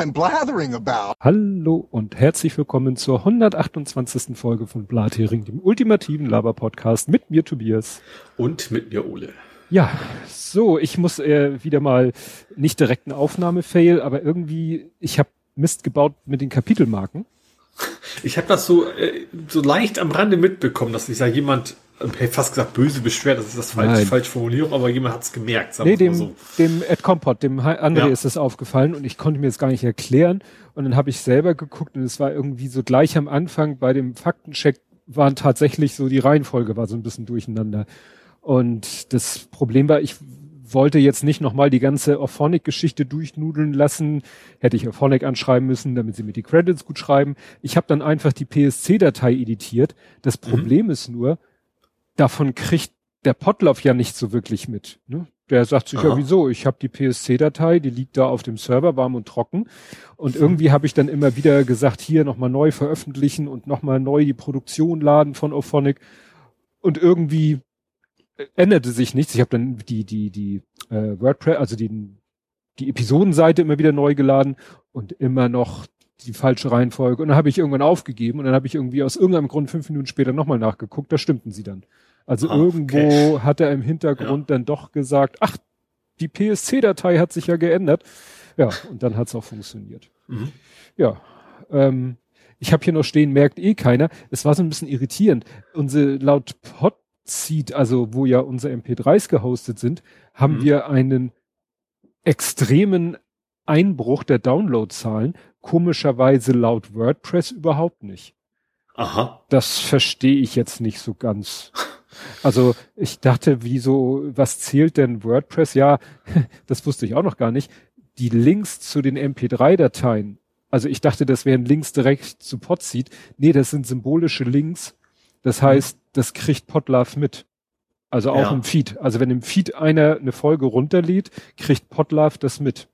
I'm blathering about. Hallo und herzlich willkommen zur 128. Folge von Blathering, dem ultimativen Laber-Podcast mit mir Tobias. Und mit mir Ole. Ja, so, ich muss äh, wieder mal nicht direkt eine Aufnahme-Fail, aber irgendwie, ich habe Mist gebaut mit den Kapitelmarken. Ich habe das so, äh, so leicht am Rande mitbekommen, dass sich da jemand fast gesagt böse beschwert, das ist das falsche, falsche Formulierung, aber jemand hat es gemerkt. Sagen nee, dem, so. dem Ed Compot, dem André ja. ist das aufgefallen und ich konnte mir das gar nicht erklären. Und dann habe ich selber geguckt und es war irgendwie so gleich am Anfang bei dem Faktencheck waren tatsächlich so, die Reihenfolge war so ein bisschen durcheinander. Und das Problem war, ich wollte jetzt nicht nochmal die ganze Orphonic-Geschichte durchnudeln lassen. Hätte ich Orphonic anschreiben müssen, damit sie mir die Credits gut schreiben. Ich habe dann einfach die PSC-Datei editiert. Das mhm. Problem mhm. ist nur, davon kriegt der Potlauf ja nicht so wirklich mit. Ne? Der sagt sich Aha. ja, wieso? Ich habe die PSC-Datei, die liegt da auf dem Server, warm und trocken. Und irgendwie habe ich dann immer wieder gesagt, hier nochmal neu veröffentlichen und nochmal neu die Produktion laden von Ophonic. Und irgendwie änderte sich nichts. Ich habe dann die, die, die äh, WordPress, also die, die Episodenseite immer wieder neu geladen und immer noch die falsche Reihenfolge. Und dann habe ich irgendwann aufgegeben und dann habe ich irgendwie aus irgendeinem Grund fünf Minuten später nochmal nachgeguckt, da stimmten sie dann. Also ah, irgendwo okay. hat er im Hintergrund ja. dann doch gesagt, ach, die PSC-Datei hat sich ja geändert. Ja, und dann hat es auch funktioniert. Mhm. Ja, ähm, ich habe hier noch stehen, merkt eh keiner. Es war so ein bisschen irritierend. Unsere laut Podseed, also wo ja unsere MP3s gehostet sind, haben mhm. wir einen extremen Einbruch der Downloadzahlen komischerweise laut WordPress überhaupt nicht. Aha. Das verstehe ich jetzt nicht so ganz. Also ich dachte, wieso, was zählt denn WordPress? Ja, das wusste ich auch noch gar nicht. Die Links zu den MP3-Dateien. Also ich dachte, das wären Links direkt zu Podseed. Nee, das sind symbolische Links. Das mhm. heißt, das kriegt Podlove mit. Also auch ja. im Feed. Also wenn im Feed einer eine Folge runterlädt, kriegt Podlove das mit.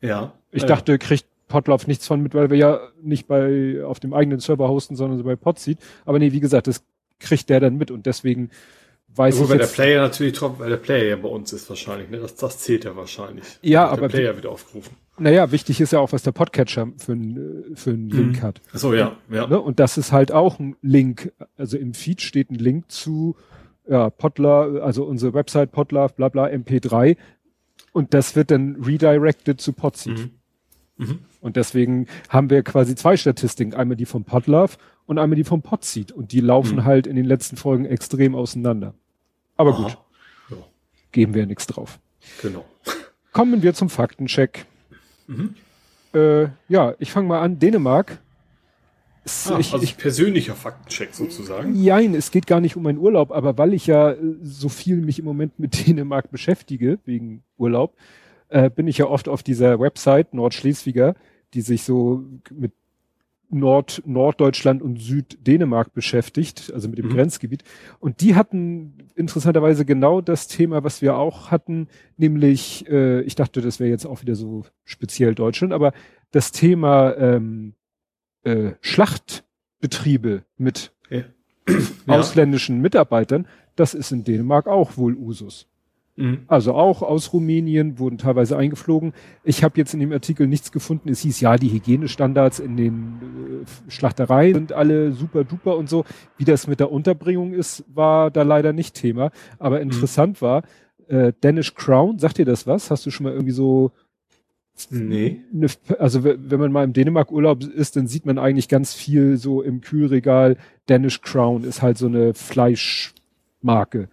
Ja. Ich ja. dachte, kriegt Podlove nichts von mit, weil wir ja nicht bei auf dem eigenen Server hosten, sondern so bei Podseed. Aber nee, wie gesagt, das kriegt der dann mit und deswegen weiß ja, ich. Weil der Player natürlich weil der Player ja bei uns ist wahrscheinlich, ne? Das, das zählt ja wahrscheinlich. Ja, aber. Der Player wird aufgerufen. Naja, wichtig ist ja auch, was der Podcatcher für ein, für einen Link mhm. hat. Ach so, ja, ja. Ne? Und das ist halt auch ein Link. Also im Feed steht ein Link zu ja, Podler, also unsere Website Podlove, bla bla, MP3. Und das wird dann redirected zu Podseed. Mhm. Mhm. Und deswegen haben wir quasi zwei Statistiken. Einmal die vom Podlove und einmal die vom Podseed. Und die laufen mhm. halt in den letzten Folgen extrem auseinander. Aber Aha. gut. Ja. Geben wir ja nichts drauf. Genau. Kommen wir zum Faktencheck. Mhm. Äh, ja, ich fange mal an. Dänemark. Ah, ich, also ich, persönlicher Faktencheck sozusagen. Nein, es geht gar nicht um meinen Urlaub, aber weil ich ja so viel mich im Moment mit Dänemark beschäftige, wegen Urlaub, äh, bin ich ja oft auf dieser Website Nordschleswiger, die sich so mit Nord, Norddeutschland und Süddänemark beschäftigt, also mit dem mhm. Grenzgebiet. Und die hatten interessanterweise genau das Thema, was wir auch hatten, nämlich, äh, ich dachte, das wäre jetzt auch wieder so speziell Deutschland, aber das Thema ähm, äh, Schlachtbetriebe mit ja. ausländischen Mitarbeitern, das ist in Dänemark auch wohl Usus. Mhm. Also auch aus Rumänien wurden teilweise eingeflogen. Ich habe jetzt in dem Artikel nichts gefunden. Es hieß ja, die Hygienestandards in den äh, Schlachtereien sind alle super duper und so. Wie das mit der Unterbringung ist, war da leider nicht Thema. Aber mhm. interessant mhm. war, äh, Danish Crown, sagt dir das was? Hast du schon mal irgendwie so Nee. Eine, also wenn man mal im Dänemark Urlaub ist, dann sieht man eigentlich ganz viel so im Kühlregal. Danish Crown ist halt so eine Fleischmarke.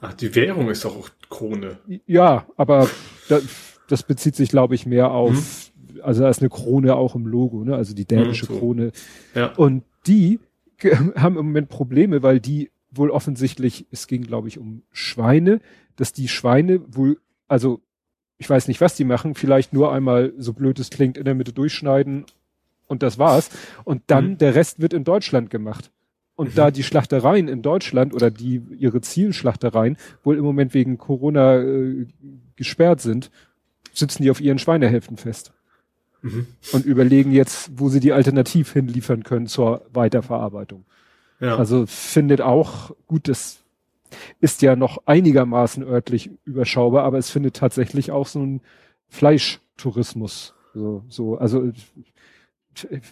Ach, die Währung ist doch auch Krone. Ja, aber das, das bezieht sich, glaube ich, mehr auf, hm. also da ist eine Krone auch im Logo, ne? Also die dänische hm, so. Krone. Ja. Und die haben im Moment Probleme, weil die wohl offensichtlich, es ging, glaube ich, um Schweine, dass die Schweine wohl, also ich weiß nicht, was die machen, vielleicht nur einmal, so blöd es klingt, in der Mitte durchschneiden und das war's. Und dann mhm. der Rest wird in Deutschland gemacht. Und mhm. da die Schlachtereien in Deutschland oder die ihre Zielschlachtereien wohl im Moment wegen Corona äh, gesperrt sind, sitzen die auf ihren Schweinehälften fest. Mhm. Und überlegen jetzt, wo sie die alternativ hinliefern können zur Weiterverarbeitung. Ja. Also findet auch, gut, das ist ja noch einigermaßen örtlich überschaubar, aber es findet tatsächlich auch so ein Fleischtourismus So, so also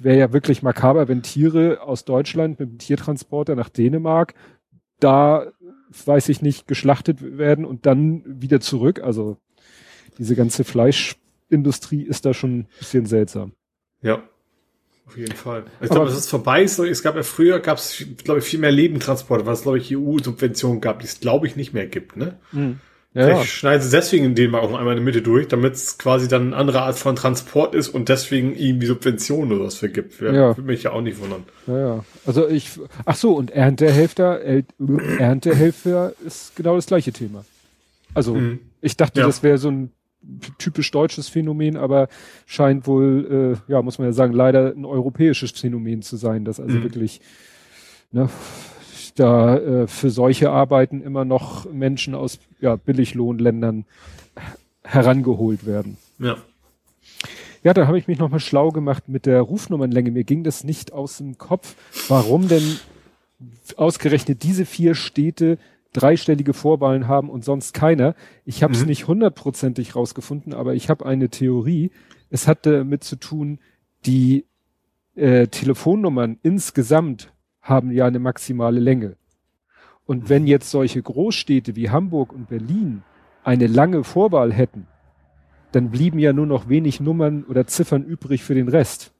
wäre ja wirklich makaber, wenn Tiere aus Deutschland mit dem Tiertransporter nach Dänemark da, weiß ich nicht, geschlachtet werden und dann wieder zurück. Also diese ganze Fleischindustrie ist da schon ein bisschen seltsam. Ja. Auf jeden Fall. Ich glaube, es ist vorbei. Es gab ja früher, gab es, glaube ich, viel mehr Lebendtransporte, weil es, glaube ich, EU-Subventionen gab, die es, glaube ich, nicht mehr gibt. Ne? Mhm. Ja, Vielleicht ja. schneiden sie deswegen den mal auch einmal in der Mitte durch, damit es quasi dann eine andere Art von Transport ist und deswegen irgendwie Subventionen oder was für gibt. Ja, ja. Würde mich ja auch nicht wundern. Ja, ja. Also ich, ach so, und Erntehelfer, Erntehelfer ist genau das gleiche Thema. Also mhm. ich dachte, ja. das wäre so ein typisch deutsches Phänomen, aber scheint wohl, äh, ja, muss man ja sagen, leider ein europäisches Phänomen zu sein, dass also mhm. wirklich, ne, da äh, für solche Arbeiten immer noch Menschen aus ja, Billiglohnländern herangeholt werden. Ja. Ja, da habe ich mich nochmal schlau gemacht mit der Rufnummernlänge. Mir ging das nicht aus dem Kopf, warum denn ausgerechnet diese vier Städte dreistellige Vorwahlen haben und sonst keiner. Ich habe es mhm. nicht hundertprozentig rausgefunden, aber ich habe eine Theorie. Es hat damit zu tun, die äh, Telefonnummern insgesamt haben ja eine maximale Länge. Und wenn jetzt solche Großstädte wie Hamburg und Berlin eine lange Vorwahl hätten, dann blieben ja nur noch wenig Nummern oder Ziffern übrig für den Rest.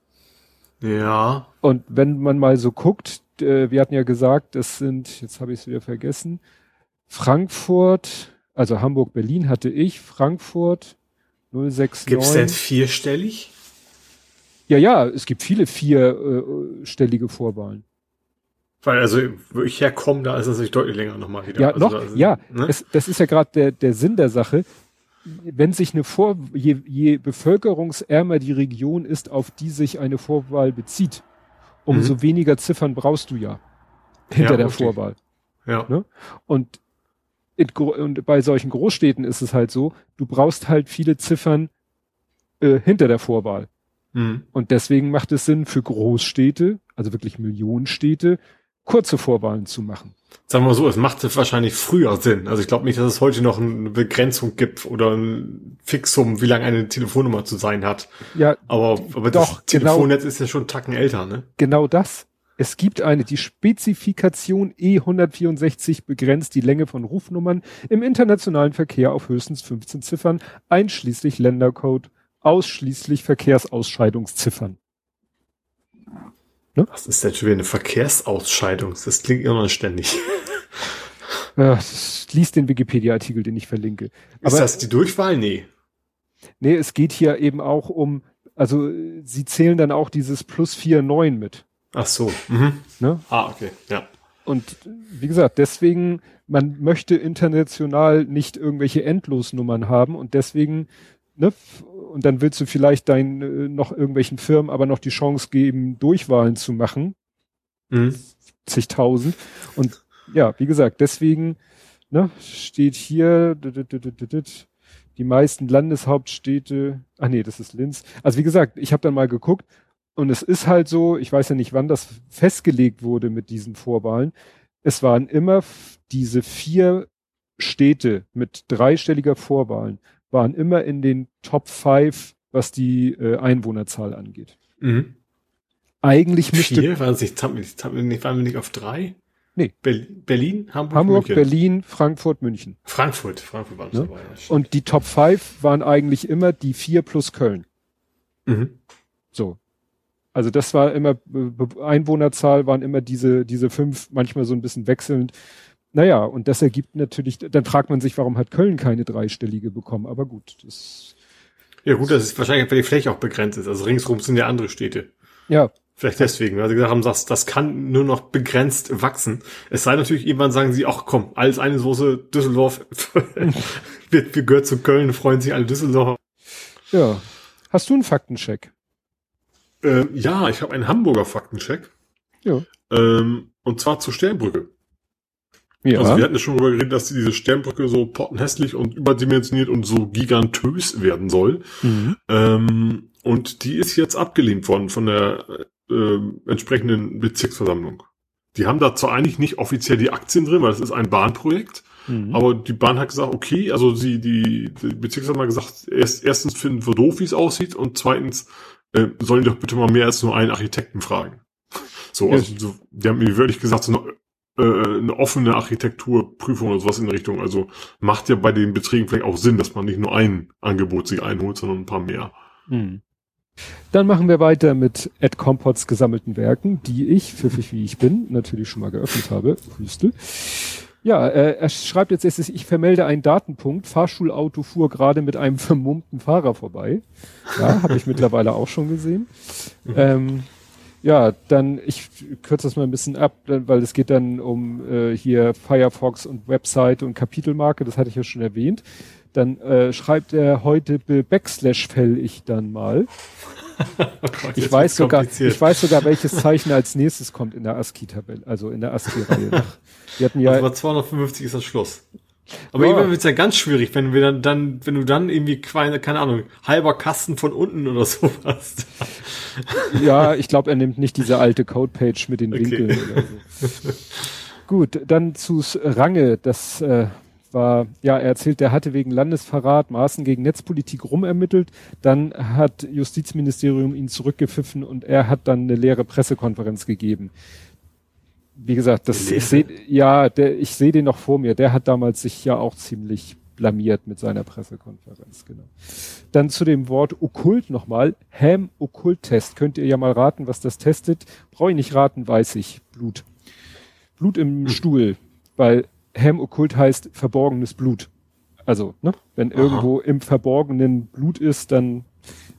Ja. Und wenn man mal so guckt, äh, wir hatten ja gesagt, das sind, jetzt habe ich es wieder vergessen, Frankfurt, also Hamburg, Berlin hatte ich, Frankfurt 069. Gibt's denn vierstellig? Ja, ja, es gibt viele vierstellige Vorwahlen. Weil also, wo ich herkomme, da ist es sich deutlich länger nochmal wieder. Ja, also noch, da, ja, ne? es, das ist ja gerade der, der Sinn der Sache. Wenn sich eine Vor, je, je bevölkerungsärmer die Region ist, auf die sich eine Vorwahl bezieht, umso mhm. weniger Ziffern brauchst du ja hinter ja, der. Vorwahl. Ja. Ne? Und, in, und bei solchen Großstädten ist es halt so, du brauchst halt viele Ziffern äh, hinter der Vorwahl. Mhm. Und deswegen macht es Sinn für Großstädte, also wirklich Millionenstädte, kurze Vorwahlen zu machen. Sagen wir mal so, es macht wahrscheinlich früher Sinn. Also ich glaube nicht, dass es heute noch eine Begrenzung gibt oder ein Fixum, wie lange eine Telefonnummer zu sein hat. Ja, aber, aber doch, das Telefonnetz genau, ist ja schon einen Tacken älter, ne? Genau das. Es gibt eine, die Spezifikation E164 begrenzt die Länge von Rufnummern im internationalen Verkehr auf höchstens 15 Ziffern, einschließlich Ländercode, ausschließlich Verkehrsausscheidungsziffern. Ne? Was ist denn schon wieder eine Verkehrsausscheidung? Das klingt immer ständig. Ja, liest den Wikipedia-Artikel, den ich verlinke. Aber, ist das die Durchwahl? Nee. Nee, es geht hier eben auch um, also sie zählen dann auch dieses plus vier neun mit. Ach so. Mhm. Ne? Ah, okay, ja. Und wie gesagt, deswegen, man möchte international nicht irgendwelche Endlosnummern haben und deswegen ne, und dann willst du vielleicht deinen äh, noch irgendwelchen Firmen aber noch die Chance geben, Durchwahlen zu machen. Mhm. Zigtausend. Und ja, wie gesagt, deswegen ne, steht hier die meisten Landeshauptstädte, ach nee, das ist Linz. Also wie gesagt, ich habe dann mal geguckt und es ist halt so, ich weiß ja nicht, wann das festgelegt wurde mit diesen Vorwahlen. Es waren immer diese vier Städte mit dreistelliger Vorwahlen waren immer in den Top 5, was die äh, Einwohnerzahl angeht. Mhm. Eigentlich müsste. Vier? Waren, nicht, waren wir nicht auf drei? Nee. Berlin, Hamburg, Hamburg München. Berlin, Frankfurt, München. Frankfurt, Frankfurt waren ne? dabei. Ja, Und die Top 5 waren eigentlich immer die vier plus Köln. Mhm. So. Also das war immer, Einwohnerzahl waren immer diese, diese fünf, manchmal so ein bisschen wechselnd. Naja, und das ergibt natürlich, dann fragt man sich, warum hat Köln keine dreistellige bekommen? Aber gut, das. Ja gut, das ist wahrscheinlich, weil die Fläche auch begrenzt ist. Also ringsrum sind ja andere Städte. Ja. Vielleicht deswegen, weil sie gesagt haben, das, das kann nur noch begrenzt wachsen. Es sei natürlich, irgendwann sagen sie, ach komm, alles eine Soße, Düsseldorf wird, wir gehört zu Köln, freuen sich alle Düsseldorfer. Ja. Hast du einen Faktencheck? Äh, ja, ich habe einen Hamburger Faktencheck. Ja. Ähm, und zwar zur Sternbrücke. Ja. Also wir hatten ja schon darüber geredet, dass diese Sternbrücke so pottenhässlich und überdimensioniert und so gigantös werden soll. Mhm. Ähm, und die ist jetzt abgelehnt worden von der äh, entsprechenden Bezirksversammlung. Die haben da zwar eigentlich nicht offiziell die Aktien drin, weil es ist ein Bahnprojekt, Mhm. Aber die Bahn hat gesagt, okay, also sie, die, die Bezirksamt hat gesagt, erst, erstens finden wir doof, wie es aussieht und zweitens äh, sollen die doch bitte mal mehr als nur einen Architekten fragen. So, also so, die haben mir wirklich gesagt, so eine, äh, eine offene Architekturprüfung oder sowas in Richtung. Also macht ja bei den Beträgen vielleicht auch Sinn, dass man nicht nur ein Angebot sich einholt, sondern ein paar mehr. Mhm. Dann machen wir weiter mit Ed Compots gesammelten Werken, die ich, pfiffig wie ich bin, natürlich schon mal geöffnet habe. Hüstel. Ja, äh, er schreibt jetzt erstes, ich vermelde einen Datenpunkt. Fahrschulauto fuhr gerade mit einem vermummten Fahrer vorbei. Ja, habe ich mittlerweile auch schon gesehen. Mhm. Ähm, ja, dann, ich kürze das mal ein bisschen ab, weil es geht dann um äh, hier Firefox und Website und Kapitelmarke, das hatte ich ja schon erwähnt. Dann äh, schreibt er heute Backslash fäll ich dann mal. oh Gott, ich weiß sogar, ich weiß sogar, welches Zeichen als nächstes kommt in der ASCII-Tabelle, also in der ASCII-Reihe. Wir hatten ja. Also bei 255 ist das Schluss. Aber ja. irgendwann wird's ja ganz schwierig, wenn wir dann, dann, wenn du dann irgendwie keine, keine Ahnung, halber Kasten von unten oder so hast. Ja, ich glaube, er nimmt nicht diese alte Codepage mit den okay. Winkeln oder so. Gut, dann zu Range, das äh, war, ja, er erzählt, der hatte wegen Landesverrat Maßen gegen Netzpolitik rumermittelt, dann hat Justizministerium ihn zurückgepfiffen und er hat dann eine leere Pressekonferenz gegeben wie gesagt, das ich sehe ja, der ich sehe den noch vor mir. Der hat damals sich ja auch ziemlich blamiert mit seiner Pressekonferenz, genau. Dann zu dem Wort okkult nochmal. Ham Okkult Test. Könnt ihr ja mal raten, was das testet? Brauche ich nicht raten, weiß ich. Blut. Blut im hm. Stuhl, weil Ham Okkult heißt verborgenes Blut. Also, ne, wenn Aha. irgendwo im Verborgenen Blut ist, dann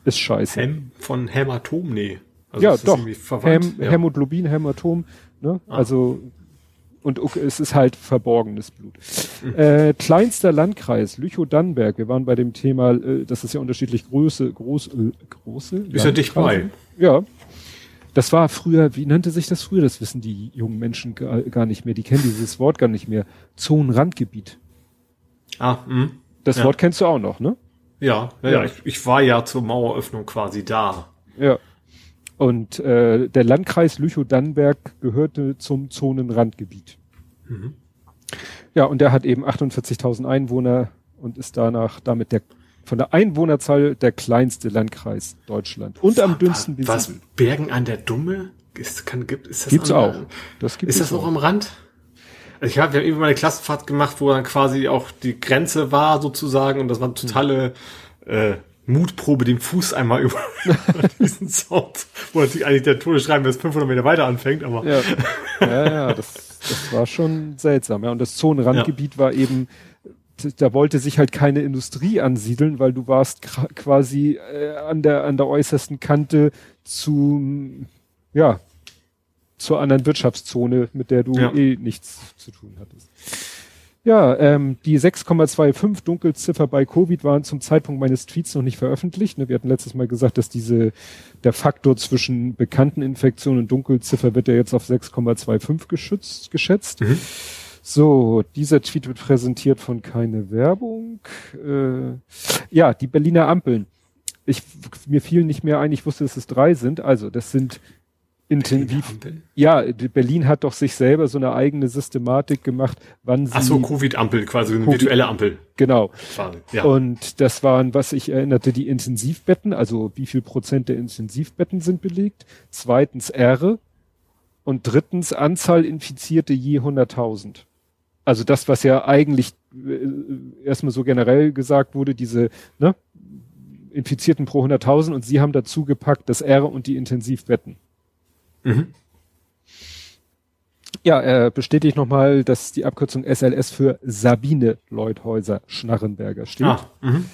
ist scheiße. Hem von Hämatom, nee. Also ja, doch. Häm, ja. Hämoglobin, Hämatom Ne? Ah. Also und es ist halt verborgenes Blut. Äh, kleinster Landkreis, Lüchow-Dannenberg. Wir waren bei dem Thema, äh, das ist ja unterschiedlich Größe, groß, äh, große. Ist ja dicht bei. Ja. Das war früher, wie nannte sich das früher? Das wissen die jungen Menschen gar, gar nicht mehr. Die kennen dieses Wort gar nicht mehr. Zonenrandgebiet. Ah, mh. Das ja. Wort kennst du auch noch, ne? Ja, ja, ja. Ich, ich war ja zur Maueröffnung quasi da. Ja. Und äh, der Landkreis Lüchow-Dannenberg gehörte zum Zonenrandgebiet. Mhm. Ja, und der hat eben 48.000 Einwohner und ist danach damit der von der Einwohnerzahl der kleinste Landkreis Deutschland und am dünnsten besiedelt. Was Bergen an der Dumme ist, kann, gibt, ist das gibt's auch. Das gibt ist das auch am Rand? Also ich hab, wir haben eben mal eine Klassenfahrt gemacht, wo dann quasi auch die Grenze war sozusagen und das war totale äh, Mutprobe den Fuß einmal über diesen Sound, wo natürlich eigentlich der Todesschreiben erst 500 Meter weiter anfängt, aber. Ja, ja, ja das, das war schon seltsam, ja. Und das Zonenrandgebiet ja. war eben, da wollte sich halt keine Industrie ansiedeln, weil du warst quasi äh, an der, an der äußersten Kante zu, ja, zur anderen Wirtschaftszone, mit der du ja. eh nichts zu tun hattest. Ja, ähm, die 6,25 Dunkelziffer bei Covid waren zum Zeitpunkt meines Tweets noch nicht veröffentlicht. Ne? Wir hatten letztes Mal gesagt, dass diese der Faktor zwischen bekannten Infektionen und Dunkelziffer wird ja jetzt auf 6,25 geschützt, geschätzt. Mhm. So, dieser Tweet wird präsentiert von keine Werbung. Äh, ja, die Berliner Ampeln. Ich, mir fiel nicht mehr ein, ich wusste, dass es drei sind. Also, das sind intensiv. Ja, Berlin hat doch sich selber so eine eigene Systematik gemacht, wann sie. Ach so, Covid-Ampel, quasi eine COVID, virtuelle Ampel. Genau. Ja. Und das waren, was ich erinnerte, die Intensivbetten, also wie viel Prozent der Intensivbetten sind belegt. Zweitens R. Und drittens Anzahl Infizierte je 100.000. Also das, was ja eigentlich äh, erstmal so generell gesagt wurde, diese, ne, Infizierten pro 100.000 und sie haben dazu gepackt das R und die Intensivbetten. Mhm. Ja, er bestätigt nochmal, dass die Abkürzung SLS für Sabine Leuthäuser Schnarrenberger steht. Ah, mhm.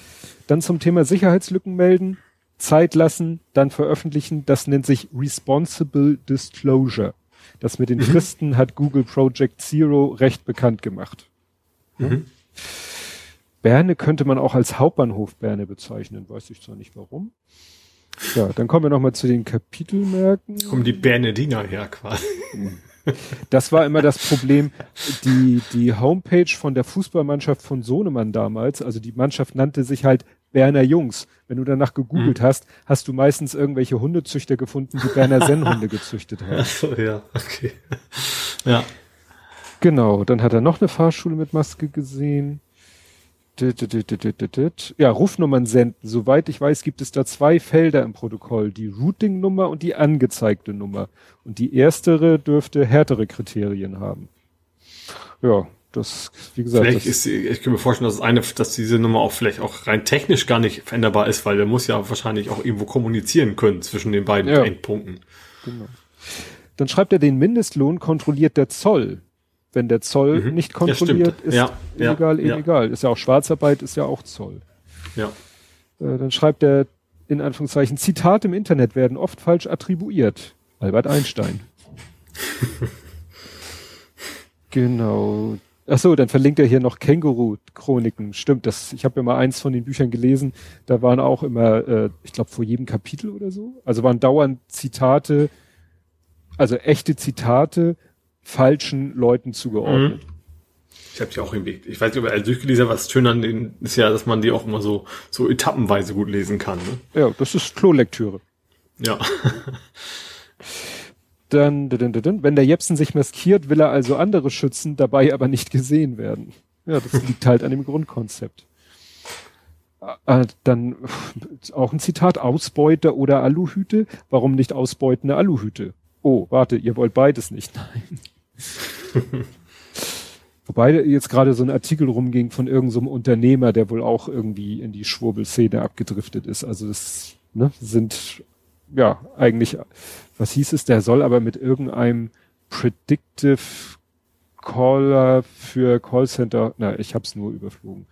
dann zum Thema Sicherheitslücken melden, Zeit lassen, dann veröffentlichen. Das nennt sich Responsible Disclosure. Das mit den mhm. Fristen hat Google Project Zero recht bekannt gemacht. Mhm. Berne könnte man auch als Hauptbahnhof Berne bezeichnen, weiß ich zwar nicht warum. Ja, dann kommen wir nochmal zu den Kapitelmärkten. Kommen die Bernardiner her quasi. Das war immer das Problem. Die, die Homepage von der Fußballmannschaft von Sohnemann damals, also die Mannschaft nannte sich halt Berner Jungs. Wenn du danach gegoogelt mhm. hast, hast du meistens irgendwelche Hundezüchter gefunden, die Berner Sennhunde gezüchtet haben. Ach so, ja, okay. Ja. Genau, dann hat er noch eine Fahrschule mit Maske gesehen. Ja, Rufnummern senden. Soweit ich weiß, gibt es da zwei Felder im Protokoll. Die Routing-Nummer und die angezeigte Nummer. Und die erstere dürfte härtere Kriterien haben. Ja, das, wie gesagt. Vielleicht ist, ich kann mir vorstellen, dass eine, dass diese Nummer auch vielleicht auch rein technisch gar nicht veränderbar ist, weil der muss ja wahrscheinlich auch irgendwo kommunizieren können zwischen den beiden ja. Endpunkten. Genau. Dann schreibt er, den Mindestlohn kontrolliert der Zoll. Wenn der Zoll mhm. nicht kontrolliert, ist ja, illegal, ja, illegal. Ist ja auch Schwarzarbeit, ist ja auch Zoll. Ja. Äh, dann schreibt er, in Anführungszeichen, Zitate im Internet werden oft falsch attribuiert. Albert Einstein. genau. Ach so, dann verlinkt er hier noch Känguru-Chroniken. Stimmt, das, ich habe ja mal eins von den Büchern gelesen, da waren auch immer, äh, ich glaube, vor jedem Kapitel oder so. Also waren dauernd Zitate, also echte Zitate falschen Leuten zugeordnet. Mhm. Ich habe die auch im Weg. Ich weiß nicht, ob er durchgelesen hat, was schön an denen ist ja, dass man die auch immer so, so etappenweise gut lesen kann. Ne? Ja, das ist Klolektüre. Ja. dann, dann, dann, dann, wenn der Jepsen sich maskiert, will er also andere schützen, dabei aber nicht gesehen werden. Ja, das liegt halt an dem Grundkonzept. Äh, dann auch ein Zitat, Ausbeuter oder Aluhüte. Warum nicht ausbeutende Aluhüte? Oh, warte, ihr wollt beides nicht. Nein. Wobei jetzt gerade so ein Artikel rumging von irgendeinem so Unternehmer, der wohl auch irgendwie in die Schwurbelszene abgedriftet ist. Also das ne, sind ja eigentlich, was hieß es, der soll aber mit irgendeinem Predictive Caller für Callcenter, na, ich hab's nur überflogen.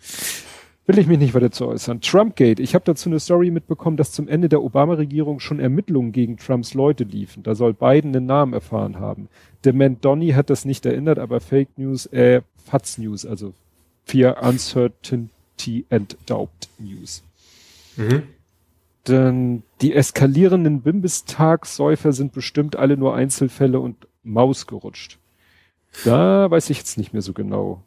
Will ich mich nicht weiter zu äußern. Trumpgate. Ich habe dazu eine Story mitbekommen, dass zum Ende der Obama-Regierung schon Ermittlungen gegen Trumps Leute liefen. Da soll Biden den Namen erfahren haben. Dement Donny hat das nicht erinnert, aber Fake News, äh, Fats News, also Fear, Uncertainty and Doubt News. Mhm. Dann die eskalierenden Bimbistag-Säufer sind bestimmt alle nur Einzelfälle und Maus gerutscht. Da weiß ich jetzt nicht mehr so genau.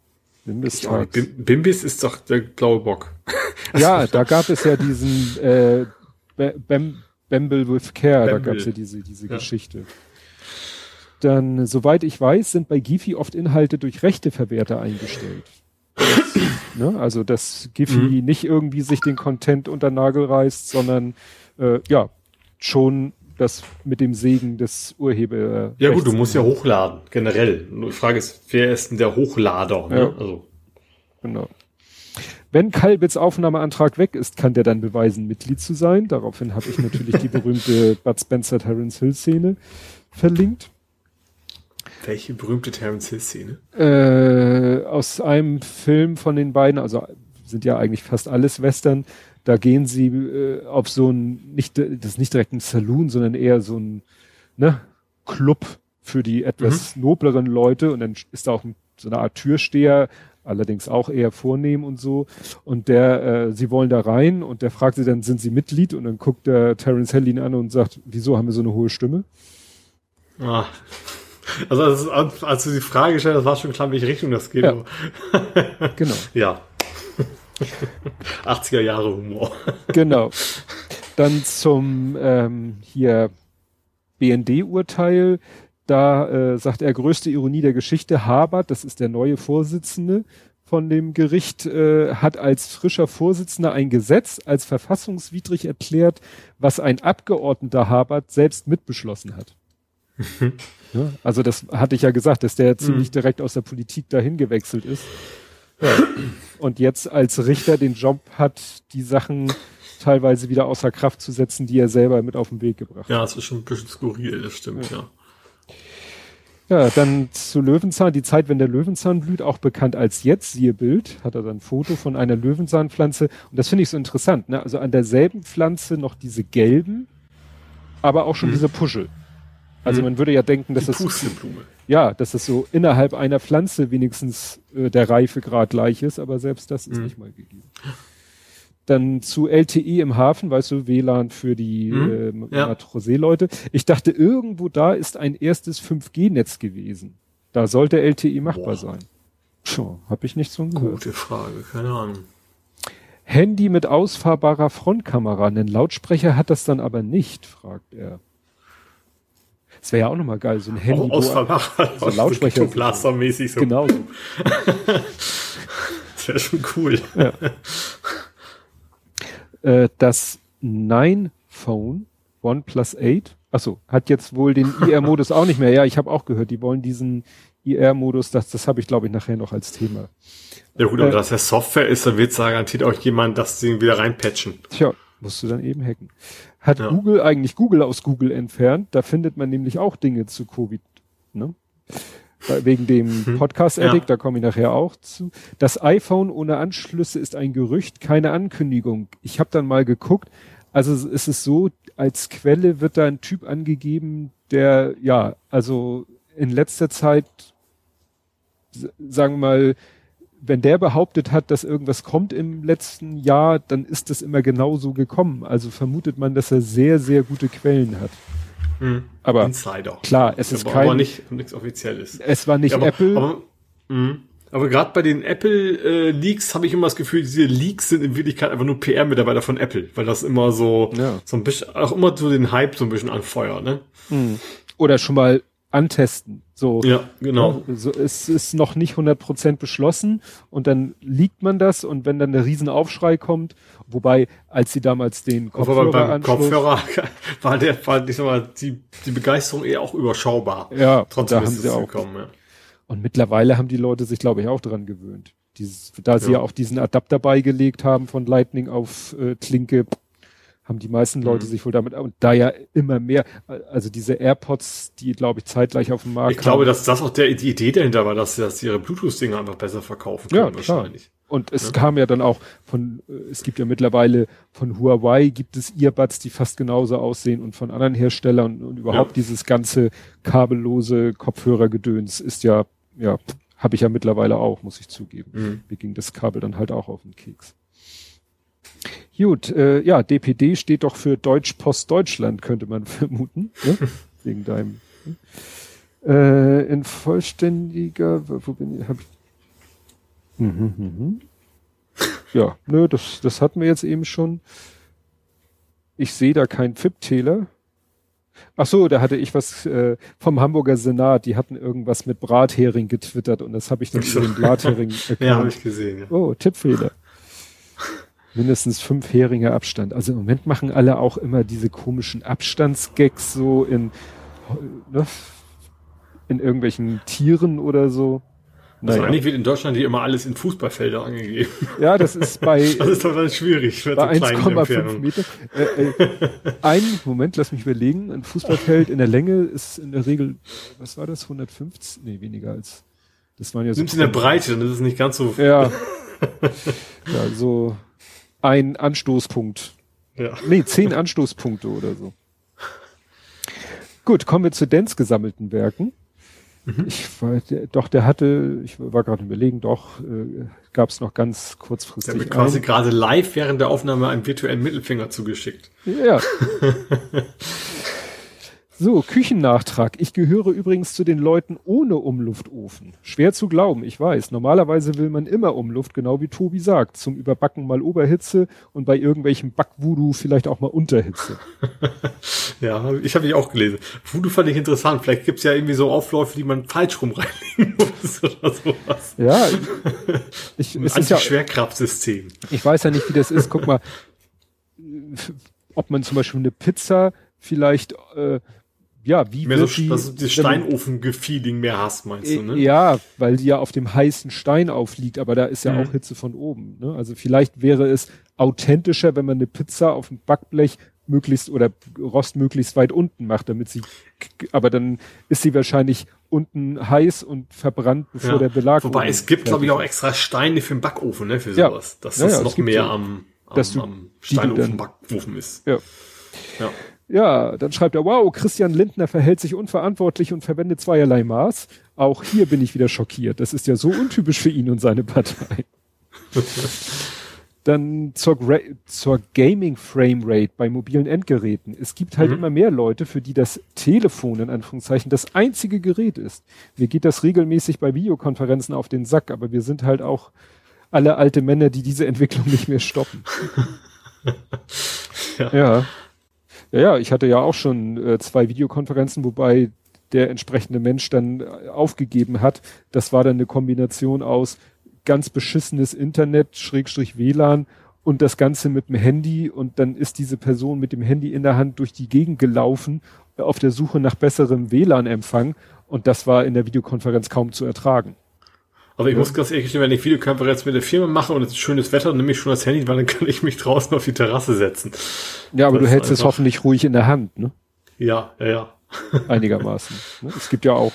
Bimbis, Bimbis ist doch der blaue Bock. ja, da gab es ja diesen äh, Bam Bamble with Care, Bamble. da gab es ja diese, diese ja. Geschichte. Dann, soweit ich weiß, sind bei Giphy oft Inhalte durch Rechteverwerter eingestellt. Das, ne? Also, dass Giphy mhm. nicht irgendwie sich den Content unter Nagel reißt, sondern äh, ja, schon das mit dem Segen des Urheber. Ja gut, du musst ja hochladen, generell. Die Frage ist, wer ist denn der Hochlader? Ne? Ja. Also. Genau. Wenn Kalbits Aufnahmeantrag weg ist, kann der dann beweisen, Mitglied zu sein. Daraufhin habe ich natürlich die berühmte Bud Spencer Terence Hill Szene verlinkt. Welche berühmte Terence Hill Szene? Äh, aus einem Film von den beiden, also sind ja eigentlich fast alles Western, da gehen sie äh, auf so ein, nicht, das ist nicht direkt ein Saloon, sondern eher so ein ne, Club für die etwas mhm. nobleren Leute und dann ist da auch so eine Art Türsteher, allerdings auch eher vornehm und so. Und der, äh, sie wollen da rein und der fragt sie dann, sind sie Mitglied? Und dann guckt der Terence Hellin an und sagt, wieso haben wir so eine hohe Stimme? Ah. Also als, als du die Frage gestellt hast, war schon klar, welche Richtung das geht. Ja. genau. Ja. 80er Jahre Humor. genau. Dann zum ähm, hier BND-Urteil. Da äh, sagt er, größte Ironie der Geschichte, Habert, das ist der neue Vorsitzende von dem Gericht, äh, hat als frischer Vorsitzender ein Gesetz als verfassungswidrig erklärt, was ein Abgeordneter Habert selbst mitbeschlossen hat. ja, also das hatte ich ja gesagt, dass der ziemlich mhm. direkt aus der Politik dahin gewechselt ist. Ja. Und jetzt als Richter den Job hat, die Sachen teilweise wieder außer Kraft zu setzen, die er selber mit auf den Weg gebracht hat. Ja, das ist schon ein bisschen skurril, das stimmt, ja. ja. Ja, dann zu Löwenzahn, die Zeit, wenn der Löwenzahn blüht, auch bekannt als jetzt, siehe Bild, hat er dann ein Foto von einer Löwenzahnpflanze. Und das finde ich so interessant, ne? Also an derselben Pflanze noch diese gelben, aber auch schon mhm. diese Puschel. Also mhm. man würde ja denken, dass das ja, dass es so innerhalb einer Pflanze wenigstens äh, der Reifegrad gleich ist, aber selbst das ist mhm. nicht mal gegeben. Dann zu LTE im Hafen, weißt du, WLAN für die mhm. äh, ja. Matrosee-Leute. Ich dachte, irgendwo da ist ein erstes 5G-Netz gewesen. Da sollte LTE machbar Boah. sein. Puh, hab ich nicht so gehört. Gute Frage, keine Ahnung. Handy mit ausfahrbarer Frontkamera, einen Lautsprecher hat das dann aber nicht, fragt er. Das wäre ja auch nochmal geil, so ein Handy. Aus Vermacher, so Lautsprecher. Blaster-mäßig so. Genau so. das wäre schon cool. Ja. Äh, das Nine Phone OnePlus 8, achso, hat jetzt wohl den IR-Modus auch nicht mehr. Ja, ich habe auch gehört, die wollen diesen IR-Modus, das, das habe ich glaube ich nachher noch als Thema. Ja gut, aber äh, dass der Software ist, dann wird garantiert auch jemand das Ding wieder reinpatchen. Tja, musst du dann eben hacken. Hat ja. Google eigentlich Google aus Google entfernt? Da findet man nämlich auch Dinge zu Covid, ne? Wegen dem hm. Podcast-Addict, ja. da komme ich nachher auch zu. Das iPhone ohne Anschlüsse ist ein Gerücht, keine Ankündigung. Ich habe dann mal geguckt. Also es ist so, als Quelle wird da ein Typ angegeben, der, ja, also in letzter Zeit, sagen wir mal, wenn der behauptet hat, dass irgendwas kommt im letzten Jahr, dann ist das immer genauso gekommen. Also vermutet man, dass er sehr, sehr gute Quellen hat. Hm. Aber Insider. klar, es ist kein, aber nicht nichts offizielles. Es war nicht ja, aber, Apple. Aber, hm. aber gerade bei den Apple äh, habe ich immer das Gefühl, diese Leaks sind in Wirklichkeit einfach nur PR-Mitarbeiter von Apple, weil das immer so ja. so ein bisschen auch immer so den Hype so ein bisschen anfeuert, ne? Hm. Oder schon mal antesten. So, ja, genau. So, es ist noch nicht 100% beschlossen und dann liegt man das und wenn dann der Riesenaufschrei kommt, wobei, als sie damals den Kopfhörer beim Kopfhörer war der, war, ich sag mal, die, die Begeisterung eher auch überschaubar. Ja, trotzdem haben sie auch. Gekommen, ja. Und mittlerweile haben die Leute sich, glaube ich, auch dran gewöhnt. Dieses, da sie ja. ja auch diesen Adapter beigelegt haben von Lightning auf äh, Klinke, haben die meisten Leute mhm. sich wohl damit, und da ja immer mehr, also diese AirPods, die glaube ich zeitgleich auf dem Markt Ich glaube, dass das auch der, die Idee dahinter war, dass, dass ihre Bluetooth-Dinger einfach besser verkaufen können, ja, wahrscheinlich. Klar. Und es ja. kam ja dann auch von, äh, es gibt ja mittlerweile von Huawei gibt es Earbuds, die fast genauso aussehen und von anderen Herstellern und, überhaupt ja. dieses ganze kabellose Kopfhörergedöns ist ja, ja, habe ich ja mittlerweile auch, muss ich zugeben. Mhm. Mir ging das Kabel dann halt auch auf den Keks. Gut, äh, ja, DPD steht doch für Deutsch Post Deutschland, könnte man vermuten, ne? wegen deinem. Ne? Äh, in vollständiger, wo bin ich? Hab ich mhm, mhm. Ja, nö, das, das hatten wir jetzt eben schon. Ich sehe da keinen FIP-Täler. Ach so, da hatte ich was äh, vom Hamburger Senat. Die hatten irgendwas mit Brathering getwittert und das habe ich dann über den Brathering erkannt. ja, habe ich gesehen. Ja. Oh, Tippfehler mindestens fünf Heringe Abstand. Also im Moment machen alle auch immer diese komischen Abstandsgags so in, ne, in irgendwelchen Tieren oder so. Also naja. eigentlich wird in Deutschland hier immer alles in Fußballfelder angegeben. Ja, das ist bei. das ist doch dann schwierig. Bei so 1,5 Meter. Äh, äh, ein Moment, lass mich überlegen. Ein Fußballfeld in der Länge ist in der Regel, was war das? 150? Nee, weniger als. Das waren ja so. Nimmst in der Breite, dann ist es nicht ganz so. Ja. ja, so ein Anstoßpunkt. Ja. Nee, zehn Anstoßpunkte oder so. Gut, kommen wir zu Dens gesammelten Werken. Mhm. Ich war, der, doch, der hatte, ich war gerade überlegen, doch, äh, gab es noch ganz kurzfristig. Der hat quasi gerade live während der Aufnahme einen virtuellen Mittelfinger zugeschickt. Ja. So, Küchennachtrag. Ich gehöre übrigens zu den Leuten ohne Umluftofen. Schwer zu glauben, ich weiß. Normalerweise will man immer Umluft, genau wie Tobi sagt. Zum Überbacken mal Oberhitze und bei irgendwelchem Backvoodoo vielleicht auch mal Unterhitze. ja, ich habe ich auch gelesen. Voodoo fand ich interessant. Vielleicht gibt's ja irgendwie so Aufläufe, die man falsch rum reinlegen muss oder sowas. Ja, ich, Ein Anti-Schwerkraftsystem. Ja, ich weiß ja nicht, wie das ist. Guck mal, ob man zum Beispiel eine Pizza vielleicht äh, ja, wie mehr wird so, die, dass das Steinofen-Feeling mehr hast, meinst du, ne? Ja, weil die ja auf dem heißen Stein aufliegt, aber da ist ja mhm. auch Hitze von oben. Ne? Also vielleicht wäre es authentischer, wenn man eine Pizza auf dem Backblech möglichst oder Rost möglichst weit unten macht, damit sie, aber dann ist sie wahrscheinlich unten heiß und verbrannt, bevor ja. der Belag. Wobei es gibt, glaube ich, auch extra Steine für den Backofen, ne, für sowas. Ja. Dass das ja, noch mehr so, am, am, am Steinofen-Backofen ist. Ja. ja. Ja, dann schreibt er, wow, Christian Lindner verhält sich unverantwortlich und verwendet zweierlei Maß. Auch hier bin ich wieder schockiert. Das ist ja so untypisch für ihn und seine Partei. dann zur, zur Gaming Frame Rate bei mobilen Endgeräten. Es gibt halt mhm. immer mehr Leute, für die das Telefon in Anführungszeichen das einzige Gerät ist. Mir geht das regelmäßig bei Videokonferenzen auf den Sack, aber wir sind halt auch alle alte Männer, die diese Entwicklung nicht mehr stoppen. ja. ja. Ja, ja, ich hatte ja auch schon äh, zwei Videokonferenzen, wobei der entsprechende Mensch dann äh, aufgegeben hat. Das war dann eine Kombination aus ganz beschissenes Internet, Schrägstrich WLAN und das Ganze mit dem Handy und dann ist diese Person mit dem Handy in der Hand durch die Gegend gelaufen äh, auf der Suche nach besserem WLAN-Empfang und das war in der Videokonferenz kaum zu ertragen. Aber ich ja. muss ganz ehrlich wenn ich Videokonferenz mit der Firma mache und es ist schönes Wetter, dann nehme ich schon das Handy, weil dann kann ich mich draußen auf die Terrasse setzen. Ja, aber das du hältst es hoffentlich ruhig in der Hand, ne? Ja, ja, ja. Einigermaßen. Ne? Es gibt ja auch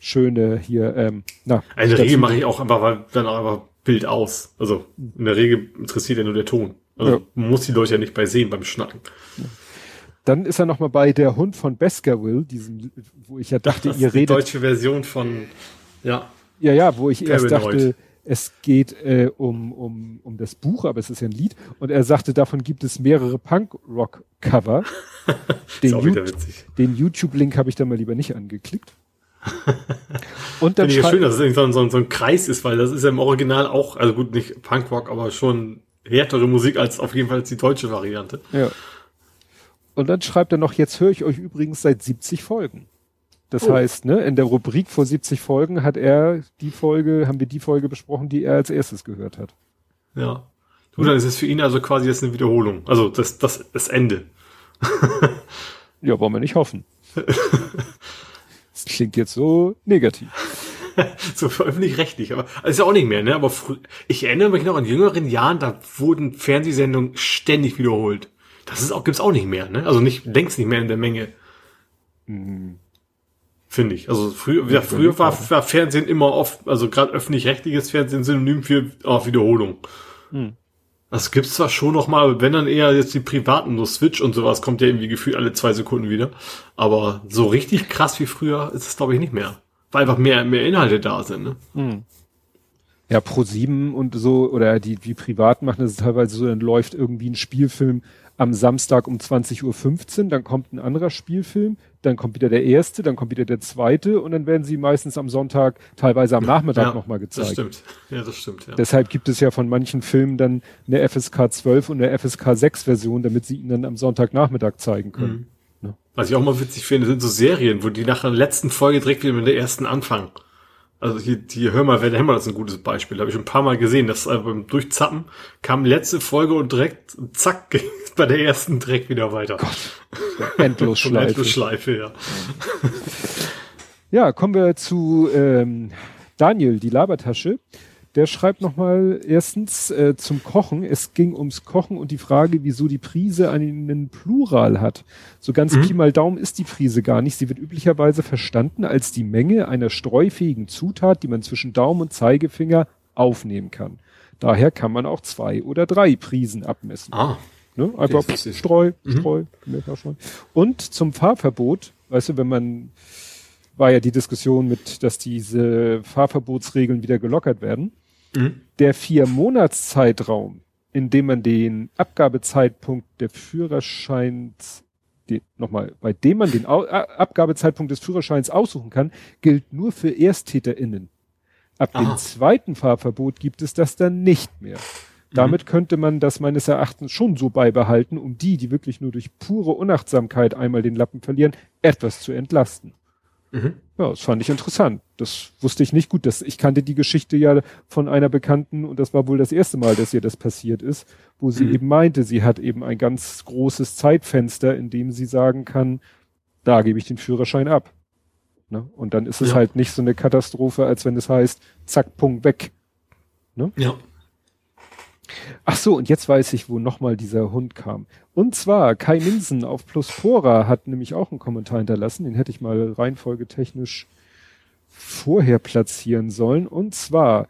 schöne hier, ähm, na. In der Regel mache ich auch einfach, weil dann auch einfach Bild aus. Also in der Regel interessiert ja nur der Ton. Also ja. muss die Leute ja nicht bei sehen beim Schnacken. Dann ist er noch mal bei der Hund von Baskerville, diesem, wo ich ja dachte, ihr redet. Die deutsche Version von, ja. Ja, ja, wo ich erst dachte, es geht äh, um, um, um das Buch, aber es ist ja ein Lied. Und er sagte, davon gibt es mehrere Punk-Rock-Cover. den, den YouTube-Link habe ich da mal lieber nicht angeklickt. und dann Finde ich ja schön, dass es so ein, so, ein, so ein Kreis ist, weil das ist ja im Original auch, also gut, nicht Punkrock, aber schon härtere Musik als auf jeden Fall die deutsche Variante. Ja. Und dann schreibt er noch, jetzt höre ich euch übrigens seit 70 Folgen. Das oh. heißt, ne, in der Rubrik vor 70 Folgen hat er die Folge, haben wir die Folge besprochen, die er als erstes gehört hat. Ja. Du, dann ist es für ihn also quasi jetzt eine Wiederholung. Also das, das, das Ende. ja, wollen wir nicht hoffen. Das klingt jetzt so negativ. so öffentlich-rechtlich, aber ist ja auch nicht mehr, ne? Aber ich erinnere mich noch an jüngeren Jahren, da wurden Fernsehsendungen ständig wiederholt. Das ist auch, gibt's auch nicht mehr, ne? Also nicht, längst nicht mehr in der Menge. Mhm. Finde ich. Also früher, ja, früher war, war Fernsehen immer oft, also gerade öffentlich-rechtliches Fernsehen synonym für oh, Wiederholung. Mhm. Das gibt's zwar schon noch mal, wenn dann eher jetzt die privaten, so Switch und sowas kommt ja irgendwie gefühlt alle zwei Sekunden wieder. Aber so richtig krass wie früher ist es glaube ich nicht mehr. Weil einfach mehr, mehr Inhalte da sind, ne? Hm. Ja, Pro 7 und so, oder die, die privat machen das ist teilweise so, dann läuft irgendwie ein Spielfilm am Samstag um 20.15 Uhr, dann kommt ein anderer Spielfilm, dann kommt wieder der erste, dann kommt wieder der zweite und dann werden sie meistens am Sonntag, teilweise am Nachmittag ja, nochmal gezeigt. Das stimmt. Ja, das stimmt. Ja. Deshalb gibt es ja von manchen Filmen dann eine FSK 12 und eine FSK 6 Version, damit sie ihn dann am Sonntagnachmittag zeigen können. Mhm. Ja. Was ich auch mal witzig finde, sind so Serien, wo die nach der letzten Folge direkt wieder mit der ersten anfangen. Also hier, hier hör mal, wer der Hämmer das ist ein gutes Beispiel. Habe ich ein paar Mal gesehen, dass äh, beim Durchzappen kam letzte Folge und direkt zack ging bei der ersten direkt wieder weiter. Gott, Endlosschleife. Endlosschleife, ja. Ja, kommen wir zu ähm, Daniel, die Labertasche. Der schreibt nochmal erstens äh, zum Kochen. Es ging ums Kochen und die Frage, wieso die Prise einen Plural hat. So ganz mhm. Pi mal Daumen ist die Prise gar nicht. Sie wird üblicherweise verstanden als die Menge einer streufähigen Zutat, die man zwischen Daumen und Zeigefinger aufnehmen kann. Daher kann man auch zwei oder drei Prisen abmessen. Ah. Ne? Einfach Streu, mhm. Streu, Streu. Und zum Fahrverbot, weißt du, wenn man war ja die Diskussion mit, dass diese Fahrverbotsregeln wieder gelockert werden. Mhm. Der Vier-Monats-Zeitraum, in dem man den Abgabezeitpunkt der Führerscheins, nochmal, bei dem man den Au Abgabezeitpunkt des Führerscheins aussuchen kann, gilt nur für ErsttäterInnen. Ab Aha. dem zweiten Fahrverbot gibt es das dann nicht mehr. Damit mhm. könnte man das meines Erachtens schon so beibehalten, um die, die wirklich nur durch pure Unachtsamkeit einmal den Lappen verlieren, etwas zu entlasten. Mhm. Ja, das fand ich interessant. Das wusste ich nicht gut. Das, ich kannte die Geschichte ja von einer Bekannten und das war wohl das erste Mal, dass ihr das passiert ist, wo sie mhm. eben meinte, sie hat eben ein ganz großes Zeitfenster, in dem sie sagen kann, da gebe ich den Führerschein ab. Ne? Und dann ist es ja. halt nicht so eine Katastrophe, als wenn es heißt, zack, Punkt, weg. Ne? Ja. Ach so, und jetzt weiß ich, wo nochmal dieser Hund kam. Und zwar Kai Minsen auf Pluspora hat nämlich auch einen Kommentar hinterlassen, den hätte ich mal reihenfolgetechnisch vorher platzieren sollen. Und zwar,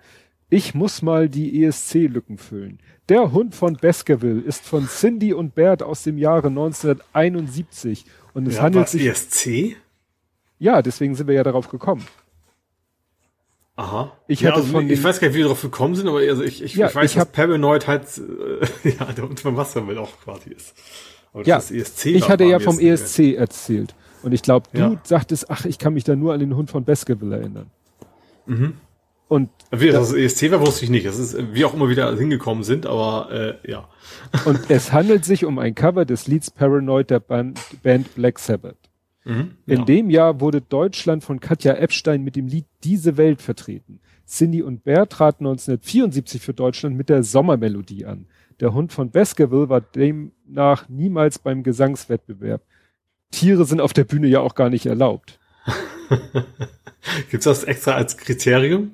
ich muss mal die ESC-Lücken füllen. Der Hund von Baskerville ist von Cindy und Bert aus dem Jahre 1971. Und es ja, handelt sich. ESC? Ja, deswegen sind wir ja darauf gekommen. Aha. Ich, ja, also, von ich weiß gar nicht, wie wir darauf gekommen sind, aber also ich, ich, ja, ich weiß, ich dass Paranoid halt äh, ja, der Wassermill auch quasi ist. Aber ja, das ESC ich hatte ja vom ESC mehr. erzählt. Und ich glaube, du ja. sagtest, ach, ich kann mich da nur an den Hund von Baskerville erinnern. Mhm. Und wie das, das ESC war, wusste ich nicht. Das ist, wie auch immer wieder hingekommen sind, aber äh, ja. Und es handelt sich um ein Cover des Leads Paranoid der Band, Band Black Sabbath. Mhm, In ja. dem Jahr wurde Deutschland von Katja Epstein mit dem Lied Diese Welt vertreten. Cindy und Bär traten 1974 für Deutschland mit der Sommermelodie an. Der Hund von Baskerville war demnach niemals beim Gesangswettbewerb. Tiere sind auf der Bühne ja auch gar nicht erlaubt. Gibt's das extra als Kriterium?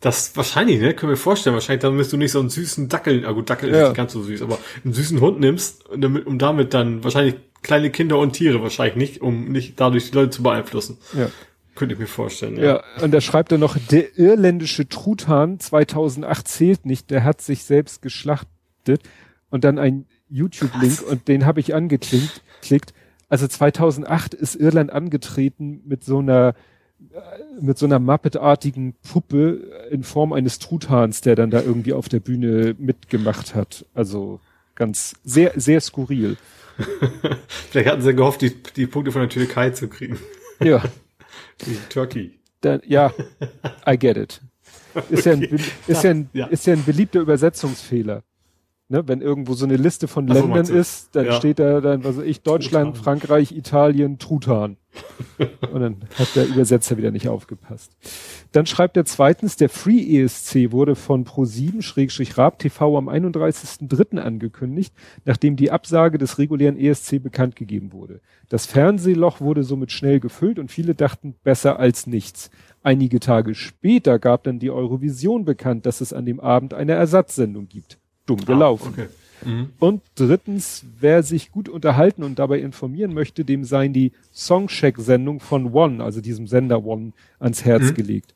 Das wahrscheinlich, ne? Können wir vorstellen. Wahrscheinlich, dann müsst du nicht so einen süßen Dackel, ah gut, Dackel ja. ist nicht ganz so süß, aber einen süßen Hund nimmst, um damit dann wahrscheinlich kleine Kinder und Tiere wahrscheinlich nicht, um nicht dadurch die Leute zu beeinflussen. Ja. Könnte ich mir vorstellen. Ja, ja und da schreibt er noch, der irländische Truthahn 2008 zählt nicht, der hat sich selbst geschlachtet und dann ein YouTube-Link und den habe ich angeklickt. Klickt. Also 2008 ist Irland angetreten mit so einer mit so einer Muppet-artigen Puppe in Form eines Truthahns, der dann da irgendwie auf der Bühne mitgemacht hat. Also ganz sehr, sehr skurril. Vielleicht hatten sie gehofft, die, die Punkte von der Türkei zu kriegen. Ja. Die Turkey. Dann, ja, I get it. Ist, okay. ja, ein, ist, ja ein, ja. ist ja ein beliebter Übersetzungsfehler ne, wenn irgendwo so eine Liste von Ach, Ländern ist, dann ja. steht da dann, was weiß ich, Deutschland, Truthahn. Frankreich, Italien, Truthahn. Und dann hat der Übersetzer wieder nicht aufgepasst. Dann schreibt er zweitens, der Free ESC wurde von Pro7-Rab TV am 31.03. angekündigt, nachdem die Absage des regulären ESC bekannt gegeben wurde. Das Fernsehloch wurde somit schnell gefüllt und viele dachten besser als nichts. Einige Tage später gab dann die Eurovision bekannt, dass es an dem Abend eine Ersatzsendung gibt dumm ah, gelaufen. Okay. Mhm. Und drittens, wer sich gut unterhalten und dabei informieren möchte, dem seien die Songcheck-Sendung von One, also diesem Sender One, ans Herz mhm. gelegt.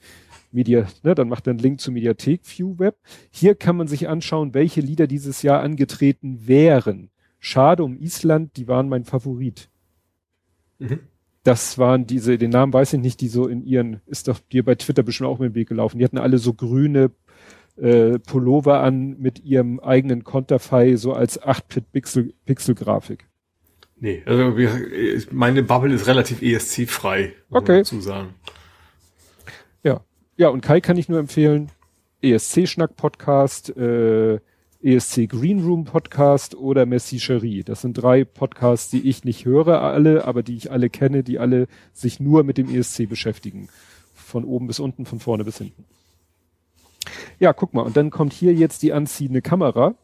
Media, ne, dann macht er einen Link zu Mediathek View Web. Hier kann man sich anschauen, welche Lieder dieses Jahr angetreten wären. Schade um Island, die waren mein Favorit. Mhm. Das waren diese, den Namen weiß ich nicht, die so in ihren, ist doch dir bei Twitter bestimmt auch mit dem Weg gelaufen. Die hatten alle so grüne äh, Pullover an mit ihrem eigenen Konterfei so als 8-Bit-Pixel-Grafik. Nee, also meine Bubble ist relativ ESC-frei, okay. zu sagen. Ja. Ja, und Kai kann ich nur empfehlen, ESC-Schnack-Podcast, äh, ESC Green Room Podcast oder Messi Cherie. Das sind drei Podcasts, die ich nicht höre alle, aber die ich alle kenne, die alle sich nur mit dem ESC beschäftigen. Von oben bis unten, von vorne bis hinten. Ja, guck mal, und dann kommt hier jetzt die anziehende Kamera.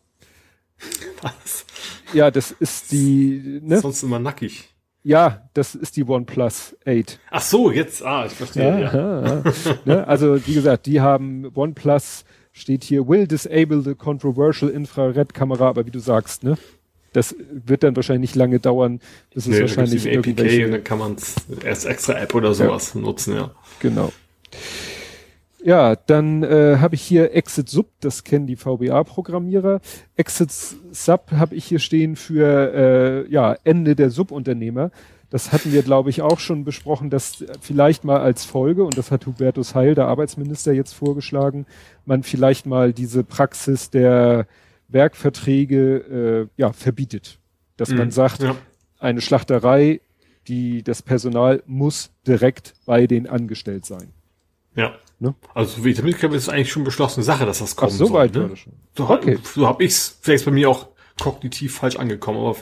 Was? Ja, das ist die. Ne? Sonst immer nackig. Ja, das ist die OnePlus 8. Ach so, jetzt, ah, ich verstehe. Ja, ja. ne? Also, wie gesagt, die haben OnePlus steht hier, will disable the controversial infrared Kamera, aber wie du sagst, ne? Das wird dann wahrscheinlich nicht lange dauern. Das nee, ist wahrscheinlich APK und dann kann man es als extra App oder sowas ja. nutzen, ja. Genau. Ja, dann äh, habe ich hier Exit Sub, das kennen die VBA-Programmierer. Exit Sub habe ich hier stehen für äh, ja Ende der Subunternehmer. Das hatten wir, glaube ich, auch schon besprochen, dass vielleicht mal als Folge, und das hat Hubertus Heil, der Arbeitsminister, jetzt vorgeschlagen, man vielleicht mal diese Praxis der Werkverträge äh, ja verbietet. Dass mhm, man sagt, ja. eine Schlachterei, die das Personal muss direkt bei den angestellt sein. Ja. Ne? Also wie ich damit ist es eigentlich schon beschlossene Sache, dass das kommt. Ach, so soll, weit ne? schon. So, okay. so habe ich's vielleicht bei mir auch kognitiv falsch angekommen, aber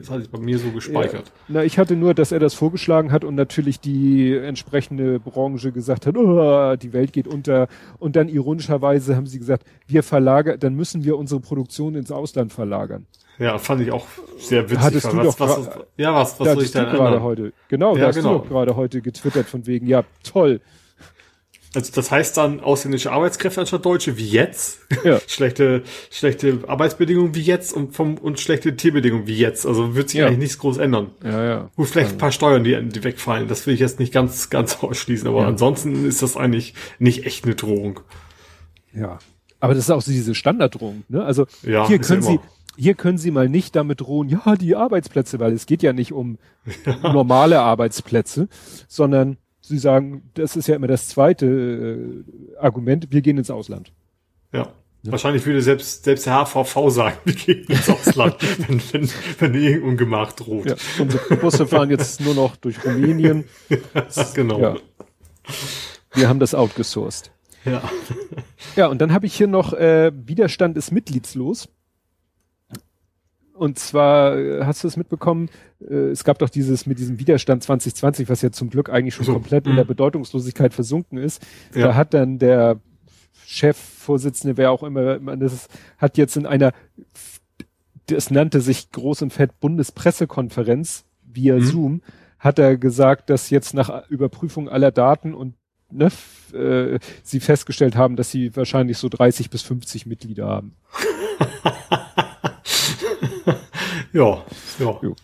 es hat sich bei mir so gespeichert. Ja. Na, ich hatte nur, dass er das vorgeschlagen hat und natürlich die entsprechende Branche gesagt hat, oh, die Welt geht unter. Und dann ironischerweise haben sie gesagt, wir verlagern, dann müssen wir unsere Produktion ins Ausland verlagern. Ja, fand ich auch sehr witzig. Hattest du was, doch was, was, ja, was, was soll ich da gerade heute? Genau, ja, da hast genau. du doch gerade heute getwittert von wegen, ja, toll. Also das heißt dann ausländische Arbeitskräfte anstatt Deutsche wie jetzt. Ja. schlechte, schlechte Arbeitsbedingungen wie jetzt und vom und schlechte Tierbedingungen wie jetzt. Also wird sich ja. eigentlich nichts groß ändern. Ja, ja. Gut, vielleicht ein paar Steuern, die, die wegfallen. Das will ich jetzt nicht ganz, ganz ausschließen. Aber ja. ansonsten ist das eigentlich nicht echt eine Drohung. Ja. Aber das ist auch so diese Standarddrohung, ne? Also ja, hier können Sie, hier können Sie mal nicht damit drohen, ja, die Arbeitsplätze, weil es geht ja nicht um normale Arbeitsplätze, sondern Sie sagen, das ist ja immer das zweite äh, Argument, wir gehen ins Ausland. Ja. ja. Wahrscheinlich würde selbst, selbst der HVV sagen, wir gehen ins Ausland, wenn, wenn, wenn irgendein Ungemach droht. Ja, unsere Busse fahren jetzt nur noch durch Rumänien. genau. Ja. Wir haben das outgesourced. Ja. ja, und dann habe ich hier noch äh, Widerstand ist mitgliedslos. Und zwar, äh, hast du es mitbekommen, äh, es gab doch dieses mit diesem Widerstand 2020, was ja zum Glück eigentlich schon so, komplett in der mhm. Bedeutungslosigkeit versunken ist. Ja. Da hat dann der Chefvorsitzende, wer auch immer, das hat jetzt in einer, das nannte sich groß und fett Bundespressekonferenz via mhm. Zoom, hat er gesagt, dass jetzt nach Überprüfung aller Daten und ne, äh, sie festgestellt haben, dass sie wahrscheinlich so 30 bis 50 Mitglieder haben. Ja, ja. Jo.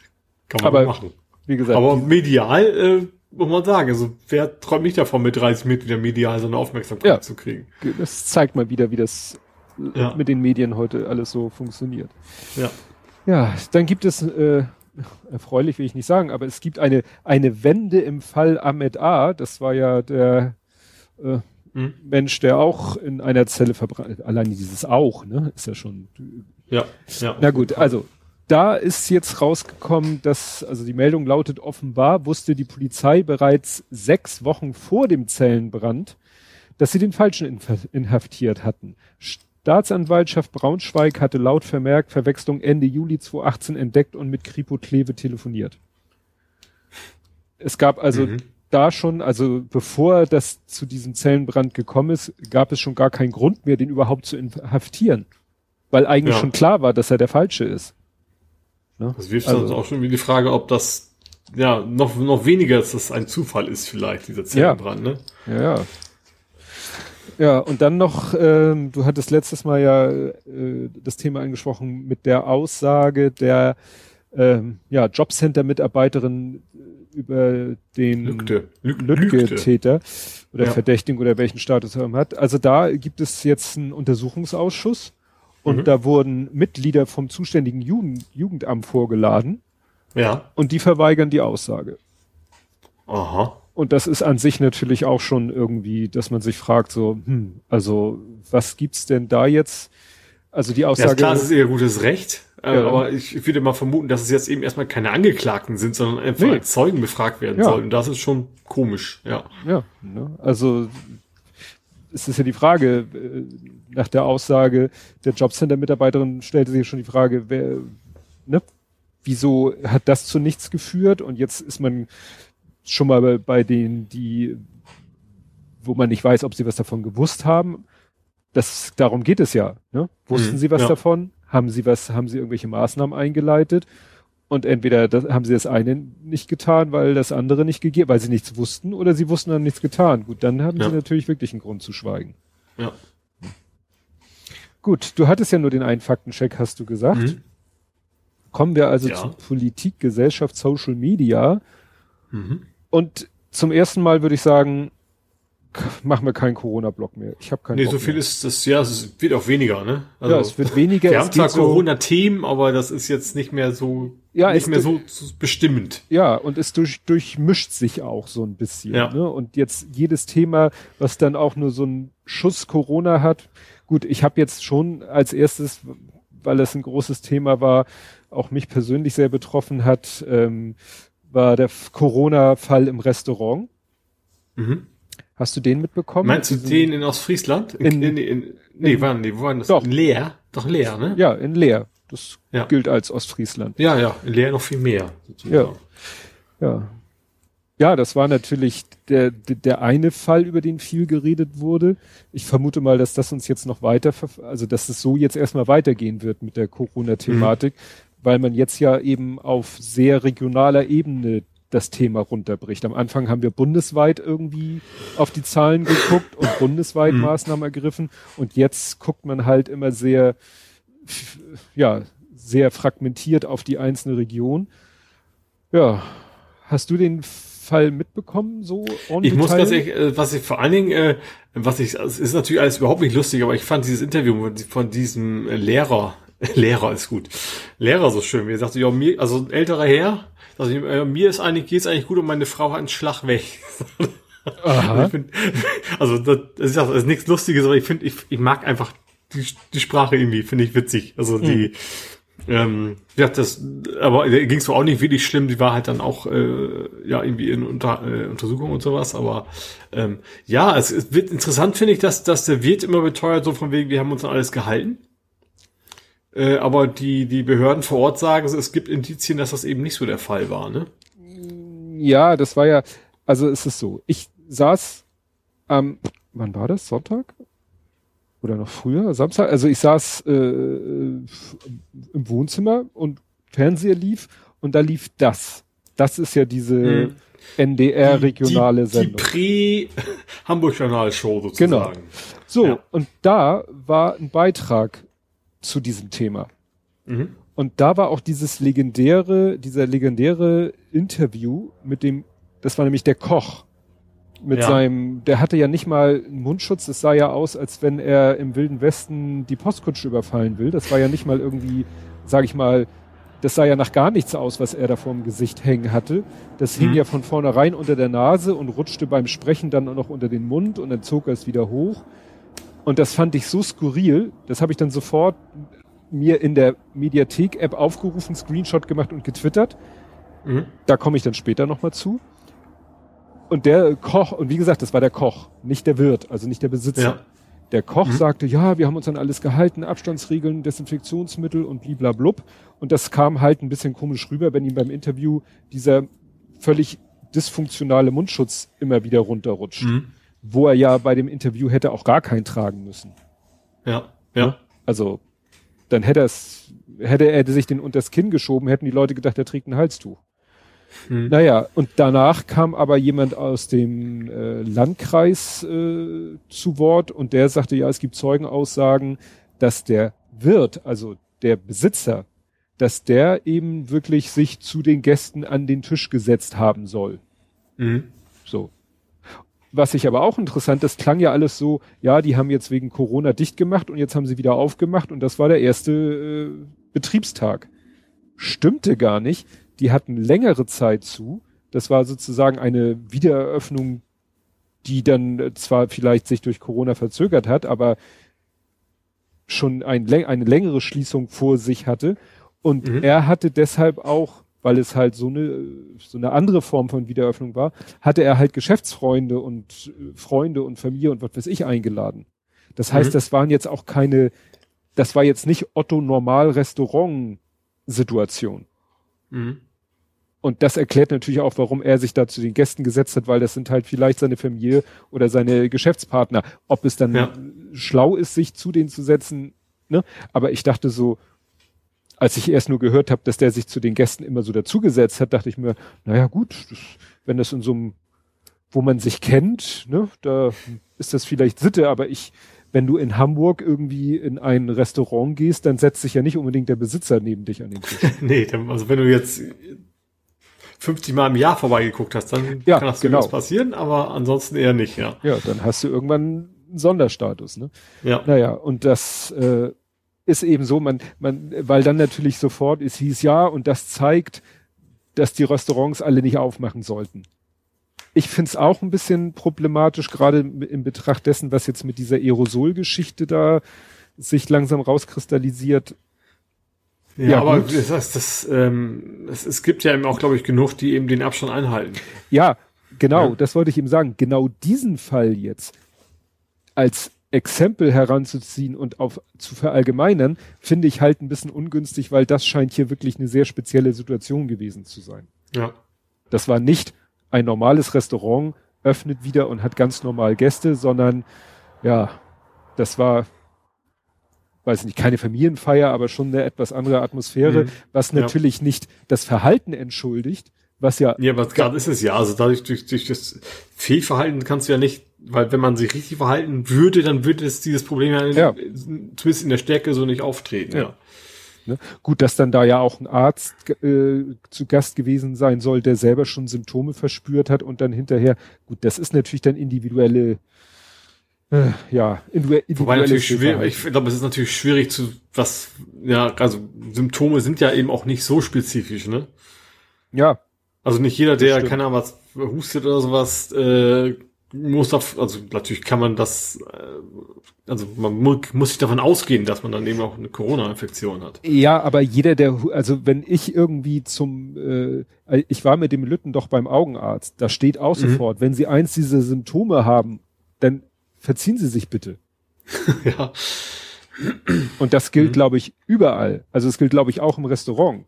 Kann man Aber, machen. Wie gesagt. Aber medial, äh, muss man sagen, also wer träumt nicht davon, mit 30 Mitgliedern medial so eine Aufmerksamkeit ja. zu kriegen? Das zeigt mal wieder, wie das ja. mit den Medien heute alles so funktioniert. Ja. Ja, dann gibt es, äh, erfreulich will ich nicht sagen, aber es gibt eine, eine Wende im Fall Ahmed A. Das war ja der äh, hm. Mensch, der auch in einer Zelle verbrannt, allein dieses auch, ne, ist ja schon. Ja, ja. Na gut, also da ist jetzt rausgekommen, dass, also die Meldung lautet offenbar, wusste die Polizei bereits sechs Wochen vor dem Zellenbrand, dass sie den Falschen inhaftiert hatten. Staatsanwaltschaft Braunschweig hatte laut Vermerk Verwechslung Ende Juli 2018 entdeckt und mit Kripo Kleve telefoniert. Es gab also mhm. da schon, also bevor das zu diesem Zellenbrand gekommen ist, gab es schon gar keinen Grund mehr, den überhaupt zu inhaftieren. Weil eigentlich ja. schon klar war, dass er der Falsche ist. Ne? Das wirft also, uns auch schon wieder die Frage, ob das ja noch, noch weniger, dass das ein Zufall ist vielleicht, dieser Zellenbrand, ja. ne? Ja, ja. Ja, und dann noch, ähm, du hattest letztes Mal ja äh, das Thema angesprochen mit der Aussage der ähm, ja, Jobcenter-Mitarbeiterin über den Lügte. Lügte-Täter oder ja. Verdächtigen oder welchen Status er hat. Also da gibt es jetzt einen Untersuchungsausschuss und mhm. da wurden Mitglieder vom zuständigen Jugend Jugendamt vorgeladen. Ja. Und die verweigern die Aussage. Aha. Und das ist an sich natürlich auch schon irgendwie, dass man sich fragt, so, hm, also was gibt's denn da jetzt? Also die Aussage. Ja, klar, es ist ihr gutes Recht. Äh, ja. Aber ich würde mal vermuten, dass es jetzt eben erstmal keine Angeklagten sind, sondern einfach nee. als Zeugen befragt werden ja. sollen. Das ist schon komisch, ja. Ja, ne? also es ist ja die Frage, äh, nach der Aussage der Jobcenter-Mitarbeiterin stellte sich schon die Frage, wer, ne, wieso hat das zu nichts geführt? Und jetzt ist man schon mal bei, bei denen, die, wo man nicht weiß, ob sie was davon gewusst haben. Das, darum geht es ja. Ne? Wussten mhm, sie was ja. davon? Haben sie was, haben sie irgendwelche Maßnahmen eingeleitet? Und entweder das, haben sie das eine nicht getan, weil das andere nicht gegeben, weil sie nichts wussten, oder sie wussten, haben nichts getan. Gut, dann haben ja. sie natürlich wirklich einen Grund zu schweigen. Ja. Gut, du hattest ja nur den einen Faktencheck, hast du gesagt. Mhm. Kommen wir also ja. zu Politik, Gesellschaft, Social Media. Mhm. Und zum ersten Mal würde ich sagen, machen wir keinen Corona-Block mehr. Ich habe keinen Nee, Bock so viel mehr. ist das, ja, es wird auch weniger, ne? Also, ja, es wird weniger. Wir haben zwar Corona-Themen, aber das ist jetzt nicht mehr so, ja, nicht mehr so, so bestimmend. Ja, und es durch, durchmischt sich auch so ein bisschen. Ja. Ne? Und jetzt jedes Thema, was dann auch nur so einen Schuss Corona hat. Gut, ich habe jetzt schon als erstes, weil es ein großes Thema war, auch mich persönlich sehr betroffen hat, ähm, war der Corona-Fall im Restaurant. Mhm. Hast du den mitbekommen? Meinst du den in Ostfriesland? In, in, in, nee, in, wann, nee, wo war das? Doch. In Leer? Doch Leer, ne? Ja, in Leer. Das ja. gilt als Ostfriesland. Ja, ja, in Leer noch viel mehr. Sozusagen. Ja. Ja. Ja, das war natürlich der, der eine Fall, über den viel geredet wurde. Ich vermute mal, dass das uns jetzt noch weiter, also dass es so jetzt erstmal weitergehen wird mit der Corona-Thematik, mhm. weil man jetzt ja eben auf sehr regionaler Ebene das Thema runterbricht. Am Anfang haben wir bundesweit irgendwie auf die Zahlen geguckt und bundesweit mhm. Maßnahmen ergriffen und jetzt guckt man halt immer sehr, ja, sehr fragmentiert auf die einzelne Region. Ja, hast du den Fall mitbekommen, so Ich muss ehrlich, äh, was ich vor allen Dingen, äh, was ich, es ist natürlich alles überhaupt nicht lustig, aber ich fand dieses Interview von diesem Lehrer, Lehrer ist gut, Lehrer so schön, wie er sagte, ja, mir, also ein älterer Herr, also äh, mir ist eigentlich, geht's eigentlich gut und meine Frau hat einen Schlag weg. Find, also das, ist, das ist nichts Lustiges, aber ich finde, ich, ich mag einfach die, die Sprache irgendwie, finde ich witzig. Also die, Ähm, ja, das, aber der ging es auch nicht wirklich schlimm. Die war halt dann auch äh, ja irgendwie in Unter, äh, Untersuchung und sowas. Aber ähm, ja, es, es wird interessant finde ich, dass dass der Wirt immer beteuert so von wegen, wir haben uns an alles gehalten. Äh, aber die die Behörden vor Ort sagen, es gibt Indizien, dass das eben nicht so der Fall war, ne? Ja, das war ja, also ist es so. Ich saß am, wann war das? Sonntag? Oder noch früher, Samstag, also ich saß äh, im Wohnzimmer und Fernseher lief und da lief das. Das ist ja diese hm. NDR-regionale Sendung. Die Prä-Hamburg-Journal-Show sozusagen. Genau. So, ja. und da war ein Beitrag zu diesem Thema. Mhm. Und da war auch dieses legendäre, dieser legendäre Interview mit dem, das war nämlich der Koch mit ja. seinem, der hatte ja nicht mal einen Mundschutz, das sah ja aus, als wenn er im Wilden Westen die Postkutsche überfallen will. Das war ja nicht mal irgendwie, sag ich mal, das sah ja nach gar nichts aus, was er da vorm Gesicht hängen hatte. Das mhm. hing ja von vornherein unter der Nase und rutschte beim Sprechen dann auch noch unter den Mund und dann zog er es wieder hoch. Und das fand ich so skurril, das habe ich dann sofort mir in der Mediathek-App aufgerufen, Screenshot gemacht und getwittert. Mhm. Da komme ich dann später nochmal zu. Und der Koch, und wie gesagt, das war der Koch, nicht der Wirt, also nicht der Besitzer. Ja. Der Koch mhm. sagte, ja, wir haben uns an alles gehalten, Abstandsregeln, Desinfektionsmittel und bliblablub. Und das kam halt ein bisschen komisch rüber, wenn ihm beim Interview dieser völlig dysfunktionale Mundschutz immer wieder runterrutscht. Mhm. Wo er ja bei dem Interview hätte auch gar keinen tragen müssen. Ja, ja. Also, dann hätte er es, hätte er sich den unters Kinn geschoben, hätten die Leute gedacht, er trägt ein Halstuch. Hm. Naja, und danach kam aber jemand aus dem äh, Landkreis äh, zu Wort und der sagte, ja, es gibt Zeugenaussagen, dass der Wirt, also der Besitzer, dass der eben wirklich sich zu den Gästen an den Tisch gesetzt haben soll. Mhm. So. Was ich aber auch interessant, das klang ja alles so, ja, die haben jetzt wegen Corona dicht gemacht und jetzt haben sie wieder aufgemacht und das war der erste äh, Betriebstag. Stimmte gar nicht die hatten längere Zeit zu. Das war sozusagen eine Wiedereröffnung, die dann zwar vielleicht sich durch Corona verzögert hat, aber schon ein, eine längere Schließung vor sich hatte. Und mhm. er hatte deshalb auch, weil es halt so eine, so eine andere Form von Wiedereröffnung war, hatte er halt Geschäftsfreunde und äh, Freunde und Familie und was weiß ich eingeladen. Das heißt, mhm. das waren jetzt auch keine, das war jetzt nicht Otto Normal Restaurant Situation. Mhm. Und das erklärt natürlich auch, warum er sich da zu den Gästen gesetzt hat, weil das sind halt vielleicht seine Familie oder seine Geschäftspartner. Ob es dann ja. schlau ist, sich zu denen zu setzen, ne? Aber ich dachte so, als ich erst nur gehört habe, dass der sich zu den Gästen immer so dazugesetzt hat, dachte ich mir, naja gut, das, wenn das in so einem, wo man sich kennt, ne, da ist das vielleicht Sitte, aber ich, wenn du in Hamburg irgendwie in ein Restaurant gehst, dann setzt sich ja nicht unbedingt der Besitzer neben dich an den Tisch. nee, also wenn du jetzt 50 Mal im Jahr vorbeigeguckt hast, dann ja, kann das genau. passieren, aber ansonsten eher nicht, ja. Ja, dann hast du irgendwann einen Sonderstatus, ne? Ja. Naja, und das äh, ist eben so, man, man, weil dann natürlich sofort es hieß ja, und das zeigt, dass die Restaurants alle nicht aufmachen sollten. Ich find's auch ein bisschen problematisch, gerade in Betracht dessen, was jetzt mit dieser Aerosolgeschichte da sich langsam rauskristallisiert. Ja, ja aber das, heißt, das, ähm, es, es gibt ja eben auch, glaube ich, genug, die eben den Abstand einhalten. Ja, genau, ja. das wollte ich ihm sagen. Genau diesen Fall jetzt als Exempel heranzuziehen und auf zu verallgemeinern, finde ich halt ein bisschen ungünstig, weil das scheint hier wirklich eine sehr spezielle Situation gewesen zu sein. Ja. Das war nicht ein normales Restaurant, öffnet wieder und hat ganz normal Gäste, sondern ja, das war weiß nicht, keine Familienfeier, aber schon eine etwas andere Atmosphäre, mhm. was natürlich ja. nicht das Verhalten entschuldigt, was ja. Ja, was gerade ist es ja. Also dadurch, durch, durch das Fehlverhalten kannst du ja nicht, weil wenn man sich richtig verhalten würde, dann würde es dieses Problem ja, ja. zumindest in der Stärke so nicht auftreten, ja. ja. Ne? Gut, dass dann da ja auch ein Arzt äh, zu Gast gewesen sein soll, der selber schon Symptome verspürt hat und dann hinterher, gut, das ist natürlich dann individuelle äh, ja, Wobei natürlich schwierig, ich glaube, es ist natürlich schwierig zu, was, ja, also Symptome sind ja eben auch nicht so spezifisch, ne? Ja. Also nicht jeder, der, keine Ahnung, was hustet oder sowas, äh, muss auf, also natürlich kann man das, äh, also man mu muss sich davon ausgehen, dass man dann eben auch eine Corona-Infektion hat. Ja, aber jeder, der, also wenn ich irgendwie zum, äh, ich war mit dem Lütten doch beim Augenarzt, da steht auch mhm. sofort, wenn Sie eins dieser Symptome haben, dann verziehen Sie sich bitte. ja. Und das gilt, mhm. glaube ich, überall. Also es gilt, glaube ich, auch im Restaurant.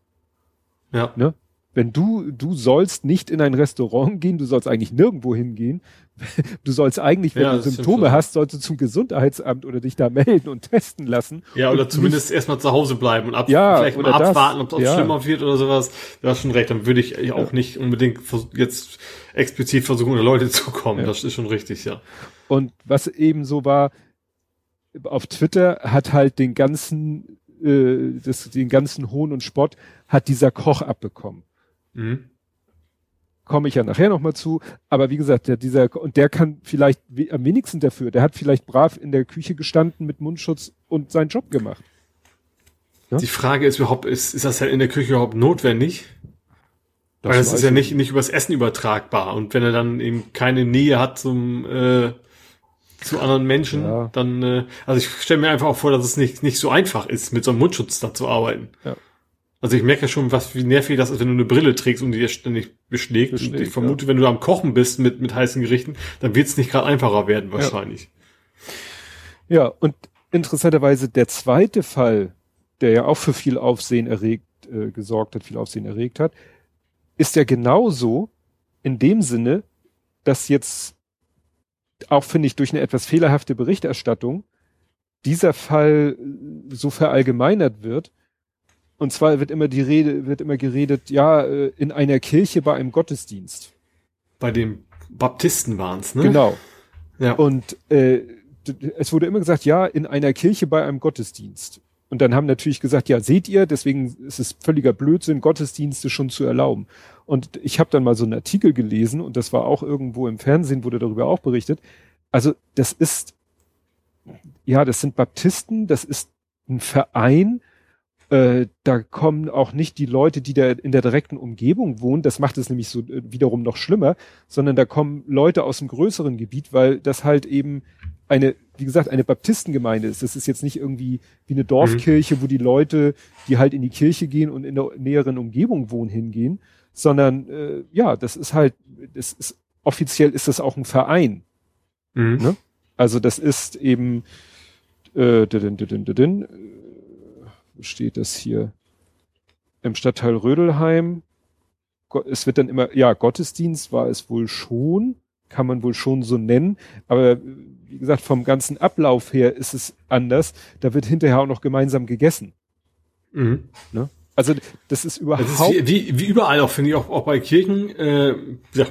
Ja. Ne? Wenn du, du sollst nicht in ein Restaurant gehen, du sollst eigentlich nirgendwo hingehen. Du sollst eigentlich, wenn ja, du Symptome hast, sollst du zum Gesundheitsamt oder dich da melden und testen lassen. Ja, oder zumindest erstmal zu Hause bleiben und ab, ja, vielleicht mal abwarten, ob es ja. schlimmer wird oder sowas. Du hast schon recht, dann würde ich auch nicht unbedingt jetzt explizit versuchen, unter Leute zu kommen. Das ist schon richtig, ja. Und was eben so war, auf Twitter hat halt den ganzen, äh, das, den ganzen Hohn und Spott hat dieser Koch abbekommen. Mhm. Komme ich ja nachher nochmal zu. Aber wie gesagt, der, dieser, und der kann vielleicht am wenigsten dafür. Der hat vielleicht brav in der Küche gestanden mit Mundschutz und seinen Job gemacht. Ja? Die Frage ist überhaupt, ist, ist das ja in der Küche überhaupt notwendig? Das Weil das ist ja nicht, nicht übers Essen übertragbar. Und wenn er dann eben keine Nähe hat zum, äh, zu anderen Menschen, ja. dann, äh, also ich stelle mir einfach auch vor, dass es nicht, nicht so einfach ist, mit so einem Mundschutz da zu arbeiten. Ja. Also ich merke ja schon, was wie nervig das ist, wenn du eine Brille trägst und die dir ständig beschlägt. beschlägt und ich vermute, ja. wenn du am Kochen bist mit, mit heißen Gerichten, dann wird es nicht gerade einfacher werden wahrscheinlich. Ja. ja, und interessanterweise der zweite Fall, der ja auch für viel Aufsehen erregt, äh, gesorgt hat, viel Aufsehen erregt hat, ist ja genauso in dem Sinne, dass jetzt auch finde ich durch eine etwas fehlerhafte Berichterstattung dieser Fall so verallgemeinert wird, und zwar wird immer die Rede, wird immer geredet, ja, äh, in einer Kirche bei einem Gottesdienst. Bei den Baptisten waren's, ne? Genau. Ja. Und äh, es wurde immer gesagt, ja, in einer Kirche bei einem Gottesdienst. Und dann haben natürlich gesagt, ja, seht ihr, deswegen ist es völliger Blödsinn, Gottesdienste schon zu erlauben. Und ich habe dann mal so einen Artikel gelesen und das war auch irgendwo im Fernsehen, wurde darüber auch berichtet. Also das ist, ja, das sind Baptisten, das ist ein Verein, äh, da kommen auch nicht die Leute, die da in der direkten Umgebung wohnen, das macht es nämlich so äh, wiederum noch schlimmer, sondern da kommen Leute aus dem größeren Gebiet, weil das halt eben eine, wie gesagt, eine Baptistengemeinde ist. Das ist jetzt nicht irgendwie wie eine Dorfkirche, mhm. wo die Leute, die halt in die Kirche gehen und in der näheren Umgebung wohnen, hingehen, sondern äh, ja, das ist halt, das ist offiziell ist das auch ein Verein. Mhm. Ne? Also das ist eben äh, din, din, steht das hier? Im Stadtteil Rödelheim. Es wird dann immer, ja, Gottesdienst war es wohl schon, kann man wohl schon so nennen, aber wie gesagt, vom ganzen Ablauf her ist es anders. Da wird hinterher auch noch gemeinsam gegessen. Mhm. Ne? Also das ist überhaupt. Das ist wie, wie, wie überall auch, finde ich, auch, auch bei Kirchen, äh,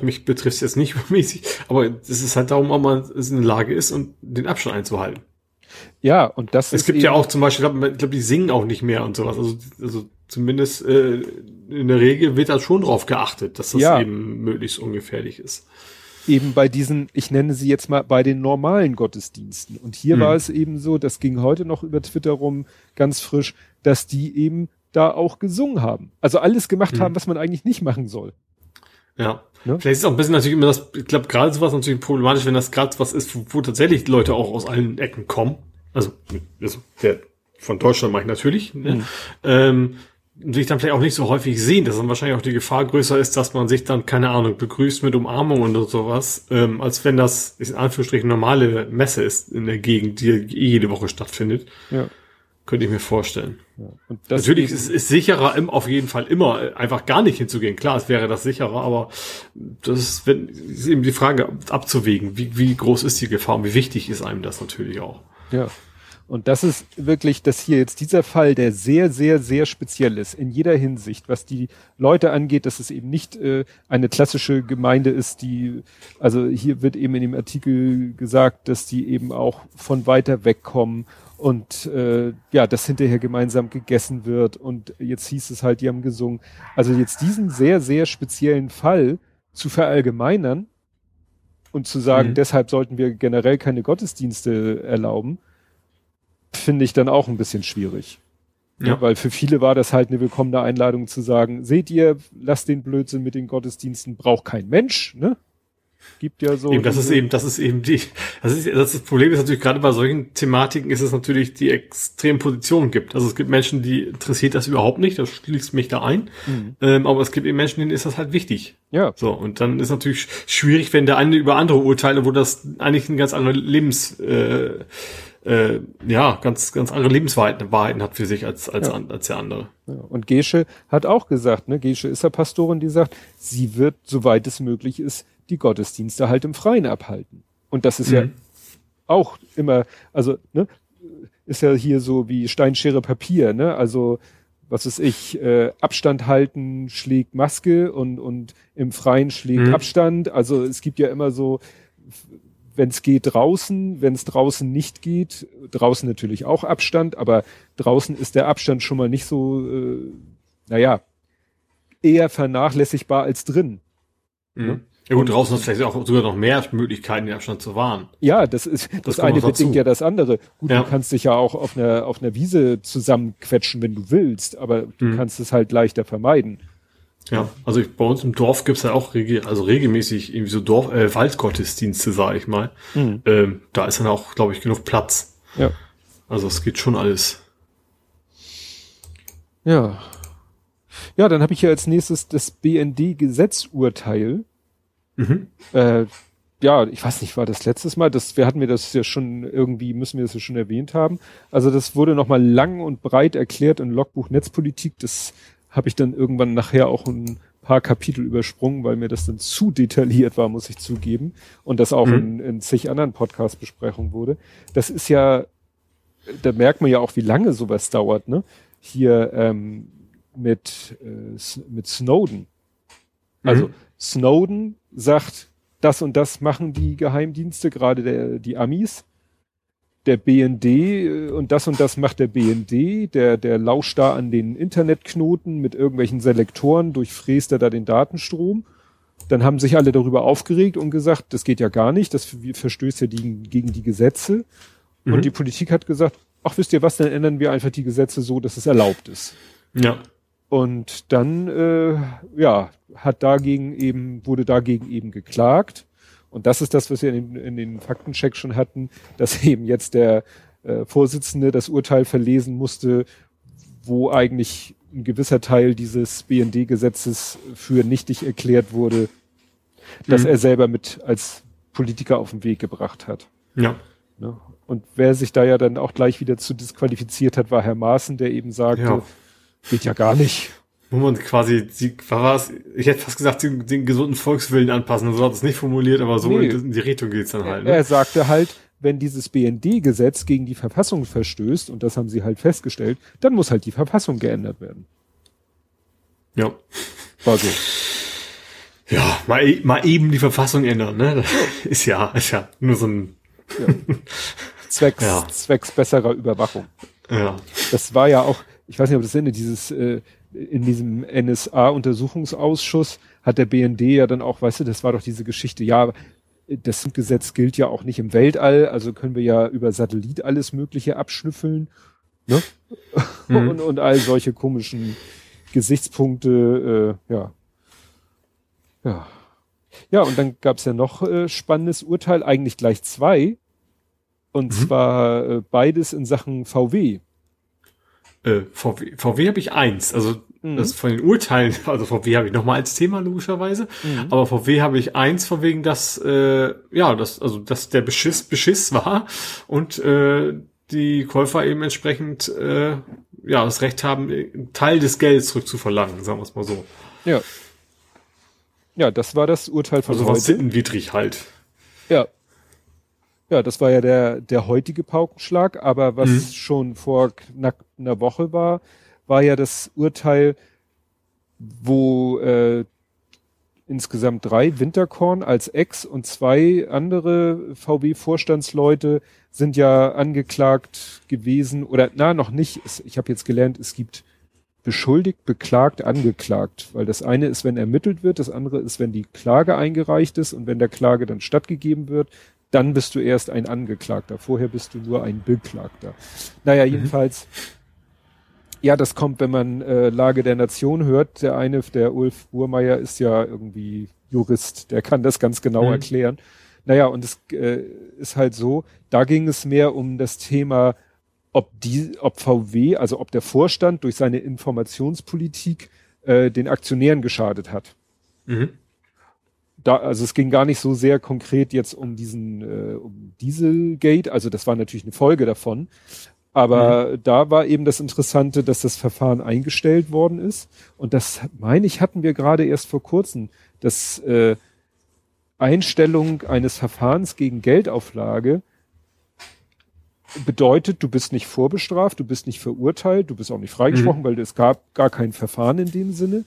mich betrifft es jetzt nicht übermäßig, aber es ist halt darum, ob man in der Lage ist und den Abstand einzuhalten. Ja, und das es ist. gibt ja auch zum Beispiel, ich glaube, glaub, die singen auch nicht mehr und sowas. Also, also zumindest äh, in der Regel wird da schon drauf geachtet, dass das ja. eben möglichst ungefährlich ist. Eben bei diesen, ich nenne sie jetzt mal bei den normalen Gottesdiensten. Und hier hm. war es eben so, das ging heute noch über Twitter rum, ganz frisch, dass die eben da auch gesungen haben. Also alles gemacht hm. haben, was man eigentlich nicht machen soll. Ja. Ne? Vielleicht ist es auch ein bisschen natürlich immer das, ich glaube, gerade sowas natürlich problematisch, wenn das gerade was ist, wo, wo tatsächlich Leute auch aus allen Ecken kommen. Also, also der von Deutschland mache ich natürlich. Ne? Mhm. Ähm, und sich dann vielleicht auch nicht so häufig sehen, dass dann wahrscheinlich auch die Gefahr größer ist, dass man sich dann, keine Ahnung, begrüßt mit Umarmung oder sowas, ähm, als wenn das in Anführungsstrichen normale Messe ist in der Gegend, die jede Woche stattfindet. Ja. Könnte ich mir vorstellen. Ja. Natürlich ist es sicherer, auf jeden Fall immer äh, einfach gar nicht hinzugehen. Klar, es wäre das sicherer, aber das ist, wenn, ist eben die Frage abzuwägen, wie, wie groß ist die Gefahr und wie wichtig ist einem das natürlich auch. Ja. Und das ist wirklich, dass hier jetzt dieser Fall, der sehr, sehr, sehr speziell ist in jeder Hinsicht, was die Leute angeht, dass es eben nicht äh, eine klassische Gemeinde ist, die, also hier wird eben in dem Artikel gesagt, dass die eben auch von weiter weg kommen und äh, ja, das hinterher gemeinsam gegessen wird und jetzt hieß es halt, die haben gesungen. Also jetzt diesen sehr, sehr speziellen Fall zu verallgemeinern und zu sagen, mhm. deshalb sollten wir generell keine Gottesdienste erlauben, finde ich dann auch ein bisschen schwierig. Ja. Weil für viele war das halt eine willkommene Einladung zu sagen, seht ihr, lasst den Blödsinn mit den Gottesdiensten, braucht kein Mensch, ne? Gibt ja so. Eben, das ist eben, das ist eben die, das ist, das, ist, das Problem ist natürlich gerade bei solchen Thematiken ist es natürlich die extremen Positionen gibt. Also es gibt Menschen, die interessiert das überhaupt nicht, das schließt mich da ein. Mhm. Ähm, aber es gibt eben Menschen, denen ist das halt wichtig. Ja. So, und dann ist natürlich schwierig, wenn der eine über andere urteile, wo das eigentlich ein ganz anderer Lebens, äh, äh, ja, ganz, ganz andere Lebenswahrheiten Wahrheiten hat für sich als, als, ja. als der andere. Ja. Und Gesche hat auch gesagt, ne, Gesche ist ja Pastorin, die sagt, sie wird, soweit es möglich ist, die Gottesdienste halt im Freien abhalten. Und das ist mhm. ja auch immer, also, ne, ist ja hier so wie Steinschere Papier, ne? Also, was ist ich, äh, Abstand halten schlägt Maske und, und im Freien schlägt mhm. Abstand. Also es gibt ja immer so wenn es geht draußen, wenn es draußen nicht geht, draußen natürlich auch Abstand, aber draußen ist der Abstand schon mal nicht so, äh, naja, eher vernachlässigbar als drin. Mhm. Ne? Ja gut, draußen hast du vielleicht auch sogar noch mehr Möglichkeiten, den Abstand zu wahren. Ja, das ist das, das eine bedingt ja das andere. Gut, ja. du kannst dich ja auch auf einer auf einer Wiese zusammenquetschen, wenn du willst, aber du mhm. kannst es halt leichter vermeiden. Ja, also ich, bei uns im Dorf gibt's ja auch rege, also regelmäßig irgendwie so Dorf, äh, Waldgottesdienste, sag ich mal. Mhm. Ähm, da ist dann auch, glaube ich, genug Platz. Ja. Also es geht schon alles. Ja. Ja, dann habe ich ja als nächstes das BND-Gesetzurteil. Mhm. Äh, ja, ich weiß nicht, war das letztes Mal, das, wir hatten mir das ja schon irgendwie, müssen wir das ja schon erwähnt haben. Also das wurde nochmal lang und breit erklärt in Logbuch Netzpolitik. Das habe ich dann irgendwann nachher auch ein paar Kapitel übersprungen, weil mir das dann zu detailliert war, muss ich zugeben. Und das auch mhm. in, in zig anderen Podcast-Besprechungen wurde. Das ist ja, da merkt man ja auch, wie lange sowas dauert, ne? Hier ähm, mit, äh, mit Snowden. Also mhm. Snowden sagt, das und das machen die Geheimdienste, gerade der, die Amis der BND äh, und das und das macht der BND, der, der lauscht da an den Internetknoten mit irgendwelchen Selektoren, durchfräst er da den Datenstrom. Dann haben sich alle darüber aufgeregt und gesagt, das geht ja gar nicht, das verstößt ja die, gegen die Gesetze. Mhm. Und die Politik hat gesagt, ach wisst ihr was, dann ändern wir einfach die Gesetze so, dass es erlaubt ist. Ja. Und dann, äh, ja, hat dagegen eben, wurde dagegen eben geklagt. Und das ist das, was wir in, in den Faktencheck schon hatten, dass eben jetzt der äh, Vorsitzende das Urteil verlesen musste, wo eigentlich ein gewisser Teil dieses BND-Gesetzes für nichtig erklärt wurde, dass mhm. er selber mit als Politiker auf den Weg gebracht hat. Ja. Ne? Und wer sich da ja dann auch gleich wieder zu disqualifiziert hat, war Herr Maaßen, der eben sagte, ja. Geht ja gar nicht wo man quasi, die, was, ich hätte fast gesagt, den, den gesunden Volkswillen anpassen. So hat es nicht formuliert, aber so nee. in, die Richtung geht's dann halt. Ne? Er sagte halt, wenn dieses BND-Gesetz gegen die Verfassung verstößt, und das haben sie halt festgestellt, dann muss halt die Verfassung geändert werden. Ja. War so. Ja, mal, e, mal eben die Verfassung ändern, ne? Das ist ja, ist ja nur so ein ja. Zwecks, ja. zwecks besserer Überwachung. Ja. Das war ja auch, ich weiß nicht, ob das Ende dieses äh, in diesem NSA-Untersuchungsausschuss hat der BND ja dann auch, weißt du, das war doch diese Geschichte, ja, das Gesetz gilt ja auch nicht im Weltall, also können wir ja über Satellit alles Mögliche abschnüffeln, ne? Mhm. und, und all solche komischen Gesichtspunkte, äh, ja. Ja. Ja, und dann gab's ja noch äh, spannendes Urteil, eigentlich gleich zwei. Und mhm. zwar äh, beides in Sachen VW. Äh, VW, VW habe ich eins. Also mhm. das von den Urteilen, also VW habe ich nochmal als Thema logischerweise, mhm. aber VW habe ich eins von wegen, dass äh, ja, dass also dass der Beschiss Beschiss war und äh, die Käufer eben entsprechend äh, ja das Recht haben, einen Teil des Geldes zurückzuverlangen, sagen wir es mal so. Ja. Ja, das war das Urteil von also heute. Also sittenwidrig halt. Ja, ja, das war ja der, der heutige Paukenschlag, aber was mhm. schon vor knapp einer Woche war, war ja das Urteil, wo äh, insgesamt drei Winterkorn als Ex und zwei andere VW-Vorstandsleute sind ja angeklagt gewesen oder na noch nicht. Ich habe jetzt gelernt, es gibt beschuldigt, beklagt, angeklagt, weil das eine ist, wenn ermittelt wird, das andere ist, wenn die Klage eingereicht ist und wenn der Klage dann stattgegeben wird, dann bist du erst ein Angeklagter. Vorher bist du nur ein Beklagter. Naja, mhm. jedenfalls, ja, das kommt, wenn man äh, Lage der Nation hört. Der eine, der Ulf Burmeier, ist ja irgendwie Jurist, der kann das ganz genau mhm. erklären. Naja, und es äh, ist halt so, da ging es mehr um das Thema, ob die, ob VW, also ob der Vorstand durch seine Informationspolitik äh, den Aktionären geschadet hat. Mhm. Da, also es ging gar nicht so sehr konkret jetzt um diesen äh, um Dieselgate, also das war natürlich eine Folge davon, aber mhm. da war eben das Interessante, dass das Verfahren eingestellt worden ist. Und das, meine ich, hatten wir gerade erst vor kurzem, dass äh, Einstellung eines Verfahrens gegen Geldauflage bedeutet, du bist nicht vorbestraft, du bist nicht verurteilt, du bist auch nicht freigesprochen, mhm. weil es gab gar kein Verfahren in dem Sinne,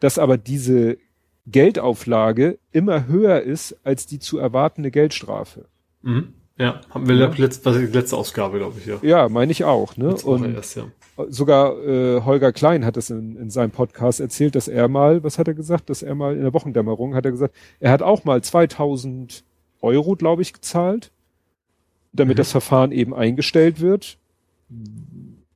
dass aber diese Geldauflage immer höher ist als die zu erwartende Geldstrafe. Mhm. Ja, haben wir ja. Letzt, was die letzte Ausgabe, glaube ich, ja. Ja, meine ich auch, ne? Und erst, ja. sogar äh, Holger Klein hat es in, in seinem Podcast erzählt, dass er mal, was hat er gesagt, dass er mal in der Wochendämmerung hat er gesagt, er hat auch mal 2000 Euro, glaube ich, gezahlt, damit mhm. das Verfahren eben eingestellt wird.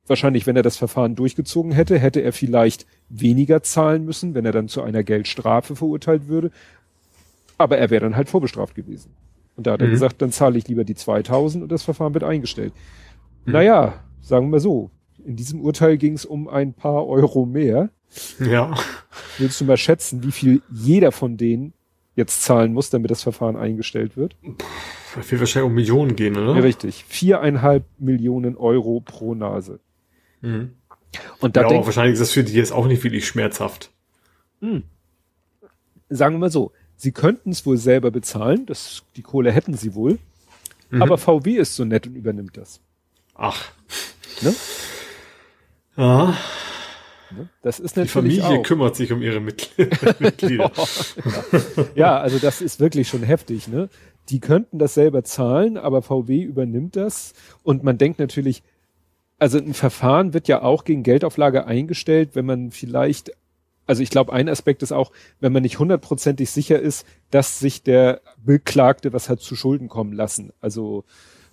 Wahrscheinlich, wenn er das Verfahren durchgezogen hätte, hätte er vielleicht weniger zahlen müssen, wenn er dann zu einer Geldstrafe verurteilt würde. Aber er wäre dann halt vorbestraft gewesen. Und da hat mhm. er gesagt, dann zahle ich lieber die 2000 und das Verfahren wird eingestellt. Mhm. Naja, sagen wir mal so. In diesem Urteil ging es um ein paar Euro mehr. Ja. Willst du mal schätzen, wie viel jeder von denen jetzt zahlen muss, damit das Verfahren eingestellt wird? Das wird wahrscheinlich um Millionen gehen, oder? Ja, richtig. Viereinhalb Millionen Euro pro Nase. Mhm. Und da ja, denk, wahrscheinlich ist das für die jetzt auch nicht wirklich schmerzhaft. Mh. Sagen wir mal so, Sie könnten es wohl selber bezahlen, das, die Kohle hätten sie wohl, mhm. aber VW ist so nett und übernimmt das. Ach. Ne? Ja. Ne? Das ist natürlich Die Familie auch. kümmert sich um ihre Mitglieder. ja, also das ist wirklich schon heftig. Ne? Die könnten das selber zahlen, aber VW übernimmt das. Und man denkt natürlich, also ein Verfahren wird ja auch gegen Geldauflage eingestellt, wenn man vielleicht also ich glaube, ein Aspekt ist auch, wenn man nicht hundertprozentig sicher ist, dass sich der Beklagte was hat zu Schulden kommen lassen. Also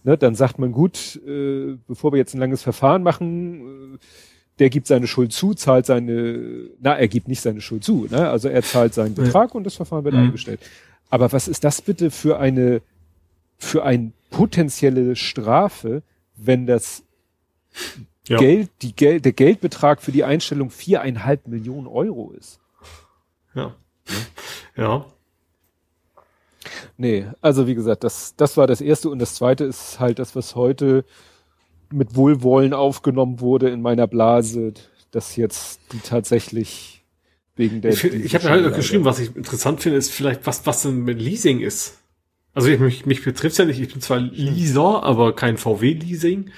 ne, dann sagt man gut, äh, bevor wir jetzt ein langes Verfahren machen, äh, der gibt seine Schuld zu, zahlt seine, na, er gibt nicht seine Schuld zu, ne? Also er zahlt seinen Betrag ja. und das Verfahren wird mhm. eingestellt. Aber was ist das bitte für eine, für eine potenzielle Strafe, wenn das ja. Geld, die Geld, der Geldbetrag für die Einstellung viereinhalb Millionen Euro ist. Ja. Ja. Nee, also wie gesagt, das, das war das erste und das zweite ist halt das, was heute mit Wohlwollen aufgenommen wurde in meiner Blase, dass jetzt die tatsächlich wegen der. Ich, ich habe halt geschrieben, was ich interessant finde, ist vielleicht, was, was denn mit Leasing ist. Also ich, mich, mich betrifft's ja nicht, ich bin zwar Leaser, aber kein VW-Leasing.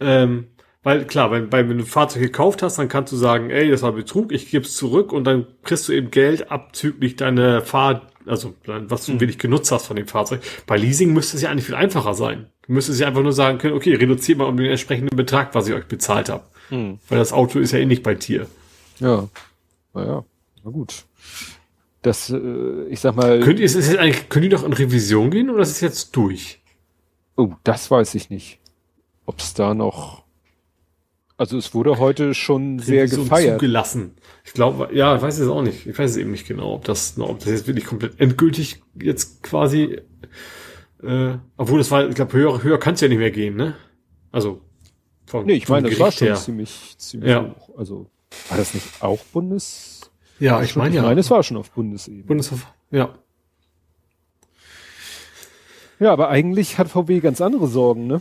Ähm, weil klar, wenn, wenn du ein Fahrzeug gekauft hast, dann kannst du sagen, ey, das war Betrug, ich gebe es zurück und dann kriegst du eben Geld abzüglich deiner Fahrt, also was du mhm. wenig genutzt hast von dem Fahrzeug. Bei Leasing müsste es ja eigentlich viel einfacher sein. Du müsstest ja einfach nur sagen können, okay, reduziert mal um den entsprechenden Betrag, was ich euch bezahlt habe. Mhm. Weil das Auto ist ja eh nicht bei dir. Ja. Naja, na gut. Das, äh, ich sag mal. Könnt ihr, ist jetzt eigentlich, könnt ihr doch in Revision gehen oder ist es jetzt durch? Oh, das weiß ich nicht. Ob es da noch also es wurde heute schon sehr so gefeiert. Zugelassen. Ich glaube, ja, ich weiß es auch nicht. Ich weiß es eben nicht genau, ob das, ob das jetzt wirklich komplett endgültig jetzt quasi, äh, obwohl das war, ich glaube, höher, höher kann es ja nicht mehr gehen, ne? Also von, Nee, ich meine, das war schon her. ziemlich, ziemlich ja. hoch. Also war das nicht auch Bundes? Ja, ich meine ja. Ich meine, es war schon auf Bundesebene. Bundeshof, ja. Ja, aber eigentlich hat VW ganz andere Sorgen, ne?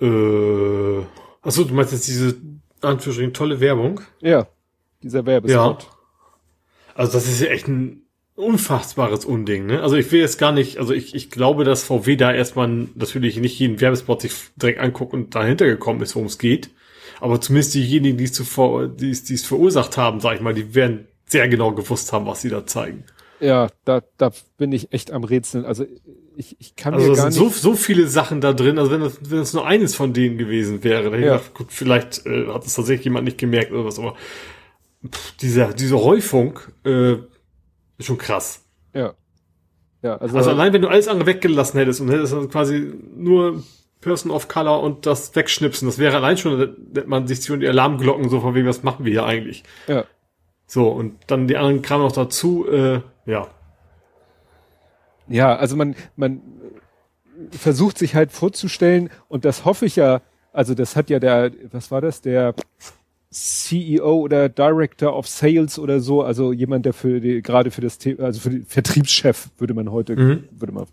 Äh, achso, du meinst jetzt diese Anführungsstrichen tolle Werbung? Ja, dieser Werbespot. Ja. Also das ist ja echt ein unfassbares Unding, ne? Also ich will jetzt gar nicht, also ich, ich glaube, dass VW da erstmal natürlich nicht jeden Werbespot sich direkt anguckt und dahinter gekommen ist, worum es geht. Aber zumindest diejenigen, die es zuvor, die es, die es verursacht haben, sag ich mal, die werden sehr genau gewusst haben, was sie da zeigen. Ja, da, da bin ich echt am Rätseln. Also ich, ich kann also mir gar nicht. So, so viele Sachen da drin, also wenn das, wenn das nur eines von denen gewesen wäre, dann ja. gedacht, gut, vielleicht äh, hat es tatsächlich jemand nicht gemerkt oder was, aber pff, diese, diese Häufung äh, ist schon krass. Ja. Ja, also, also allein wenn du alles andere weggelassen hättest und hättest also quasi nur Person of Color und das wegschnipsen, das wäre allein schon, dass man sich schon die Alarmglocken so von wegen, was machen wir hier eigentlich? Ja. So, und dann die anderen kamen noch dazu, äh, ja. Ja, also man, man versucht sich halt vorzustellen, und das hoffe ich ja, also das hat ja der, was war das, der CEO oder Director of Sales oder so, also jemand, der für die, gerade für das Thema, also für den Vertriebschef, würde man heute, mhm. würde man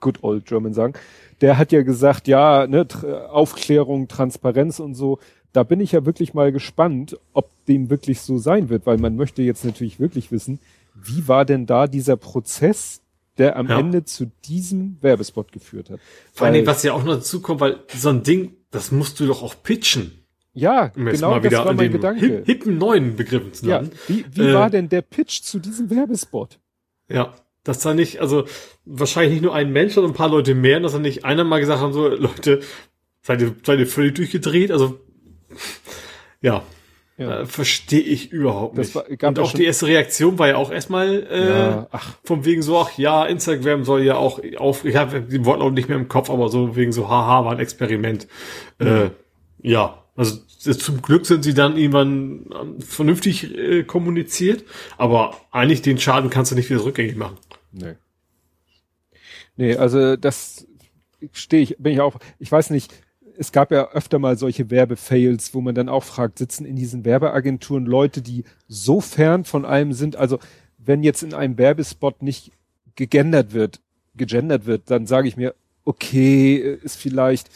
good old German sagen, der hat ja gesagt, ja, ne, Aufklärung, Transparenz und so, da bin ich ja wirklich mal gespannt, ob dem wirklich so sein wird, weil man möchte jetzt natürlich wirklich wissen, wie war denn da dieser Prozess, der am ja. Ende zu diesem Werbespot geführt hat. Vor allem, was ja auch noch dazu kommt, weil so ein Ding, das musst du doch auch pitchen. Ja, um genau mal wieder das war mein Gedanke. hippen neuen Begriffen zu nennen. Ja, wie wie äh, war denn der Pitch zu diesem Werbespot? Ja, dass da nicht, also wahrscheinlich nicht nur ein Mensch, sondern ein paar Leute mehr, dass da nicht einer mal gesagt haben, so Leute, seid ihr, seid ihr völlig durchgedreht? Also ja, ja. Äh, Verstehe ich überhaupt nicht. War, und auch die erste Reaktion war ja auch erstmal äh, ja, vom wegen so, ach ja, Instagram soll ja auch auf, ich habe die Worte auch nicht mehr im Kopf, aber so wegen so, haha, war ein Experiment. Mhm. Äh, ja, also zum Glück sind sie dann irgendwann ähm, vernünftig äh, kommuniziert, aber eigentlich den Schaden kannst du nicht wieder rückgängig machen. Nee. Nee, also das stehe ich, bin ich auch, ich weiß nicht, es gab ja öfter mal solche Werbefails, wo man dann auch fragt, sitzen in diesen Werbeagenturen Leute, die so fern von allem sind, also wenn jetzt in einem Werbespot nicht gegendert wird, gegendert wird, dann sage ich mir, okay, ist vielleicht,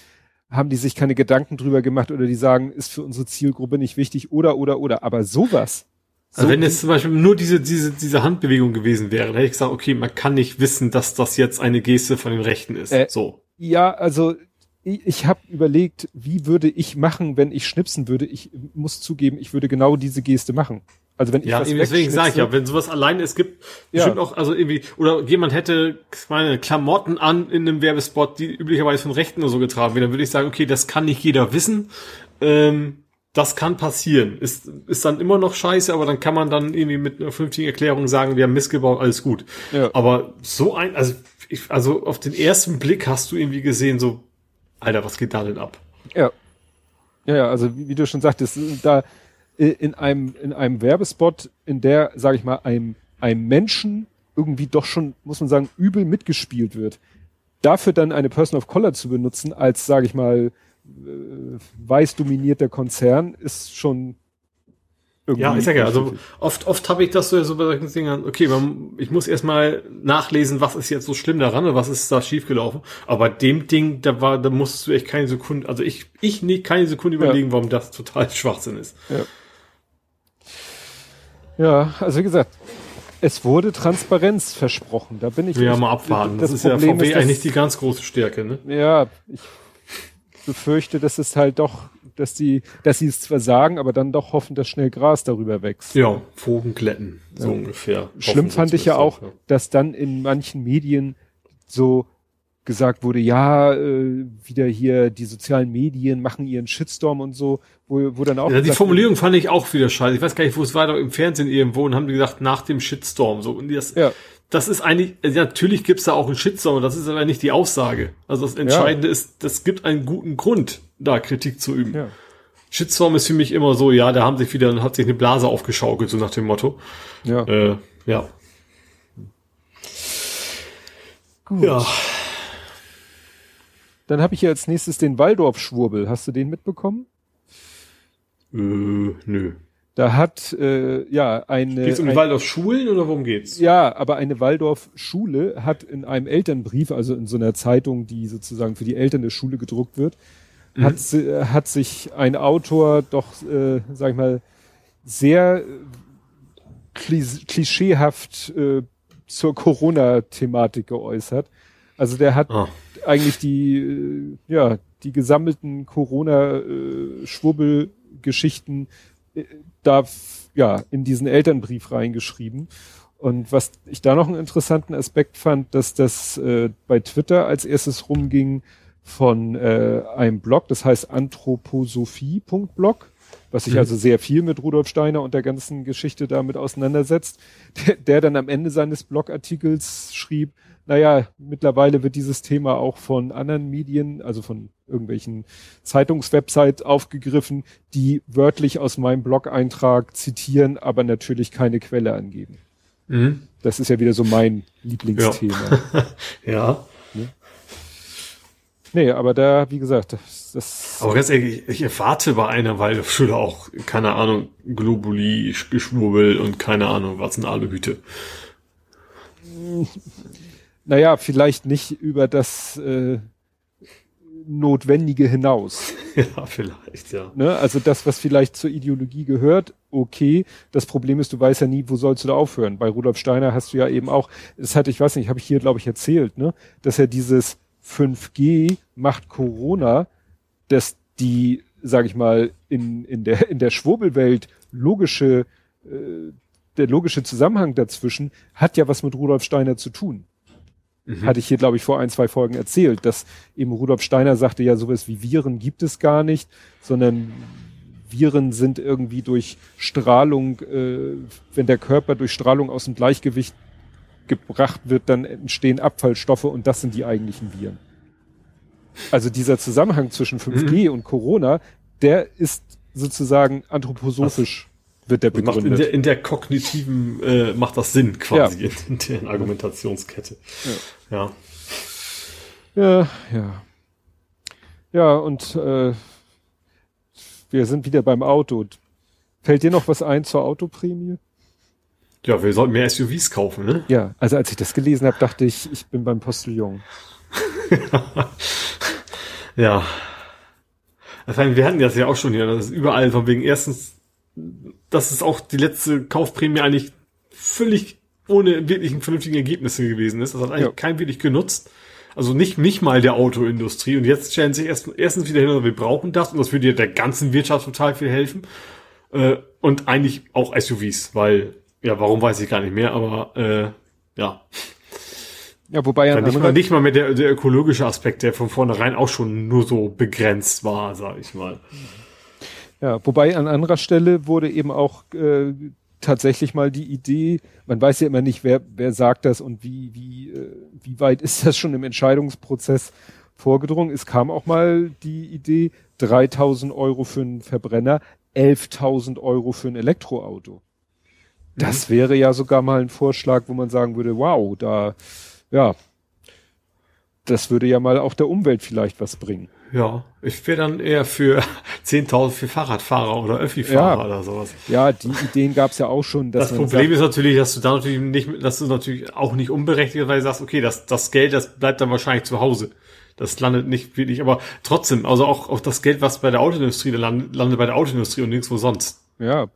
haben die sich keine Gedanken drüber gemacht oder die sagen, ist für unsere Zielgruppe nicht wichtig oder, oder, oder, aber sowas. Also so wenn jetzt zum Beispiel nur diese, diese, diese Handbewegung gewesen wäre, dann hätte ich gesagt, okay, man kann nicht wissen, dass das jetzt eine Geste von den Rechten ist. Äh, so. Ja, also ich, ich habe überlegt, wie würde ich machen, wenn ich schnipsen würde. Ich muss zugeben, ich würde genau diese Geste machen. Also wenn ich ja, deswegen sage ich ja, wenn sowas alleine es gibt, ja. bestimmt auch, also irgendwie, oder jemand hätte meine Klamotten an in einem Werbespot, die üblicherweise von Rechten oder so getragen werden, dann würde ich sagen, okay, das kann nicht jeder wissen. Ähm, das kann passieren. Ist, ist dann immer noch scheiße, aber dann kann man dann irgendwie mit einer vernünftigen Erklärung sagen, wir haben missgebaut, alles gut. Ja. Aber so ein, also, ich, also auf den ersten Blick hast du irgendwie gesehen, so, Alter, was geht da denn ab? Ja. Ja, ja, also wie, wie du schon sagtest, da äh, in einem, in einem Werbespot, in der, sage ich mal, einem, einem Menschen irgendwie doch schon, muss man sagen, übel mitgespielt wird. Dafür dann eine Person of Color zu benutzen, als, sage ich mal, äh, weiß dominierter Konzern, ist schon. Ja, ich sag ja, also oft, oft habe ich das so, so bei solchen Dingen, okay, man, ich muss erstmal nachlesen, was ist jetzt so schlimm daran oder was ist da schiefgelaufen. Aber dem Ding, da war, da musstest du echt keine Sekunde, also ich, ich nicht keine Sekunde überlegen, ja. warum das total Schwachsinn ist. Ja. Ja, also wie gesagt, es wurde Transparenz versprochen. Da bin ich. Ja, mal abwarten. Das, das ist Problem ja VW ist, eigentlich die ganz große Stärke, ne? Ja, ich befürchte, dass es halt doch dass die, dass sie es zwar sagen, aber dann doch hoffen, dass schnell Gras darüber wächst. Ja, Vogenglätten, so ja. ungefähr. Schlimm hoffen, fand ich ja auch, ja. dass dann in manchen Medien so gesagt wurde, ja, äh, wieder hier die sozialen Medien machen ihren Shitstorm und so, wo, wo dann auch. Ja, die Formulierung fand ich auch wieder scheiße. Ich weiß gar nicht, wo es war, im Fernsehen irgendwo und haben die gesagt, nach dem Shitstorm. So, und das, ja. das ist eigentlich, ja, natürlich gibt's da auch einen Shitstorm, das ist aber nicht die Aussage. Also das Entscheidende ja. ist, das gibt einen guten Grund, da Kritik zu üben. Ja. Shitstorm ist für mich immer so, ja, da haben sich wieder, hat sich eine Blase aufgeschaukelt, so nach dem Motto. Ja. Äh, ja. Gut. Ja. Dann habe ich ja als nächstes den Waldorf-Schwurbel. Hast du den mitbekommen? Äh, nö. Da hat äh, ja eine. Geht's um ein, Waldorf-Schulen oder worum geht's? Ja, aber eine Waldorf-Schule hat in einem Elternbrief, also in so einer Zeitung, die sozusagen für die Eltern der Schule gedruckt wird, mhm. hat, hat sich ein Autor doch, äh, sag ich mal, sehr klischeehaft äh, zur Corona-Thematik geäußert. Also der hat oh. eigentlich die, äh, ja, die gesammelten Corona-Schwubbel-Geschichten äh, da ja in diesen Elternbrief reingeschrieben. Und was ich da noch einen interessanten Aspekt fand, dass das äh, bei Twitter als erstes rumging, von äh, einem Blog, das heißt anthroposophie.blog, was sich mhm. also sehr viel mit Rudolf Steiner und der ganzen Geschichte damit auseinandersetzt, der, der dann am Ende seines Blogartikels schrieb, naja, mittlerweile wird dieses Thema auch von anderen Medien, also von irgendwelchen Zeitungswebsites aufgegriffen, die wörtlich aus meinem Blog-Eintrag zitieren, aber natürlich keine Quelle angeben. Mhm. Das ist ja wieder so mein Lieblingsthema. Ja. ja. Ne? Nee, aber da, wie gesagt, das, das Aber ganz ehrlich, ich erwarte bei einer Waldorfschule auch, keine Ahnung, Globuli, Geschwurbel und keine Ahnung, was ein Aluhüte. naja, vielleicht nicht über das äh, Notwendige hinaus. ja, vielleicht, ja. Ne? Also das, was vielleicht zur Ideologie gehört, okay. Das Problem ist, du weißt ja nie, wo sollst du da aufhören. Bei Rudolf Steiner hast du ja eben auch, das hatte ich weiß nicht, habe ich hier, glaube ich, erzählt, ne, dass er dieses 5G macht Corona, dass die, sage ich mal, in, in der, in der Schwurbelwelt logische, äh, der logische Zusammenhang dazwischen hat ja was mit Rudolf Steiner zu tun. Mhm. Hatte ich hier, glaube ich, vor ein, zwei Folgen erzählt, dass eben Rudolf Steiner sagte, ja, sowas wie Viren gibt es gar nicht, sondern Viren sind irgendwie durch Strahlung, äh, wenn der Körper durch Strahlung aus dem Gleichgewicht gebracht wird, dann entstehen Abfallstoffe und das sind die eigentlichen Viren. Also dieser Zusammenhang zwischen 5G mhm. und Corona, der ist sozusagen anthroposophisch wird der begründet. in, der, in der kognitiven äh, macht das Sinn quasi ja. in, der Argumentationskette. Ja. Ja, ja. Ja, und äh, wir sind wieder beim Auto. Fällt dir noch was ein zur Autoprämie? Ja, wir sollten mehr SUVs kaufen, ne? Ja, also als ich das gelesen habe, dachte ich, ich bin beim Postillon. ja. Also, wir hatten das ja auch schon hier, das ist überall von wegen erstens das ist auch die letzte Kaufprämie eigentlich völlig ohne wirklichen vernünftigen Ergebnisse gewesen ist. Das hat eigentlich ja. kein wirklich genutzt. Also nicht, nicht mal der Autoindustrie. Und jetzt stellen sich erst, erstens wieder hin, wir brauchen das und das würde ja der ganzen Wirtschaft total viel helfen. Äh, und eigentlich auch SUVs, weil, ja, warum weiß ich gar nicht mehr, aber äh, ja. Ja, wobei ja nicht mal, nicht mal mehr der, der ökologische Aspekt, der von vornherein auch schon nur so begrenzt war, sag ich mal. Ja, wobei an anderer Stelle wurde eben auch äh, tatsächlich mal die Idee, man weiß ja immer nicht, wer, wer sagt das und wie, wie, äh, wie weit ist das schon im Entscheidungsprozess vorgedrungen. Es kam auch mal die Idee, 3000 Euro für einen Verbrenner, 11.000 Euro für ein Elektroauto. Das mhm. wäre ja sogar mal ein Vorschlag, wo man sagen würde, wow, da, ja, das würde ja mal auch der Umwelt vielleicht was bringen. Ja, ich wäre dann eher für 10.000 für Fahrradfahrer oder Öffi-Fahrer ja. oder sowas. Ja, die Ideen gab es ja auch schon. das Problem sagt, ist natürlich, dass du da natürlich nicht, dass du natürlich auch nicht unberechtigt, weil du sagst, okay, das, das Geld, das bleibt dann wahrscheinlich zu Hause. Das landet nicht wirklich, aber trotzdem, also auch, auch das Geld, was bei der Autoindustrie landet, landet bei der Autoindustrie und nirgendwo sonst. Ja.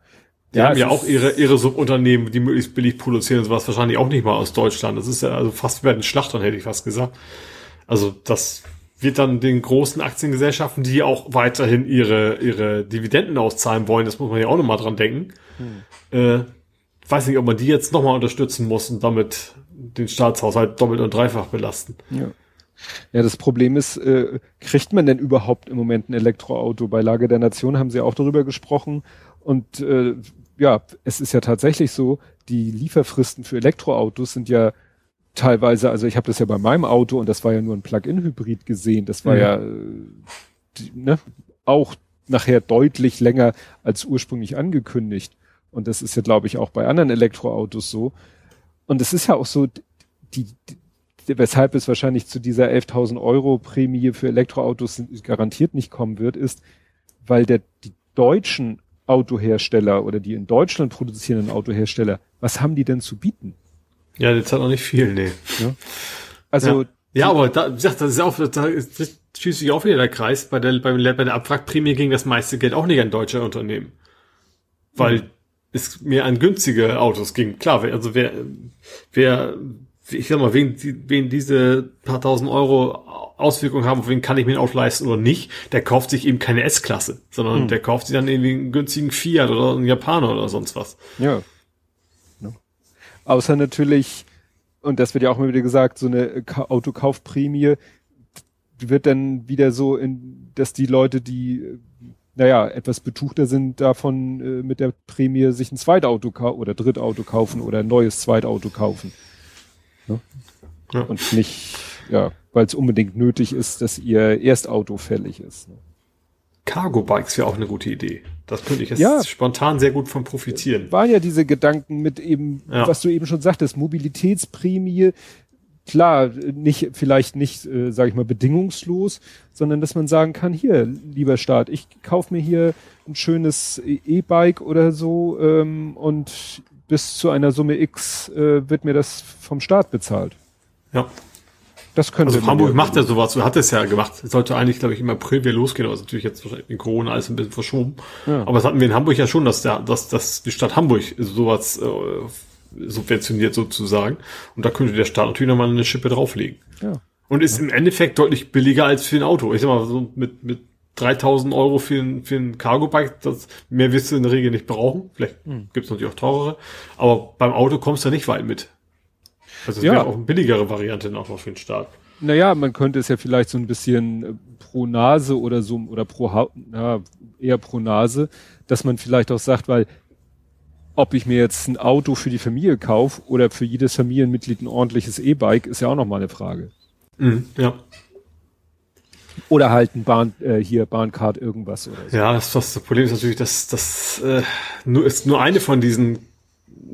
Die ja, haben ja auch ihre, ihre Subunternehmen, die möglichst billig produzieren und sowas, wahrscheinlich auch nicht mal aus Deutschland. Das ist ja also fast wie bei den Schlachtern, hätte ich fast gesagt. Also das wird dann den großen Aktiengesellschaften, die auch weiterhin ihre, ihre Dividenden auszahlen wollen, das muss man ja auch nochmal dran denken. Hm. Äh, weiß nicht, ob man die jetzt nochmal unterstützen muss und damit den Staatshaushalt doppelt und dreifach belasten. Ja. Ja, das Problem ist, äh, kriegt man denn überhaupt im Moment ein Elektroauto? Bei Lage der Nation haben sie auch darüber gesprochen. Und äh, ja, es ist ja tatsächlich so, die Lieferfristen für Elektroautos sind ja teilweise, also ich habe das ja bei meinem Auto und das war ja nur ein Plug-in-Hybrid gesehen, das war mhm. ja die, ne, auch nachher deutlich länger als ursprünglich angekündigt. Und das ist ja, glaube ich, auch bei anderen Elektroautos so. Und es ist ja auch so, die, die weshalb es wahrscheinlich zu dieser 11.000 Euro Prämie für Elektroautos garantiert nicht kommen wird, ist, weil der, die deutschen Autohersteller oder die in Deutschland produzierenden Autohersteller, was haben die denn zu bieten? Ja, jetzt hat noch nicht viel, nee. Ja. Also. Ja. ja, aber da, das ist auch, da schließt sich auch wieder der Kreis. Bei der, bei, bei der Abwrackprämie ging das meiste Geld auch nicht an deutsche Unternehmen. Weil mhm. es mehr an günstige Autos ging. Klar, also wer, wer, ich sag mal, wen, wen diese paar tausend Euro Auswirkungen haben, auf wen kann ich mir ein Auto leisten oder nicht, der kauft sich eben keine S-Klasse, sondern mhm. der kauft sich dann irgendwie einen günstigen Fiat oder einen Japaner oder sonst was. Ja. Außer natürlich, und das wird ja auch immer wieder gesagt, so eine Autokaufprämie wird dann wieder so in, dass die Leute, die naja, etwas betuchter sind, davon äh, mit der Prämie sich ein Zweitauto oder Drittauto kaufen oder ein neues Zweitauto kaufen. Ne? Ja. Und nicht, ja, weil es unbedingt nötig ist, dass ihr Erstauto fällig ist. Ne? Cargo-Bikes wäre auch eine gute Idee. Das könnte ich jetzt ja, spontan sehr gut von profitieren. War ja diese Gedanken mit eben, ja. was du eben schon sagtest, Mobilitätsprämie, klar, nicht, vielleicht nicht, äh, sage ich mal, bedingungslos, sondern dass man sagen kann, hier, lieber Staat, ich kauf mir hier ein schönes E-Bike oder so ähm, und bis zu einer Summe X äh, wird mir das vom Staat bezahlt. Ja. Das könnte also Hamburg macht ja sowas, hat es ja gemacht. Es sollte eigentlich, glaube ich, im April wieder losgehen, aber ist natürlich jetzt wahrscheinlich in Corona alles ein bisschen verschoben. Ja. Aber das hatten wir in Hamburg ja schon, dass der, dass, dass die Stadt Hamburg sowas äh, subventioniert sozusagen. Und da könnte der Staat natürlich nochmal eine Schippe drauflegen. Ja. Und ist ja. im Endeffekt deutlich billiger als für ein Auto. Ich sag mal, so mit, mit 3000 Euro für ein, für ein Cargo-Bike, das, mehr wirst du in der Regel nicht brauchen. Vielleicht hm. gibt es natürlich auch teurere. Aber beim Auto kommst du ja nicht weit mit. Also es ja. wäre auch eine billigere Variante noch für den Staat. Naja, man könnte es ja vielleicht so ein bisschen äh, pro Nase oder so, oder pro Haut, ja, eher pro Nase, dass man vielleicht auch sagt, weil ob ich mir jetzt ein Auto für die Familie kaufe oder für jedes Familienmitglied ein ordentliches E-Bike, ist ja auch nochmal eine Frage. Mhm, ja. Oder halt ein Bahn, äh, hier Bahncard irgendwas oder so. Ja, das, das Problem ist natürlich, dass das äh, nur ist nur eine von diesen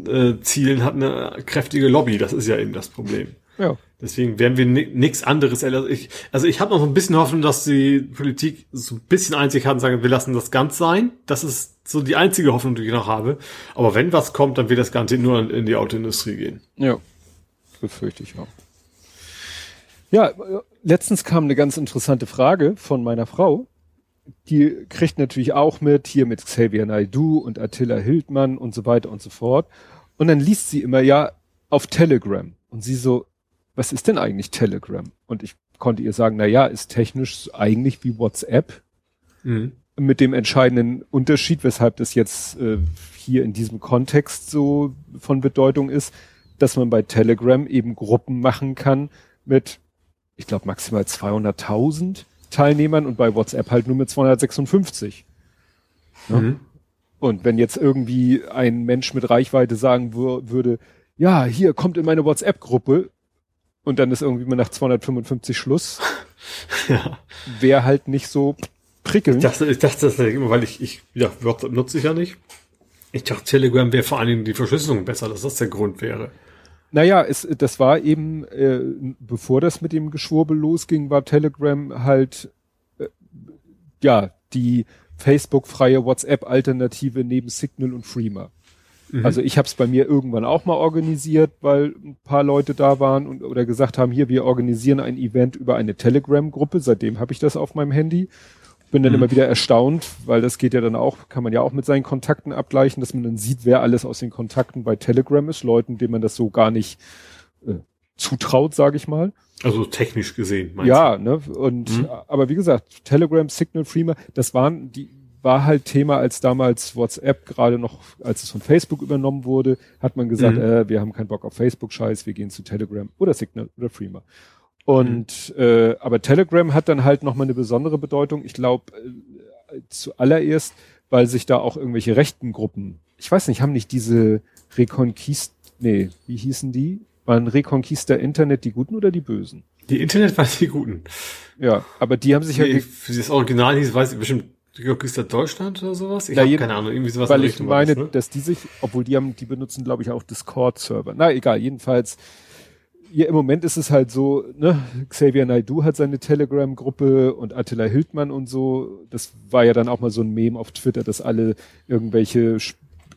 äh, Zielen hat eine kräftige Lobby. Das ist ja eben das Problem. Ja. Deswegen werden wir nichts anderes. Also ich, also ich habe noch so ein bisschen Hoffnung, dass die Politik so ein bisschen einzig hat und sagen, wir lassen das ganz sein. Das ist so die einzige Hoffnung, die ich noch habe. Aber wenn was kommt, dann wird das Ganze nur in, in die Autoindustrie gehen. Ja, befürchte ich auch. Ja, letztens kam eine ganz interessante Frage von meiner Frau. Die kriegt natürlich auch mit, hier mit Xavier Naidu und Attila Hildmann und so weiter und so fort. Und dann liest sie immer ja auf Telegram. Und sie so, was ist denn eigentlich Telegram? Und ich konnte ihr sagen, na ja, ist technisch eigentlich wie WhatsApp. Mhm. Mit dem entscheidenden Unterschied, weshalb das jetzt äh, hier in diesem Kontext so von Bedeutung ist, dass man bei Telegram eben Gruppen machen kann mit, ich glaube, maximal 200.000 Teilnehmern und bei WhatsApp halt nur mit 256. Mhm. Und wenn jetzt irgendwie ein Mensch mit Reichweite sagen würde, ja, hier kommt in meine WhatsApp-Gruppe, und dann ist irgendwie mal nach 255 Schluss. ja. Wäre halt nicht so prickelnd. Ich dachte, ich dachte das immer, weil ich, ich, ja, WhatsApp nutze ich ja nicht. Ich dachte, Telegram wäre vor allen Dingen die Verschlüsselung besser, dass das der Grund wäre. Naja, es, das war eben, äh, bevor das mit dem Geschwurbel losging, war Telegram halt, äh, ja, die Facebook-freie WhatsApp-Alternative neben Signal und Freema. Mhm. Also ich habe es bei mir irgendwann auch mal organisiert, weil ein paar Leute da waren und oder gesagt haben, hier, wir organisieren ein Event über eine Telegram-Gruppe. Seitdem habe ich das auf meinem Handy. Bin dann mhm. immer wieder erstaunt, weil das geht ja dann auch, kann man ja auch mit seinen Kontakten abgleichen, dass man dann sieht, wer alles aus den Kontakten bei Telegram ist, Leuten, denen man das so gar nicht äh, zutraut, sage ich mal. Also technisch gesehen, meinst ja, du? ne? Und mhm. aber wie gesagt, Telegram, Signal, Freema, das waren die war halt Thema, als damals WhatsApp gerade noch, als es von Facebook übernommen wurde, hat man gesagt, mhm. äh, wir haben keinen Bock auf Facebook-Scheiß, wir gehen zu Telegram oder Signal oder Freema. Und mhm. äh, aber Telegram hat dann halt nochmal eine besondere Bedeutung. Ich glaube, äh, zuallererst, weil sich da auch irgendwelche rechten Gruppen, ich weiß nicht, haben nicht diese Reconquist, nee, wie hießen die? Waren Reconquista Internet die Guten oder die Bösen? Die Internet waren die Guten. Ja, aber die haben sich nee, ja. Für das Original hieß, weiß ich bestimmt ist das Deutschland oder sowas? Ich habe keine Ahnung, irgendwie sowas. Weil ich meine, ne? dass die sich, obwohl die haben, die benutzen, glaube ich, auch Discord-Server. Na, egal, jedenfalls, ja, im Moment ist es halt so, ne, Xavier Naidu hat seine Telegram-Gruppe und Attila Hildmann und so. Das war ja dann auch mal so ein Meme auf Twitter, dass alle irgendwelche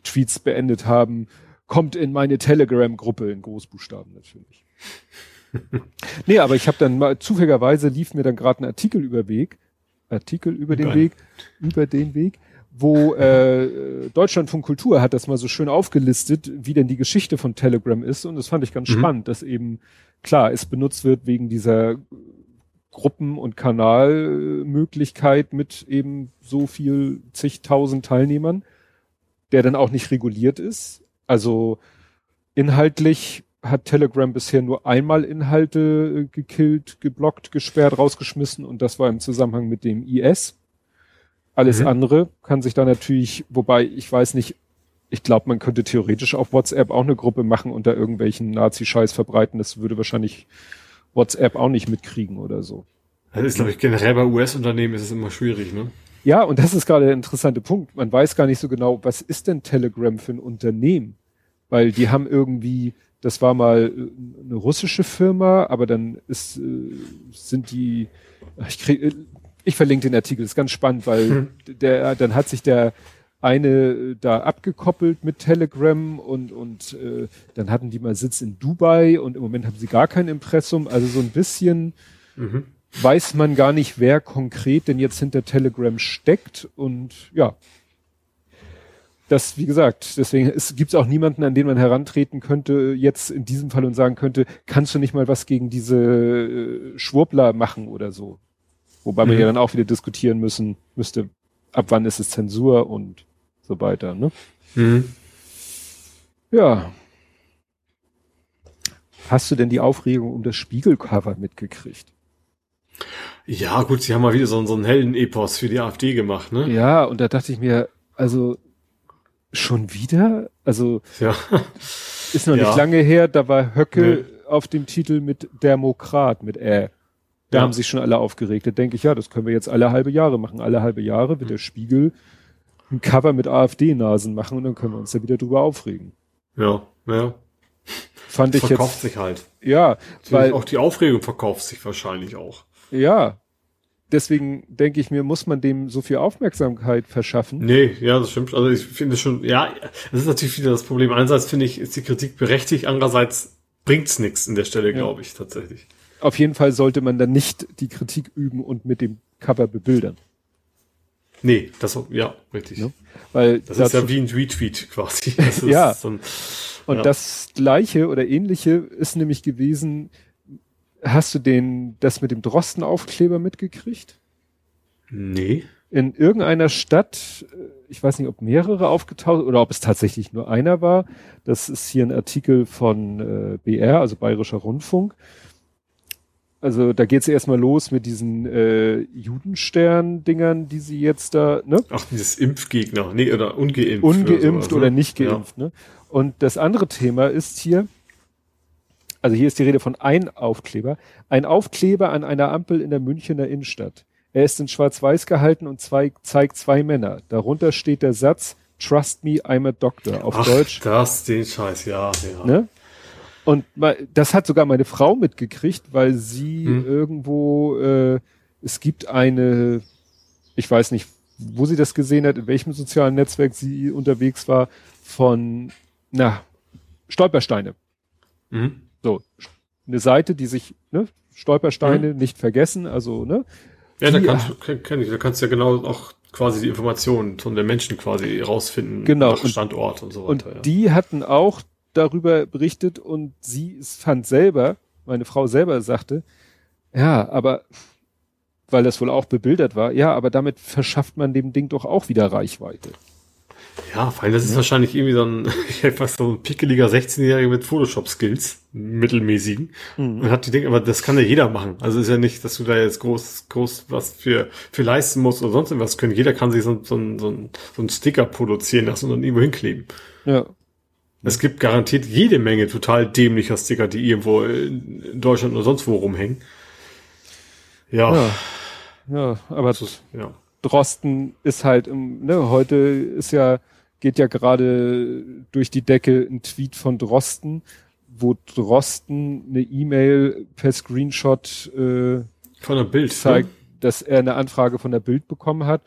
Tweets beendet haben. Kommt in meine Telegram-Gruppe in Großbuchstaben natürlich. nee, aber ich habe dann mal, zufälligerweise lief mir dann gerade ein Artikel über Weg, Artikel über den Weg, über den Weg, wo äh, Deutschlandfunk Kultur hat das mal so schön aufgelistet, wie denn die Geschichte von Telegram ist. Und das fand ich ganz mhm. spannend, dass eben, klar, es benutzt wird wegen dieser Gruppen- und Kanalmöglichkeit mit eben so viel zigtausend Teilnehmern, der dann auch nicht reguliert ist. Also inhaltlich hat Telegram bisher nur einmal Inhalte äh, gekillt, geblockt, gesperrt, rausgeschmissen und das war im Zusammenhang mit dem IS. Alles mhm. andere kann sich da natürlich, wobei ich weiß nicht, ich glaube, man könnte theoretisch auf WhatsApp auch eine Gruppe machen und da irgendwelchen Nazi-Scheiß verbreiten. Das würde wahrscheinlich WhatsApp auch nicht mitkriegen oder so. Das ist, glaube ich, generell bei US-Unternehmen ist es immer schwierig, ne? Ja, und das ist gerade der interessante Punkt. Man weiß gar nicht so genau, was ist denn Telegram für ein Unternehmen? Weil die haben irgendwie, das war mal äh, eine russische Firma, aber dann ist, äh, sind die, ich krieg, äh, ich verlinke den Artikel, ist ganz spannend, weil hm. der, dann hat sich der eine äh, da abgekoppelt mit Telegram und, und äh, dann hatten die mal Sitz in Dubai und im Moment haben sie gar kein Impressum. Also so ein bisschen mhm. weiß man gar nicht, wer konkret denn jetzt hinter Telegram steckt und ja. Das, wie gesagt, deswegen gibt es auch niemanden, an den man herantreten könnte, jetzt in diesem Fall und sagen könnte, kannst du nicht mal was gegen diese äh, Schwurbler machen oder so. Wobei mhm. man ja dann auch wieder diskutieren müssen müsste, ab wann ist es Zensur und so weiter, ne? Mhm. Ja. Hast du denn die Aufregung um das Spiegelcover mitgekriegt? Ja, gut, sie haben mal wieder so, so einen hellen Epos für die AfD gemacht, ne? Ja, und da dachte ich mir, also schon wieder? Also ja. ist noch ja. nicht lange her, da war Höcke nee. auf dem Titel mit Demokrat, mit Ä. Da ja. haben sich schon alle aufgeregt. Da denke ich, ja, das können wir jetzt alle halbe Jahre machen. Alle halbe Jahre wird der Spiegel ein Cover mit AfD-Nasen machen und dann können wir uns da wieder drüber aufregen. Ja, ja. Fand ich verkauft jetzt, sich halt. Ja, Natürlich weil auch die Aufregung verkauft sich wahrscheinlich auch. Ja. Deswegen denke ich mir, muss man dem so viel Aufmerksamkeit verschaffen. Nee, ja, das stimmt. Also ich finde schon, ja, das ist natürlich wieder das Problem. Einerseits finde ich, ist die Kritik berechtigt, andererseits bringt's nichts in der Stelle, ja. glaube ich, tatsächlich. Auf jeden Fall sollte man dann nicht die Kritik üben und mit dem Cover bebildern. Nee, das, ja, richtig. Ja, weil das ist ja wie ein Retweet quasi. ja. So ein, und ja. das gleiche oder ähnliche ist nämlich gewesen, hast du den, das mit dem Drostenaufkleber mitgekriegt? Nee. In irgendeiner Stadt, ich weiß nicht, ob mehrere aufgetaucht oder ob es tatsächlich nur einer war. Das ist hier ein Artikel von äh, BR, also Bayerischer Rundfunk. Also da geht's erstmal los mit diesen äh, Judenstern-Dingern, die sie jetzt da, ne? Ach, dieses Impfgegner, nee, oder ungeimpft. Ungeimpft oder, oder ne? nicht geimpft, ja. ne? Und das andere Thema ist hier, also hier ist die Rede von ein Aufkleber, ein Aufkleber an einer Ampel in der Münchener Innenstadt. Er ist in schwarz-weiß gehalten und zwei, zeigt zwei Männer. Darunter steht der Satz, Trust me, I'm a doctor. Auf Ach, Deutsch. Das, den Scheiß, ja, ja. Ne? Und das hat sogar meine Frau mitgekriegt, weil sie hm. irgendwo, äh, es gibt eine, ich weiß nicht, wo sie das gesehen hat, in welchem sozialen Netzwerk sie unterwegs war, von, na, Stolpersteine. Mhm. So, eine Seite, die sich, ne, Stolpersteine mhm. nicht vergessen, also, ne. Ja, da kannst, du, kenn ich, da kannst du ja genau auch quasi die Informationen von den Menschen quasi rausfinden. Genau. Standort und, und so weiter. Und ja. die hatten auch darüber berichtet und sie fand selber, meine Frau selber sagte, ja, aber weil das wohl auch bebildert war, ja, aber damit verschafft man dem Ding doch auch wieder Reichweite. Ja, vor allem das ist wahrscheinlich irgendwie so ein, etwas so ein pickeliger 16-Jähriger mit Photoshop-Skills, mittelmäßigen. Mhm. Und hat die Dinge, aber das kann ja jeder machen. Also ist ja nicht, dass du da jetzt groß, groß was für, für leisten musst oder sonst irgendwas können. Jeder kann sich so, so, so, so einen Sticker produzieren lassen und dann irgendwo hinkleben. Ja. Es gibt garantiert jede Menge total dämlicher Sticker, die irgendwo in Deutschland oder sonst wo rumhängen. Ja. Ja, ja aber ist, ja. Drosten ist halt, ne, heute ist ja, geht ja gerade durch die Decke ein Tweet von Drosten, wo Drosten eine E-Mail per Screenshot äh, von der Bild zeigt, ne? dass er eine Anfrage von der Bild bekommen hat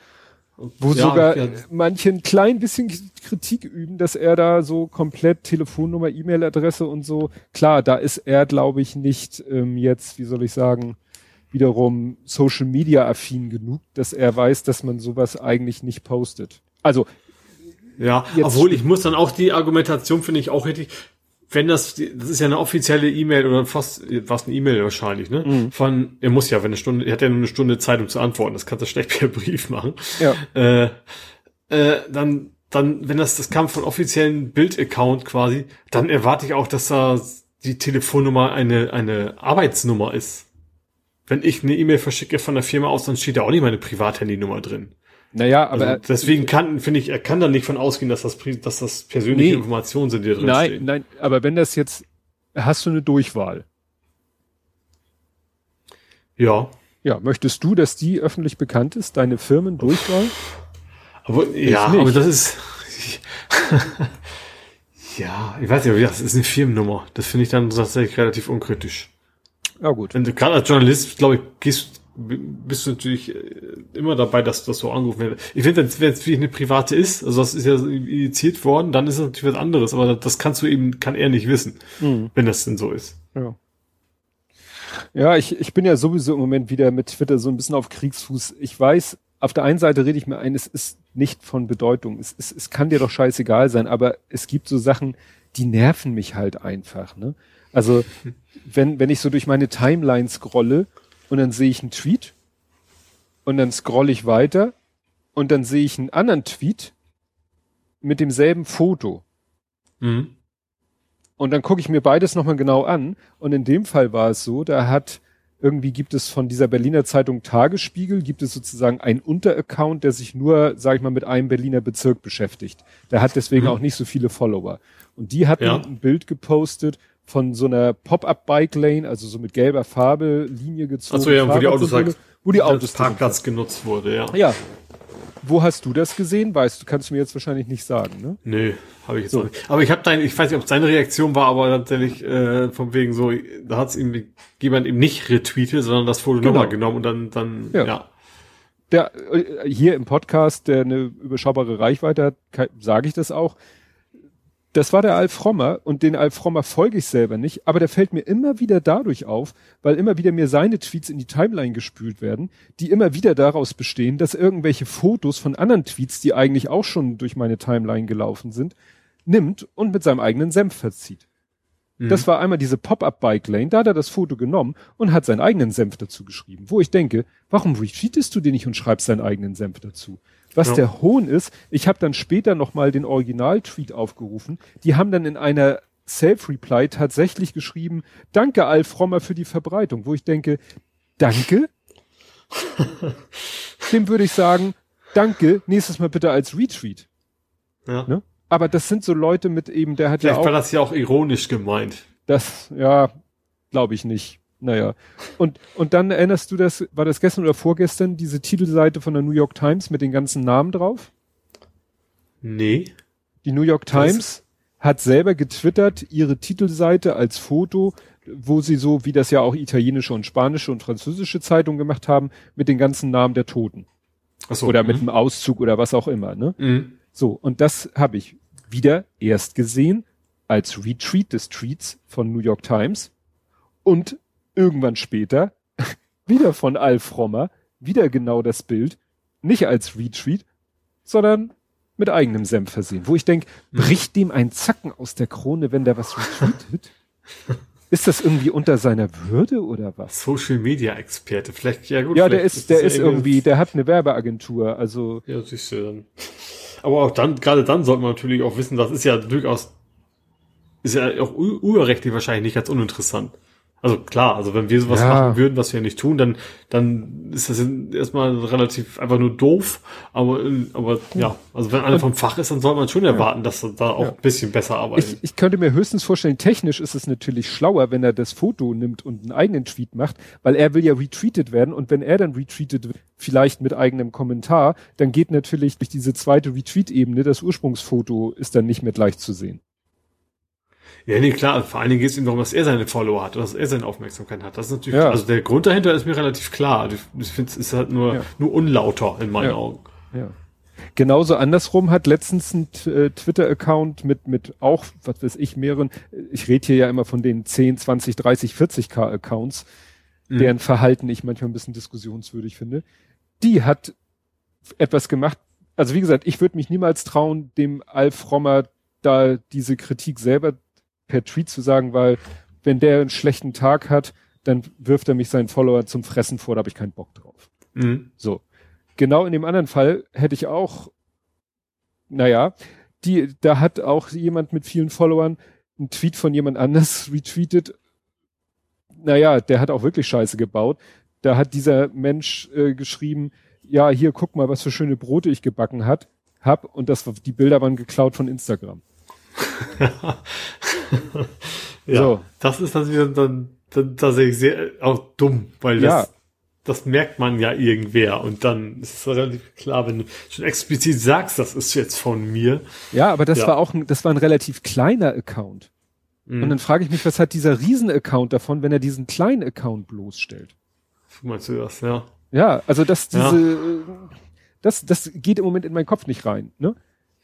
wo ja, sogar ja. manche ein klein bisschen Kritik üben, dass er da so komplett Telefonnummer, E-Mail-Adresse und so, klar, da ist er, glaube ich, nicht ähm, jetzt, wie soll ich sagen, wiederum Social Media affin genug, dass er weiß, dass man sowas eigentlich nicht postet. Also ja, obwohl ich muss dann auch die Argumentation finde ich auch richtig wenn das, das ist ja eine offizielle E-Mail oder fast, fast eine E-Mail wahrscheinlich, ne? Mhm. Von, er muss ja, wenn eine Stunde, er hat ja nur eine Stunde Zeit, um zu antworten, das kannst du schlecht per Brief machen. Ja. Äh, äh, dann, dann, wenn das, das kam von offiziellen Bild-Account quasi, dann erwarte ich auch, dass da die Telefonnummer eine, eine Arbeitsnummer ist. Wenn ich eine E-Mail verschicke von der Firma aus, dann steht da auch nicht meine Privathandynummer drin. Naja, aber also deswegen kann, finde ich, er kann da nicht von ausgehen, dass das, dass das persönliche nee, Informationen sind, die drin Nein, stehen. nein, aber wenn das jetzt, hast du eine Durchwahl? Ja. Ja, möchtest du, dass die öffentlich bekannt ist, deine Firmendurchwahl? Aber, ja, aber das ist, ja, ich weiß nicht, das ist eine Firmennummer. Das finde ich dann tatsächlich relativ unkritisch. Ja, gut. Wenn du gerade als Journalist, glaube ich, gehst, bist du natürlich äh, immer dabei, dass das so angerufen wird. Ich finde, wenn es wirklich eine private ist, also das ist ja initiiert worden, dann ist es natürlich was anderes, aber das kannst du eben, kann er nicht wissen, mhm. wenn das denn so ist. Ja. Ja, ich, ich bin ja sowieso im Moment wieder mit Twitter so ein bisschen auf Kriegsfuß. Ich weiß, auf der einen Seite rede ich mir ein, es ist nicht von Bedeutung. Es, es, es kann dir doch scheißegal sein, aber es gibt so Sachen, die nerven mich halt einfach. Ne? Also wenn, wenn ich so durch meine Timeline scrolle und dann sehe ich einen Tweet und dann scrolle ich weiter und dann sehe ich einen anderen Tweet mit demselben Foto. Mhm. Und dann gucke ich mir beides nochmal genau an. Und in dem Fall war es so, da hat irgendwie gibt es von dieser Berliner Zeitung Tagesspiegel, gibt es sozusagen einen Unteraccount, der sich nur, sag ich mal, mit einem Berliner Bezirk beschäftigt. Der hat deswegen mhm. auch nicht so viele Follower. Und die hatten ja. ein Bild gepostet von so einer Pop-up-Bike-Lane, also so mit gelber Farbe, Linie gezogen. Achso, ja, wo die Autos, wo die Autos Parkplatz genutzt wurde, ja. Ja, wo hast du das gesehen? Weißt du, kannst du mir jetzt wahrscheinlich nicht sagen, ne? Nö, habe ich jetzt so. nicht. Aber ich habe dein, ich weiß nicht, ob es deine Reaktion war, aber tatsächlich äh, von wegen so, da hat es irgendwie jemand eben nicht retweetet, sondern das Foto genau. nochmal genommen und dann, dann, ja. ja. Der, äh, hier im Podcast, der eine überschaubare Reichweite hat, sage ich das auch. Das war der Alf Frommer und den Alf Frommer folge ich selber nicht, aber der fällt mir immer wieder dadurch auf, weil immer wieder mir seine Tweets in die Timeline gespült werden, die immer wieder daraus bestehen, dass irgendwelche Fotos von anderen Tweets, die eigentlich auch schon durch meine Timeline gelaufen sind, nimmt und mit seinem eigenen Senf verzieht. Mhm. Das war einmal diese Pop-up-Bike-Lane, da hat er das Foto genommen und hat seinen eigenen Senf dazu geschrieben, wo ich denke, warum retweetest du den nicht und schreibst seinen eigenen Senf dazu? Was ja. der Hohn ist, ich habe dann später nochmal den Original-Tweet aufgerufen. Die haben dann in einer Self-Reply tatsächlich geschrieben, danke Alf Frommer für die Verbreitung, wo ich denke, danke? Dem würde ich sagen, danke, nächstes Mal bitte als Retweet. Ja. Ne? Aber das sind so Leute mit eben, der hat Vielleicht ja auch. war das ja auch ironisch gemeint. Das, ja, glaube ich nicht. Naja. Und, und dann erinnerst du das, war das gestern oder vorgestern, diese Titelseite von der New York Times mit den ganzen Namen drauf? Nee. Die New York Times hat selber getwittert, ihre Titelseite als Foto, wo sie so, wie das ja auch italienische und spanische und französische Zeitungen gemacht haben, mit den ganzen Namen der Toten. Ach so, oder mit einem Auszug oder was auch immer, ne? Mhm. So, und das habe ich wieder erst gesehen als Retweet des Tweets von New York Times und irgendwann später, wieder von Alf Frommer, wieder genau das Bild, nicht als Retweet, sondern mit eigenem Senf versehen. Wo ich denke, mhm. bricht dem ein Zacken aus der Krone, wenn der was retweetet? ist das irgendwie unter seiner Würde oder was? Social Media Experte, vielleicht ja gut. Ja, der ist, der ist irgendwie, der hat eine Werbeagentur, also. Ja, siehst du dann. Aber auch dann, gerade dann sollte man natürlich auch wissen, das ist ja durchaus, ist ja auch urrechtlich wahrscheinlich nicht ganz uninteressant. Also klar, also wenn wir sowas ja. machen würden, was wir nicht tun, dann, dann ist das erstmal relativ einfach nur doof. Aber, aber ja, also wenn einer vom Fach ist, dann sollte man schon erwarten, dass er da auch ja. ein bisschen besser arbeitet. Ich, ich könnte mir höchstens vorstellen, technisch ist es natürlich schlauer, wenn er das Foto nimmt und einen eigenen Tweet macht, weil er will ja retweetet werden und wenn er dann retweetet wird, vielleicht mit eigenem Kommentar, dann geht natürlich durch diese zweite Retweet-Ebene das Ursprungsfoto ist dann nicht mehr gleich zu sehen. Ja, nee, klar. Vor allen Dingen geht es ihm darum, dass er seine Follower hat, dass er seine Aufmerksamkeit hat. Das ist natürlich, ja. also der Grund dahinter ist mir relativ klar. Ich finde, es ist halt nur, ja. nur unlauter in meinen ja. Augen. Ja. Genauso andersrum hat letztens ein äh, Twitter-Account mit, mit auch, was weiß ich, mehreren, ich rede hier ja immer von den 10, 20, 30, 40k Accounts, mhm. deren Verhalten ich manchmal ein bisschen diskussionswürdig finde. Die hat etwas gemacht, also wie gesagt, ich würde mich niemals trauen, dem Alf Rommer da diese Kritik selber per Tweet zu sagen, weil wenn der einen schlechten Tag hat, dann wirft er mich seinen Follower zum Fressen vor, da habe ich keinen Bock drauf. Mhm. So. Genau in dem anderen Fall hätte ich auch, naja, die, da hat auch jemand mit vielen Followern einen Tweet von jemand anders retweetet. Naja, der hat auch wirklich Scheiße gebaut. Da hat dieser Mensch äh, geschrieben, ja, hier guck mal, was für schöne Brote ich gebacken hat, hab und das die Bilder waren geklaut von Instagram. ja, so. das ist dann wieder dann, dann tatsächlich sehr auch dumm, weil das ja. das merkt man ja irgendwer und dann ist es relativ klar, wenn du schon explizit sagst, das ist jetzt von mir. Ja, aber das ja. war auch ein, das war ein relativ kleiner Account. Mhm. Und dann frage ich mich, was hat dieser Riesen-Account davon, wenn er diesen kleinen Account bloßstellt? Meinst du das, ja? Ja, also das, diese, ja. das, das geht im Moment in meinen Kopf nicht rein, ne?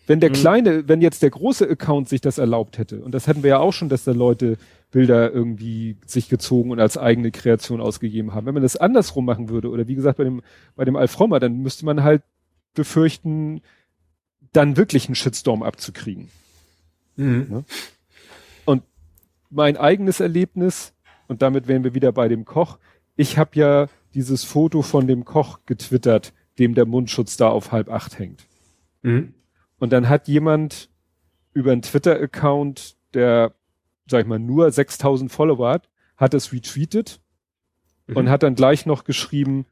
Wenn der mhm. kleine, wenn jetzt der große Account sich das erlaubt hätte, und das hatten wir ja auch schon, dass da Leute Bilder irgendwie sich gezogen und als eigene Kreation ausgegeben haben. Wenn man das andersrum machen würde, oder wie gesagt bei dem, bei dem Alf Rommer, dann müsste man halt befürchten, dann wirklich einen Shitstorm abzukriegen. Mhm. Ne? Und mein eigenes Erlebnis, und damit wären wir wieder bei dem Koch, ich habe ja dieses Foto von dem Koch getwittert, dem der Mundschutz da auf halb acht hängt. Mhm. Und dann hat jemand über einen Twitter-Account, der, sag ich mal, nur 6000 Follower hat, hat es retweetet mhm. und hat dann gleich noch geschrieben,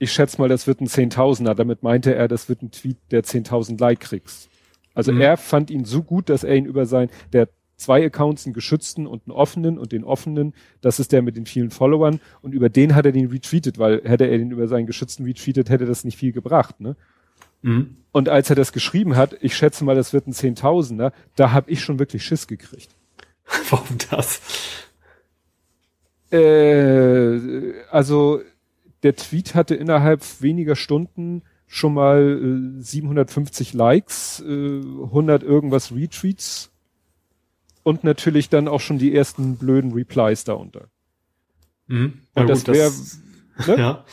ich schätze mal, das wird ein Zehntausender. Damit meinte er, das wird ein Tweet, der 10.000 Like kriegst. Also mhm. er fand ihn so gut, dass er ihn über sein, der zwei Accounts, einen geschützten und einen offenen und den offenen, das ist der mit den vielen Followern und über den hat er den retweetet, weil hätte er den über seinen geschützten retweetet, hätte das nicht viel gebracht, ne? Mhm. Und als er das geschrieben hat, ich schätze mal, das wird ein Zehntausender, da habe ich schon wirklich Schiss gekriegt. Warum das? Äh, also der Tweet hatte innerhalb weniger Stunden schon mal äh, 750 Likes, äh, 100 irgendwas Retweets und natürlich dann auch schon die ersten blöden Replies darunter. Mhm. Und das wäre, ne? ja.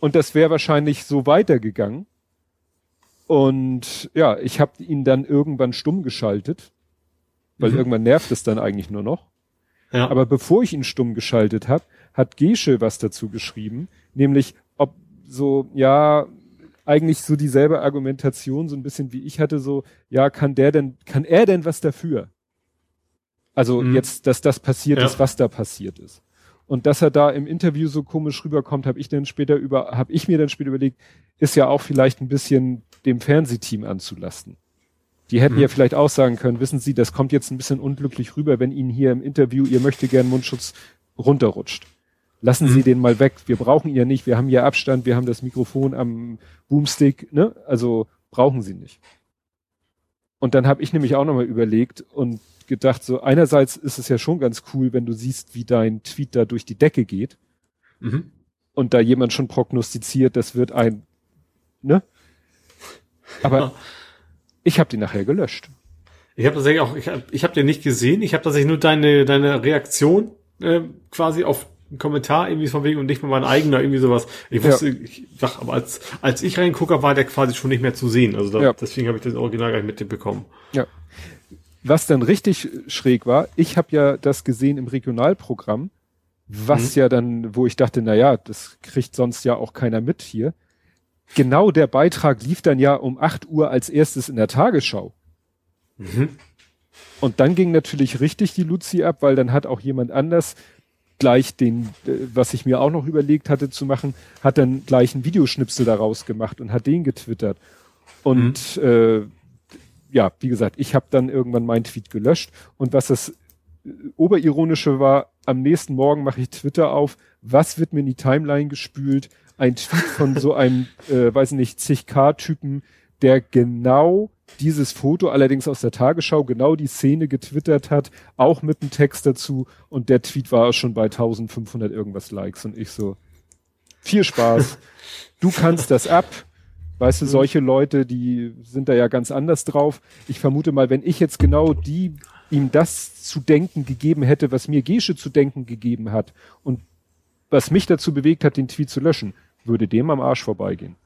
Und das wäre wahrscheinlich so weitergegangen. Und ja, ich habe ihn dann irgendwann stumm geschaltet, weil mhm. irgendwann nervt es dann eigentlich nur noch. Ja. Aber bevor ich ihn stumm geschaltet habe, hat Gesche was dazu geschrieben, nämlich ob so, ja, eigentlich so dieselbe Argumentation, so ein bisschen wie ich hatte, so, ja, kann der denn, kann er denn was dafür? Also mhm. jetzt, dass das passiert ja. ist, was da passiert ist. Und dass er da im Interview so komisch rüberkommt, habe ich dann später über, habe ich mir dann später überlegt, ist ja auch vielleicht ein bisschen dem Fernsehteam anzulasten. Die hätten mhm. ja vielleicht auch sagen können, wissen Sie, das kommt jetzt ein bisschen unglücklich rüber, wenn Ihnen hier im Interview Ihr möchte gern Mundschutz runterrutscht. Lassen mhm. Sie den mal weg. Wir brauchen ihn ja nicht. Wir haben hier Abstand. Wir haben das Mikrofon am Boomstick. Ne? Also brauchen Sie nicht. Und dann habe ich nämlich auch nochmal überlegt und gedacht, so einerseits ist es ja schon ganz cool, wenn du siehst, wie dein Tweet da durch die Decke geht. Mhm. Und da jemand schon prognostiziert, das wird ein, ne? Aber ja. ich habe die nachher gelöscht. Ich habe tatsächlich auch, ich habe ich hab den nicht gesehen. Ich habe tatsächlich nur deine deine Reaktion äh, quasi auf Kommentar irgendwie von wegen und nicht mal mein eigener irgendwie sowas. Ich wusste, ja. ich sag, aber als, als ich reingucke, war der quasi schon nicht mehr zu sehen. Also da, ja. deswegen habe ich das Original gar nicht mitbekommen. Ja. Was dann richtig schräg war, ich habe ja das gesehen im Regionalprogramm, was mhm. ja dann, wo ich dachte, na ja, das kriegt sonst ja auch keiner mit hier. Genau der Beitrag lief dann ja um 8 Uhr als erstes in der Tagesschau. Mhm. Und dann ging natürlich richtig die Luzi ab, weil dann hat auch jemand anders gleich den, äh, was ich mir auch noch überlegt hatte zu machen, hat dann gleich ein Videoschnipsel daraus gemacht und hat den getwittert. Und mhm. äh, ja, wie gesagt, ich habe dann irgendwann meinen Tweet gelöscht. Und was das äh, Oberironische war, am nächsten Morgen mache ich Twitter auf, was wird mir in die Timeline gespült? Ein Tweet von so einem, äh, weiß nicht, zig K-Typen, der genau dieses Foto allerdings aus der Tagesschau genau die Szene getwittert hat, auch mit einem Text dazu. Und der Tweet war schon bei 1500 irgendwas Likes. Und ich so, viel Spaß, du kannst das ab, weißt du, mhm. solche Leute, die sind da ja ganz anders drauf. Ich vermute mal, wenn ich jetzt genau die ihm das zu denken gegeben hätte, was mir Gesche zu denken gegeben hat und was mich dazu bewegt hat, den Tweet zu löschen, würde dem am Arsch vorbeigehen.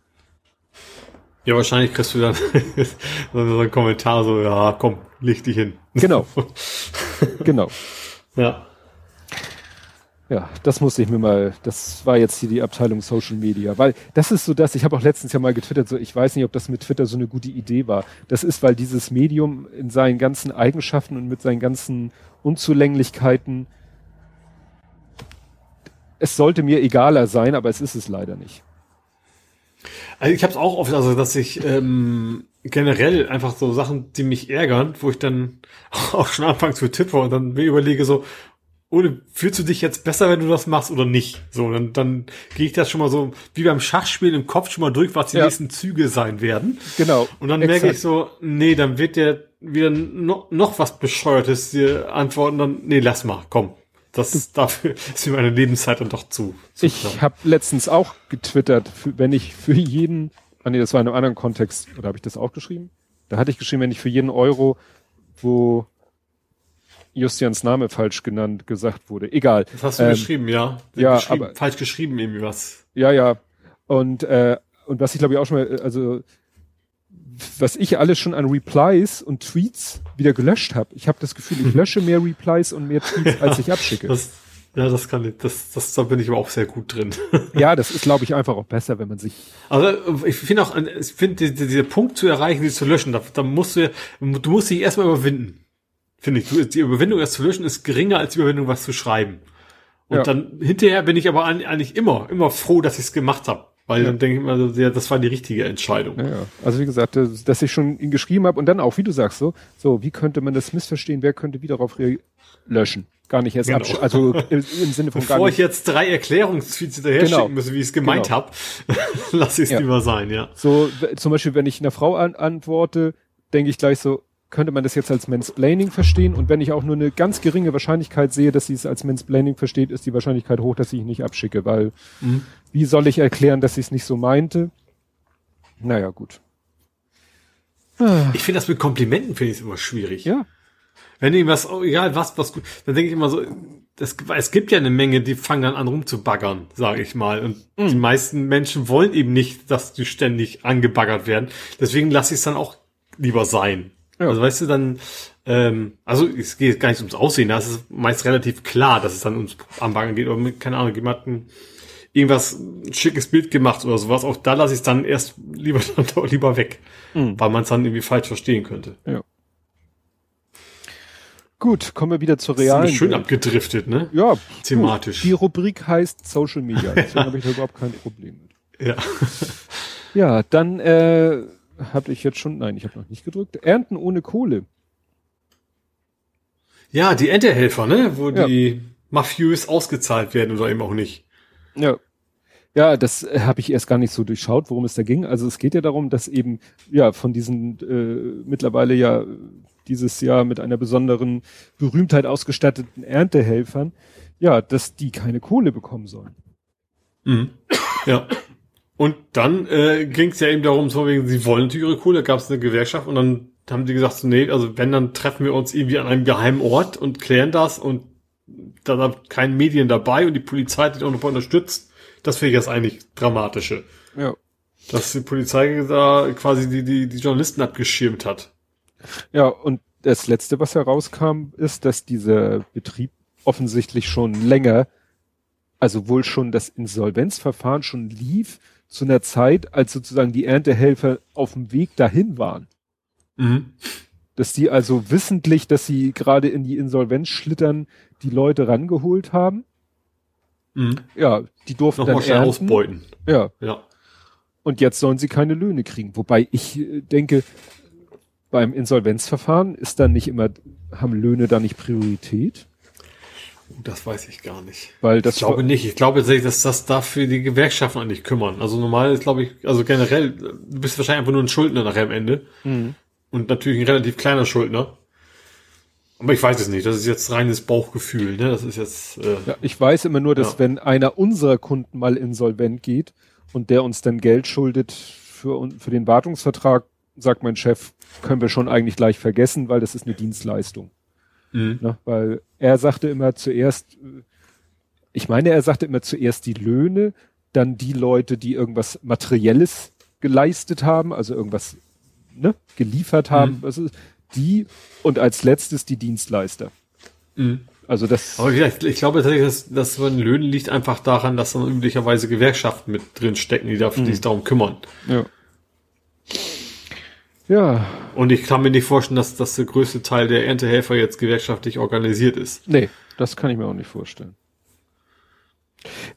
Ja, wahrscheinlich kriegst du dann so einen Kommentar so, ja, komm, leg dich hin. Genau. genau. Ja. Ja, das musste ich mir mal, das war jetzt hier die Abteilung Social Media, weil das ist so das, ich habe auch letztens ja mal getwittert, so ich weiß nicht, ob das mit Twitter so eine gute Idee war. Das ist, weil dieses Medium in seinen ganzen Eigenschaften und mit seinen ganzen Unzulänglichkeiten, es sollte mir egaler sein, aber es ist es leider nicht. Also ich habe es auch oft, also dass ich ähm, generell einfach so Sachen, die mich ärgern, wo ich dann auch schon anfangs zu tippe und dann mir überlege so, ohne, fühlst du dich jetzt besser, wenn du das machst oder nicht? So, dann, dann gehe ich das schon mal so wie beim Schachspielen im Kopf schon mal durch, was die ja. nächsten Züge sein werden. Genau. Und dann exakt. merke ich so, nee, dann wird der wieder noch, noch was Bescheuertes dir antworten, dann, nee, lass mal, komm. Das dafür ist mir meine Lebenszeit dann doch zu. zu ich habe letztens auch getwittert, für, wenn ich für jeden, ah nee, das war in einem anderen Kontext, oder habe ich das auch geschrieben? Da hatte ich geschrieben, wenn ich für jeden Euro, wo Justians Name falsch genannt gesagt wurde. Egal. Das hast du ähm, geschrieben, ja. Ja, geschrieben, aber, falsch geschrieben irgendwie was. Ja, ja. Und äh, und was ich glaube ich auch schon mal, also was ich alles schon an Replies und Tweets wieder gelöscht habe. Ich habe das Gefühl, ich lösche mehr Replies und mehr Tweets, als ich abschicke. Das, ja, das kann ich, das, das, da bin ich aber auch sehr gut drin. ja, das ist, glaube ich, einfach auch besser, wenn man sich. Also ich finde auch, ich finde, dieser Punkt zu erreichen, die zu löschen, da, da musst du, du musst dich erstmal überwinden. Finde ich. Die Überwindung, das zu löschen, ist geringer als die Überwindung, was zu schreiben. Und ja. dann hinterher bin ich aber eigentlich immer, immer froh, dass ich es gemacht habe. Weil ja. dann denke ich mir, ja, das war die richtige Entscheidung. Ja. Also wie gesagt, dass ich schon ihn geschrieben habe und dann auch, wie du sagst, so, so, wie könnte man das missverstehen, wer könnte wieder darauf löschen? Gar nicht erst genau. also im, im Sinne von Bevor gar nicht. ich jetzt drei Erklärungstweets hinterher genau. schicken muss, wie ich es gemeint genau. habe, lasse ich es ja. lieber sein, ja. So, zum Beispiel, wenn ich einer Frau an antworte, denke ich gleich so, könnte man das jetzt als Mansplaining verstehen und wenn ich auch nur eine ganz geringe Wahrscheinlichkeit sehe, dass sie es als Mansplaining versteht, ist die Wahrscheinlichkeit hoch, dass ich ihn nicht abschicke, weil mhm. wie soll ich erklären, dass sie es nicht so meinte? Naja, gut. Ich finde das mit Komplimenten finde ich immer schwierig. Ja. Wenn irgendwas, egal was, was gut, dann denke ich immer so, das, es gibt ja eine Menge, die fangen dann an rumzubaggern, sage ich mal. Und mhm. die meisten Menschen wollen eben nicht, dass die ständig angebaggert werden. Deswegen lasse ich es dann auch lieber sein. Ja. Also weißt du, dann, ähm, also es geht gar nicht ums Aussehen, da ist es meist relativ klar, dass es dann ums Anbacken geht. Oder mit, keine Ahnung, jemanden irgendwas ein schickes Bild gemacht oder sowas. Auch da lasse ich es dann erst lieber dann lieber weg, mhm. weil man es dann irgendwie falsch verstehen könnte. Ja. Gut, kommen wir wieder zur realen. Ist schön abgedriftet, ne? Ja. Thematisch. Gut. Die Rubrik heißt Social Media. Deswegen habe ich da überhaupt kein Problem mit. Ja. ja, dann äh, habe ich jetzt schon, nein, ich habe noch nicht gedrückt. Ernten ohne Kohle. Ja, die Erntehelfer, ne? Wo ja. die mafiös ausgezahlt werden oder eben auch nicht. Ja. Ja, das äh, habe ich erst gar nicht so durchschaut, worum es da ging. Also es geht ja darum, dass eben ja von diesen äh, mittlerweile ja dieses Jahr mit einer besonderen Berühmtheit ausgestatteten Erntehelfern, ja, dass die keine Kohle bekommen sollen. Mhm. Ja. Und dann äh, ging es ja eben darum, so wegen, sie wollen natürlich ihre Kohle, gab es eine Gewerkschaft und dann haben die gesagt, so, nee, also wenn, dann treffen wir uns irgendwie an einem geheimen Ort und klären das und da sind keine Medien dabei und die Polizei hat die auch noch unterstützt. Das finde ich jetzt eigentlich dramatische. Ja. Dass die Polizei da quasi die, die, die Journalisten abgeschirmt hat. Ja, und das letzte, was herauskam, ist, dass dieser Betrieb offensichtlich schon länger, also wohl schon das Insolvenzverfahren schon lief zu einer Zeit, als sozusagen die Erntehelfer auf dem Weg dahin waren. Mhm. Dass die also wissentlich, dass sie gerade in die Insolvenz schlittern, die Leute rangeholt haben. Mhm. Ja, die durften Nochmal dann ernten. ausbeuten. Ja. ja. Und jetzt sollen sie keine Löhne kriegen. Wobei ich äh, denke, beim Insolvenzverfahren ist dann nicht immer, haben Löhne da nicht Priorität? Das weiß ich gar nicht. Weil das ich glaube nicht. Ich glaube tatsächlich, dass das dafür die Gewerkschaften eigentlich kümmern. Also normal ist, glaube ich, also generell, du bist wahrscheinlich einfach nur ein Schuldner nachher am Ende. Mhm. Und natürlich ein relativ kleiner Schuldner. Aber ich weiß es nicht. Das ist jetzt reines Bauchgefühl. Ne? Das ist jetzt. Äh, ja, ich weiß immer nur, dass ja. wenn einer unserer Kunden mal insolvent geht und der uns dann Geld schuldet für, für den Wartungsvertrag, sagt mein Chef, können wir schon eigentlich gleich vergessen, weil das ist eine Dienstleistung. Mhm. Ne? Weil er sagte immer zuerst, ich meine, er sagte immer zuerst die Löhne, dann die Leute, die irgendwas Materielles geleistet haben, also irgendwas ne, geliefert haben, mhm. also die und als letztes die Dienstleister. Mhm. Also das. Aber ich, ich glaube tatsächlich, dass, dass von Löhnen liegt einfach daran, dass dann üblicherweise Gewerkschaften mit drin stecken, die, dafür, mhm. die sich darum kümmern. Ja. Ja. Und ich kann mir nicht vorstellen, dass, dass der größte Teil der Erntehelfer jetzt gewerkschaftlich organisiert ist. Nee, das kann ich mir auch nicht vorstellen.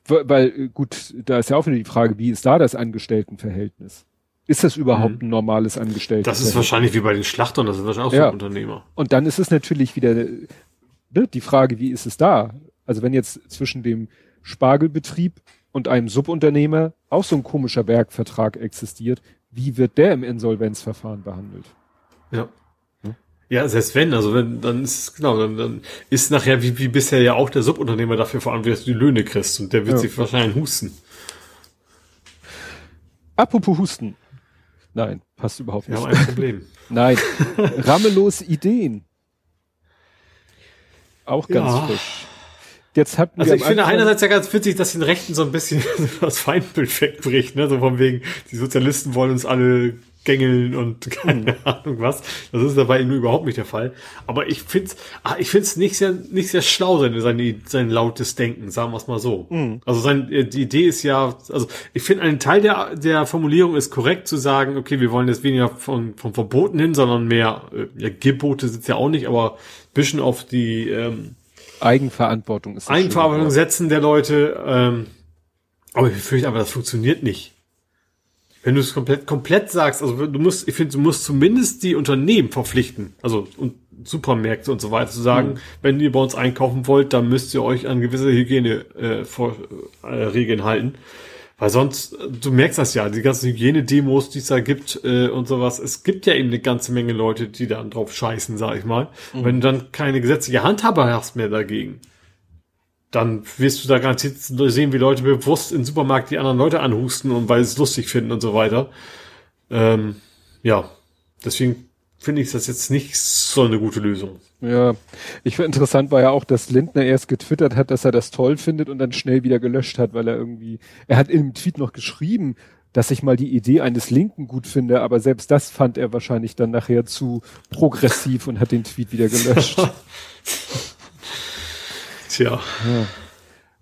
Weil, gut, da ist ja auch wieder die Frage, wie ist da das Angestelltenverhältnis? Ist das überhaupt mhm. ein normales Angestelltenverhältnis? Das ist wahrscheinlich wie bei den Schlachtern, das sind wahrscheinlich auch ja. so Unternehmer. Und dann ist es natürlich wieder ne, die Frage, wie ist es da? Also wenn jetzt zwischen dem Spargelbetrieb und einem Subunternehmer auch so ein komischer Werkvertrag existiert, wie wird der im Insolvenzverfahren behandelt? Ja. Ja, selbst wenn, also wenn, dann ist genau, dann, dann ist nachher wie, wie bisher ja auch der Subunternehmer dafür verantwortlich, dass du die Löhne kriegst und der wird ja. sich wahrscheinlich husten. Apropos Husten. Nein, passt überhaupt nicht. Wir haben ein Problem. Nein, rammelos Ideen. Auch ganz ja. frisch. Jetzt hatten also ich finde einerseits ja ganz witzig, dass den Rechten so ein bisschen das Feindbild wegbricht, ne? So von wegen, die Sozialisten wollen uns alle gängeln und keine mhm. Ahnung was. Das ist dabei nur überhaupt nicht der Fall. Aber ich find's, ah, ich find's nicht sehr, nicht sehr schlau, seine, seine, sein lautes Denken, sagen wir es mal so. Mhm. Also sein, äh, die Idee ist ja, also ich finde einen Teil der, der Formulierung ist korrekt zu sagen, okay, wir wollen jetzt weniger von, vom Verboten hin, sondern mehr, äh, ja, Gebote sitzt ja auch nicht, aber bisschen auf die, ähm, Eigenverantwortung ist Eigenverantwortung setzen der Leute, ähm, aber ich fürchte aber, das funktioniert nicht. Wenn du es komplett, komplett sagst, also du musst, ich finde, du musst zumindest die Unternehmen verpflichten, also und Supermärkte und so weiter, zu sagen, mhm. wenn ihr bei uns einkaufen wollt, dann müsst ihr euch an gewisse Hygieneregeln äh, äh, halten. Weil sonst, du merkst das ja, die ganzen Hygienedemos, die es da gibt äh, und sowas, es gibt ja eben eine ganze Menge Leute, die da drauf scheißen, sag ich mal. Mhm. Wenn du dann keine gesetzliche Handhabe hast mehr dagegen, dann wirst du da garantiert sehen, wie Leute bewusst im Supermarkt die anderen Leute anhusten und weil sie es lustig finden und so weiter. Ähm, ja, deswegen finde ich das jetzt nicht so eine gute Lösung. Ja, ich finde interessant war ja auch, dass Lindner erst getwittert hat, dass er das toll findet und dann schnell wieder gelöscht hat, weil er irgendwie, er hat in dem Tweet noch geschrieben, dass ich mal die Idee eines Linken gut finde, aber selbst das fand er wahrscheinlich dann nachher zu progressiv und hat den Tweet wieder gelöscht. Tja. Ja.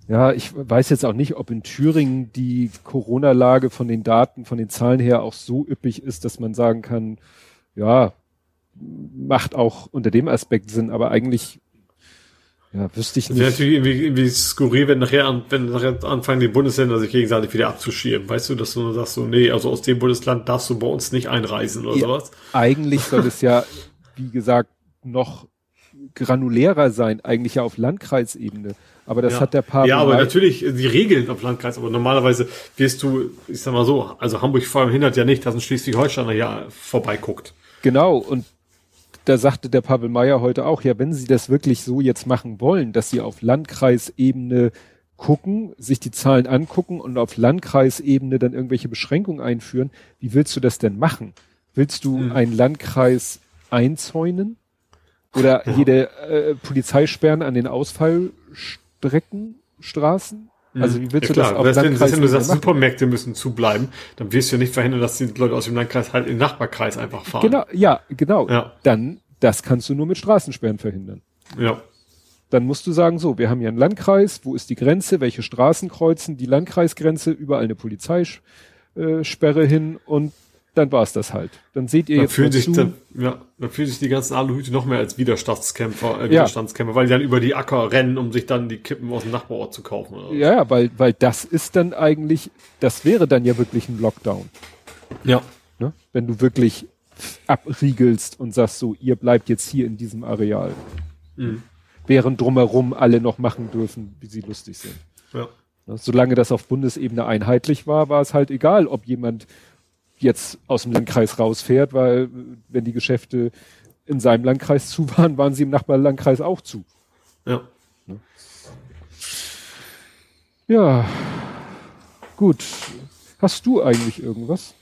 ja, ich weiß jetzt auch nicht, ob in Thüringen die Corona-Lage von den Daten, von den Zahlen her auch so üppig ist, dass man sagen kann, ja, macht auch unter dem Aspekt Sinn, aber eigentlich ja, wüsste ich nicht. Wäre natürlich irgendwie, irgendwie skurril, wenn nachher, an, wenn nachher anfangen, die Bundesländer sich gegenseitig wieder abzuschirmen. Weißt du, dass du nur sagst, so, nee, also aus dem Bundesland darfst du bei uns nicht einreisen oder ja, sowas. Eigentlich soll es ja, wie gesagt, noch granulärer sein, eigentlich ja auf Landkreisebene. Aber das ja. hat der Paar. Ja, aber natürlich die Regeln auf Landkreis, aber normalerweise wirst du, ich sag mal so, also Hamburg verhindert ja nicht, dass ein Schleswig-Holsteiner ja vorbeiguckt. Genau, und da sagte der Pavel Meyer heute auch, ja, wenn Sie das wirklich so jetzt machen wollen, dass Sie auf Landkreisebene gucken, sich die Zahlen angucken und auf Landkreisebene dann irgendwelche Beschränkungen einführen, wie willst du das denn machen? Willst du hm. einen Landkreis einzäunen? Oder ja. jede äh, Polizeisperren an den Ausfallstrecken, Straßen? Also wie willst ja, du klar. das auf das Landkreis Wenn du sagst, Supermärkte müssen zubleiben, dann wirst du ja nicht verhindern, dass die Leute aus dem Landkreis halt in den Nachbarkreis einfach fahren. Genau, ja, genau. Ja. Dann, das kannst du nur mit Straßensperren verhindern. Ja. Dann musst du sagen, so, wir haben hier einen Landkreis, wo ist die Grenze, welche Straßen kreuzen, die Landkreisgrenze, überall eine Polizeisperre hin und dann war es das halt. Dann seht ihr dann jetzt fühlen sich, dann, ja, dann fühlen sich die ganzen Aluhüte noch mehr als Widerstandskämpfer, äh, Widerstandskämpfer, ja. weil die dann über die Acker rennen, um sich dann die Kippen aus dem Nachbarort zu kaufen. Oder ja, weil, weil das ist dann eigentlich, das wäre dann ja wirklich ein Lockdown. Ja. Ne? Wenn du wirklich abriegelst und sagst so, ihr bleibt jetzt hier in diesem Areal. Mhm. Während drumherum alle noch machen dürfen, wie sie lustig sind. Ja. Ne? Solange das auf Bundesebene einheitlich war, war es halt egal, ob jemand jetzt aus dem Landkreis rausfährt, weil wenn die Geschäfte in seinem Landkreis zu waren, waren sie im Nachbarlandkreis auch zu. Ja. Ja. Gut. Hast du eigentlich irgendwas?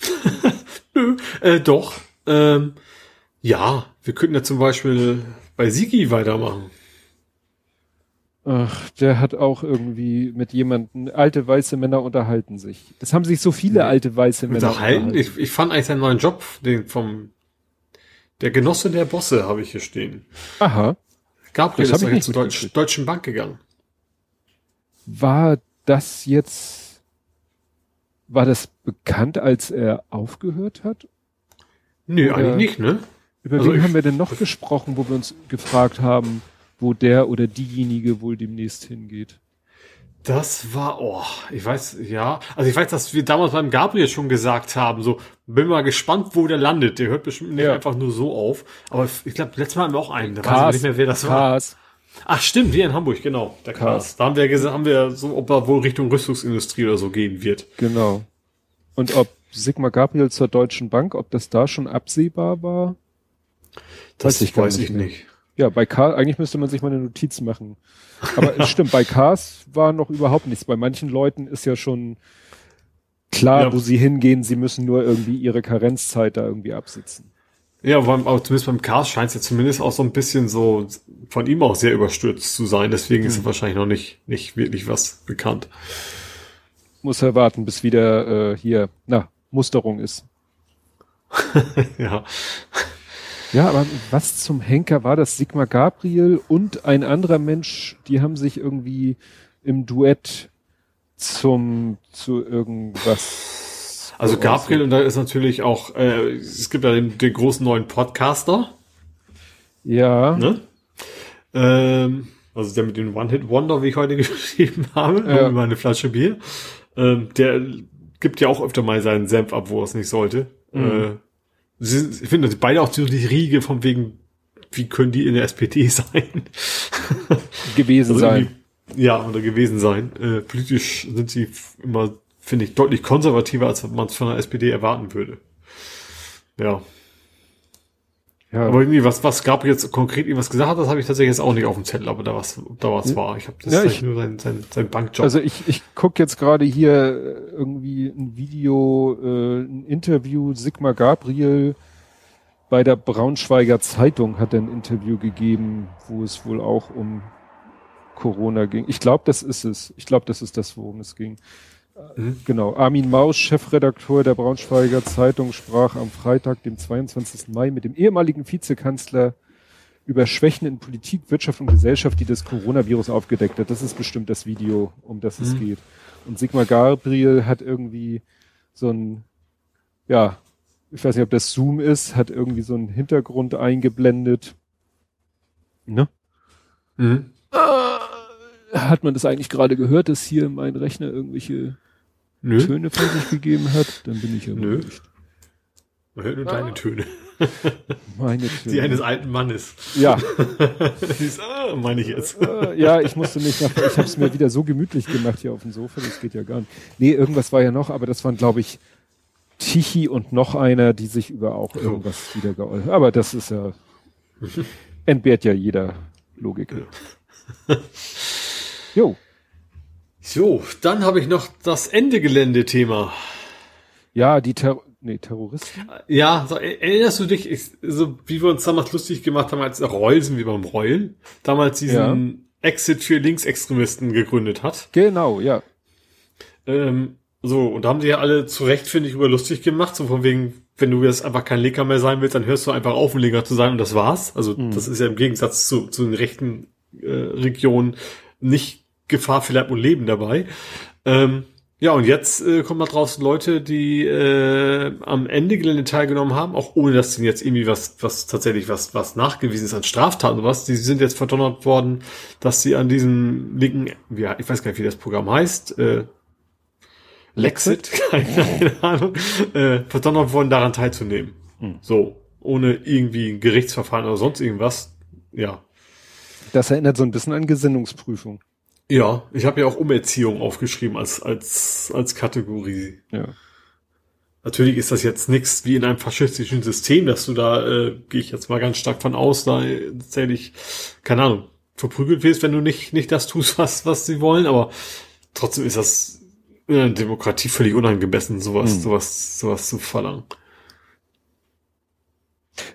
Nö, äh, doch. Ähm, ja, wir könnten ja zum Beispiel bei Sigi weitermachen. Ach, der hat auch irgendwie mit jemandem, alte weiße Männer unterhalten sich. Es haben sich so viele alte weiße Männer unterhalten. Ich, ich fand eigentlich seinen neuen Job, den vom, der Genosse der Bosse habe ich hier stehen. Aha. Gabriel das ist jetzt zur Deutsch, Deutschen Bank gegangen. War das jetzt, war das bekannt, als er aufgehört hat? Nö, Oder eigentlich nicht, ne? Über also wen haben wir denn noch gesprochen, wo wir uns gefragt haben, wo der oder diejenige wohl demnächst hingeht. Das war, oh, ich weiß, ja. Also ich weiß, dass wir damals beim Gabriel schon gesagt haben, so, bin mal gespannt, wo der landet. Der hört bestimmt nicht ja. einfach nur so auf. Aber ich glaube, letztes Mal haben wir auch einen. Da weiß ich nicht mehr, wer das Kars. war. Ach stimmt, wir in Hamburg, genau. Der Kars. Da haben wir gesagt, haben wir so, ob er wohl Richtung Rüstungsindustrie oder so gehen wird. Genau. Und ob Sigmar Gabriel zur Deutschen Bank, ob das da schon absehbar war? Das weiß ich, weiß ich nicht. Ja, bei Cars, eigentlich müsste man sich mal eine Notiz machen. Aber es stimmt, bei Cars war noch überhaupt nichts. Bei manchen Leuten ist ja schon klar, ja. wo sie hingehen. Sie müssen nur irgendwie ihre Karenzzeit da irgendwie absitzen. Ja, beim, aber zumindest beim Cars scheint es ja zumindest auch so ein bisschen so von ihm auch sehr überstürzt zu sein. Deswegen hm. ist wahrscheinlich noch nicht, nicht wirklich was bekannt. Muss er warten, bis wieder äh, hier, na, Musterung ist. ja. Ja, aber was zum Henker war das? Sigmar Gabriel und ein anderer Mensch, die haben sich irgendwie im Duett zum, zu irgendwas. Also Gabriel, und da ist natürlich auch, äh, es gibt ja den, den großen neuen Podcaster. Ja. Ne? Ähm, also der mit dem One-Hit-Wonder, wie ich heute geschrieben habe, ja. über eine Flasche Bier. Ähm, der gibt ja auch öfter mal seinen Senf ab, wo er es nicht sollte. Mhm. Sie, ich finde beide auch so die Riege von wegen, wie können die in der SPD sein? gewesen also sein. Ja, oder gewesen sein. Äh, politisch sind sie immer, finde ich, deutlich konservativer, als man es von der SPD erwarten würde. Ja. Ja. Aber irgendwie, was, was gab jetzt konkret irgendwas gesagt hat, das habe ich tatsächlich jetzt auch nicht auf dem Zettel, aber da was, da was war. Ich habe das ja, ich, nur sein, sein, sein Bankjob. Also ich, ich gucke jetzt gerade hier äh, irgendwie ein Video, äh, ein Interview, Sigmar Gabriel bei der Braunschweiger Zeitung hat er ein Interview gegeben, wo es wohl auch um Corona ging. Ich glaube, das ist es. Ich glaube, das ist das, worum es ging. Mhm. Genau. Armin Maus, Chefredakteur der Braunschweiger Zeitung, sprach am Freitag, dem 22. Mai, mit dem ehemaligen Vizekanzler über Schwächen in Politik, Wirtschaft und Gesellschaft, die das Coronavirus aufgedeckt hat. Das ist bestimmt das Video, um das mhm. es geht. Und Sigmar Gabriel hat irgendwie so ein, ja, ich weiß nicht, ob das Zoom ist, hat irgendwie so einen Hintergrund eingeblendet. Ne? Mhm. Hat man das eigentlich gerade gehört, dass hier mein Rechner irgendwelche Nö. Töne von sich gegeben hat, dann bin ich aber Nö. nicht. Man hört nur ah. deine Töne. Meine Töne. Die eines alten Mannes. Ja. ist, ah, meine ich jetzt. Ah, ja, ich musste nicht nach, ich habe es mir wieder so gemütlich gemacht hier auf dem Sofa, das geht ja gar nicht. Nee, irgendwas war ja noch, aber das waren, glaube ich, Tichy und noch einer, die sich über auch irgendwas wieder geäußert. Aber das ist ja, entbehrt ja jeder Logik. Jo. So, dann habe ich noch das Ende-Gelände-Thema. Ja, die Ter nee, Terroristen. Ja, so, erinnerst du dich, ich, so wie wir uns damals lustig gemacht haben, als Reulsen wie beim Reulen, damals diesen ja. Exit für Linksextremisten gegründet hat. Genau, ja. Ähm, so, und da haben die ja alle zu Recht, finde ich, über lustig gemacht, so von wegen, wenn du jetzt einfach kein Linker mehr sein willst, dann hörst du einfach auf, ein Linker zu sein und das war's. Also, mhm. das ist ja im Gegensatz zu, zu den rechten äh, Regionen nicht Gefahr Leib und Leben dabei. Ähm, ja, und jetzt äh, kommen da draußen Leute, die äh, am Ende Gelände teilgenommen haben, auch ohne dass sie jetzt irgendwie was, was tatsächlich was, was nachgewiesen ist an Straftaten oder was. Die sind jetzt verdonnert worden, dass sie an diesem linken, ja, ich weiß gar nicht, wie das Programm heißt, äh, Lexit, keine Ahnung, äh, verdonnert worden, daran teilzunehmen. Hm. So, ohne irgendwie ein Gerichtsverfahren oder sonst irgendwas. Ja. Das erinnert so ein bisschen an Gesinnungsprüfung. Ja, ich habe ja auch Umerziehung aufgeschrieben als, als, als Kategorie. Ja. Natürlich ist das jetzt nichts wie in einem faschistischen System, dass du da, äh, gehe ich jetzt mal ganz stark von aus, da tatsächlich, keine Ahnung, verprügelt wirst, wenn du nicht, nicht das tust, was, was sie wollen, aber trotzdem ist das in einer Demokratie völlig unangemessen, sowas, hm. sowas, sowas zu verlangen.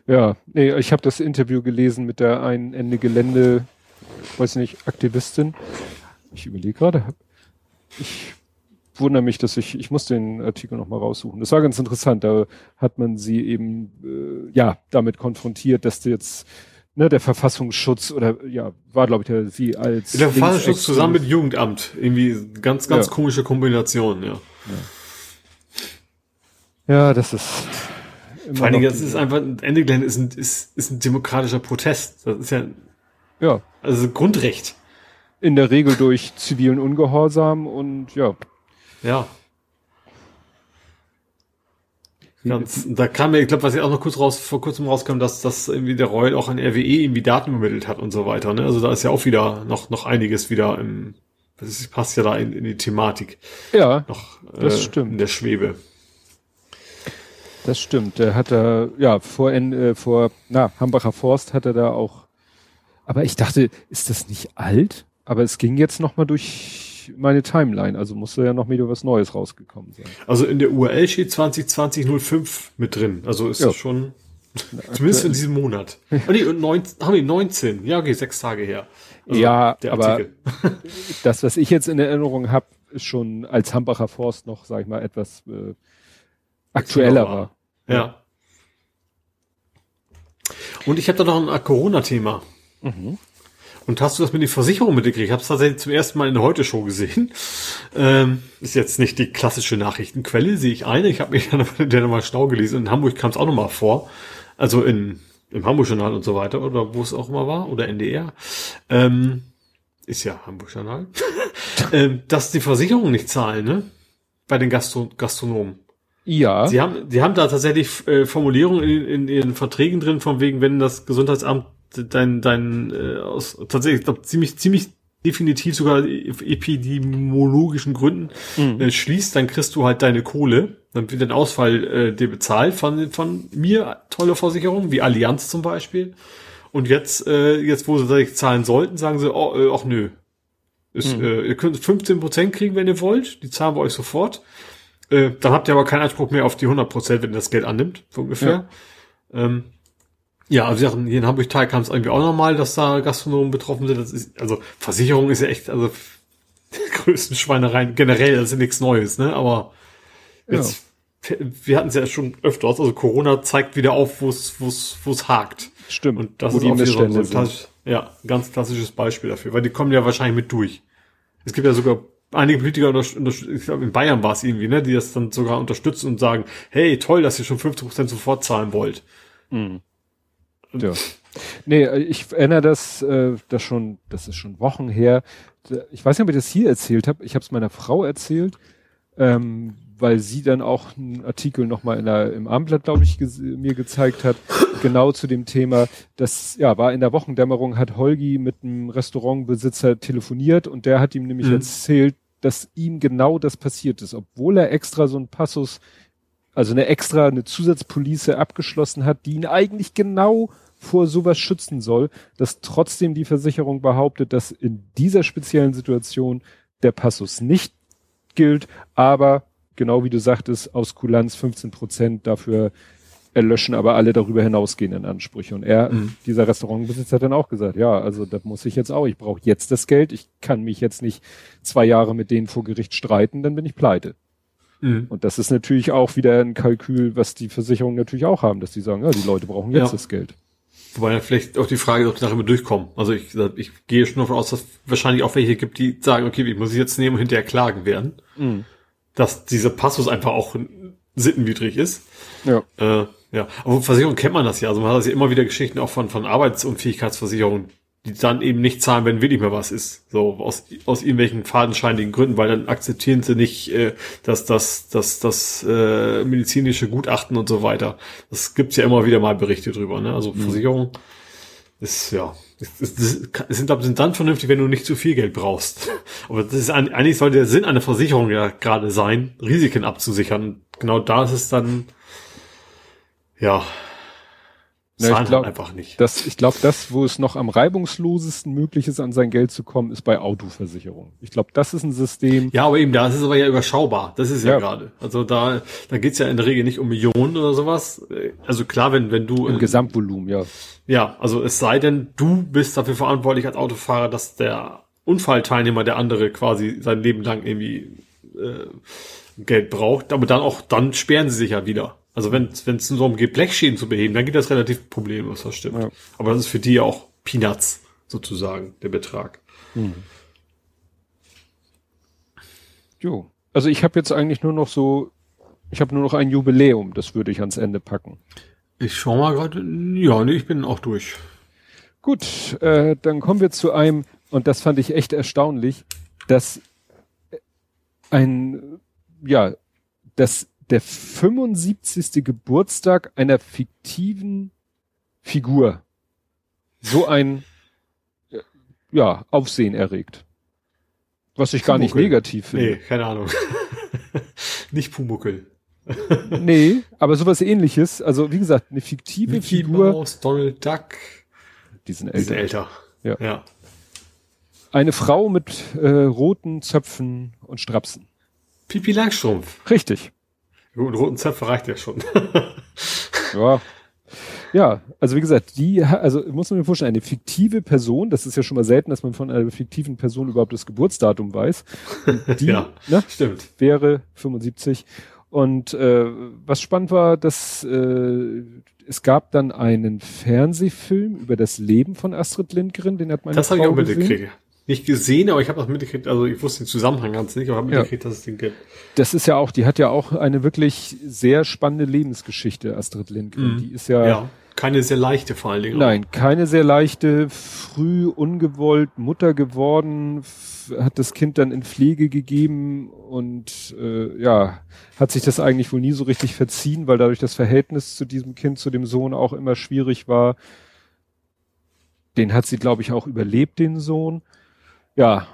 Ja, nee, ich habe das Interview gelesen mit der einen Ende Gelände, weiß nicht, Aktivistin, ich überlege gerade, ich wundere mich, dass ich, ich muss den Artikel nochmal raussuchen. Das war ganz interessant. Da hat man sie eben, äh, ja, damit konfrontiert, dass du jetzt, ne, der Verfassungsschutz oder, ja, war, glaube ich, der, sie als. Der Verfassungsschutz zusammen mit Jugendamt. Irgendwie ganz, ganz ja. komische Kombination, ja. Ja, ja das ist. Vor allen Dingen, das ist einfach, Ende Glenn ist ein, ist, ist ein demokratischer Protest. Das ist ja, ja. Also Grundrecht. In der Regel durch zivilen Ungehorsam und ja. Ja. Ganz, da kam mir, ich glaube, was ich auch noch kurz raus, vor kurzem rauskam, dass, dass irgendwie der Royal auch an RWE irgendwie Daten übermittelt hat und so weiter. Ne? Also da ist ja auch wieder noch, noch einiges wieder im, das passt ja da in, in die Thematik. Ja. Noch, das äh, stimmt. In der Schwebe. Das stimmt. Der hat da, ja, vor, äh, vor, na, Hambacher Forst hat er da auch, aber ich dachte, ist das nicht alt? Aber es ging jetzt nochmal durch meine Timeline, also musste ja noch wieder was Neues rausgekommen sein. Also in der URL steht 2020-05 mit drin. Also ist ja. das schon, zumindest in diesem Monat. oh nee, und 19, haben wir 19. Ja, okay, sechs Tage her. Also ja, aber das, was ich jetzt in Erinnerung habe, ist schon als Hambacher Forst noch, sag ich mal, etwas äh, aktueller war. Ja. Und ich habe da noch ein Corona-Thema. Mhm. Und hast du das mit den Versicherungen mitgekriegt? Ich habe es tatsächlich zum ersten Mal in der Heute-Show gesehen. Ähm, ist jetzt nicht die klassische Nachrichtenquelle, sehe ich eine. Ich habe mich dann nochmal schlau gelesen. In Hamburg kam es auch nochmal vor. Also in, im Hamburg-Journal und so weiter, oder wo es auch immer war, oder NDR. Ähm, ist ja Hamburg-Journal. ähm, dass die Versicherungen nicht zahlen, ne? Bei den Gastro Gastronomen. Ja. Sie haben, die haben da tatsächlich äh, Formulierungen in, in ihren Verträgen drin, von wegen, wenn das Gesundheitsamt dein, dein äh, aus tatsächlich, ich glaube, ziemlich, ziemlich definitiv sogar epidemiologischen Gründen mhm. äh, schließt, dann kriegst du halt deine Kohle, dann wird dein Ausfall äh, dir bezahlt von, von mir, tolle Versicherungen, wie Allianz zum Beispiel. Und jetzt, äh, jetzt wo sie tatsächlich zahlen sollten, sagen sie, oh, äh, ach nö. Ist, mhm. äh, ihr könnt 15 Prozent kriegen, wenn ihr wollt, die zahlen wir euch sofort. Äh, dann habt ihr aber keinen Anspruch mehr auf die 100%, Prozent, wenn ihr das Geld annimmt, so ungefähr. Ja. Ähm, ja, also hier in Hamburg-Teil kam es irgendwie auch nochmal, dass da Gastronomen betroffen sind. Das ist, also Versicherung ist ja echt, also größten Schweinereien generell, das ist ja nichts Neues, ne? Aber jetzt, ja. wir hatten es ja schon öfters, also Corona zeigt wieder auf, wo es, wo es, wo es hakt. Stimmt. Und das ist auch so, so ein ja, ganz klassisches Beispiel dafür, weil die kommen ja wahrscheinlich mit durch. Es gibt ja sogar einige Politiker, ich glaube in Bayern war es irgendwie, ne, die das dann sogar unterstützen und sagen, hey, toll, dass ihr schon 50 Prozent sofort zahlen wollt. Mhm. Ja. Nee, ich erinnere das, äh, das schon, das ist schon Wochen her. Ich weiß nicht, ob ich das hier erzählt habe. Ich habe es meiner Frau erzählt, ähm, weil sie dann auch einen Artikel nochmal in der, im Abendblatt, glaube ich, mir gezeigt hat, genau zu dem Thema. Das ja war in der Wochendämmerung, hat Holgi mit einem Restaurantbesitzer telefoniert und der hat ihm nämlich mhm. erzählt, dass ihm genau das passiert ist, obwohl er extra so einen Passus, also eine extra, eine Zusatzpolice abgeschlossen hat, die ihn eigentlich genau vor sowas schützen soll, dass trotzdem die Versicherung behauptet, dass in dieser speziellen Situation der Passus nicht gilt, aber genau wie du sagtest, aus Kulanz 15 Prozent dafür erlöschen aber alle darüber hinausgehenden Ansprüche. Und er, mhm. dieser Restaurantbesitzer hat dann auch gesagt, ja, also da muss ich jetzt auch, ich brauche jetzt das Geld, ich kann mich jetzt nicht zwei Jahre mit denen vor Gericht streiten, dann bin ich pleite. Mhm. Und das ist natürlich auch wieder ein Kalkül, was die Versicherungen natürlich auch haben, dass die sagen, ja, die Leute brauchen jetzt ja. das Geld. Wobei ja vielleicht auch die Frage, ob die nachher durchkommen. Also ich, ich gehe schon davon aus, dass es wahrscheinlich auch welche gibt, die sagen, okay, ich muss ich jetzt nehmen und hinterher klagen werden. Mhm. Dass dieser Passus einfach auch sittenwidrig ist. Ja. Äh, ja. Aber Versicherung kennt man das ja. Also man hat das ja immer wieder Geschichten auch von, von Arbeitsunfähigkeitsversicherungen, die dann eben nicht zahlen, wenn wirklich mehr was ist. So aus, aus irgendwelchen fadenscheinigen Gründen, weil dann akzeptieren sie nicht, äh, dass das, das, das äh, medizinische Gutachten und so weiter. Das gibt's ja immer wieder mal Berichte drüber. Ne? Also mhm. Versicherung ist ja. Es, es sind, sind dann vernünftig, wenn du nicht zu viel Geld brauchst. Aber das ist eigentlich sollte der Sinn einer Versicherung ja gerade sein, Risiken abzusichern. Genau da ist es dann ja Ne, ich glaub, einfach nicht. Das, ich glaube, das, wo es noch am reibungslosesten möglich ist, an sein Geld zu kommen, ist bei Autoversicherung. Ich glaube, das ist ein System. Ja, aber eben, da ist es aber ja überschaubar. Das ist ja, ja. gerade. Also da, da geht's ja in der Regel nicht um Millionen oder sowas. Also klar, wenn, wenn du. Im Gesamtvolumen, ja. Ja, also es sei denn, du bist dafür verantwortlich als Autofahrer, dass der Unfallteilnehmer, der andere quasi sein Leben lang irgendwie äh, Geld braucht, aber dann auch, dann sperren sie sich ja wieder. Also wenn es nur darum geht, Blechschäden zu beheben, dann geht das relativ problemlos, das stimmt. Ja. Aber das ist für die ja auch Peanuts, sozusagen, der Betrag. Hm. Jo. Also ich habe jetzt eigentlich nur noch so, ich habe nur noch ein Jubiläum, das würde ich ans Ende packen. Ich schau mal gerade, ja, nee, ich bin auch durch. Gut, äh, dann kommen wir zu einem und das fand ich echt erstaunlich, dass ein, ja, dass der 75. Geburtstag einer fiktiven Figur so ein, ja, Aufsehen erregt. Was ich gar nicht negativ finde. Nee, keine Ahnung. nicht Pumuckel. nee, aber sowas ähnliches. Also, wie gesagt, eine fiktive Mickey Figur. Mouse, Donald Duck. Die sind älter. Die sind älter. Ja. ja. Eine Frau mit äh, roten Zöpfen und Strapsen. Pipi Langstrumpf. Richtig. Gut, roten Zöpfe reicht ja schon. ja. Ja, also wie gesagt, die, also muss man mir vorstellen, eine fiktive Person, das ist ja schon mal selten, dass man von einer fiktiven Person überhaupt das Geburtsdatum weiß. Die, ja, ne, stimmt. Wäre 75. Und äh, was spannend war, dass äh, es gab dann einen Fernsehfilm über das Leben von Astrid Lindgren, den hat man Das habe ich auch mitgekriegt nicht gesehen, aber ich habe das mitgekriegt, also ich wusste den Zusammenhang ganz nicht, aber habe mitgekriegt, ja. dass es den gibt. Das ist ja auch, die hat ja auch eine wirklich sehr spannende Lebensgeschichte, Astrid Lindgren. Mhm. Die ist ja, ja, keine sehr leichte vor allen Dingen. Nein, auch. keine sehr leichte, früh ungewollt Mutter geworden, hat das Kind dann in Pflege gegeben und äh, ja, hat sich das eigentlich wohl nie so richtig verziehen, weil dadurch das Verhältnis zu diesem Kind, zu dem Sohn auch immer schwierig war. Den hat sie, glaube ich, auch überlebt, den Sohn. Ja,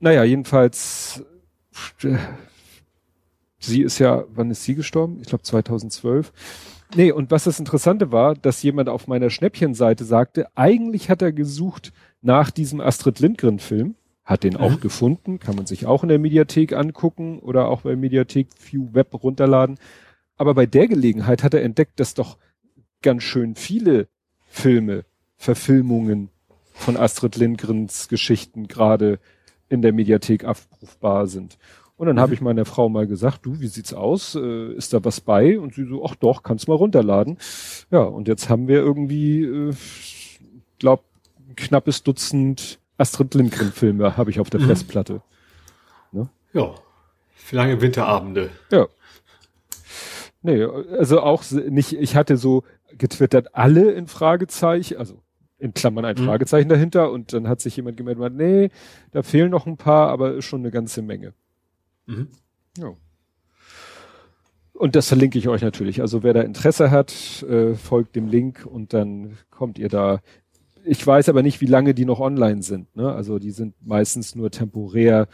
naja, jedenfalls, sie ist ja, wann ist sie gestorben? Ich glaube 2012. Nee, und was das Interessante war, dass jemand auf meiner Schnäppchenseite sagte, eigentlich hat er gesucht nach diesem Astrid Lindgren-Film, hat den mhm. auch gefunden, kann man sich auch in der Mediathek angucken oder auch bei Mediathek View Web runterladen. Aber bei der Gelegenheit hat er entdeckt, dass doch ganz schön viele Filme, Verfilmungen von Astrid Lindgrens Geschichten gerade in der Mediathek abrufbar sind. Und dann mhm. habe ich meiner Frau mal gesagt, du, wie sieht's aus? Äh, ist da was bei? Und sie so, ach doch, kannst mal runterladen. Ja, und jetzt haben wir irgendwie, äh, glaub, ein knappes Dutzend Astrid Lindgren Filme habe ich auf der mhm. Festplatte. Ne? Ja, für lange Winterabende. Ja. Nee, also auch nicht, ich hatte so getwittert alle in Fragezeichen, also in Klammern ein mhm. Fragezeichen dahinter und dann hat sich jemand gemeldet, nee, da fehlen noch ein paar, aber ist schon eine ganze Menge. Mhm. Ja. Und das verlinke ich euch natürlich. Also wer da Interesse hat, äh, folgt dem Link und dann kommt ihr da. Ich weiß aber nicht, wie lange die noch online sind. Ne? Also die sind meistens nur temporär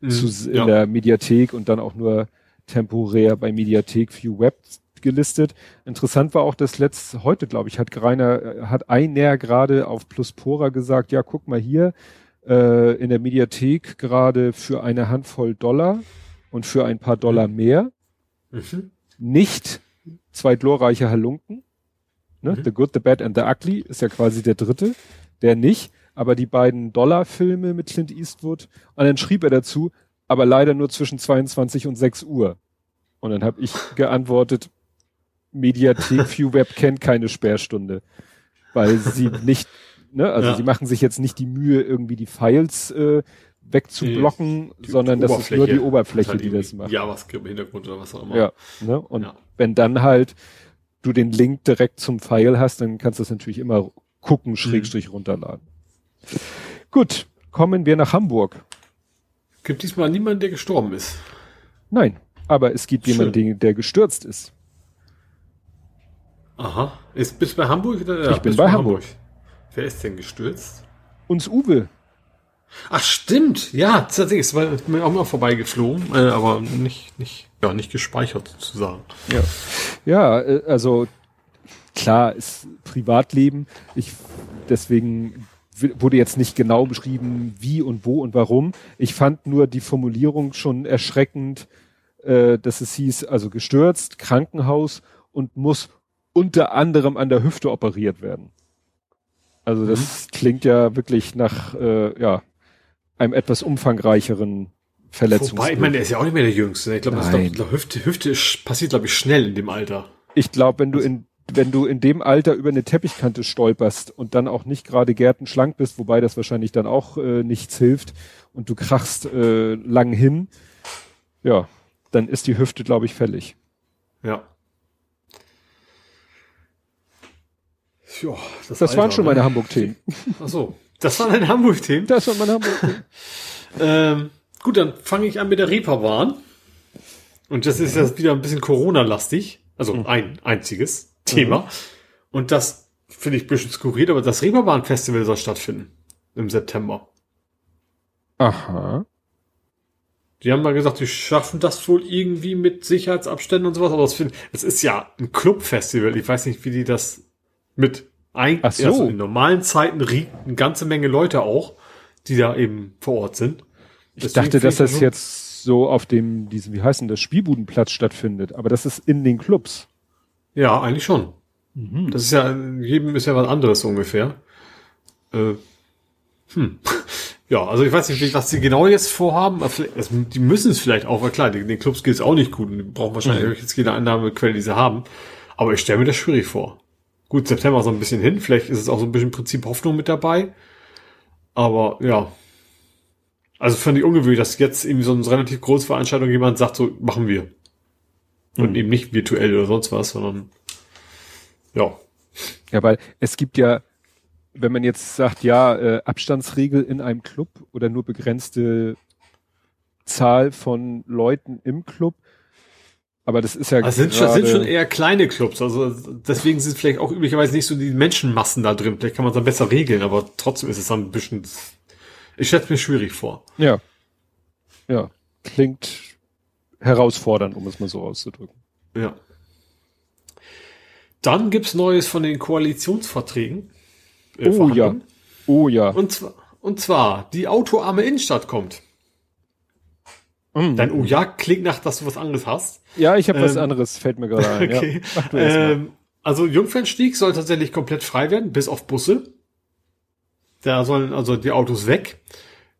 mhm, zu, in ja. der Mediathek und dann auch nur temporär bei Mediathek View Web gelistet. Interessant war auch das letzte, heute glaube ich, hat Greiner, hat einer gerade auf Pluspora gesagt, ja, guck mal hier, äh, in der Mediathek gerade für eine Handvoll Dollar und für ein paar Dollar mhm. mehr. Mhm. Nicht zwei glorreiche Halunken. Ne? Mhm. The Good, The Bad and The Ugly ist ja quasi der dritte. Der nicht, aber die beiden Dollar-Filme mit Clint Eastwood. Und dann schrieb er dazu, aber leider nur zwischen 22 und 6 Uhr. Und dann habe ich geantwortet, Mediathek ViewWeb kennt keine Sperrstunde, weil sie nicht, ne, also ja. sie machen sich jetzt nicht die Mühe, irgendwie die Files äh, wegzublocken, die, sondern das ist nur die Oberfläche, halt die das macht. JavaScript im Hintergrund oder was auch immer. Ja, ne? Und ja. wenn dann halt du den Link direkt zum File hast, dann kannst du das natürlich immer gucken, mhm. Schrägstrich mhm. runterladen. Gut, kommen wir nach Hamburg. Gibt diesmal niemanden, der gestorben ist? Nein, aber es gibt jemanden, der gestürzt ist. Aha. Ist, bist du bei Hamburg? Oder? Ja, ich bin bei Hamburg. Hamburg. Wer ist denn gestürzt? Uns Uwe. Ach stimmt, ja, tatsächlich, es war mir auch mal vorbeigeflogen, äh, aber nicht, nicht, ja, nicht gespeichert sozusagen. Ja, ja äh, also klar, ist Privatleben. Ich deswegen wurde jetzt nicht genau beschrieben, wie und wo und warum. Ich fand nur die Formulierung schon erschreckend, äh, dass es hieß, also gestürzt, Krankenhaus und muss unter anderem an der Hüfte operiert werden. Also das mhm. klingt ja wirklich nach äh, ja, einem etwas umfangreicheren Verletzungsbild. Wobei, ich meine, der ist ja auch nicht mehr der Jüngste. Ich glaube, glaub, Hüfte, Hüfte passiert, glaube ich, schnell in dem Alter. Ich glaube, wenn du in wenn du in dem Alter über eine Teppichkante stolperst und dann auch nicht gerade gärtenschlank bist, wobei das wahrscheinlich dann auch äh, nichts hilft und du krachst äh, lang hin, ja, dann ist die Hüfte, glaube ich, fällig. Ja. Ja, das, das waren schon meine Hamburg-Themen. Ach so. Das war ein Hamburg-Thema. Das war mein Hamburg-Thema. ähm, gut, dann fange ich an mit der Reeperbahn. Und das ist ja wieder ein bisschen Corona-lastig. Also mhm. ein einziges Thema. Mhm. Und das finde ich ein bisschen skurril, aber das Reeperbahn-Festival soll stattfinden. Im September. Aha. Die haben mal gesagt, die schaffen das wohl irgendwie mit Sicherheitsabständen und sowas, aber das, find, es ist ja ein Clubfestival. Ich weiß nicht, wie die das mit ein, Ach so. also in normalen Zeiten riecht eine ganze Menge Leute auch, die da eben vor Ort sind. Ich Deswegen dachte, dass das jetzt so auf dem, diesem, wie heißt denn das, Spielbudenplatz stattfindet, aber das ist in den Clubs. Ja, eigentlich schon. Mhm. Das ist ja, jedem ist ja was anderes ungefähr. Äh, hm. Ja, also ich weiß nicht, was sie genau jetzt vorhaben. Die müssen es vielleicht auch, weil klar, den Clubs geht es auch nicht gut und die brauchen wahrscheinlich mhm. jetzt jede Einnahmequelle, die sie haben. Aber ich stelle mir das schwierig vor. Gut, September so ein bisschen hin, vielleicht ist es auch so ein bisschen Prinzip Hoffnung mit dabei. Aber ja. Also fand ich ungewöhnlich, dass jetzt irgendwie so eine relativ große Veranstaltung jemand sagt, so machen wir. Und mhm. eben nicht virtuell oder sonst was, sondern ja. Ja, weil es gibt ja wenn man jetzt sagt, ja, äh, Abstandsregel in einem Club oder nur begrenzte Zahl von Leuten im Club, aber das ist ja also sind, schon, sind schon eher kleine Clubs, also deswegen sind vielleicht auch üblicherweise nicht so die Menschenmassen da drin. Vielleicht kann man es dann besser regeln, aber trotzdem ist es dann ein bisschen, ich schätze mir schwierig vor. Ja. Ja. Klingt herausfordernd, um es mal so auszudrücken. Ja. Dann gibt's Neues von den Koalitionsverträgen äh, oh ja. Oh ja. Und zwar, und zwar, die autoarme Innenstadt kommt. Mm. Dein Oh ja klingt nach, dass du was anderes hast. Ja, ich habe ähm, was anderes, fällt mir gerade ein. Okay. Ja. Ähm, also Jungfernstieg soll tatsächlich komplett frei werden, bis auf Busse. Da sollen also die Autos weg.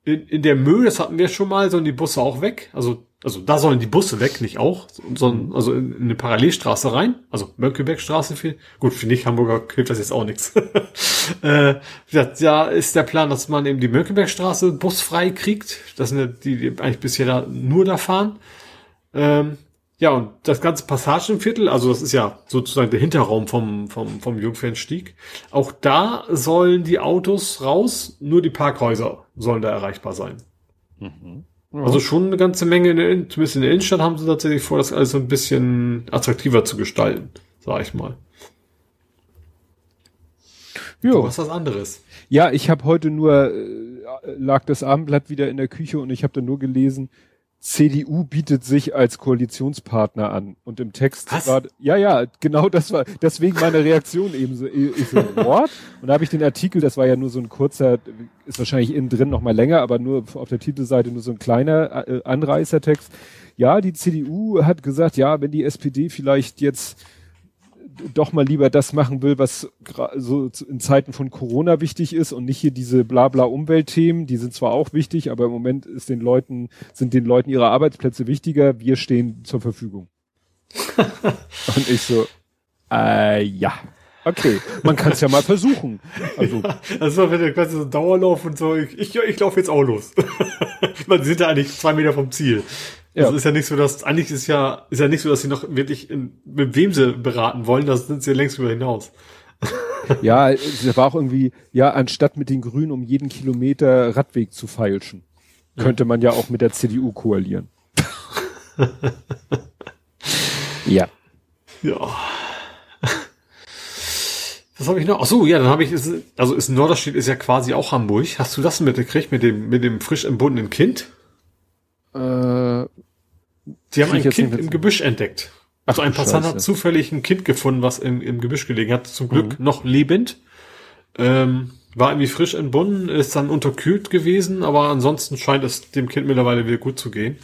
In, in der Mühe, das hatten wir schon mal, sollen die Busse auch weg. Also also da sollen die Busse weg, nicht auch, sondern also in, in eine Parallelstraße rein, also Mönckebergstraße viel. Gut, für nicht Hamburger hilft das jetzt auch nichts. äh, da ist der Plan, dass man eben die Mönckebergstraße busfrei kriegt. Das sind die, die eigentlich bisher da nur da fahren. Ähm, ja, und das ganze Passagenviertel, also das ist ja sozusagen der Hinterraum vom, vom, vom Jungfernstieg. Auch da sollen die Autos raus, nur die Parkhäuser sollen da erreichbar sein. Mhm. Ja. Also schon eine ganze Menge, in der, zumindest in der Innenstadt haben sie tatsächlich vor, das alles so ein bisschen attraktiver zu gestalten, sag ich mal. Ja. Du hast was anderes. Ja, ich habe heute nur, äh, lag das Abendblatt wieder in der Küche und ich habe da nur gelesen, CDU bietet sich als Koalitionspartner an. Und im Text Was? war, ja, ja, genau das war, deswegen meine Reaktion eben so, ich so, what? Und da habe ich den Artikel, das war ja nur so ein kurzer, ist wahrscheinlich innen drin noch mal länger, aber nur auf der Titelseite nur so ein kleiner äh, Anreißertext. Ja, die CDU hat gesagt, ja, wenn die SPD vielleicht jetzt doch mal lieber das machen will, was so in Zeiten von Corona wichtig ist und nicht hier diese blabla Umweltthemen, die sind zwar auch wichtig, aber im Moment ist den Leuten, sind den Leuten ihre Arbeitsplätze wichtiger, wir stehen zur Verfügung. und ich so, äh, ja. Okay, man kann es ja mal versuchen. Also, ja, das war wenn quasi so ein Dauerlauf und so, ich, ich, ich laufe jetzt auch los. man sind ja eigentlich zwei Meter vom Ziel. Ja. Also ist ja nicht so, dass, eigentlich ist ja, ist ja nicht so, dass sie noch wirklich in, mit wem sie beraten wollen, das sind sie längst über hinaus. ja, es war auch irgendwie, ja, anstatt mit den Grünen um jeden Kilometer Radweg zu feilschen, ja. könnte man ja auch mit der CDU koalieren. ja. Ja. Was habe ich noch? Ach so, ja, dann habe ich, also ist Norderstedt ist ja quasi auch Hamburg. Hast du das mitgekriegt mit dem, mit dem frisch entbundenen Kind? Äh, Sie haben ein Kind im Gebüsch entdeckt. Also ein Passant hat zufällig ein Kind gefunden, was im, im Gebüsch gelegen hat. Zum Glück mhm. noch lebend. Ähm, war irgendwie frisch entbunden, ist dann unterkühlt gewesen, aber ansonsten scheint es dem Kind mittlerweile wieder gut zu gehen.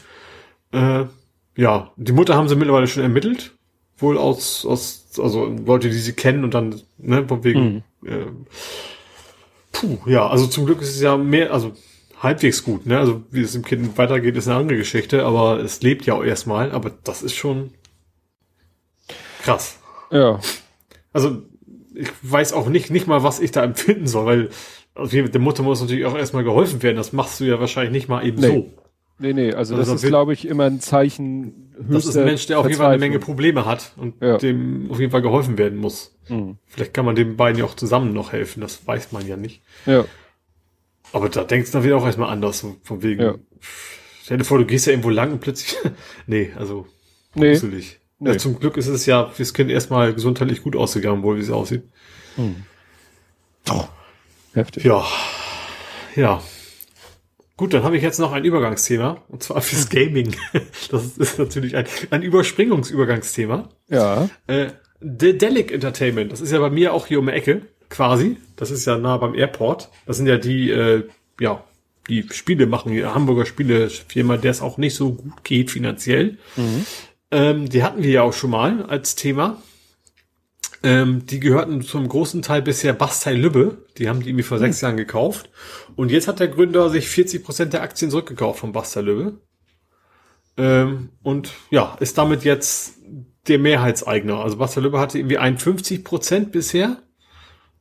Äh, ja, die Mutter haben sie mittlerweile schon ermittelt. Wohl aus, aus, also Leute, die sie kennen und dann, ne, von wegen, mhm. äh, puh, ja, also zum Glück ist es ja mehr, also halbwegs gut. Ne? Also wie es dem Kind weitergeht, ist eine andere Geschichte, aber es lebt ja auch erstmal. Aber das ist schon krass. Ja. Also ich weiß auch nicht, nicht mal, was ich da empfinden soll, weil also, der Mutter muss natürlich auch erstmal geholfen werden. Das machst du ja wahrscheinlich nicht mal eben nee. so. Nee, nee, also, also das, ist, glaube ich, immer ein Zeichen Das ist ein Mensch, der auf jeden Fall eine Menge Probleme hat und ja. dem auf jeden Fall geholfen werden muss. Mhm. Vielleicht kann man den beiden ja auch zusammen noch helfen, das weiß man ja nicht. Ja. Aber da denkst du dann wieder auch erstmal anders, von wegen. Ja. Stell dir vor, du gehst ja irgendwo lang und plötzlich. nee, also. Nee. Gruselig. Nee. Ja, zum Glück ist es ja fürs Kind erstmal gesundheitlich gut ausgegangen, wohl wie es aussieht. Hm. Oh. Heftig. Ja. Ja. Gut, dann habe ich jetzt noch ein Übergangsthema, und zwar fürs Gaming. Das ist natürlich ein, ein Überspringungsübergangsthema. Ja. Äh, The Delic Entertainment, das ist ja bei mir auch hier um die Ecke, quasi. Das ist ja nah beim Airport. Das sind ja die, äh, ja, die Spiele machen, die Hamburger Spielefirma, der es auch nicht so gut geht finanziell. Mhm. Ähm, die hatten wir ja auch schon mal als Thema. Ähm, die gehörten zum großen Teil bisher Bastei Lübbe. Die haben die irgendwie vor mhm. sechs Jahren gekauft. Und jetzt hat der Gründer sich 40 Prozent der Aktien zurückgekauft von Bastei Lübbe. Ähm, und ja, ist damit jetzt der Mehrheitseigner. Also Bastei Lübbe hatte irgendwie 51 Prozent bisher.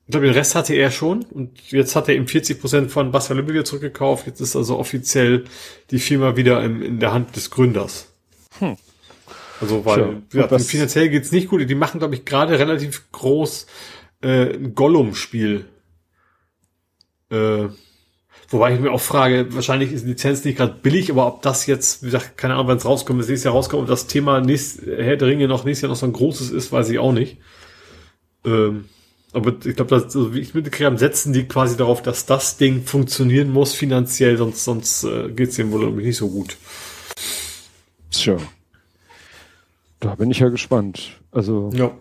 Ich glaube, den Rest hatte er schon. Und jetzt hat er eben 40 Prozent von Lübbe wieder zurückgekauft. Jetzt ist also offiziell die Firma wieder in, in der Hand des Gründers. Hm. Also weil ja, ja, finanziell geht's nicht gut. Die machen, glaube ich, gerade relativ groß äh, ein Gollum-Spiel. Äh, wobei ich mir auch frage, wahrscheinlich ist die Lizenz nicht gerade billig, aber ob das jetzt, wie gesagt, keine Ahnung, wenn es rauskommt, es nächstes Jahr rauskommt und das Thema nächst, Herr der Ringe noch nächstes Jahr noch so ein großes ist, weiß ich auch nicht. Ähm, aber ich glaube, also wie ich mitgekriegt setzen die quasi darauf, dass das Ding funktionieren muss finanziell, sonst, sonst äh, geht's dem wohl nicht so gut. Sure. Da bin ich ja gespannt. Also. Ja.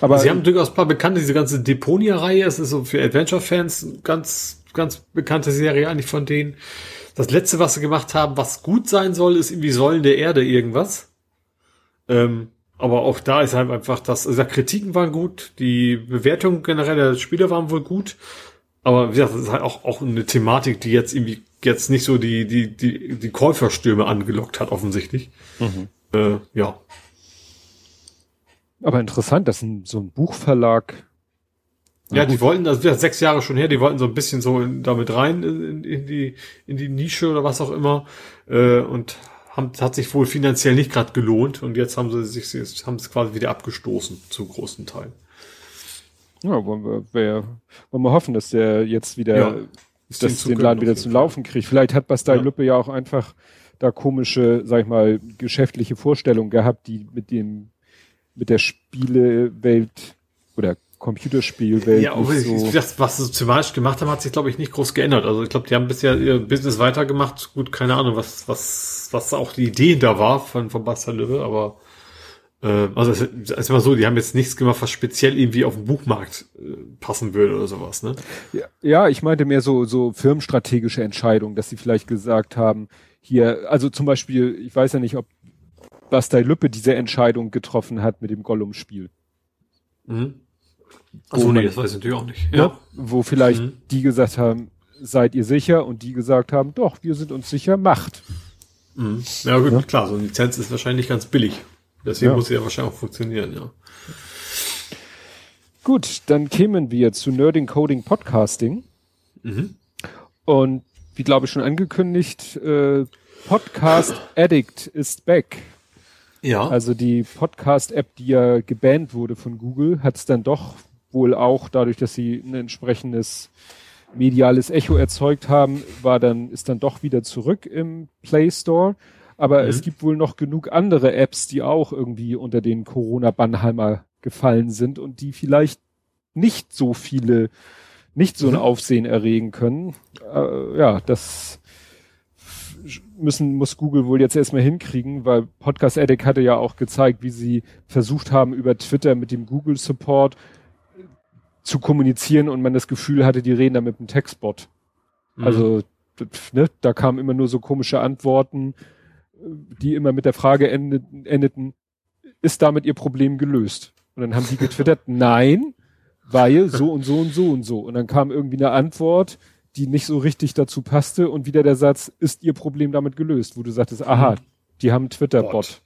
Aber sie haben durchaus ein paar bekannte, diese ganze Deponia-Reihe, es ist so für Adventure-Fans ganz, ganz bekannte Serie eigentlich von denen. Das letzte, was sie gemacht haben, was gut sein soll, ist irgendwie Säulen der Erde irgendwas. Ähm, aber auch da ist halt einfach das, also Kritiken waren gut, die Bewertungen generell der Spieler waren wohl gut. Aber wie gesagt, das ist halt auch, auch eine Thematik, die jetzt irgendwie jetzt nicht so die, die, die, die Käuferstürme angelockt hat, offensichtlich. Mhm. Äh, ja. Aber interessant, dass ein, so ein Buchverlag. Ja, die wollten, das ist sechs Jahre schon her, die wollten so ein bisschen so in, damit rein in, in, die, in die Nische oder was auch immer. Äh, und haben, hat sich wohl finanziell nicht gerade gelohnt und jetzt haben sie sich haben es quasi wieder abgestoßen zu großen Teilen. Ja, wollen wir, wollen wir hoffen, dass der jetzt wieder ja, dass den Laden wieder zum Laufen kriegt. Vielleicht hat Bastei ja. Lüppe ja auch einfach da komische, sag ich mal, geschäftliche Vorstellungen gehabt, die mit dem mit der Spielewelt oder Computerspielwelt. Ja, aber so. das, was sie thematisch gemacht haben, hat sich, glaube ich, nicht groß geändert. Also ich glaube, die haben bisher ihr Business weitergemacht. Gut, keine Ahnung, was, was, was auch die Idee da war von, von Bastian Löwe, aber äh, also es ist mal so, die haben jetzt nichts gemacht, was speziell irgendwie auf den Buchmarkt äh, passen würde oder sowas, ne? Ja, ja, ich meinte mehr so, so firmenstrategische Entscheidungen, dass sie vielleicht gesagt haben, hier, also zum Beispiel, ich weiß ja nicht, ob Bastei Lüppe diese Entscheidung getroffen hat mit dem Gollum-Spiel. Mhm. Also nee, das weiß ich natürlich auch nicht. Ja. ja wo vielleicht mhm. die gesagt haben, seid ihr sicher? Und die gesagt haben, doch, wir sind uns sicher, macht. Mhm. Ja, gut, ja. klar, so eine Lizenz ist wahrscheinlich ganz billig. Deswegen ja. muss sie ja wahrscheinlich auch funktionieren, ja. Gut, dann kämen wir zu Nerding Coding Podcasting. Mhm. Und wie glaube ich schon angekündigt, äh, Podcast Addict ist back. Ja. Also die Podcast-App, die ja gebannt wurde von Google, hat es dann doch wohl auch, dadurch, dass sie ein entsprechendes mediales Echo erzeugt haben, war dann, ist dann doch wieder zurück im Play Store. Aber mhm. es gibt wohl noch genug andere Apps, die auch irgendwie unter den Corona-Bannheimer gefallen sind und die vielleicht nicht so viele, nicht so ein mhm. Aufsehen erregen können. Äh, ja, das müssen, muss Google wohl jetzt erstmal hinkriegen, weil Podcast Addict hatte ja auch gezeigt, wie sie versucht haben, über Twitter mit dem Google Support zu kommunizieren und man das Gefühl hatte, die reden da mit einem Textbot. Mhm. Also, ne, da kamen immer nur so komische Antworten, die immer mit der Frage endeten, ist damit ihr Problem gelöst? Und dann haben die getwittert, nein, weil so und so und so und so. Und dann kam irgendwie eine Antwort, die nicht so richtig dazu passte und wieder der Satz, ist ihr Problem damit gelöst, wo du sagtest, aha, mhm. die haben Twitter-Bot.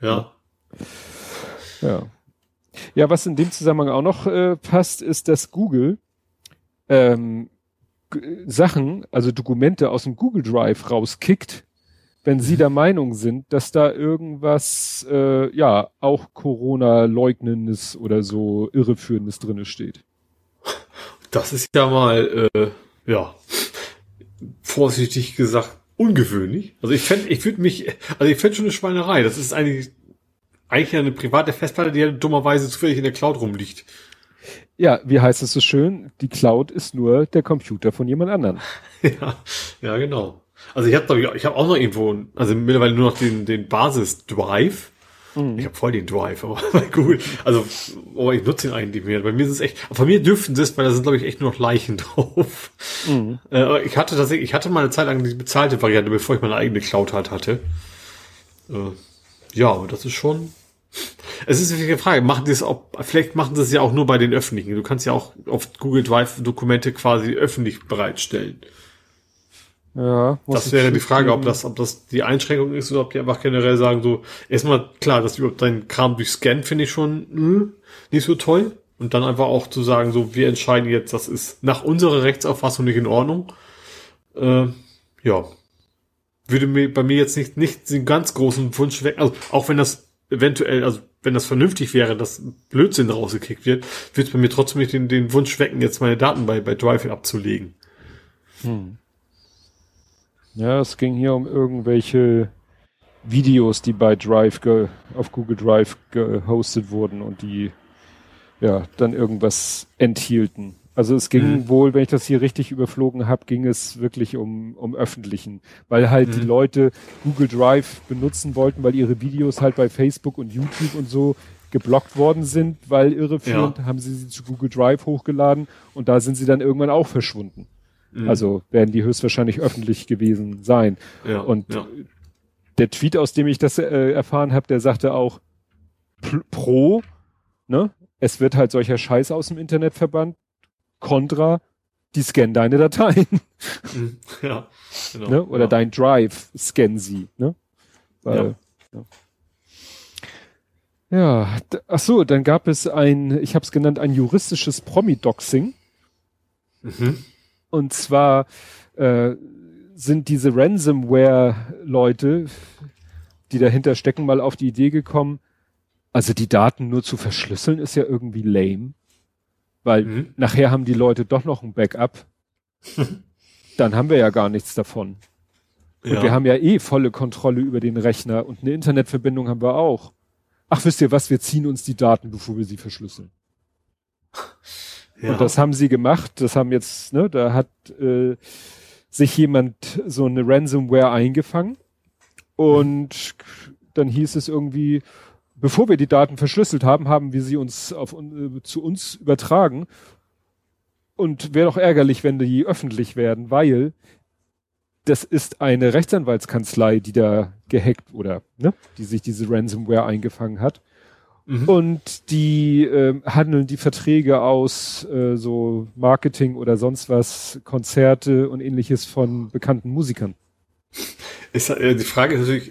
Ja. Ja. Ja, was in dem Zusammenhang auch noch äh, passt, ist, dass Google ähm, Sachen, also Dokumente aus dem Google Drive rauskickt, wenn sie mhm. der Meinung sind, dass da irgendwas, äh, ja, auch Corona-leugnendes oder so irreführendes drinne steht. Das ist ja mal äh, ja, vorsichtig gesagt ungewöhnlich. Also ich fände, ich würde mich, also ich fände schon eine Schweinerei. Das ist eigentlich, eigentlich eine private Festplatte, die ja dummerweise zufällig in der Cloud rumliegt. Ja, wie heißt es so schön? Die Cloud ist nur der Computer von jemand anderem. ja, ja, genau. Also ich habe ich, ich habe auch noch irgendwo, also mittlerweile nur noch den, den Basis-Drive. Mhm. Ich habe voll den Drive, aber cool. Also, aber ich nutze ihn eigentlich mehr. Bei mir ist es echt, von mir dürften sie es, weil da sind glaube ich echt nur noch Leichen drauf. Mhm. Äh, ich hatte tatsächlich, ich hatte mal eine Zeit lang die bezahlte Variante, bevor ich meine eigene Cloud halt hatte. Äh, ja, aber das ist schon, es ist eine Frage, machen die es auch, vielleicht machen sie es ja auch nur bei den öffentlichen. Du kannst ja auch auf Google Drive Dokumente quasi öffentlich bereitstellen. Ja. Das wäre die Frage, ob das, ob das die Einschränkung ist oder ob die einfach generell sagen so, erstmal klar, dass überhaupt dein Kram durchscannen finde ich schon mh, hm, nicht so toll. Und dann einfach auch zu sagen so, wir entscheiden jetzt, das ist nach unserer Rechtsauffassung nicht in Ordnung. Äh, ja. Würde mir bei mir jetzt nicht, nicht den ganz großen Wunsch weg, also auch wenn das eventuell, also wenn das vernünftig wäre, dass Blödsinn rausgekickt wird, wird es bei mir trotzdem nicht den, den Wunsch wecken, jetzt meine Daten bei, bei Drive abzulegen. Hm. Ja, es ging hier um irgendwelche Videos, die bei Drive auf Google Drive gehostet wurden und die ja dann irgendwas enthielten. Also es ging mhm. wohl, wenn ich das hier richtig überflogen habe, ging es wirklich um, um öffentlichen, weil halt mhm. die Leute Google Drive benutzen wollten, weil ihre Videos halt bei Facebook und YouTube und so geblockt worden sind, weil irreführend ja. haben sie sie zu Google Drive hochgeladen und da sind sie dann irgendwann auch verschwunden. Mhm. Also werden die höchstwahrscheinlich öffentlich gewesen sein. Ja, und ja. der Tweet, aus dem ich das äh, erfahren habe, der sagte auch pro, ne? Es wird halt solcher Scheiß aus dem Internet verbannt Contra, die scannen deine Dateien. Mhm. Ja, genau. Ne? Oder ja. dein Drive scannen sie. Ne? Weil, ja. ja. ja, ach so, dann gab es ein, ich habe es genannt, ein juristisches Promi-Doxing. Mhm. Und zwar äh, sind diese Ransomware-Leute, die dahinter stecken, mal auf die Idee gekommen, also die Daten nur zu verschlüsseln ist ja irgendwie lame. Weil mhm. nachher haben die Leute doch noch ein Backup. Dann haben wir ja gar nichts davon. Und ja. wir haben ja eh volle Kontrolle über den Rechner und eine Internetverbindung haben wir auch. Ach, wisst ihr was, wir ziehen uns die Daten, bevor wir sie verschlüsseln. Ja. Und das haben sie gemacht. Das haben jetzt, ne, da hat äh, sich jemand so eine Ransomware eingefangen. Und dann hieß es irgendwie, bevor wir die Daten verschlüsselt haben, haben wir sie uns auf, äh, zu uns übertragen. Und wäre doch ärgerlich, wenn die öffentlich werden, weil das ist eine Rechtsanwaltskanzlei, die da gehackt oder ne, die sich diese Ransomware eingefangen hat. Mhm. Und die äh, handeln die Verträge aus, äh, so Marketing oder sonst was, Konzerte und ähnliches von bekannten Musikern. Ist, äh, die Frage ist natürlich,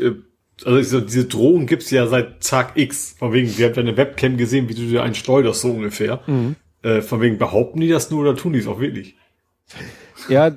also diese Drohung gibt's ja seit Tag X. Von wegen, wir haben deine Webcam gesehen, wie du dir einen schleuderst, so ungefähr. Mhm. Äh, von wegen, behaupten die das nur oder tun die es auch wirklich? Ja,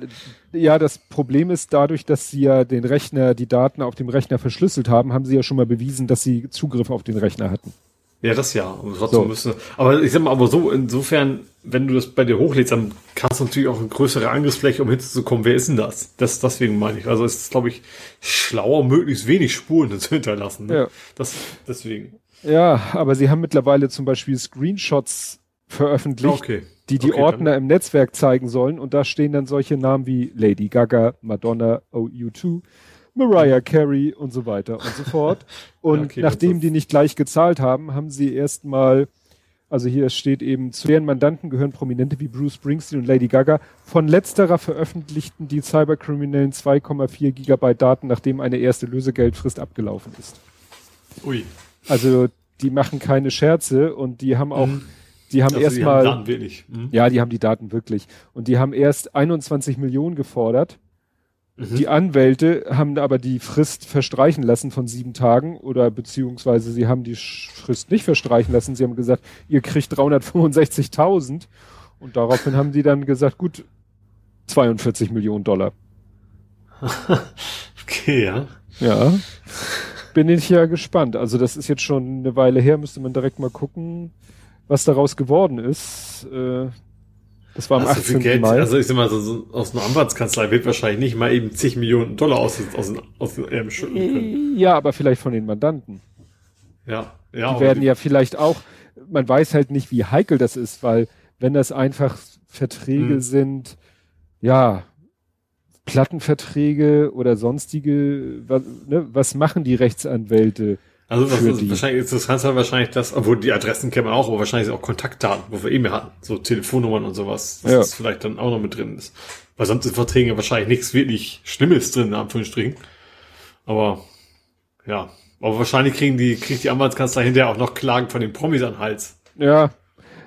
ja, das Problem ist dadurch, dass sie ja den Rechner, die Daten auf dem Rechner verschlüsselt haben, haben sie ja schon mal bewiesen, dass sie Zugriff auf den Rechner hatten. Ja, das ja. Und trotzdem so. müssen, aber ich sag mal, aber so, insofern, wenn du das bei dir hochlädst, dann kannst du natürlich auch eine größere Angriffsfläche, um hinzukommen. Wer ist denn das? Das, deswegen meine ich. Also es ist, glaube ich, schlauer, möglichst wenig Spuren zu hinterlassen. Ne? Ja. Das, deswegen. Ja, aber sie haben mittlerweile zum Beispiel Screenshots veröffentlicht, okay. die die okay, Ordner dann. im Netzwerk zeigen sollen. Und da stehen dann solche Namen wie Lady Gaga, Madonna, OU2 Mariah Carey und so weiter und so fort. Und okay, nachdem die nicht gleich gezahlt haben, haben sie erstmal, also hier steht eben, zu deren Mandanten gehören Prominente wie Bruce Springsteen und Lady Gaga. Von letzterer veröffentlichten die Cyberkriminellen 2,4 Gigabyte Daten, nachdem eine erste Lösegeldfrist abgelaufen ist. Ui. Also die machen keine Scherze und die haben auch, mhm. die haben also erstmal, mhm. ja, die haben die Daten wirklich und die haben erst 21 Millionen gefordert Mhm. Die Anwälte haben aber die Frist verstreichen lassen von sieben Tagen oder beziehungsweise sie haben die Frist nicht verstreichen lassen. Sie haben gesagt, ihr kriegt 365.000 und daraufhin haben die dann gesagt, gut, 42 Millionen Dollar. okay, ja. Ja. Bin ich ja gespannt. Also das ist jetzt schon eine Weile her, müsste man direkt mal gucken, was daraus geworden ist. Äh, Das war am also 18. Geld, Mai. Also ich sag mal, so, so aus einer Anwaltskanzlei wird wahrscheinlich nicht mal eben zig Millionen Dollar aus, aus, aus dem Ärmel schütten können. Ja, aber vielleicht von den Mandanten. Ja, ja. Die werden ja vielleicht auch, man weiß halt nicht, wie heikel das ist, weil wenn das einfach Verträge hm. sind, ja, Plattenverträge oder sonstige, was, ne, was machen die Rechtsanwälte? Also was ist, wahrscheinlich ist das Ganze wahrscheinlich das, obwohl die Adressen kennen wir auch, aber wahrscheinlich auch Kontaktdaten, wo wir eben hatten, so Telefonnummern und sowas, dass ja. das vielleicht dann auch noch mit drin ist. Weil sonst sind Verträge wahrscheinlich nichts wirklich Schlimmes drin, in Anführungsstrichen. Aber ja, aber wahrscheinlich kriegen die, kriegt die Anwaltskanzlei hinterher auch noch Klagen von den Promis an den Hals. Ja.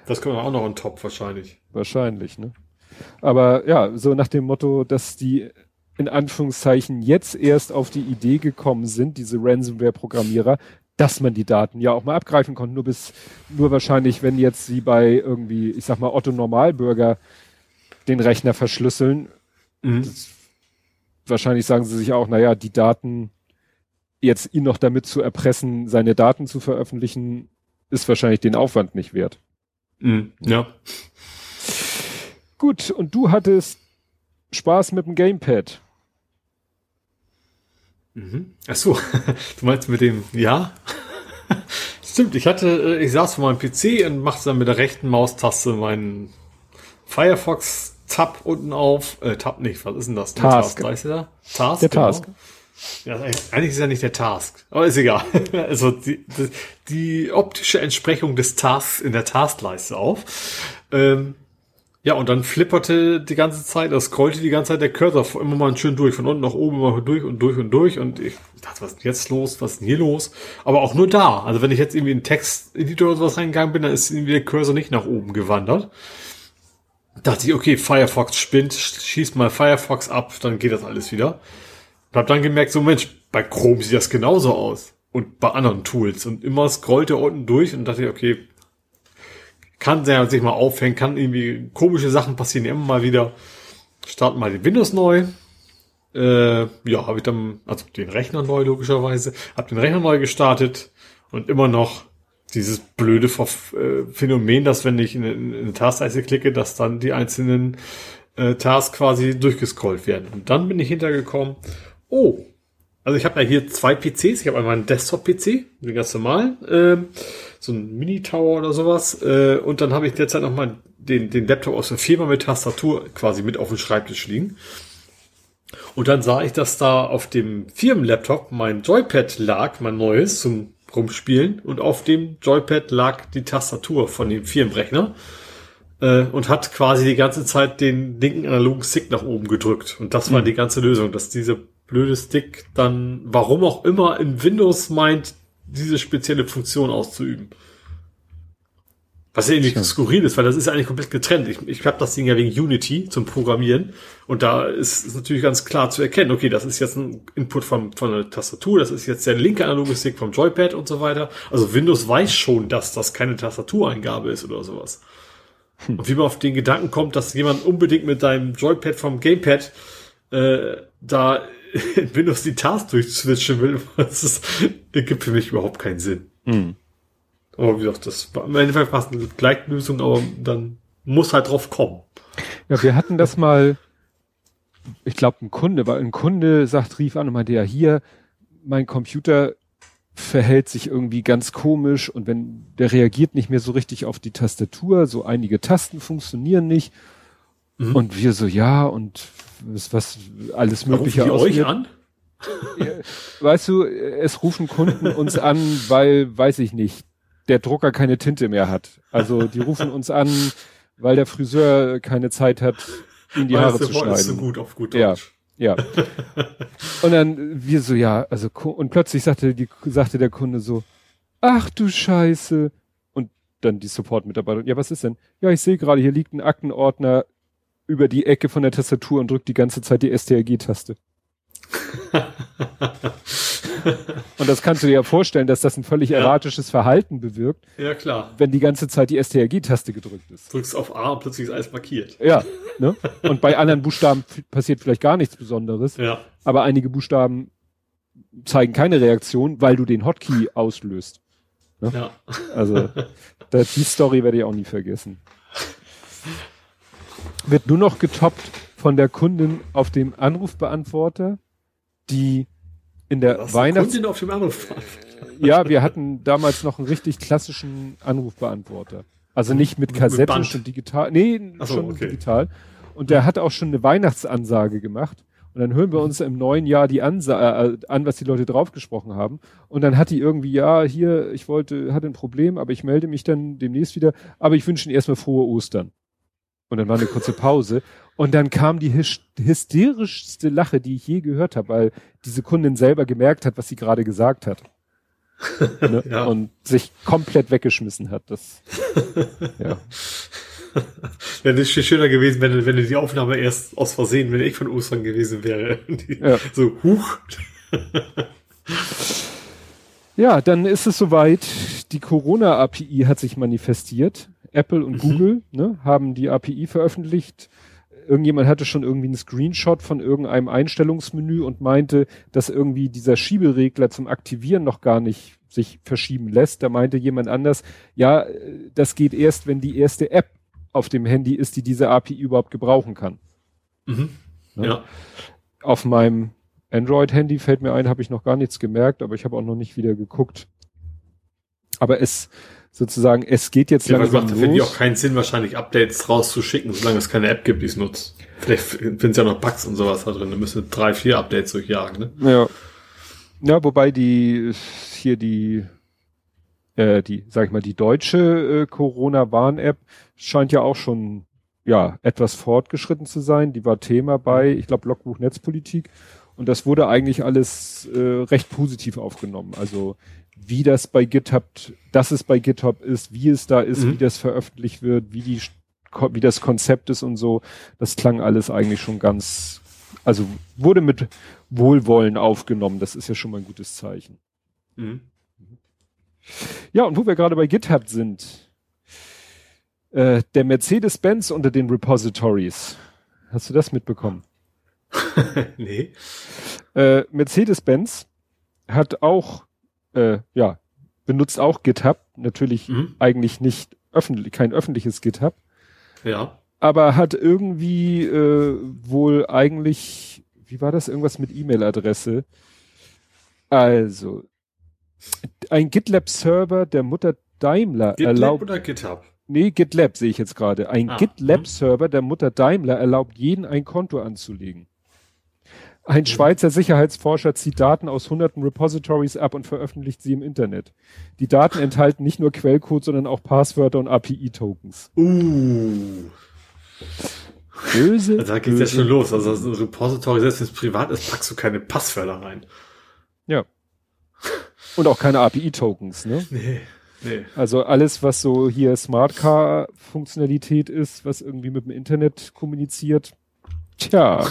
Das kommt auch noch on top wahrscheinlich. Wahrscheinlich, ne? Aber ja, so nach dem Motto, dass die in Anführungszeichen jetzt erst auf die Idee gekommen sind, diese Ransomware-Programmierer, dass man die Daten ja auch mal abgreifen konnte. Nur bis, nur wahrscheinlich, wenn jetzt sie bei irgendwie, ich sag mal, Otto Normalbürger den Rechner verschlüsseln, mhm. wahrscheinlich sagen sie sich auch, naja, die Daten, jetzt ihn noch damit zu erpressen, seine Daten zu veröffentlichen, ist wahrscheinlich den Aufwand nicht wert. Mhm. Ja. Gut, und du hattest Spaß mit dem Gamepad. Mhm. Ach so, du meinst mit dem, ja? Stimmt, ich hatte, äh, ich saß vor meinem PC und machte dann mit der rechten Maustaste meinen Firefox Tab unten auf, äh, Tab nicht, was ist denn das? Task. Task, weißt du da? Task, der genau. Task. Ja, eigentlich ist ja nicht der Task, aber ist egal. Also die, die, die optische Entsprechung des Tasks in der Taskleiste auf. Ähm, ja, und dann flipperte die ganze Zeit, das scrollte die ganze Zeit der Cursor immer mal schön durch, von unten nach oben immer durch und durch und durch. Und ich dachte, was ist denn jetzt los? Was ist denn hier los? Aber auch nur da. Also wenn ich jetzt irgendwie in Texteditor oder sowas reingegangen bin, dann ist irgendwie der Cursor nicht nach oben gewandert. Dachte ich, okay, Firefox spinnt, schießt mal Firefox ab, dann geht das alles wieder. Und hab dann gemerkt, so Mensch, bei Chrome sieht das genauso aus. Und bei anderen Tools. Und immer scrollte unten durch und dachte ich, okay, kann der sich mal aufhängen, kann irgendwie komische Sachen passieren, immer mal wieder. Starten mal den Windows neu. Äh, ja, habe ich dann, also den Rechner neu logischerweise, habe den Rechner neu gestartet und immer noch dieses blöde äh, Phänomen, dass wenn ich in eine Taskleiste klicke, dass dann die einzelnen äh, Tasks quasi durchgescrollt werden. Und dann bin ich hintergekommen, oh, also ich habe ja hier zwei PCs. Ich habe einmal einen Desktop-PC, den ganz normalen, äh, so ein Mini-Tower oder sowas. Äh, und dann habe ich derzeit noch mal den, den Laptop aus der Firma mit Tastatur quasi mit auf dem Schreibtisch liegen. Und dann sah ich, dass da auf dem Firmenlaptop mein Joypad lag, mein neues zum Rumspielen. Und auf dem Joypad lag die Tastatur von dem Firmenrechner. Äh, und hat quasi die ganze Zeit den linken analogen Stick nach oben gedrückt. Und das war mhm. die ganze Lösung, dass diese blöde Stick dann, warum auch immer, in Windows meint, diese spezielle Funktion auszuüben. Was ja irgendwie skurril ist, weil das ist ja eigentlich komplett getrennt. Ich, ich habe das Ding ja wegen Unity zum Programmieren und da ist, ist natürlich ganz klar zu erkennen, okay, das ist jetzt ein Input von, von einer Tastatur, das ist jetzt der linke analoge Stick vom Joypad und so weiter. Also Windows weiß schon, dass das keine Tastatureingabe ist oder sowas. Hm. Und wie man auf den Gedanken kommt, dass jemand unbedingt mit deinem Joypad vom Gamepad äh, da in Windows die Tasks durchswitchen will, das ist, gibt für mich überhaupt keinen Sinn. Mhm. Aber wie gesagt, das war im Endeffekt fast eine Gleichlösung, aber dann muss halt drauf kommen. Ja, wir hatten das mal, ich glaube, ein Kunde, weil ein Kunde sagt, rief an und meinte, ja, hier, mein Computer verhält sich irgendwie ganz komisch und wenn der reagiert nicht mehr so richtig auf die Tastatur, so einige Tasten funktionieren nicht. Mhm. Und wir so, ja, und was, was alles Mögliche aus. euch an? Weißt du, es rufen Kunden uns an, weil, weiß ich nicht, der Drucker keine Tinte mehr hat. Also die rufen uns an, weil der Friseur keine Zeit hat, ihnen die Haare zu schneiden. So gut auf gut Deutsch. Ja, ja. und dann wir so, ja, also und plötzlich sagte die sagte der Kunde so, ach du Scheiße. Und dann die Support-Mitarbeiter, ja, was ist denn? Ja, ich sehe gerade, hier liegt ein Aktenordner über die Ecke von der Tastatur und drückt die ganze Zeit die STRG-Taste. und das kannst du dir ja vorstellen, dass das ein völlig ja. erratisches Verhalten bewirkt. Ja, klar. Wenn die ganze Zeit die STRG-Taste gedrückt ist. Drückst auf A und plötzlich ist alles markiert. Ja. Ne? Und bei anderen Buchstaben passiert vielleicht gar nichts Besonderes. Ja. Aber einige Buchstaben zeigen keine Reaktion, weil du den Hotkey auslöst. Ne? Ja. Also, die Story werde ich auch nie vergessen. wird nur noch getoppt von der Kundin auf dem Anrufbeantworter, die in der Weihnachts... Kundin auf dem Anrufbeantworter? ja, wir hatten damals noch einen richtig klassischen Anrufbeantworter. Also nicht mit Kassette und digital, nee, so, schon okay. digital. Und der hat auch schon eine Weihnachtsansage gemacht. Und dann hören wir uns im neuen Jahr die Ansa äh, an, was die Leute draufgesprochen haben. Und dann hat die irgendwie, ja, hier, ich wollte, hatte ein Problem, aber ich melde mich dann demnächst wieder. Aber ich wünsche Ihnen erstmal frohe Ostern. Und dann war eine kurze Pause. Und dann kam die hysterischste Lache, die ich je gehört habe, weil diese Kundin selber gemerkt hat, was sie gerade gesagt hat. ne? ja. Und sich komplett weggeschmissen hat. Das, ja. Wäre das schöner gewesen, wenn, wenn die Aufnahme erst aus Versehen, wenn ich von Ostern gewesen wäre. Die, ja. So, huch. ja, dann ist es soweit. Die Corona-API hat sich manifestiert. Apple und mhm. Google ne, haben die API veröffentlicht. Irgendjemand hatte schon irgendwie einen Screenshot von irgendeinem Einstellungsmenü und meinte, dass irgendwie dieser Schieberegler zum Aktivieren noch gar nicht sich verschieben lässt. Da meinte jemand anders, ja, das geht erst, wenn die erste App auf dem Handy ist, die diese API überhaupt gebrauchen kann. Mhm. Ne? Ja. Auf meinem Android-Handy fällt mir ein, habe ich noch gar nichts gemerkt, aber ich habe auch noch nicht wieder geguckt. Aber es sozusagen, es geht jetzt ja, langsam los. Finde ich auch keinen Sinn, wahrscheinlich Updates rauszuschicken, solange es keine App gibt, die es nutzt. Vielleicht finden es ja noch Bugs und sowas da drin. Da müssen drei, vier Updates durchjagen, ne? Ja. Ja, wobei die hier die äh, die, sag ich mal, die deutsche äh, Corona-Warn-App scheint ja auch schon ja etwas fortgeschritten zu sein. Die war Thema bei, ich glaube, Logbuch Netzpolitik. Und das wurde eigentlich alles äh, recht positiv aufgenommen. Also wie das bei GitHub, dass es bei GitHub ist, wie es da ist, mhm. wie das veröffentlicht wird, wie die wie das Konzept ist und so, das klang alles eigentlich schon ganz, also wurde mit Wohlwollen aufgenommen. Das ist ja schon mal ein gutes Zeichen. Mhm. Ja, und wo wir gerade bei GitHub sind, äh, der Mercedes-Benz unter den Repositories. Hast du das mitbekommen? nee. Äh, Mercedes-Benz hat auch, äh, ja, benutzt auch GitHub, natürlich mhm. eigentlich nicht öffentlich, kein öffentliches GitHub. Ja. Aber hat irgendwie äh, wohl eigentlich, wie war das, irgendwas mit E-Mail-Adresse? Also, ein GitLab-Server der Mutter Daimler GitLab erlaubt. oder GitHub? Nee, GitLab sehe ich jetzt gerade. Ein ah, GitLab-Server der Mutter Daimler erlaubt jeden ein Konto anzulegen. Ein Schweizer Sicherheitsforscher zieht Daten aus hunderten Repositories ab und veröffentlicht sie im Internet. Die Daten enthalten nicht nur Quellcode, sondern auch Passwörter und API-Tokens. Uh. Böse. Also da geht's böse. ja schon los. Also das Repository, selbst wenn es privat ist, packst du keine Passwörter rein. Ja. Und auch keine API-Tokens, ne? Nee. Nee. Also alles, was so hier Smart Car Funktionalität ist, was irgendwie mit dem Internet kommuniziert. Tja.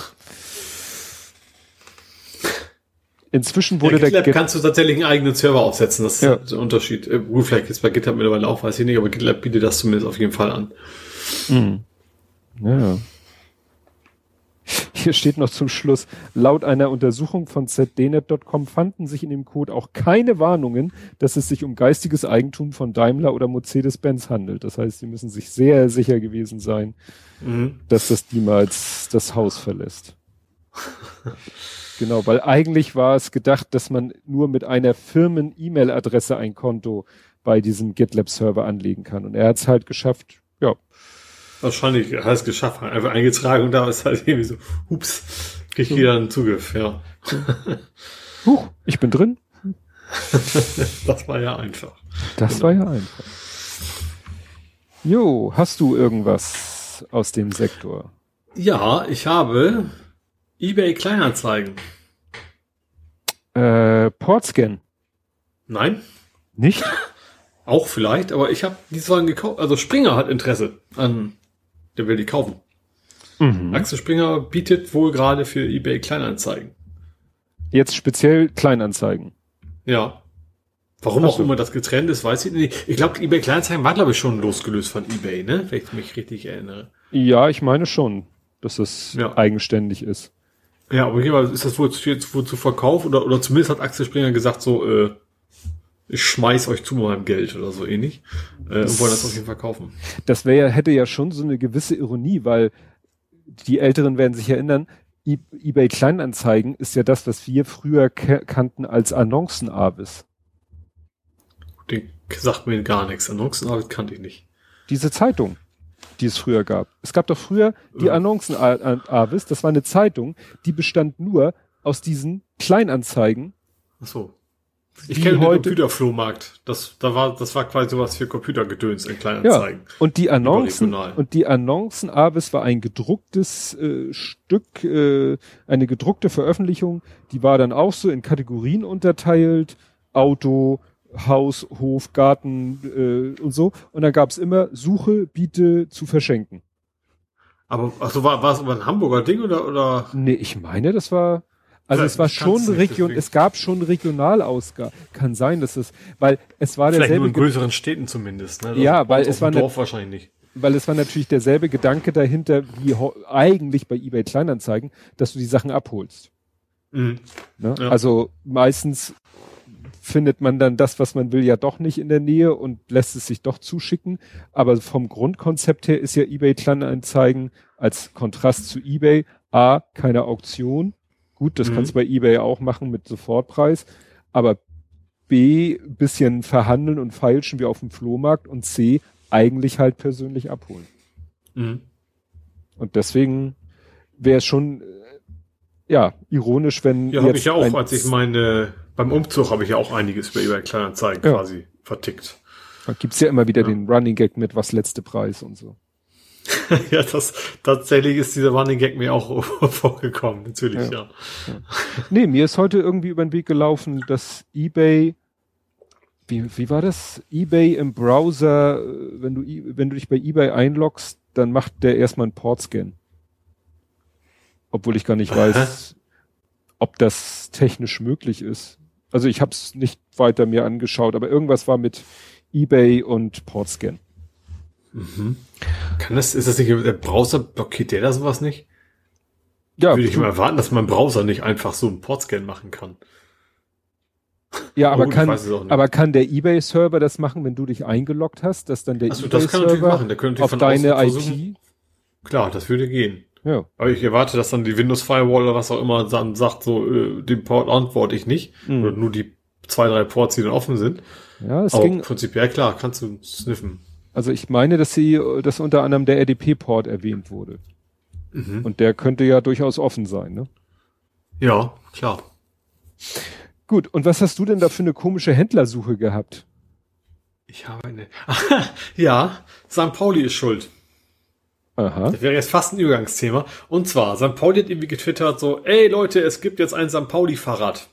Inzwischen wurde ja, GitLab der kannst du tatsächlich einen eigenen Server aufsetzen. Das ist ja. der Unterschied. Äh, gut, vielleicht ist bei GitHub mittlerweile auch, weiß ich nicht, aber GitLab bietet das zumindest auf jeden Fall an. Mhm. Ja. Hier steht noch zum Schluss, laut einer Untersuchung von zdnet.com fanden sich in dem Code auch keine Warnungen, dass es sich um geistiges Eigentum von Daimler oder Mercedes-Benz handelt. Das heißt, sie müssen sich sehr sicher gewesen sein, mhm. dass das niemals das Haus verlässt. genau, weil eigentlich war es gedacht, dass man nur mit einer Firmen-E-Mail-Adresse ein Konto bei diesem GitLab-Server anlegen kann. Und er hat es halt geschafft, ja, Wahrscheinlich hat es geschafft, einfach eingetragen und da ist halt irgendwie so, hups, krieg ich wieder einen Zugriff, ja. Huch, ich bin drin. das war ja einfach. Das genau. war ja einfach. Jo, hast du irgendwas aus dem Sektor? Ja, ich habe eBay Kleinanzeigen. Äh, Portscan. Nein. Nicht? Auch vielleicht, aber ich habe die Wagen gekauft. Also Springer hat Interesse an der will die kaufen. Mhm. Axel Springer bietet wohl gerade für eBay Kleinanzeigen. Jetzt speziell Kleinanzeigen. Ja. Warum auch immer das getrennt ist, weiß ich nicht. Ich glaube, eBay Kleinanzeigen war, glaube ich, schon losgelöst von eBay, ne? Wenn ich mich richtig erinnere. Ja, ich meine schon, dass das ja. eigenständig ist. Ja, aber hier ist das wohl jetzt wohl zu Verkauf oder, oder zumindest hat Axel Springer gesagt, so, äh, ich schmeiß euch zu meinem Geld oder so ähnlich äh, und wollen das auf jeden Fall kaufen. Das wäre ja, hätte ja schon so eine gewisse Ironie, weil die Älteren werden sich erinnern, e eBay Kleinanzeigen ist ja das, was wir früher kannten als Annoncenavis. Den sagt mir gar nichts. Annoncenavis kannte ich nicht. Diese Zeitung, die es früher gab. Es gab doch früher die ja. Annoncen-Avis, das war eine Zeitung, die bestand nur aus diesen Kleinanzeigen. Ach so. Ich kenne den Computerflohmarkt. Das, da war, das war quasi sowas für Computergedöns in Kleinanzeigen. Ja, und die Annoncen, und die Annoncen Avis war ein gedrucktes äh, Stück, äh, eine gedruckte Veröffentlichung. Die war dann auch so in Kategorien unterteilt. Auto, Haus, Hof, Garten äh, und so. Und da gab's immer Suche, Biete zu verschenken. Aber also war, war es aber ein Hamburger Ding oder oder? Nee, ich meine, das war also es war schon Region, es gab schon Regionalausgaben. Kann sein, dass es, weil es war Vielleicht derselbe. Nur in größeren Städten zumindest, ne? ja, weil es war Dorf wahrscheinlich nicht. Weil es war natürlich derselbe Gedanke dahinter wie eigentlich bei eBay Kleinanzeigen, dass du die Sachen abholst. Mhm. Ne? Ja. Also meistens findet man dann das, was man will, ja doch nicht in der Nähe und lässt es sich doch zuschicken. Aber vom Grundkonzept her ist ja eBay Kleinanzeigen als Kontrast zu eBay A, keine Auktion, Gut, das mhm. kannst du bei eBay auch machen mit Sofortpreis. Aber B, bisschen verhandeln und feilschen wie auf dem Flohmarkt und C, eigentlich halt persönlich abholen. Mhm. Und deswegen wäre es schon, äh, ja, ironisch, wenn. Ja, habe ich ja auch, als ich meine, beim Umzug habe ich ja auch einiges über eBay Kleinanzeigen ja. quasi vertickt. Da gibt's ja immer wieder ja. den Running Gag mit was letzte Preis und so. ja, das tatsächlich ist dieser Running Gag mir auch vorgekommen, natürlich, ja. ja. Nee, mir ist heute irgendwie über den Weg gelaufen, dass eBay, wie, wie war das? eBay im Browser, wenn du, wenn du dich bei eBay einloggst, dann macht der erstmal einen Portscan. Obwohl ich gar nicht weiß, ob das technisch möglich ist. Also ich habe es nicht weiter mir angeschaut, aber irgendwas war mit eBay und Portscan. Mhm. Kann das, ist das nicht, der Browser blockiert der da sowas nicht? Ja. Würde ich mal erwarten, dass mein Browser nicht einfach so einen Portscan machen kann. Ja, aber, oh, kann, aber kann der eBay-Server das machen, wenn du dich eingeloggt hast, dass dann der eBay-Server auf deine IP? Klar, das würde gehen. Ja. Aber ich erwarte, dass dann die Windows Firewall oder was auch immer dann sagt, so, äh, den Port antworte ich nicht. Mhm. Oder nur die zwei, drei Ports, die dann offen sind. Ja, es Aber ging. Prinzipiell klar, kannst du sniffen. Also ich meine, dass sie, dass unter anderem der RDP-Port erwähnt wurde. Mhm. Und der könnte ja durchaus offen sein, ne? Ja, klar. Gut, und was hast du denn da für eine komische Händlersuche gehabt? Ich habe eine. ja, St. Pauli ist schuld. Aha. Das wäre jetzt fast ein Übergangsthema. Und zwar, St. Pauli hat irgendwie getwittert so, ey Leute, es gibt jetzt ein St. Pauli-Fahrrad.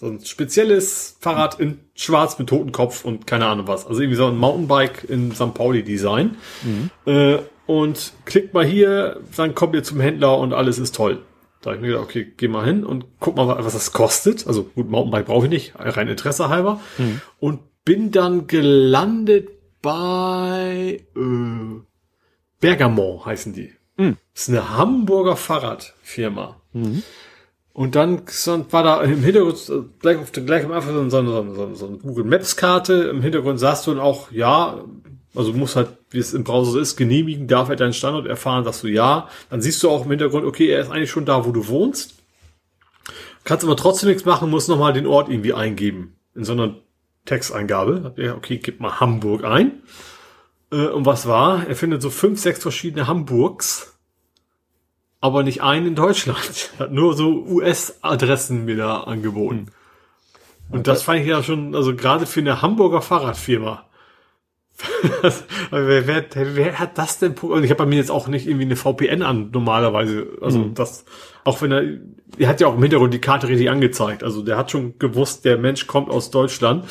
So ein spezielles Fahrrad in schwarz mit Totenkopf und keine Ahnung was. Also irgendwie so ein Mountainbike in St. Pauli Design. Mhm. Äh, und klickt mal hier, dann kommt ihr zum Händler und alles ist toll. Da habe ich mir gedacht, okay, geh mal hin und guck mal, was das kostet. Also gut, Mountainbike brauche ich nicht, rein Interesse halber. Mhm. Und bin dann gelandet bei äh, Bergamo heißen die. Mhm. Das ist eine Hamburger Fahrradfirma. Mhm. Und dann war da im Hintergrund, äh, gleich, auf, gleich am Anfang so, so, so, so eine Google Maps Karte. Im Hintergrund sahst du dann auch, ja, also muss halt, wie es im Browser so ist, genehmigen, darf er deinen Standort erfahren, sagst du ja. Dann siehst du auch im Hintergrund, okay, er ist eigentlich schon da, wo du wohnst. Kannst aber trotzdem nichts machen, musst nochmal den Ort irgendwie eingeben. In so einer Texteingabe. Okay, gib mal Hamburg ein. Äh, und was war? Er findet so fünf, sechs verschiedene Hamburgs aber nicht einen in Deutschland. Hat nur so US-Adressen mir da angeboten. Hm. Und das fand ich ja schon, also gerade für eine Hamburger Fahrradfirma. wer, wer, wer hat das denn? Also ich habe bei mir jetzt auch nicht irgendwie eine VPN an normalerweise. Also mhm. das, auch wenn er, er hat ja auch im Hintergrund die Karte richtig angezeigt. Also der hat schon gewusst, der Mensch kommt aus Deutschland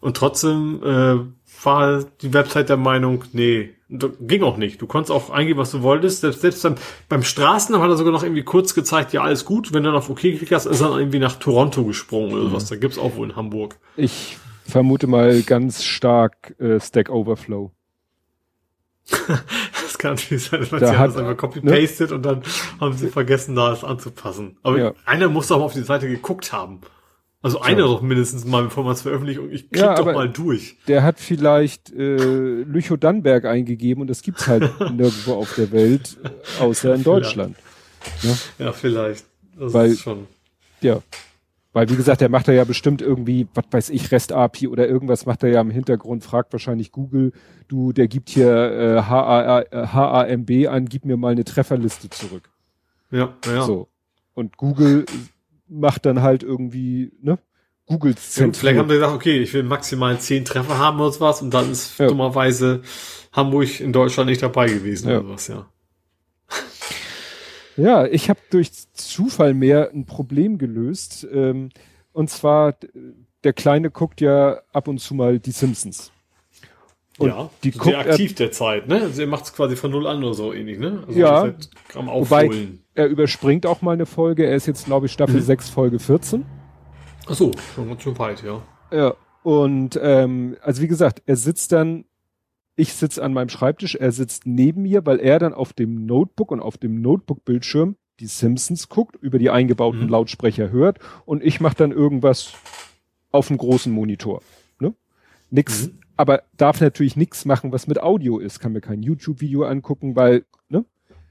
und trotzdem äh, war die Website der Meinung, nee, ging auch nicht. Du konntest auch eingeben, was du wolltest. Selbst, selbst beim, beim Straßennamen hat er sogar noch irgendwie kurz gezeigt, ja, alles gut. Wenn du dann auf OK geklickt hast, ist er dann irgendwie nach Toronto gesprungen oder mhm. was. Da gibt's auch wohl in Hamburg. Ich vermute mal ganz stark äh, Stack Overflow. das kann natürlich sein, dass man da hat, das einfach copy-pasted ne? und dann haben sie vergessen, da es anzupassen. Aber ja. einer muss doch mal auf die Seite geguckt haben. Also einer doch mindestens mal, bevor man es veröffentlicht und ich klick ja, doch mal durch. Der hat vielleicht äh, Lüchow Dannberg eingegeben und das gibt's halt nirgendwo auf der Welt, außer in Deutschland. Ja, ja vielleicht. Das Weil, ist schon. Ja. Weil, wie gesagt, der macht da ja bestimmt irgendwie, was weiß ich, REST-API oder irgendwas macht er ja im Hintergrund, fragt wahrscheinlich Google, du, der gibt hier äh, HAMB an, gib mir mal eine Trefferliste zurück. Ja, ja. So. Und Google macht dann halt irgendwie, ne? Google ja, Vielleicht haben sie gesagt, okay, ich will maximal zehn Treffer haben oder was und dann ist ja. dummerweise Hamburg in Deutschland nicht dabei gewesen ja. oder was, ja. Ja, ich habe durch Zufall mehr ein Problem gelöst. Ähm, und zwar, der Kleine guckt ja ab und zu mal die Simpsons. Und ja, die sehr guckt aktiv der Zeit, ne? Also er macht es quasi von null an oder so ähnlich, ne? Also ja, am wobei er überspringt auch mal eine Folge. Er ist jetzt, glaube ich, Staffel mhm. 6, Folge 14. Ach so, schon, schon weit, ja. Ja, und ähm, also wie gesagt, er sitzt dann, ich sitze an meinem Schreibtisch, er sitzt neben mir, weil er dann auf dem Notebook und auf dem Notebook-Bildschirm die Simpsons guckt, über die eingebauten mhm. Lautsprecher hört und ich mache dann irgendwas auf dem großen Monitor. Ne? Nix, mhm. Aber darf natürlich nichts machen, was mit Audio ist. Kann mir kein YouTube-Video angucken, weil, ne?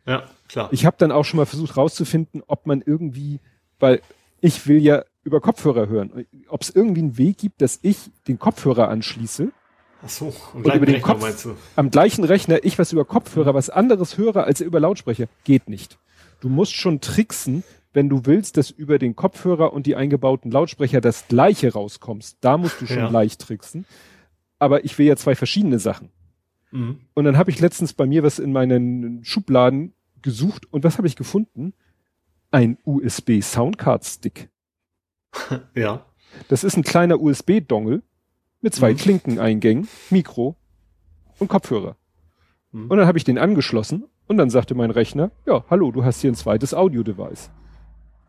Ja, klar. Ich habe dann auch schon mal versucht rauszufinden, ob man irgendwie, weil ich will ja über Kopfhörer hören, ob es irgendwie einen Weg gibt, dass ich den Kopfhörer anschließe. Ach so, und über den Rechner, Kopf, am gleichen Rechner ich was über Kopfhörer, was anderes höre als über Lautsprecher, geht nicht. Du musst schon tricksen, wenn du willst, dass über den Kopfhörer und die eingebauten Lautsprecher das gleiche rauskommst. Da musst du schon ja. leicht tricksen. Aber ich will ja zwei verschiedene Sachen. Mhm. Und dann habe ich letztens bei mir was in meinen Schubladen gesucht und was habe ich gefunden? Ein USB Soundcard Stick. ja. Das ist ein kleiner USB-Dongle mit zwei mhm. Klinkeneingängen, Mikro und Kopfhörer. Mhm. Und dann habe ich den angeschlossen und dann sagte mein Rechner, ja, hallo, du hast hier ein zweites Audio-Device.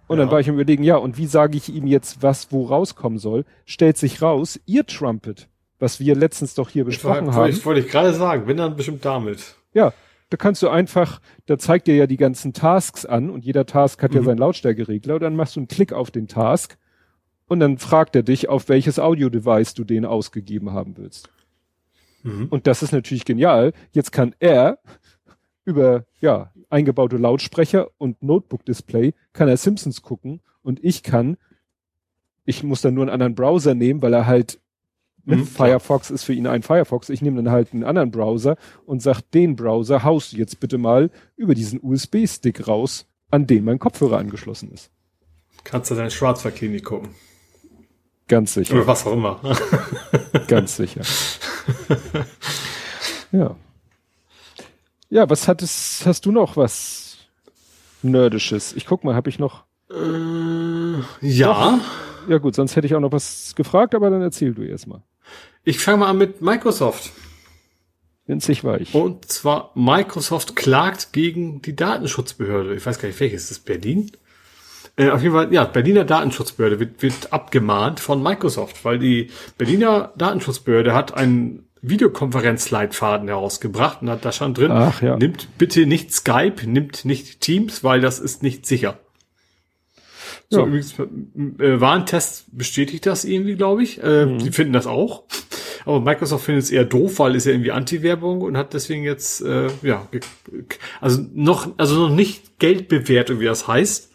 Und ja. dann war ich im Überlegen, ja, und wie sage ich ihm jetzt, was wo rauskommen soll? Stellt sich raus, ihr Trumpet, was wir letztens doch hier besprochen ich war, haben. Ich wollte ich gerade sagen, wenn dann bestimmt damit. Ja, da kannst du einfach, da zeigt dir ja die ganzen Tasks an und jeder Task hat mhm. ja seinen Lautstärkeregler und dann machst du einen Klick auf den Task und dann fragt er dich, auf welches Audio-Device du den ausgegeben haben willst. Mhm. Und das ist natürlich genial. Jetzt kann er über, ja, eingebaute Lautsprecher und Notebook-Display kann er Simpsons gucken und ich kann, ich muss dann nur einen anderen Browser nehmen, weil er halt Mhm, Firefox ist für ihn ein Firefox. Ich nehme dann halt einen anderen Browser und sag, den Browser haust du jetzt bitte mal über diesen USB-Stick raus, an den mein Kopfhörer angeschlossen ist. Kannst du deine Schwarzwaldklinik gucken. Ganz sicher. Oder was auch immer. Ganz sicher. ja. Ja, was hattest, hast du noch was Nerdisches? Ich guck mal, habe ich noch. Äh, ja. Doch. Ja gut, sonst hätte ich auch noch was gefragt, aber dann erzähl du erst mal. Ich fange mal an mit Microsoft. Winzig weich. Und zwar Microsoft klagt gegen die Datenschutzbehörde. Ich weiß gar nicht, welches ist das? Berlin? Äh, auf jeden Fall, ja, Berliner Datenschutzbehörde wird, wird abgemahnt von Microsoft, weil die Berliner Datenschutzbehörde hat einen Videokonferenzleitfaden herausgebracht und hat da schon drin, Ach, ja. nimmt bitte nicht Skype, nimmt nicht Teams, weil das ist nicht sicher. So, ja. übrigens, äh, Warentest bestätigt das irgendwie, glaube ich. Äh, mhm. Die finden das auch. Aber Microsoft findet es eher doof, weil es ja irgendwie Anti-Werbung und hat deswegen jetzt, äh, ja, also noch, also noch nicht Geld bewertet, wie das heißt.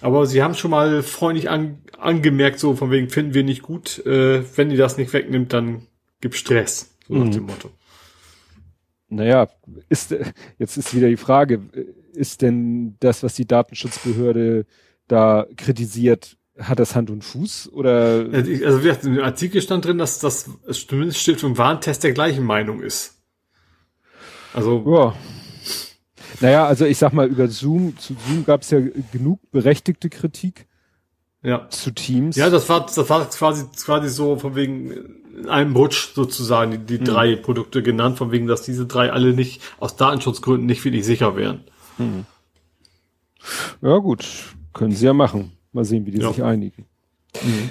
Aber sie haben schon mal freundlich an, angemerkt, so von wegen finden wir nicht gut. Äh, wenn die das nicht wegnimmt, dann gibt Stress. So nach mhm. dem Motto. Naja, ist, jetzt ist wieder die Frage, ist denn das, was die Datenschutzbehörde da kritisiert, hat das Hand und Fuß oder? Also wie im Artikel stand drin, dass das zumindest vom Warntest der gleichen Meinung ist. Also. Ja. Naja, also ich sag mal, über Zoom, zu Zoom gab es ja genug berechtigte Kritik. Ja. Zu Teams. Ja, das war, das war quasi, quasi so von wegen in einem Rutsch sozusagen die, die hm. drei Produkte genannt, von wegen, dass diese drei alle nicht aus Datenschutzgründen nicht wirklich sicher wären. Hm. Ja, gut. Können sie ja machen. Mal sehen, wie die ja. sich einigen. Mhm.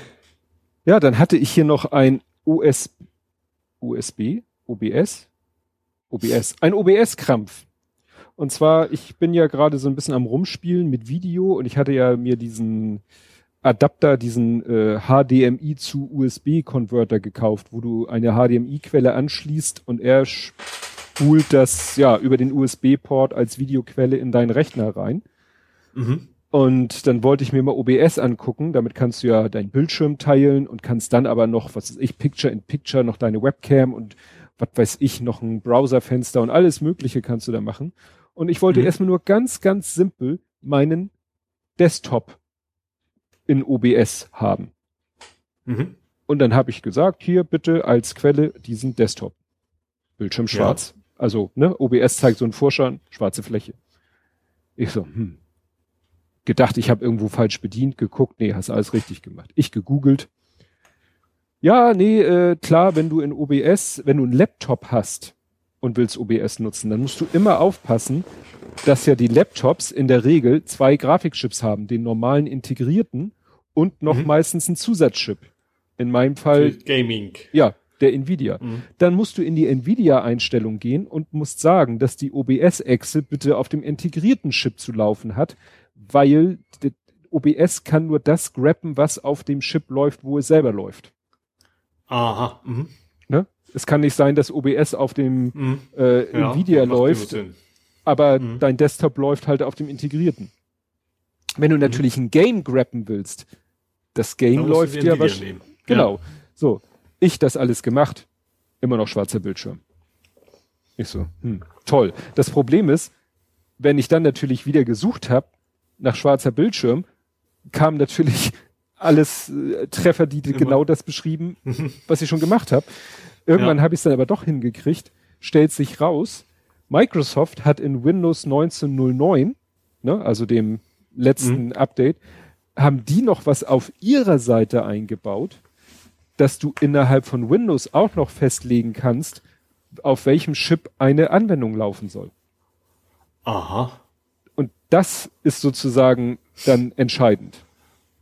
Ja, dann hatte ich hier noch ein US, USB, OBS, OBS, ein OBS-Krampf. Und zwar, ich bin ja gerade so ein bisschen am Rumspielen mit Video und ich hatte ja mir diesen Adapter, diesen äh, HDMI zu USB-Converter gekauft, wo du eine HDMI-Quelle anschließt und er spult das ja über den USB-Port als Videoquelle in deinen Rechner rein. Mhm. Und dann wollte ich mir mal OBS angucken. Damit kannst du ja deinen Bildschirm teilen und kannst dann aber noch, was weiß ich, Picture in Picture, noch deine Webcam und was weiß ich, noch ein Browserfenster und alles Mögliche kannst du da machen. Und ich wollte mhm. erstmal nur ganz, ganz simpel meinen Desktop in OBS haben. Mhm. Und dann habe ich gesagt, hier bitte als Quelle diesen Desktop. Bildschirm schwarz. Ja. Also, ne, OBS zeigt so einen Vorschein, schwarze Fläche. Ich so, hm. Gedacht, ich habe irgendwo falsch bedient, geguckt, nee, hast alles richtig gemacht. Ich gegoogelt. Ja, nee, äh, klar, wenn du in OBS, wenn du einen Laptop hast und willst OBS nutzen, dann musst du immer aufpassen, dass ja die Laptops in der Regel zwei Grafikchips haben, den normalen integrierten und noch mhm. meistens einen Zusatzchip. In meinem Fall. Gaming. Ja, der Nvidia. Mhm. Dann musst du in die Nvidia-Einstellung gehen und musst sagen, dass die OBS-Echse bitte auf dem integrierten Chip zu laufen hat, weil OBS kann nur das grappen, was auf dem Chip läuft, wo es selber läuft. Aha. Mhm. Ne? Es kann nicht sein, dass OBS auf dem mhm. äh, ja, Nvidia läuft, aber mhm. dein Desktop läuft halt auf dem integrierten. Wenn du mhm. natürlich ein Game grappen willst, das Game läuft ja wahrscheinlich. Genau. Ja. So, ich das alles gemacht, immer noch schwarzer Bildschirm. Ich so, hm, toll. Das Problem ist, wenn ich dann natürlich wieder gesucht habe nach schwarzer Bildschirm, kam natürlich alles äh, Treffer, die immer. genau das beschrieben, was ich schon gemacht habe. Irgendwann ja. habe ich es dann aber doch hingekriegt, stellt sich raus, Microsoft hat in Windows 1909, ne, also dem letzten mhm. Update, haben die noch was auf ihrer Seite eingebaut, dass du innerhalb von Windows auch noch festlegen kannst, auf welchem Chip eine Anwendung laufen soll. Aha. Und das ist sozusagen dann entscheidend.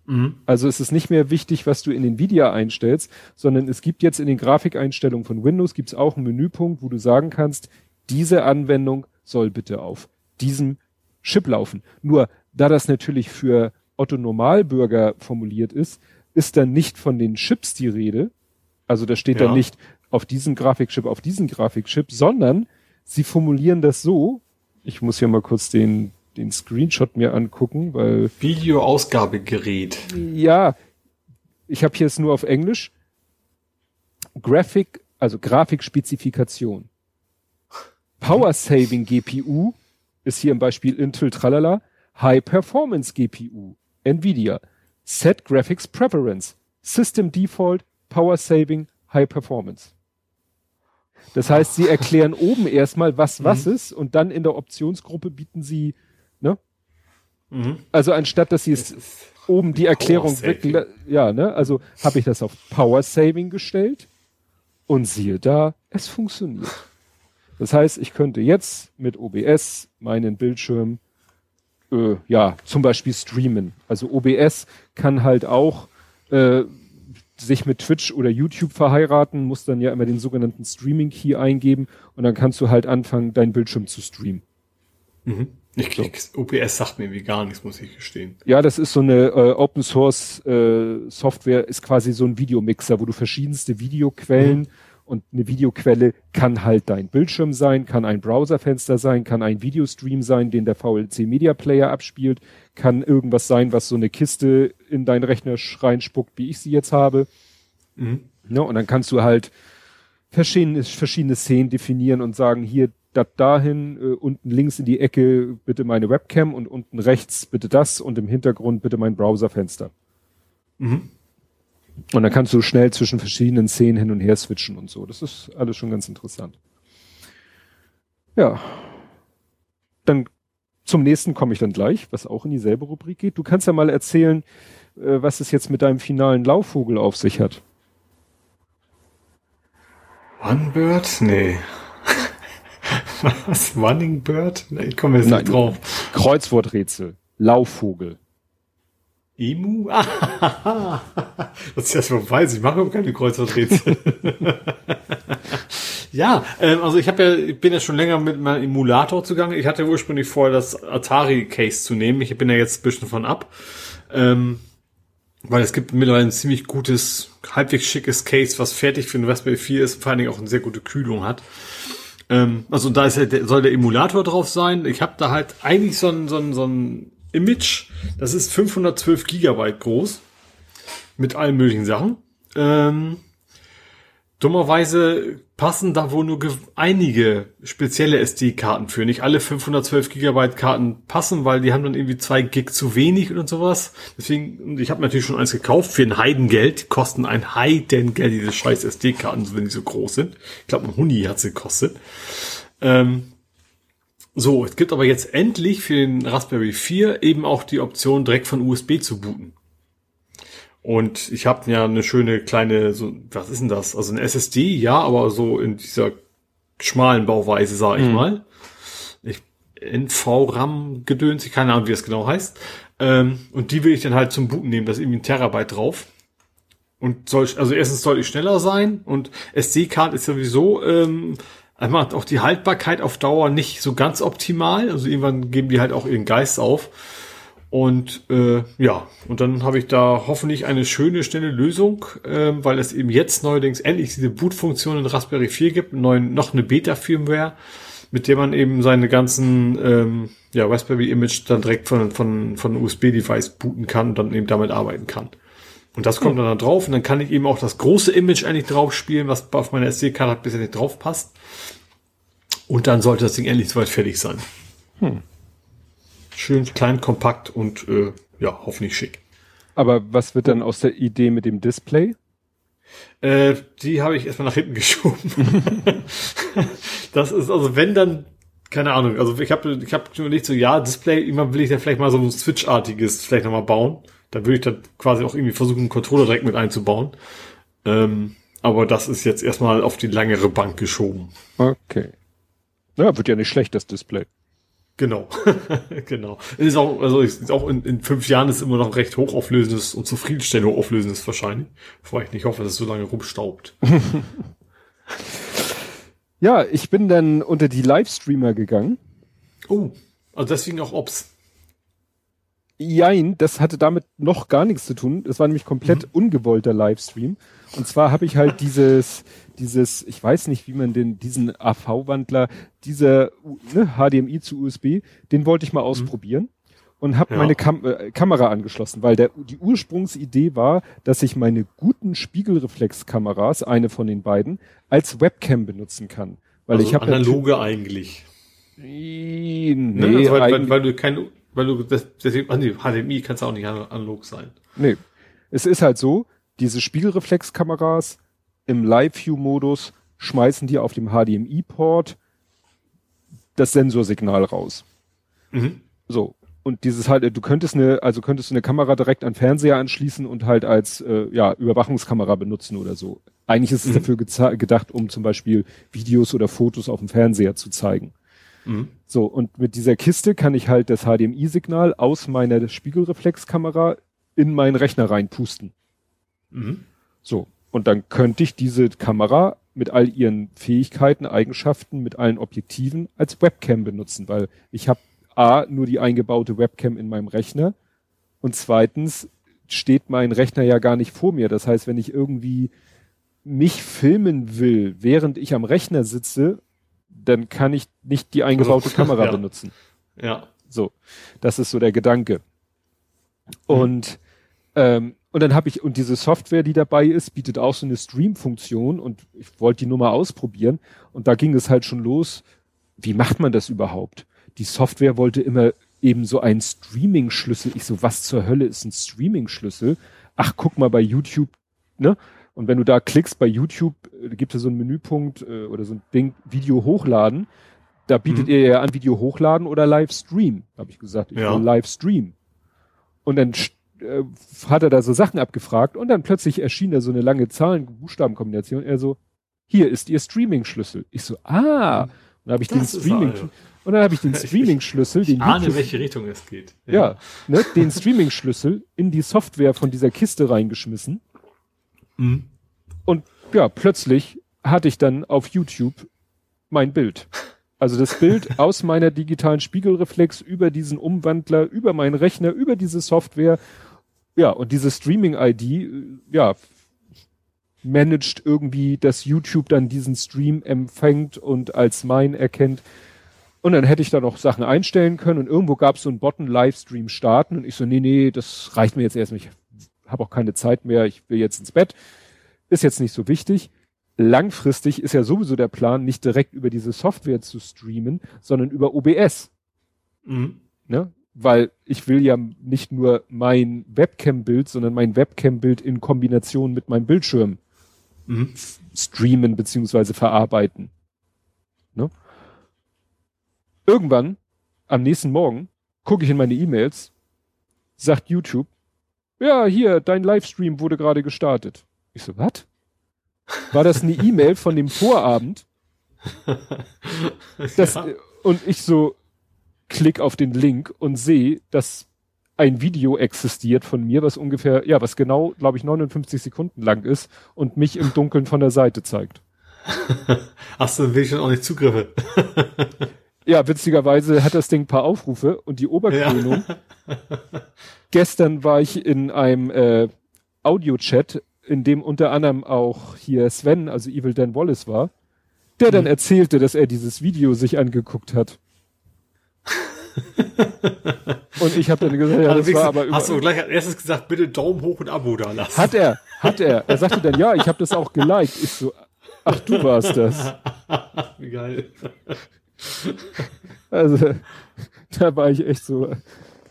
Mhm. Also es ist nicht mehr wichtig, was du in Nvidia einstellst, sondern es gibt jetzt in den Grafikeinstellungen von Windows gibt es auch einen Menüpunkt, wo du sagen kannst, diese Anwendung soll bitte auf diesem Chip laufen. Nur da das natürlich für Otto Normalbürger formuliert ist, ist dann nicht von den Chips die Rede. Also da steht ja. dann nicht auf diesem Grafikchip, auf diesem Grafikchip, sondern sie formulieren das so. Ich muss hier mal kurz den, den Screenshot mir angucken, weil. Videoausgabegerät. Ja. Ich habe hier es nur auf Englisch. Graphic, also Grafikspezifikation. Power Saving GPU ist hier im Beispiel Intel Tralala. High Performance GPU, Nvidia, Set Graphics Preference, System Default, Power Saving, High Performance. Das heißt, sie erklären oben erstmal, was was mhm. ist und dann in der Optionsgruppe bieten sie? Mhm. Also anstatt, dass sie es oben die Erklärung weg, ja, ne? Also habe ich das auf Power Saving gestellt und siehe da, es funktioniert. Das heißt, ich könnte jetzt mit OBS meinen Bildschirm äh, ja, zum Beispiel streamen. Also OBS kann halt auch äh, sich mit Twitch oder YouTube verheiraten, muss dann ja immer den sogenannten Streaming-Key eingeben und dann kannst du halt anfangen, deinen Bildschirm zu streamen. Mhm. Ich so. OBS sagt mir wie gar nichts, muss ich gestehen. Ja, das ist so eine äh, Open Source äh, Software, ist quasi so ein Videomixer, wo du verschiedenste Videoquellen mhm. Und eine Videoquelle kann halt dein Bildschirm sein, kann ein Browserfenster sein, kann ein Videostream sein, den der VLC Media Player abspielt, kann irgendwas sein, was so eine Kiste in deinen Rechner reinspuckt, wie ich sie jetzt habe. Mhm. Ja, und dann kannst du halt verschiedene, verschiedene Szenen definieren und sagen, hier, da, dahin, äh, unten links in die Ecke bitte meine Webcam und unten rechts bitte das und im Hintergrund bitte mein Browserfenster. Mhm. Und dann kannst du schnell zwischen verschiedenen Szenen hin und her switchen und so. Das ist alles schon ganz interessant. Ja. Dann zum nächsten komme ich dann gleich, was auch in dieselbe Rubrik geht. Du kannst ja mal erzählen, äh, was es jetzt mit deinem finalen Laufvogel auf sich hat. One Bird? Nee. was? Running Bird? Ich komme jetzt nicht drauf. Kreuzworträtsel. Laufvogel. Emu? Ah, das ist ja schon weiß, ich mache überhaupt keine Kreuzworträtsel. ja, ähm, also ich habe ja, ich bin ja schon länger mit meinem Emulator zugange. Ich hatte ursprünglich vor, das Atari-Case zu nehmen. Ich bin ja jetzt ein bisschen von ab. Ähm, Weil es gibt mittlerweile ein ziemlich gutes, halbwegs schickes Case, was fertig für ein Raspberry 4 ist, vor allen Dingen auch eine sehr gute Kühlung hat. Ähm, also da ist der, soll der Emulator drauf sein. Ich habe da halt eigentlich so ein, so ein, so ein Image, das ist 512 Gigabyte groß, mit allen möglichen Sachen. Ähm, Dummerweise passen da wohl nur einige spezielle SD-Karten für. Nicht alle 512 Gigabyte Karten passen, weil die haben dann irgendwie zwei Gig zu wenig und sowas. Deswegen, ich habe natürlich schon eins gekauft für ein Heidengeld. Kosten ein Heidengeld, diese scheiß SD-Karten, wenn die so groß sind. Ich glaube, ein Huni hat sie gekostet. Ähm, so, es gibt aber jetzt endlich für den Raspberry 4 eben auch die Option, direkt von USB zu booten. Und ich habe ja eine schöne kleine, so, was ist denn das? Also eine SSD, ja, aber so in dieser schmalen Bauweise, sage ich mhm. mal. Ich, NV-RAM-Gedöns, ich keine Ahnung, wie es genau heißt. Ähm, und die will ich dann halt zum Booten nehmen, da ist irgendwie ein Terabyte drauf. Und soll, also erstens soll ich schneller sein und SD-Card ist sowieso ähm, einmal auch die Haltbarkeit auf Dauer nicht so ganz optimal. Also irgendwann geben die halt auch ihren Geist auf. Und äh, ja, und dann habe ich da hoffentlich eine schöne, schnelle Lösung, äh, weil es eben jetzt neuerdings endlich diese Boot-Funktion in Raspberry 4 gibt, neuen, noch eine Beta-Firmware, mit der man eben seine ganzen ähm, ja, Raspberry-Image dann direkt von, von, von USB-Device booten kann und dann eben damit arbeiten kann. Und das kommt dann da drauf und dann kann ich eben auch das große Image eigentlich drauf spielen, was auf meiner SD-Karte bisher nicht drauf passt. Und dann sollte das Ding endlich soweit fertig sein. Hm. Schön klein, kompakt und äh, ja, hoffentlich schick. Aber was wird dann aus der Idee mit dem Display? Äh, die habe ich erstmal nach hinten geschoben. das ist also wenn dann keine Ahnung. Also ich habe ich habe überlegt so ja Display. Immer will ich dann vielleicht mal so ein Switch-artiges vielleicht nochmal bauen. Da würde ich dann quasi auch irgendwie versuchen einen Controller direkt mit einzubauen. Ähm, aber das ist jetzt erstmal auf die langere Bank geschoben. Okay. Ja, wird ja nicht schlecht das Display. Genau, genau. Ist auch, also ist auch in, in fünf Jahren ist immer noch recht hochauflösendes und zufriedenstellend hochauflösendes wahrscheinlich. Wobei ich nicht hoffe, dass es so lange rumstaubt. ja, ich bin dann unter die Livestreamer gegangen. Oh, also deswegen auch Ops. Jein, das hatte damit noch gar nichts zu tun. Das war nämlich komplett mhm. ungewollter Livestream. Und zwar habe ich halt dieses, dieses, ich weiß nicht, wie man den, diesen AV-Wandler, dieser ne, HDMI zu USB, den wollte ich mal mhm. ausprobieren. Mhm. Und habe ja. meine Kam äh, Kamera angeschlossen, weil der, die Ursprungsidee war, dass ich meine guten Spiegelreflexkameras, eine von den beiden, als Webcam benutzen kann. Weil also ich habe analoge eigentlich. Nee, ne? also weil, weil, weil, du kein, weil du das, deswegen, nee, HDMI kannst auch nicht analog sein. Nee. Es ist halt so, diese Spiegelreflexkameras im Live-View-Modus schmeißen die auf dem HDMI-Port das Sensorsignal raus. Mhm. So. Und dieses halt, du könntest eine, also könntest du eine Kamera direkt an Fernseher anschließen und halt als äh, ja, Überwachungskamera benutzen oder so. Eigentlich ist es mhm. dafür gedacht, um zum Beispiel Videos oder Fotos auf dem Fernseher zu zeigen. Mhm. So, und mit dieser Kiste kann ich halt das HDMI-Signal aus meiner Spiegelreflexkamera in meinen Rechner reinpusten. Mhm. So. Und dann könnte ich diese Kamera mit all ihren Fähigkeiten, Eigenschaften, mit allen Objektiven als Webcam benutzen, weil ich habe A, nur die eingebaute Webcam in meinem Rechner und zweitens steht mein Rechner ja gar nicht vor mir. Das heißt, wenn ich irgendwie mich filmen will, während ich am Rechner sitze, dann kann ich nicht die eingebaute Kamera ja. benutzen. Ja. So, das ist so der Gedanke. Und ähm, und dann habe ich, und diese Software, die dabei ist, bietet auch so eine Stream-Funktion und ich wollte die nur mal ausprobieren. Und da ging es halt schon los. Wie macht man das überhaupt? Die Software wollte immer eben so einen Streaming-Schlüssel. Ich so, was zur Hölle ist ein Streaming-Schlüssel? Ach, guck mal bei YouTube, ne? Und wenn du da klickst bei YouTube, äh, gibt es so einen Menüpunkt äh, oder so ein Ding, Video hochladen. Da bietet mhm. ihr ja an Video hochladen oder Livestream. Habe ich gesagt, ich ja. will Livestream. Und dann äh, hat er da so Sachen abgefragt und dann plötzlich erschien da so eine lange Zahlen-Buchstabenkombination. Er so, hier ist ihr Streaming-Schlüssel. Ich so, ah. Und dann habe ich das den Streaming und dann habe ich den Streaming-Schlüssel, den ich ahne, YouTube, welche Richtung es geht. Ja, ja ne, den Streaming-Schlüssel in die Software von dieser Kiste reingeschmissen. Mhm. Und ja, plötzlich hatte ich dann auf YouTube mein Bild. Also das Bild aus meiner digitalen Spiegelreflex über diesen Umwandler, über meinen Rechner, über diese Software ja, und diese Streaming-ID, äh, ja, managt irgendwie, dass YouTube dann diesen Stream empfängt und als mein erkennt. Und dann hätte ich da noch Sachen einstellen können und irgendwo gab es so einen Button Livestream starten und ich so, nee, nee, das reicht mir jetzt erstmal. Ich habe auch keine Zeit mehr, ich will jetzt ins Bett. Ist jetzt nicht so wichtig. Langfristig ist ja sowieso der Plan, nicht direkt über diese Software zu streamen, sondern über OBS. Mhm. Ne? Weil ich will ja nicht nur mein Webcam-Bild, sondern mein Webcam-Bild in Kombination mit meinem Bildschirm mhm. streamen beziehungsweise verarbeiten. Ne? Irgendwann, am nächsten Morgen, gucke ich in meine E-Mails, sagt YouTube, ja, hier, dein Livestream wurde gerade gestartet. Ich so, was? War das eine E-Mail von dem Vorabend? Das, ja. Und ich so klick auf den Link und sehe, dass ein Video existiert von mir, was ungefähr, ja, was genau, glaube ich, 59 Sekunden lang ist und mich im Dunkeln von der Seite zeigt. Hast du will schon auch nicht Zugriffe? ja, witzigerweise hat das Ding ein paar Aufrufe und die Oberkrönung. Ja. Gestern war ich in einem äh, Audio-Chat, in dem unter anderem auch hier Sven, also Evil Dan Wallace war, der dann mhm. erzählte, dass er dieses Video sich angeguckt hat. und ich habe dann gesagt, ja, das war aber Hast du gleich als erstes gesagt, bitte Daumen hoch und Abo da lassen. Hat er, hat er. Er sagte dann, ja, ich habe das auch geliked. Ich so, ach, du warst das. Wie geil. Also, da war ich echt so,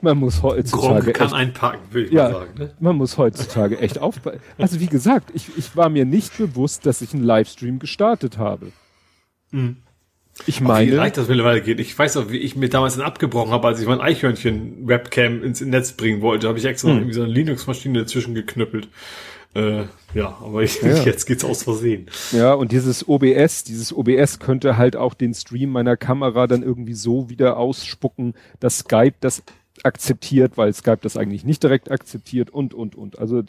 man muss heutzutage. Gronk kann echt, einpacken, will ich ja, mal sagen. Ne? Man muss heutzutage echt aufpassen. Also wie gesagt, ich, ich war mir nicht bewusst, dass ich einen Livestream gestartet habe. Mhm. Ich meine. Wie leicht das mittlerweile geht. Ich weiß auch, wie ich mir damals dann abgebrochen habe, als ich mein Eichhörnchen-Webcam ins Netz bringen wollte. habe ich extra hm. irgendwie so eine Linux-Maschine dazwischen geknüppelt. Äh, ja, aber ich, ja. jetzt geht's aus Versehen. Ja, und dieses OBS, dieses OBS könnte halt auch den Stream meiner Kamera dann irgendwie so wieder ausspucken, dass Skype das akzeptiert, weil Skype das eigentlich nicht direkt akzeptiert und, und, und. Also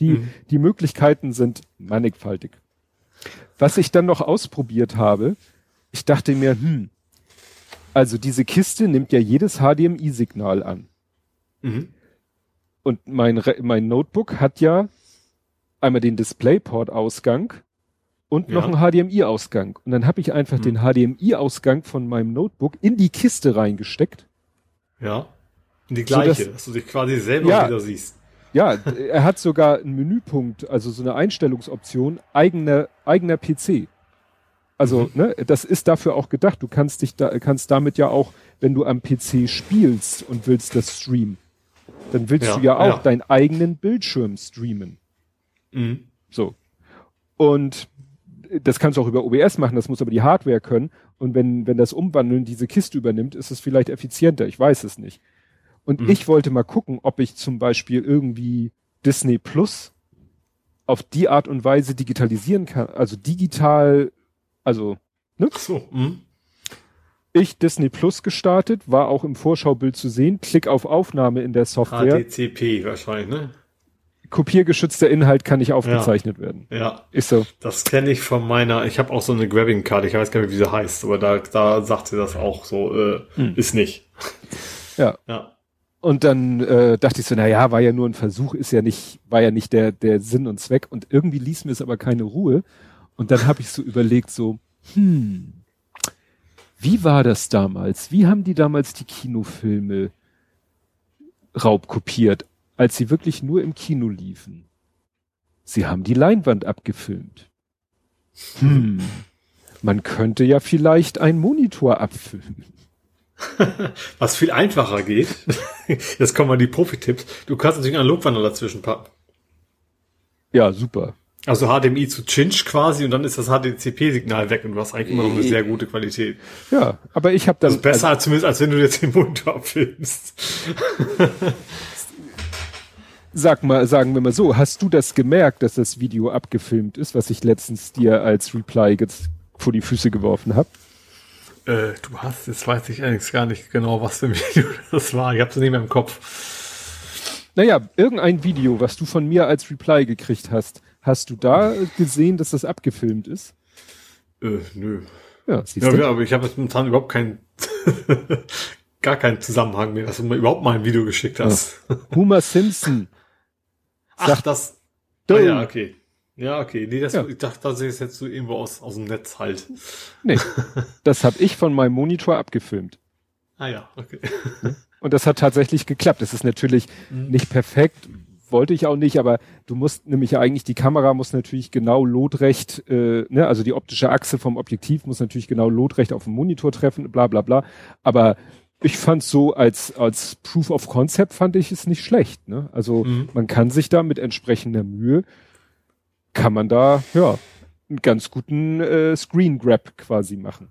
die, mhm. die Möglichkeiten sind mannigfaltig. Was ich dann noch ausprobiert habe, ich dachte mir, hm, also diese Kiste nimmt ja jedes HDMI-Signal an. Mhm. Und mein, mein Notebook hat ja einmal den DisplayPort-Ausgang und ja. noch einen HDMI-Ausgang. Und dann habe ich einfach mhm. den HDMI-Ausgang von meinem Notebook in die Kiste reingesteckt. Ja. In die gleiche, so dass, dass, du dich quasi selber ja, wieder siehst. Ja, er hat sogar einen Menüpunkt, also so eine Einstellungsoption, eigener, eigener PC. Also, mhm. ne, das ist dafür auch gedacht. Du kannst dich da, kannst damit ja auch, wenn du am PC spielst und willst das streamen, dann willst ja, du ja auch ja. deinen eigenen Bildschirm streamen. Mhm. So. Und das kannst du auch über OBS machen, das muss aber die Hardware können. Und wenn, wenn das Umwandeln diese Kiste übernimmt, ist es vielleicht effizienter. Ich weiß es nicht. Und mhm. ich wollte mal gucken, ob ich zum Beispiel irgendwie Disney Plus auf die Art und Weise digitalisieren kann, also digital also, ne? Ach so, mh. Ich Disney Plus gestartet, war auch im Vorschaubild zu sehen, Klick auf Aufnahme in der Software. HTTP wahrscheinlich, ne? Kopiergeschützter Inhalt kann nicht aufgezeichnet ja. werden. Ja. Ist so. Das kenne ich von meiner, ich habe auch so eine Grabbing-Karte, ich weiß gar nicht, wie sie heißt, aber da, da sagt sie das auch so, äh, hm. ist nicht. Ja. Ja. Und dann äh, dachte ich so, na ja, war ja nur ein Versuch, ist ja nicht, war ja nicht der, der Sinn und Zweck. Und irgendwie ließ mir es aber keine Ruhe. Und dann habe ich so überlegt, so, hm, wie war das damals? Wie haben die damals die Kinofilme raubkopiert, als sie wirklich nur im Kino liefen? Sie haben die Leinwand abgefilmt. Hm, man könnte ja vielleicht einen Monitor abfilmen. Was viel einfacher geht. Jetzt kommen mal die Profi-Tipps. Du kannst natürlich einen Analogwandler dazwischen packen. Ja, super. Also HDMI zu Cinch quasi und dann ist das HDCP-Signal weg und du hast eigentlich immer noch eine sehr gute Qualität. Ja, aber ich habe. Das ist besser also, zumindest, als wenn du jetzt den Monitor abfilmst. Sag mal, sagen wir mal so, hast du das gemerkt, dass das Video abgefilmt ist, was ich letztens dir als Reply jetzt vor die Füße geworfen habe? Äh, du hast, jetzt weiß ich eigentlich gar nicht genau, was für ein Video das war. Ich hab's nicht mehr im Kopf. Naja, irgendein Video, was du von mir als Reply gekriegt hast, Hast du da gesehen, dass das abgefilmt ist? Äh, nö. Ja, siehst ja, du? aber ich habe jetzt momentan überhaupt keinen, gar keinen Zusammenhang mehr, dass du mir überhaupt mal ein Video geschickt hast. Ja. Homer Simpson Ach, das. Ah, ja, okay. Ja, okay. Nee, das, ja. ich dachte, das ist jetzt so irgendwo aus, aus dem Netz halt. Nee. das habe ich von meinem Monitor abgefilmt. Ah ja, okay. Und das hat tatsächlich geklappt. Das ist natürlich mhm. nicht perfekt, wollte ich auch nicht, aber du musst nämlich eigentlich, die Kamera muss natürlich genau lotrecht, äh, ne, also die optische Achse vom Objektiv muss natürlich genau lotrecht auf dem Monitor treffen, bla bla bla. Aber ich fand so als, als Proof of Concept fand ich es nicht schlecht. Ne? Also mhm. man kann sich da mit entsprechender Mühe, kann man da, ja, einen ganz guten äh, Screen Grab quasi machen.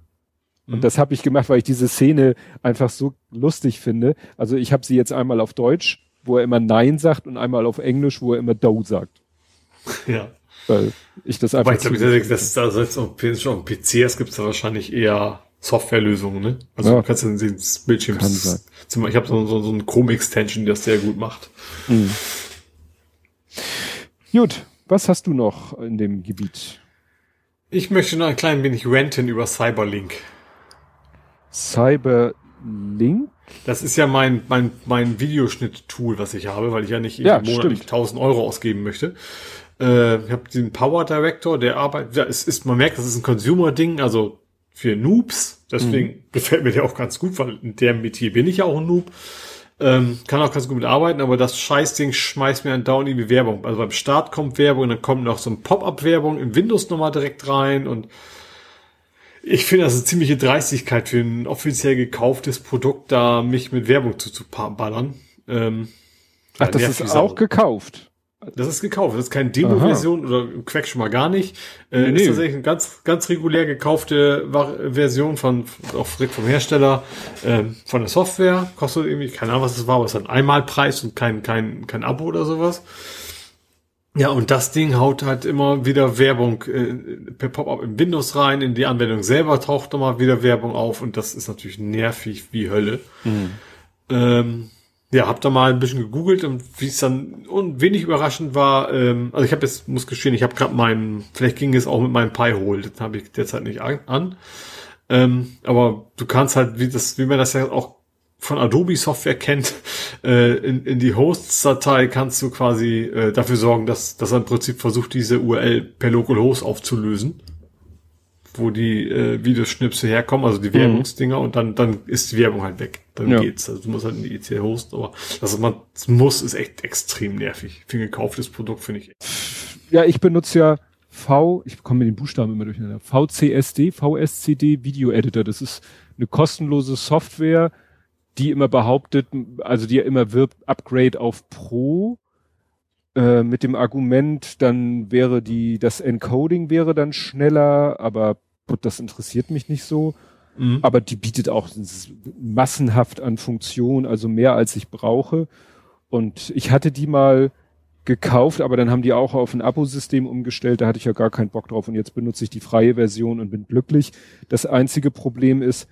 Und mhm. das habe ich gemacht, weil ich diese Szene einfach so lustig finde. Also ich habe sie jetzt einmal auf Deutsch, wo er immer Nein sagt, und einmal auf Englisch, wo er immer Do sagt. Ja. Weil ich das einfach. Aber ich glaube, das, das, das, das auf PC, es gibt da wahrscheinlich eher Softwarelösungen, ne? Also ja. du kannst dann den Bildschirm. Zum, ich habe so, so, so ein Chrome-Extension, die das sehr gut macht. Mhm. Gut, was hast du noch in dem Gebiet? Ich möchte noch ein klein wenig renten über Cyberlink. Cyberlink? Das ist ja mein, mein, mein Videoschnitt-Tool, was ich habe, weil ich ja nicht ja, monatlich 1000 Euro ausgeben möchte. Äh, ich habe den Power Director, der arbeitet, ja, es ist, man merkt, das ist ein Consumer-Ding, also für Noobs. Deswegen mhm. gefällt mir der auch ganz gut, weil in der Metier bin ich ja auch ein Noob. Ähm, kann auch ganz gut mit arbeiten, aber das Scheißding schmeißt mir andauernd irgendwie Werbung. Also beim Start kommt Werbung, dann kommt noch so ein Pop-up-Werbung in Windows nochmal direkt rein und ich finde das eine ziemliche Dreistigkeit für ein offiziell gekauftes Produkt, da mich mit Werbung zu, zu ballern. Ähm, Ach, das ist auch gekauft. Das ist gekauft. Das ist keine Demo-Version oder Quack schon mal gar nicht. Äh, nee, nee. Ist tatsächlich eine ganz, ganz regulär gekaufte Version von, auch vom Hersteller, äh, von der Software. Kostet irgendwie, keine Ahnung, was das war, aber es hat einen Einmalpreis und kein, kein, kein Abo oder sowas. Ja, und das Ding haut halt immer wieder Werbung äh, per Pop-up in Windows rein, in die Anwendung selber taucht immer wieder Werbung auf und das ist natürlich nervig wie Hölle. Mhm. Ähm, ja, hab da mal ein bisschen gegoogelt und wie es dann und wenig überraschend war, ähm, also ich habe jetzt, muss gestehen, ich habe gerade meinen, vielleicht ging es auch mit meinem Pi-Hole, das habe ich derzeit nicht an. Ähm, aber du kannst halt, wie das, wie man das ja auch von Adobe Software kennt, äh, in, in die Hosts-Datei kannst du quasi äh, dafür sorgen, dass, dass er im Prinzip versucht, diese URL per Localhost aufzulösen wo die äh, Videoschnipsel herkommen, also die mhm. Werbungsdinger und dann dann ist die Werbung halt weg. Dann ja. geht's. Also du musst halt in die EC hosten, aber dass man das muss ist echt extrem nervig. Für ein gekauftes Produkt finde ich. Ja, ich benutze ja V, ich komme mit den Buchstaben immer durcheinander. VCSD, VSCD Video Editor. Das ist eine kostenlose Software, die immer behauptet, also die ja immer wirbt, Upgrade auf Pro äh, mit dem Argument, dann wäre die, das Encoding wäre dann schneller, aber das interessiert mich nicht so. Mhm. Aber die bietet auch massenhaft an Funktionen, also mehr als ich brauche. Und ich hatte die mal gekauft, aber dann haben die auch auf ein Abo-System umgestellt, da hatte ich ja gar keinen Bock drauf und jetzt benutze ich die freie Version und bin glücklich. Das einzige Problem ist,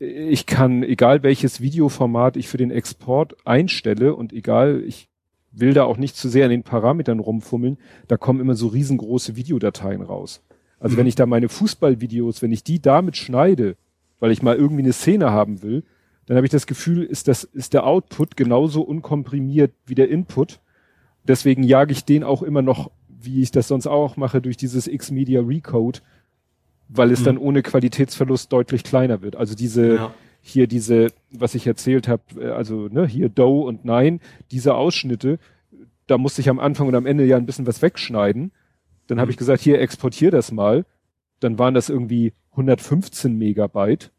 ich kann, egal welches Videoformat ich für den Export einstelle und egal, ich will da auch nicht zu sehr an den Parametern rumfummeln, da kommen immer so riesengroße Videodateien raus. Also mhm. wenn ich da meine Fußballvideos, wenn ich die damit schneide, weil ich mal irgendwie eine Szene haben will, dann habe ich das Gefühl, ist das, ist der Output genauso unkomprimiert wie der Input. Deswegen jage ich den auch immer noch, wie ich das sonst auch mache, durch dieses X-Media Recode, weil es mhm. dann ohne Qualitätsverlust deutlich kleiner wird. Also diese, ja hier diese, was ich erzählt habe, äh, also ne, hier Do und Nein, diese Ausschnitte, da musste ich am Anfang und am Ende ja ein bisschen was wegschneiden. Dann mhm. habe ich gesagt, hier exportier das mal. Dann waren das irgendwie 115 Megabyte.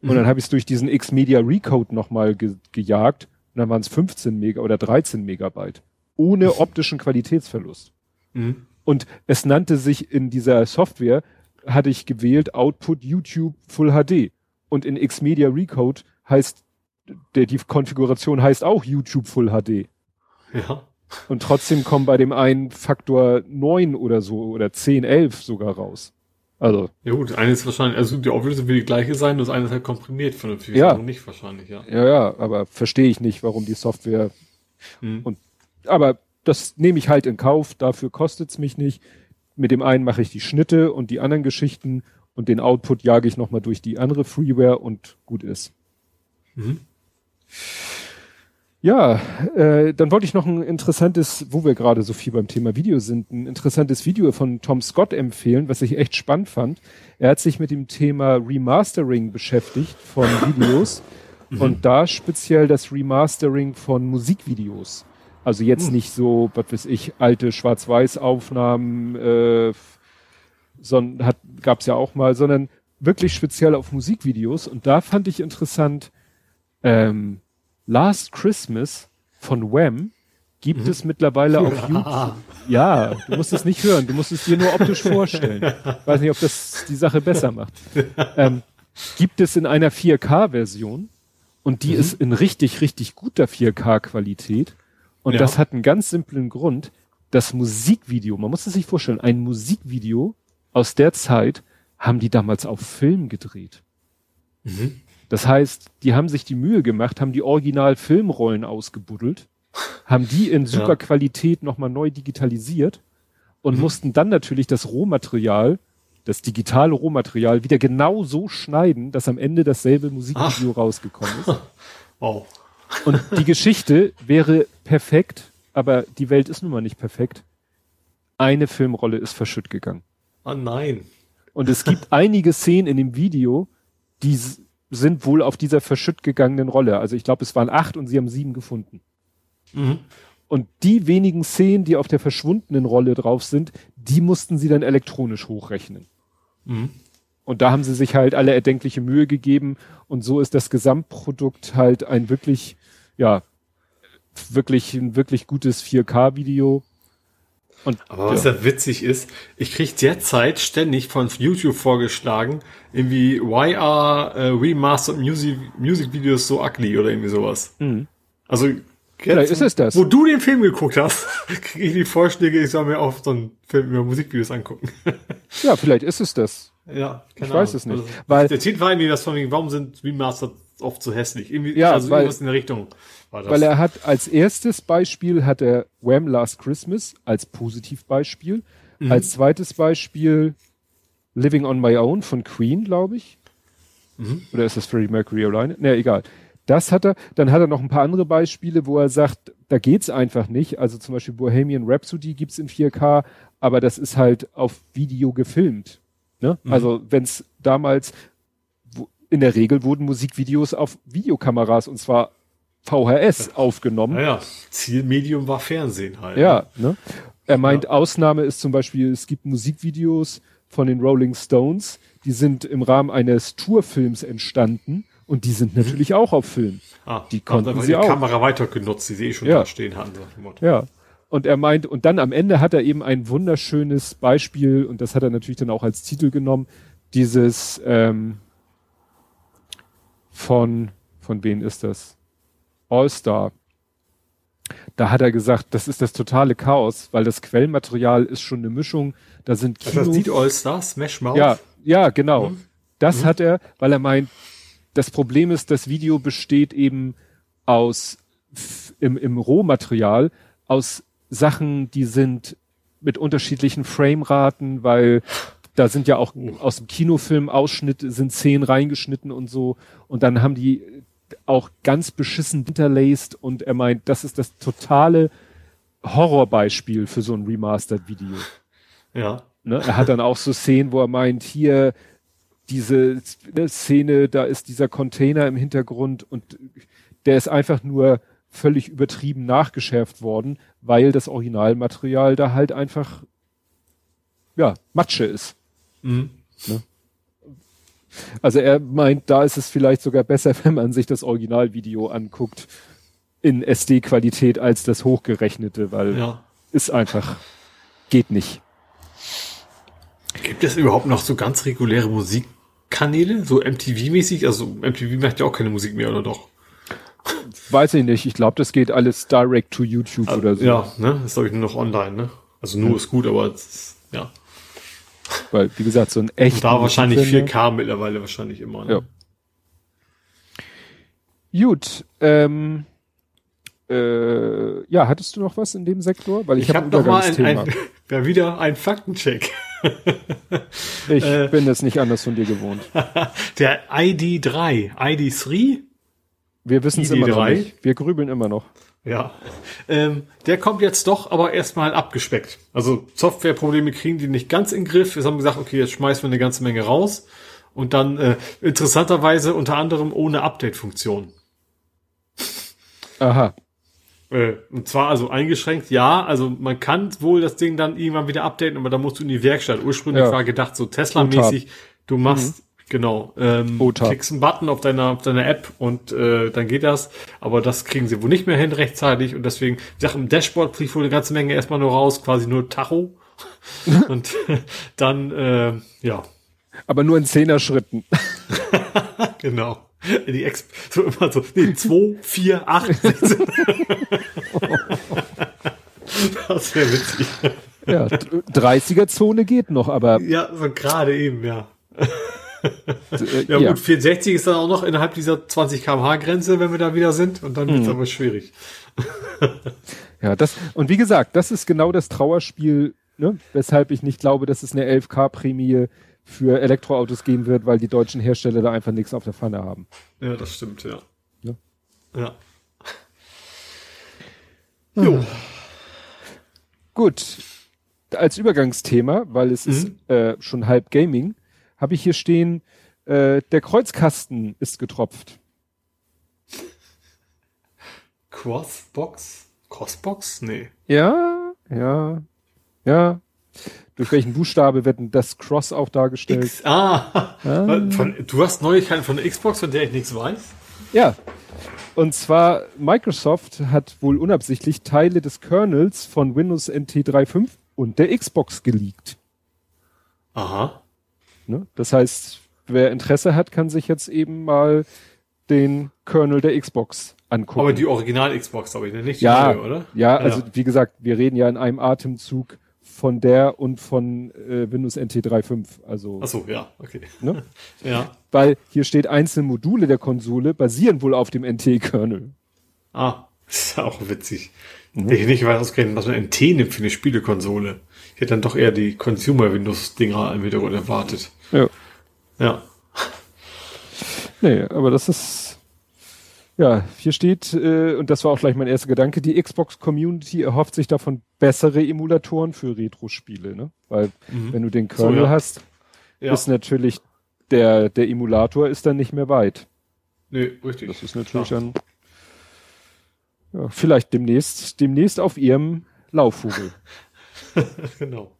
Mhm. Und dann habe ich es durch diesen X-Media Recode nochmal ge gejagt. Und dann waren es 15 Mega oder 13 Megabyte. Ohne optischen Qualitätsverlust. Mhm. Und es nannte sich in dieser Software, hatte ich gewählt Output YouTube Full HD. Und in Xmedia Recode heißt, der, die Konfiguration heißt auch YouTube Full HD. Ja. Und trotzdem kommen bei dem einen Faktor 9 oder so oder 10, 11 sogar raus. Also. Ja gut, eines wahrscheinlich, also die Auflösung will die gleiche sein, das eine ist halt komprimiert von der ja. nicht wahrscheinlich, ja. Ja, ja, aber verstehe ich nicht, warum die Software hm. und aber das nehme ich halt in Kauf, dafür kostet's mich nicht. Mit dem einen mache ich die Schnitte und die anderen Geschichten und den Output jage ich nochmal durch die andere Freeware und gut ist. Mhm. Ja, äh, dann wollte ich noch ein interessantes, wo wir gerade so viel beim Thema Video sind, ein interessantes Video von Tom Scott empfehlen, was ich echt spannend fand. Er hat sich mit dem Thema Remastering beschäftigt von Videos mhm. und da speziell das Remastering von Musikvideos. Also jetzt mhm. nicht so, was weiß ich, alte Schwarz-Weiß-Aufnahmen, äh, sondern hat gab's ja auch mal, sondern wirklich speziell auf Musikvideos. Und da fand ich interessant, ähm, Last Christmas von Wham gibt mhm. es mittlerweile auf YouTube. Ja, du musst es nicht hören, du musst es dir nur optisch vorstellen. Ich weiß nicht, ob das die Sache besser macht. Ähm, gibt es in einer 4K-Version und die mhm. ist in richtig, richtig guter 4K-Qualität. Und ja. das hat einen ganz simplen Grund. Das Musikvideo, man muss es sich vorstellen, ein Musikvideo aus der Zeit haben die damals auf Film gedreht. Mhm. Das heißt, die haben sich die Mühe gemacht, haben die Original-Filmrollen ausgebuddelt, haben die in super ja. Qualität nochmal neu digitalisiert und mhm. mussten dann natürlich das Rohmaterial, das digitale Rohmaterial wieder genau so schneiden, dass am Ende dasselbe Musikvideo Ach. rausgekommen ist. Wow. Und die Geschichte wäre perfekt, aber die Welt ist nun mal nicht perfekt. Eine Filmrolle ist verschütt gegangen. Oh nein. Und es gibt einige Szenen in dem Video, die sind wohl auf dieser verschütt gegangenen Rolle. Also ich glaube, es waren acht und sie haben sieben gefunden. Mhm. Und die wenigen Szenen, die auf der verschwundenen Rolle drauf sind, die mussten sie dann elektronisch hochrechnen. Mhm. Und da haben sie sich halt alle erdenkliche Mühe gegeben. Und so ist das Gesamtprodukt halt ein wirklich, ja, wirklich, ein wirklich gutes 4K-Video. Und, Aber was ja. ja witzig ist, ich krieg derzeit ständig von YouTube vorgeschlagen, irgendwie Why are uh, Remastered Music, Music Videos so ugly oder irgendwie sowas. Mhm. Also Vielleicht ist es das. Wo du den Film geguckt hast, kriege ich die Vorschläge, ich soll mir auch so einen Film über Musikvideos angucken. ja, vielleicht ist es das. Ja, ich Ahnung. weiß es nicht. Also, weil der Titel war irgendwie das von warum sind Remastered oft so hässlich? Irgendwie, ja, also weil, irgendwas in der Richtung. Weil er hat als erstes Beispiel hat er Wham Last Christmas als Positivbeispiel. Mhm. Als zweites Beispiel Living on My Own von Queen, glaube ich. Mhm. Oder ist das Freddie Mercury alleine? Ne, egal. Das hat er. Dann hat er noch ein paar andere Beispiele, wo er sagt, da geht's einfach nicht. Also zum Beispiel Bohemian Rhapsody gibt's in 4K, aber das ist halt auf Video gefilmt. Ne? Mhm. Also wenn's damals in der Regel wurden Musikvideos auf Videokameras und zwar VHS aufgenommen. Naja, Zielmedium war Fernsehen halt. Ja, ne? ne? Er meint, ja. Ausnahme ist zum Beispiel, es gibt Musikvideos von den Rolling Stones, die sind im Rahmen eines Tourfilms entstanden und die sind natürlich mhm. auch auf Film. Ah, die konnten sie die auch. Kamera weiter genutzt, die sie eh schon ja. da stehen hatten. Ja. Und er meint, und dann am Ende hat er eben ein wunderschönes Beispiel, und das hat er natürlich dann auch als Titel genommen, dieses ähm, von, von wem ist das? All-Star. Da hat er gesagt, das ist das totale Chaos, weil das Quellmaterial ist schon eine Mischung. Da sind Kino. Also das sieht All-Star, Smash Mouth? Ja, ja, genau. Mhm. Das mhm. hat er, weil er meint, das Problem ist, das Video besteht eben aus im, im Rohmaterial aus Sachen, die sind mit unterschiedlichen Frameraten, weil da sind ja auch aus dem Kinofilm Ausschnitte, sind Szenen reingeschnitten und so. Und dann haben die auch ganz beschissen hinterlaced und er meint, das ist das totale Horrorbeispiel für so ein Remastered-Video. Ja. Ne? Er hat dann auch so Szenen, wo er meint, hier diese ne, Szene, da ist dieser Container im Hintergrund und der ist einfach nur völlig übertrieben nachgeschärft worden, weil das Originalmaterial da halt einfach ja Matsche ist. Mhm. Ne? Also er meint, da ist es vielleicht sogar besser, wenn man sich das Originalvideo anguckt in SD-Qualität als das hochgerechnete, weil ja. ist einfach geht nicht. Gibt es überhaupt noch so ganz reguläre Musikkanäle, so MTV-mäßig? Also MTV macht ja auch keine Musik mehr, oder doch? Weiß ich nicht. Ich glaube, das geht alles direct to YouTube also, oder so. Ja, ne? Das ist glaube ich nur noch online, ne? Also nur ja. ist gut, aber ist, ja. Weil, wie gesagt, so ein echt. Da wahrscheinlich 4K mittlerweile wahrscheinlich immer. Ne? Ja. Gut. Ähm, äh, ja, hattest du noch was in dem Sektor? Weil ich, ich habe hab noch mal ein, ein, ja, wieder ein Faktencheck. ich äh, bin es nicht anders von dir gewohnt. Der ID3, ID3 Wir wissen es immer noch nicht. Wir grübeln immer noch. Ja. Ähm, der kommt jetzt doch aber erstmal abgespeckt. Also Softwareprobleme kriegen die nicht ganz in den Griff. Wir haben gesagt, okay, jetzt schmeißen wir eine ganze Menge raus. Und dann äh, interessanterweise unter anderem ohne Update-Funktion. Aha. Äh, und zwar also eingeschränkt, ja, also man kann wohl das Ding dann irgendwann wieder updaten, aber da musst du in die Werkstatt. Ursprünglich ja. war gedacht, so Tesla-mäßig, du machst, mhm. Genau, ähm, klickst einen Button auf deiner, auf deiner App und äh, dann geht das. Aber das kriegen sie wohl nicht mehr hin rechtzeitig und deswegen, ich sag, im Dashboard fliegt wohl eine ganze Menge erstmal nur raus, quasi nur Tacho. und dann, äh, ja. Aber nur in Zehner-Schritten. genau. Die Ex so immer so, nee, 2, 4, 8, 16. Das wäre witzig. Ja, 30er-Zone geht noch, aber. Ja, so gerade eben, ja. Äh, ja, ja, gut, 64 ist dann auch noch innerhalb dieser 20 kmh Grenze, wenn wir da wieder sind, und dann wird es hm. aber schwierig. ja, das, und wie gesagt, das ist genau das Trauerspiel, ne, weshalb ich nicht glaube, dass es eine 11K-Prämie für Elektroautos geben wird, weil die deutschen Hersteller da einfach nichts auf der Pfanne haben. Ja, das stimmt, ja. Ja. ja. Jo. Ah. Gut. Als Übergangsthema, weil es mhm. ist äh, schon halb Gaming, habe ich hier stehen, äh, der Kreuzkasten ist getropft. Crossbox? Crossbox? Nee. Ja, ja, ja. Durch welchen Buchstabe wird denn das Cross auch dargestellt? X, ah, ah. Von, du hast Neuigkeiten von der Xbox, von der ich nichts weiß? Ja. Und zwar Microsoft hat wohl unabsichtlich Teile des Kernels von Windows NT 3.5 und der Xbox geleakt. Aha. Ne? Das heißt, wer Interesse hat, kann sich jetzt eben mal den Kernel der Xbox angucken. Aber die Original Xbox, glaube ich, ne? nicht die ja, neue, oder? Ja, also ja. wie gesagt, wir reden ja in einem Atemzug von der und von äh, Windows NT 3.5. Also, Ach so, ja, okay. Ne? ja. Weil hier steht, einzelne Module der Konsole basieren wohl auf dem NT-Kernel. Ah, ist ja auch witzig. Mhm. Ich nicht weiß ausgerechnet, was man NT nimmt für eine Spielekonsole. Hätte dann doch eher die Consumer-Windows-Dinger im Hintergrund erwartet. Ja. Ja. Nee, aber das ist ja, hier steht, äh, und das war auch gleich mein erster Gedanke, die Xbox-Community erhofft sich davon bessere Emulatoren für Retro-Spiele, ne? Weil mhm. wenn du den Kernel so, ja. hast, ja. ist natürlich der, der Emulator ist dann nicht mehr weit. Nee, richtig. Das ist natürlich Klar. dann ja, vielleicht demnächst, demnächst auf ihrem Laufvogel. genau.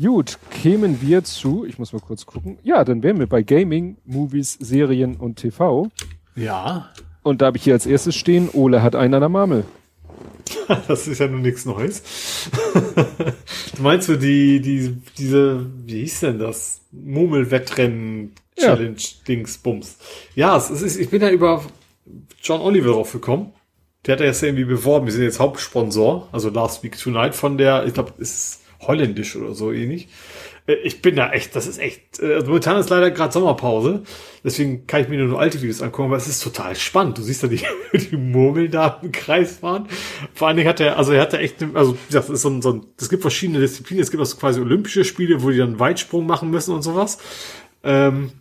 Gut, kämen wir zu, ich muss mal kurz gucken. Ja, dann wären wir bei Gaming, Movies, Serien und TV. Ja. Und da habe ich hier als erstes stehen, Ole hat einen an der Marmel. das ist ja nun nichts Neues. du meinst du die, die, diese, wie hieß denn das? Murmelwettrennen-Challenge, ja. Dingsbums. Ja, es ist, ich bin ja über John Oliver drauf gekommen. Der hat ja jetzt irgendwie beworben, wir sind jetzt Hauptsponsor, also Last Week Tonight von der, ich glaube, ist holländisch oder so ähnlich. Äh, ich bin da echt, das ist echt, äh, also momentan ist leider gerade Sommerpause, deswegen kann ich mir nur noch alte Videos angucken, aber es ist total spannend. Du siehst da die, die Murmeln da im Kreis fahren. Vor allen Dingen hat er, also er hat da echt, also wie gesagt, das ist so ein, so ein, es gibt verschiedene Disziplinen, es gibt auch so quasi Olympische Spiele, wo die dann Weitsprung machen müssen und sowas. Ähm,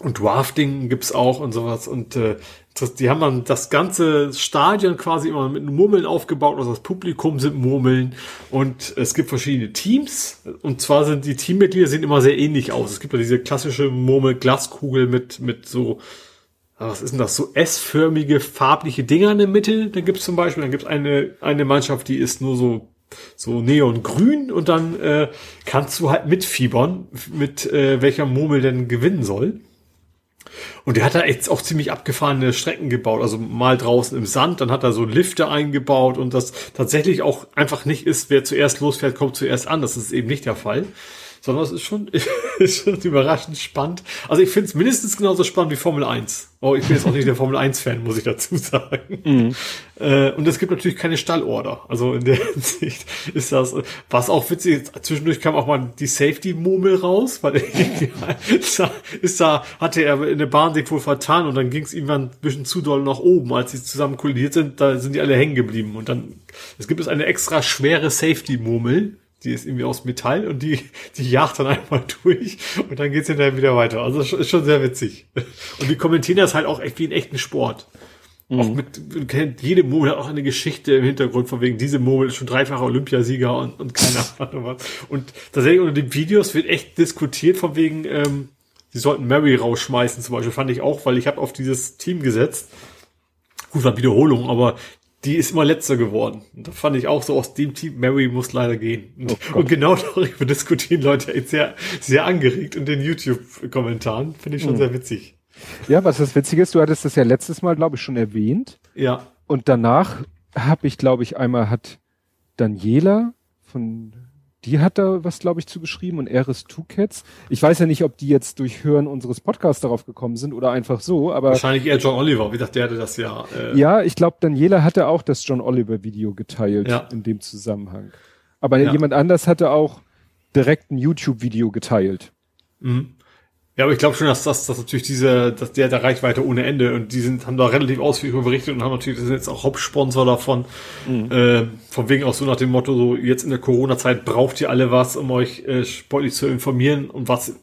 und Drafting gibt's auch und sowas. Und äh, das, die haben dann das ganze Stadion quasi immer mit Murmeln aufgebaut. Also das Publikum sind Murmeln. Und es gibt verschiedene Teams. Und zwar sind die Teammitglieder sehen immer sehr ähnlich aus. Es gibt ja diese klassische Murmel-Glaskugel mit, mit so, was ist denn das? So S-förmige, farbliche Dinger in der Mitte. Da gibt's zum Beispiel, dann gibt's eine, eine Mannschaft, die ist nur so so neongrün und dann äh, kannst du halt mitfiebern, mit äh, welcher Murmel denn gewinnen soll. Und der hat da echt auch ziemlich abgefahrene Strecken gebaut. Also mal draußen im Sand, dann hat er so Lifte eingebaut und das tatsächlich auch einfach nicht ist, wer zuerst losfährt, kommt zuerst an. Das ist eben nicht der Fall sondern es ist schon, ist schon überraschend spannend. Also ich finde es mindestens genauso spannend wie Formel 1. Oh, ich bin jetzt auch nicht der Formel 1-Fan, muss ich dazu sagen. Mhm. Äh, und es gibt natürlich keine Stallorder. Also in der Hinsicht ist das, was auch witzig ist, zwischendurch kam auch mal die Safety-Murmel raus, weil ist da, ist da, hatte er in der Bahn sich wohl vertan und dann ging es irgendwann ein bisschen zu doll nach oben, als sie zusammen kollidiert sind, da sind die alle hängen geblieben. Und dann, es gibt es eine extra schwere Safety-Murmel, Die ist irgendwie aus Metall und die, die jagt dann einmal durch und dann geht's hinterher wieder weiter. Also ist schon sehr witzig. Und die kommentieren das halt auch echt wie einen echten Sport. Mhm. Auch mit, kennt jede Murmel hat auch eine Geschichte im Hintergrund, von wegen diese Murmel ist schon dreifacher Olympiasieger und, und keine Ahnung was. Und tatsächlich unter den Videos wird echt diskutiert, von wegen, ähm, sie sollten Mary rausschmeißen zum Beispiel, fand ich auch, weil ich habe auf dieses Team gesetzt. Gut, war Wiederholung, aber die ist immer letzter geworden. Und da fand ich auch so aus dem Team, Mary muss leider gehen. Und, oh und genau darüber diskutieren Leute jetzt sehr, sehr angeregt in den YouTube-Kommentaren. Finde ich schon mhm. sehr witzig. Ja, was das Witzige ist, du hattest das ja letztes Mal, glaube ich, schon erwähnt. Ja. Und danach habe ich, glaube ich, einmal hat Daniela von die hat da was, glaube ich, zugeschrieben und Eris Two Cats. Ich weiß ja nicht, ob die jetzt durch Hören unseres Podcasts darauf gekommen sind oder einfach so, aber. Wahrscheinlich eher John Oliver. Wie dachte, der hatte das ja. Äh ja, ich glaube, Daniela hatte auch das John Oliver Video geteilt ja. in dem Zusammenhang. Aber ja. jemand anders hatte auch direkt ein YouTube-Video geteilt. Mhm. Ja, aber ich glaube schon, dass das, dass natürlich diese, dass der der Reichweite ohne Ende und die sind, haben da relativ ausführlich berichtet und haben natürlich, sind jetzt auch Hauptsponsor davon, mhm. äh, von wegen auch so nach dem Motto, so jetzt in der Corona-Zeit braucht ihr alle was, um euch äh, sportlich zu informieren und was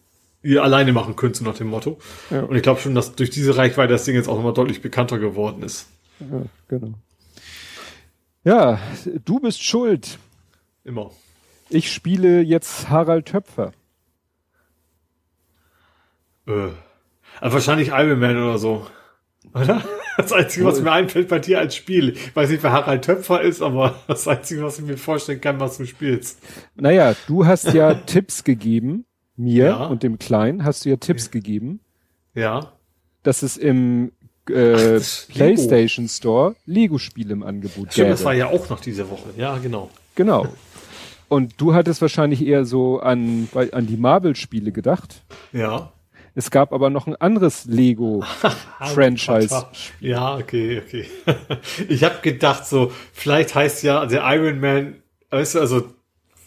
ihr alleine machen könnt, so nach dem Motto. Ja. Und ich glaube schon, dass durch diese Reichweite das Ding jetzt auch nochmal deutlich bekannter geworden ist. Ja, genau. Ja, du bist schuld. Immer. Ich spiele jetzt Harald Töpfer. Äh. Also wahrscheinlich Iron Man oder so. Oder? Das Einzige, was mir einfällt bei dir als Spiel. Ich weiß nicht, wer Harald Töpfer ist, aber das Einzige, was ich mir vorstellen kann, was du spielst. Naja, du hast ja Tipps gegeben, mir ja. und dem Kleinen hast du ja Tipps ja. gegeben. Ja. Dass es im äh, Ach, PlayStation Store Lego-Spiele im Angebot Stimmt, gäbe. das war ja auch noch diese Woche. Ja, genau. Genau. Und du hattest wahrscheinlich eher so an, an die Marvel-Spiele gedacht. Ja. Es gab aber noch ein anderes Lego-Franchise. ja, okay, okay. ich habe gedacht, so, vielleicht heißt ja der Iron Man, weißt du, also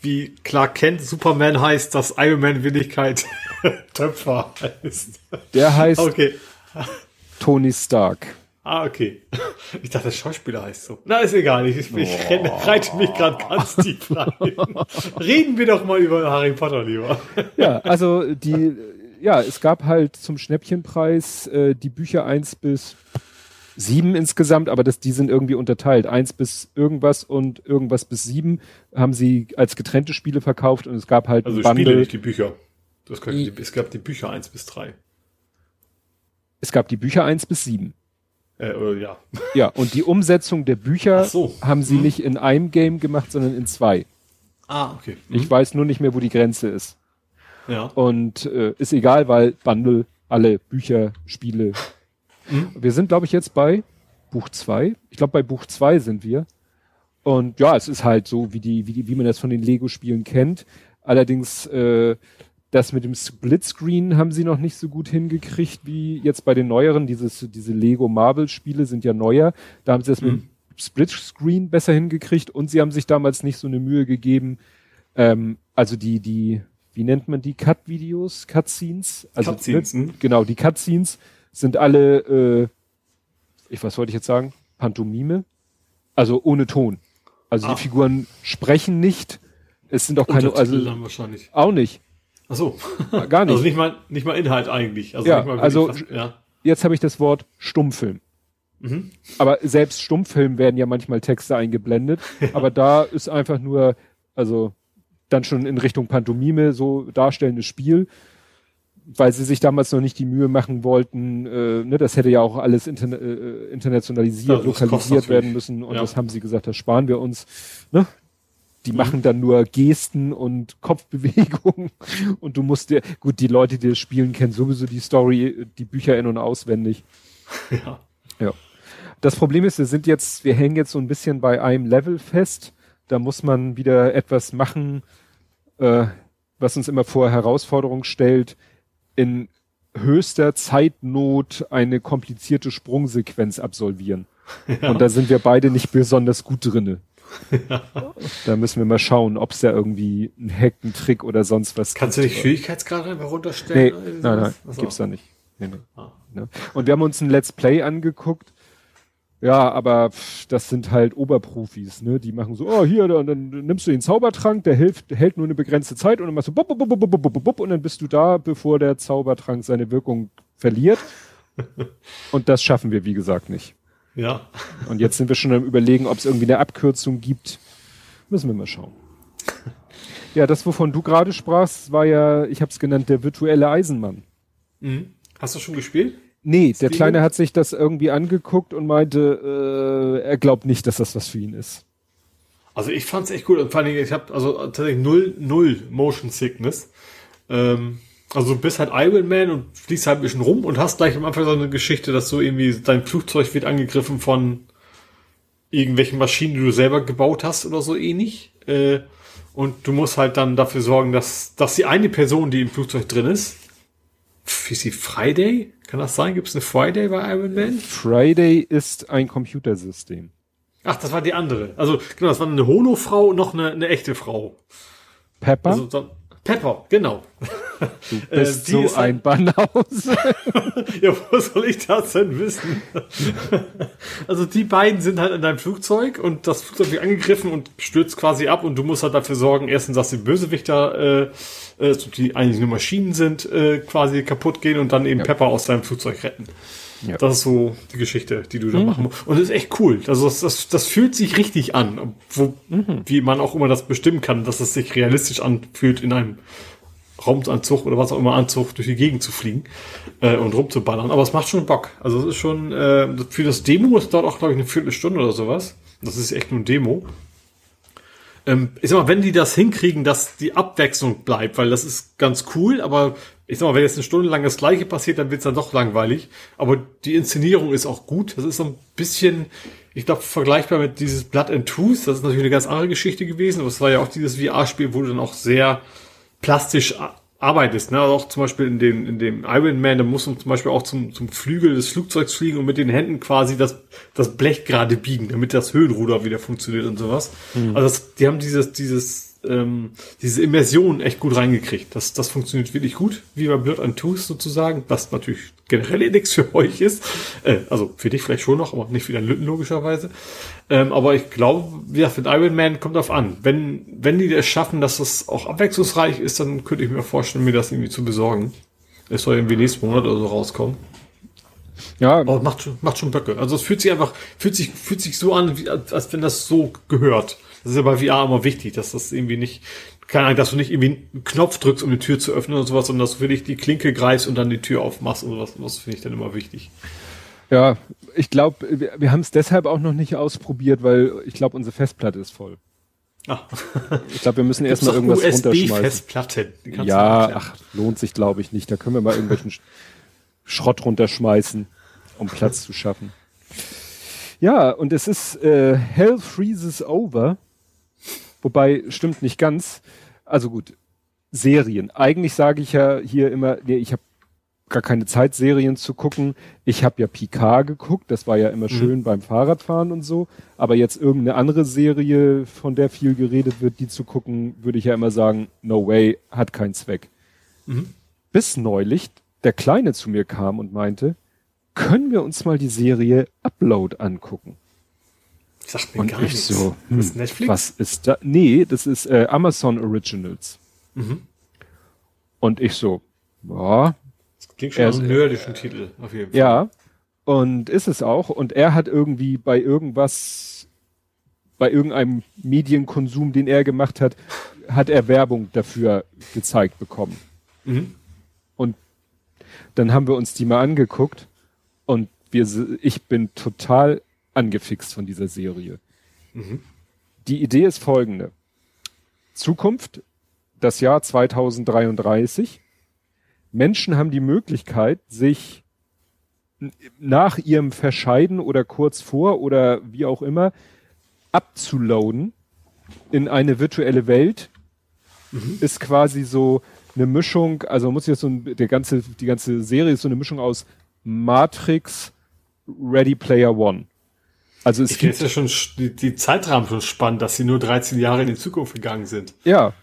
wie Clark Kent Superman heißt, dass Iron Man Willigkeit Töpfer heißt. Der heißt okay. Tony Stark. Ah, okay. Ich dachte, der Schauspieler heißt so. Na, ist egal. Ich, ich, ich renne, reite mich gerade ganz tief rein. Reden wir doch mal über Harry Potter lieber. Ja, also die ja, es gab halt zum Schnäppchenpreis äh, die Bücher eins bis sieben insgesamt, aber das, die sind irgendwie unterteilt. Eins bis irgendwas und irgendwas bis sieben haben sie als getrennte Spiele verkauft und es gab halt also Spiele, nicht die Bücher. Das kann, die, es gab die Bücher eins bis drei. Es gab die Bücher eins bis sieben. Äh, äh, ja. Ja, und die Umsetzung der Bücher so. haben sie hm. nicht in einem Game gemacht, sondern in zwei. Ah, okay. Hm. Ich mhm. weiß nur nicht mehr, wo die Grenze ist. Ja. Und äh, ist egal, weil Bundle, alle Bücher, Spiele. Mhm. Wir sind, glaube ich, jetzt bei Buch zwei. Ich glaube, bei Buch zwei sind wir. Und ja, es ist halt so, wie die, wie die, wie man das von den Lego-Spielen kennt. Allerdings, äh, das mit dem Splitscreen haben sie noch nicht so gut hingekriegt wie jetzt bei den neueren. Dieses, diese Lego Marvel Spiele sind ja neuer. Da haben sie das mhm. mit dem Splitscreen besser hingekriegt und sie haben sich damals nicht so eine Mühe gegeben. Ähm, also die, die, wie nennt man die Cut-Videos, Cutscenes? Also Cutscenes, ne, genau, die Cutscenes sind alle, äh, ich was wollte ich jetzt sagen, Pantomime, also ohne Ton. Also ah. die Figuren sprechen nicht. Es sind auch keine, also dann wahrscheinlich. auch nicht. Ach so. Gar nicht. Also nicht mal, nicht mal Inhalt eigentlich. Also, ja, also fast, ja. jetzt habe ich das Wort Stummfilm. Mhm. Aber selbst Stummfilm werden ja manchmal Texte eingeblendet. Ja. Aber da ist einfach nur, also dann schon in Richtung Pantomime so darstellendes Spiel, weil sie sich damals noch nicht die Mühe machen wollten, äh, ne, das hätte ja auch alles interna äh, internationalisiert, ja, lokalisiert werden müssen und ja. das haben sie gesagt, das sparen wir uns. Ne? Die mhm. machen dann nur Gesten und Kopfbewegungen und du musst dir, gut, die Leute, die das spielen, kennen sowieso die Story, die Bücher in- und auswendig. Ja. Ja. Das Problem ist, wir sind jetzt, wir hängen jetzt so ein bisschen bei einem Level fest da muss man wieder etwas machen, äh, was uns immer vor Herausforderung stellt, in höchster Zeitnot eine komplizierte Sprungsequenz absolvieren. Ja. Und da sind wir beide nicht besonders gut drinne. Ja. Da müssen wir mal schauen, ob es da irgendwie einen Hack, einen Trick oder sonst was Kannst gibt. du nicht Schwierigkeitsgrade einfach runterstellen? Nee, nein, nein, Achso. gibt's da nicht. Nee, nee. Ah. Ne? Und wir haben uns ein Let's Play angeguckt Ja, aber pff, das sind halt Oberprofis, ne? Die machen so, oh hier, dann, dann nimmst du den Zaubertrank, der hilft, hält nur eine begrenzte Zeit und dann machst du bub, bub, bub, bub, bub, bub, und dann bist du da, bevor der Zaubertrank seine Wirkung verliert. und das schaffen wir, wie gesagt, nicht. Ja. Und jetzt sind wir schon am überlegen, ob es irgendwie eine Abkürzung gibt. Müssen wir mal schauen. Ja, das, wovon du gerade sprachst, war ja, ich habe es genannt, der virtuelle Eisenmann. Mhm. Hast du schon gespielt? Nee, der Kleine hat sich das irgendwie angeguckt und meinte, äh, er glaubt nicht, dass das was für ihn ist. Also ich fand's echt gut und vor allen Dingen, ich habe also tatsächlich null, null Motion Sickness. Ähm, also du bist halt Iron Man und fliegst halt ein bisschen rum und hast gleich am Anfang so eine Geschichte, dass so irgendwie dein Flugzeug wird angegriffen von irgendwelchen Maschinen, die du selber gebaut hast oder so ähnlich. Äh, und du musst halt dann dafür sorgen, dass, dass die eine Person, die im Flugzeug drin ist, ist sie, Friday? Kann das sein? Gibt es eine Friday bei Iron Man? Friday ist ein Computersystem. Ach, das war die andere. Also, genau, das war eine Holo-Frau und noch eine, eine echte Frau. Pepper? Also, dann, Pepper, genau. Du bist äh, so ein Banause. ja, wo soll ich das denn wissen? also die beiden sind halt in deinem Flugzeug und das Flugzeug wird angegriffen und stürzt quasi ab und du musst halt dafür sorgen, erstens, dass die Bösewichter, äh, äh, die eigentlich nur Maschinen sind, äh, quasi kaputt gehen und dann eben ja. Pepper aus deinem Flugzeug retten. Ja. Das ist so die Geschichte, die du da mhm. machen musst. Und das ist echt cool. Also das, das, das fühlt sich richtig an, wo, mhm. wie man auch immer das bestimmen kann, dass es sich realistisch anfühlt, in einem Raumanzug oder was auch immer Anzug durch die Gegend zu fliegen äh, und rumzuballern. Aber es macht schon Bock. Also es ist schon, äh, für das Demo ist dort auch, glaube ich, eine Viertelstunde oder sowas. Das ist echt nur ein Demo. Ähm, ich sag mal, wenn die das hinkriegen, dass die Abwechslung bleibt, weil das ist ganz cool, aber ich sag mal, wenn jetzt eine Stunde lang das Gleiche passiert, dann wird's dann doch langweilig. Aber die Inszenierung ist auch gut. Das ist so ein bisschen, ich glaube, vergleichbar mit dieses Blood and Tooth. Das ist natürlich eine ganz andere Geschichte gewesen. Aber es war ja auch dieses VR-Spiel, wo du dann auch sehr plastisch arbeitest. Ne? Also auch zum Beispiel in dem, in dem Iron Man, da musst du zum Beispiel auch zum, zum Flügel des Flugzeugs fliegen und mit den Händen quasi das, das Blech gerade biegen, damit das Höhenruder wieder funktioniert und sowas. Mhm. Also das, die haben dieses, dieses ähm, diese Immersion echt gut reingekriegt. Das, das funktioniert wirklich gut, wie bei Blood and Tooth sozusagen, was natürlich generell nichts für euch ist. Äh, also für dich vielleicht schon noch, aber nicht für deinen Lütten logischerweise. Ähm, aber ich glaube, ja, für Iron Man kommt auf an. Wenn, wenn die es schaffen, dass das auch abwechslungsreich ist, dann könnte ich mir vorstellen, mir das irgendwie zu besorgen. Es soll irgendwie nächsten Monat oder so rauskommen. Ja. Aber macht schon, macht schon Böcke. Also es fühlt sich einfach, fühlt sich, fühlt sich so an, wie, als wenn das so gehört. Das ist ja bei VR immer wichtig, dass das irgendwie nicht, keine Ahnung, dass du nicht irgendwie einen Knopf drückst, um die Tür zu öffnen oder sowas, sondern dass du wirklich die Klinke greifst und dann die Tür aufmachst und sowas. Das finde ich dann immer wichtig. Ja, ich glaube, wir, wir haben es deshalb auch noch nicht ausprobiert, weil ich glaube, unsere Festplatte ist voll. Ah. ich glaube, wir müssen erstmal irgendwas USB runterschmeißen. Festplatte. Ja, ach, lohnt sich glaube ich nicht. Da können wir mal irgendwelchen Schrott runterschmeißen, um Platz zu schaffen. Ja, und es ist äh, Hell Freezes Over Wobei, stimmt nicht ganz. Also gut, Serien. Eigentlich sage ich ja hier immer, nee, ich habe gar keine Zeit, Serien zu gucken. Ich habe ja Picard geguckt, das war ja immer mhm. schön beim Fahrradfahren und so. Aber jetzt irgendeine andere Serie, von der viel geredet wird, die zu gucken, würde ich ja immer sagen, no way, hat keinen Zweck. Mhm. Bis neulich der Kleine zu mir kam und meinte, können wir uns mal die Serie Upload angucken? Sagt mir und gar ich nichts. so, hm, das ist Netflix? was ist da? Nee, das ist äh, Amazon Originals. Mhm. Und ich so, ja. Das klingt schon nach einem nerdischen Titel, auf jeden Fall. Ja, und ist es auch. Und er hat irgendwie bei irgendwas, bei irgendeinem Medienkonsum, den er gemacht hat, hat er Werbung dafür gezeigt bekommen. Mhm. Und dann haben wir uns die mal angeguckt und wir, ich bin total angefixt von dieser Serie. Mhm. Die Idee ist folgende. Zukunft, das Jahr 2033. Menschen haben die Möglichkeit, sich nach ihrem Verscheiden oder kurz vor oder wie auch immer abzuladen in eine virtuelle Welt. Mhm. Ist quasi so eine Mischung, also muss jetzt so ein, der ganze, die ganze Serie ist so eine Mischung aus Matrix, Ready Player One. Also es ich gibt ja schon die, die Zeitrahmen schon spannend, dass sie nur 13 Jahre in die Zukunft gegangen sind. Ja.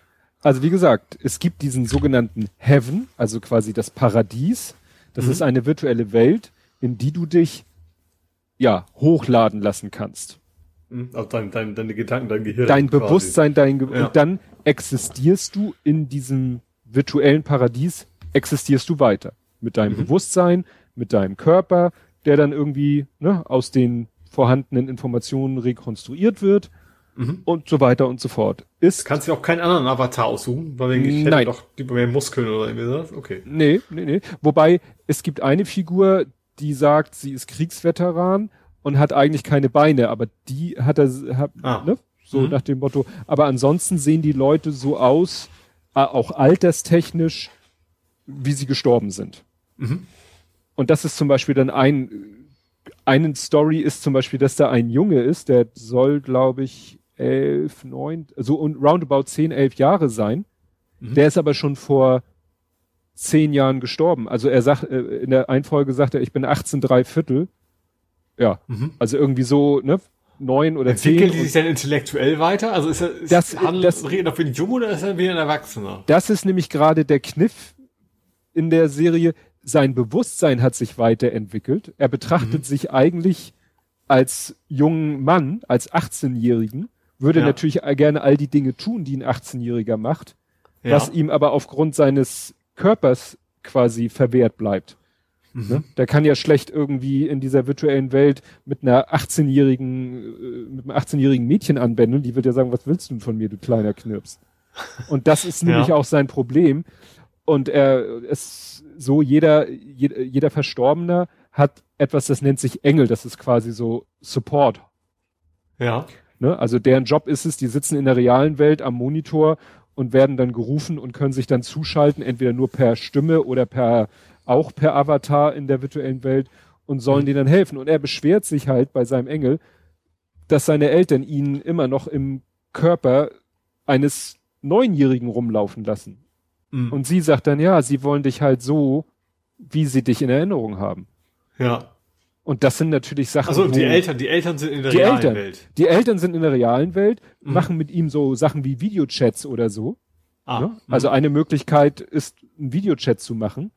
Also wie gesagt, es gibt diesen sogenannten Heaven, also quasi das Paradies. Das mhm. ist eine virtuelle Welt, in die du dich ja, hochladen lassen kannst. Mhm, also dein, dein, deine Gedanken, dein Gehirn. Dein quasi. Bewusstsein, dein Ge ja. und dann existierst du in diesem virtuellen Paradies, existierst du weiter. Mit deinem mhm. Bewusstsein, mit deinem Körper, der dann irgendwie ne, aus den vorhandenen Informationen rekonstruiert wird mhm. und so weiter und so fort. Ist kannst du auch keinen anderen Avatar aussuchen, weil ich hätte doch lieber mehr Muskeln oder irgendwie sowas. Okay. Nee, nee, nee. Wobei es gibt eine Figur, die sagt, sie ist Kriegsveteran und hat eigentlich keine Beine, aber die hat er hat, ah. ne? so mhm. nach dem Motto. Aber ansonsten sehen die Leute so aus, auch alterstechnisch, wie sie gestorben sind. Mhm. Und das ist zum Beispiel dann ein, einen Story ist zum Beispiel, dass da ein Junge ist, der soll, glaube ich, elf, neun, so und roundabout zehn, elf Jahre sein. Mhm. Der ist aber schon vor zehn Jahren gestorben. Also er sagt, äh, in der Einfolge sagt er, ich bin 18 drei Viertel. Ja, mhm. also irgendwie so, ne, neun oder Entwickeln zehn. Entwickeln die sich dann intellektuell weiter? Also ist er, ist das, handelt, das, reden auf den Jungen oder ist er wie ein Erwachsener? Das ist nämlich gerade der Kniff in der Serie. Sein Bewusstsein hat sich weiterentwickelt. Er betrachtet mhm. sich eigentlich als jungen Mann, als 18-Jährigen, würde ja. natürlich gerne all die Dinge tun, die ein 18-Jähriger macht, ja. was ihm aber aufgrund seines Körpers quasi verwehrt bleibt. Mhm. Ne? Der kann ja schlecht irgendwie in dieser virtuellen Welt mit einer 18-jährigen, äh, mit einem 18-jährigen Mädchen anwenden. Die wird ja sagen, was willst du von mir, du kleiner Knirps? Und das ist nämlich ja. auch sein Problem. Und er ist so, jeder, jeder, jeder Verstorbener hat etwas, das nennt sich Engel, das ist quasi so Support. Ja. Ne? Also deren Job ist es, die sitzen in der realen Welt am Monitor und werden dann gerufen und können sich dann zuschalten, entweder nur per Stimme oder per auch per Avatar in der virtuellen Welt und sollen mhm. denen dann helfen. Und er beschwert sich halt bei seinem Engel, dass seine Eltern ihn immer noch im Körper eines Neunjährigen rumlaufen lassen. Mhm. Und sie sagt dann, ja, sie wollen dich halt so, wie sie dich in Erinnerung haben. Ja. Und das sind natürlich Sachen. Also die Eltern, die Eltern sind in der realen Eltern, Welt. Die Eltern sind in der realen Welt, mhm. machen mit ihm so Sachen wie Videochats oder so. Ah, ne? Also eine Möglichkeit ist, einen Videochat zu machen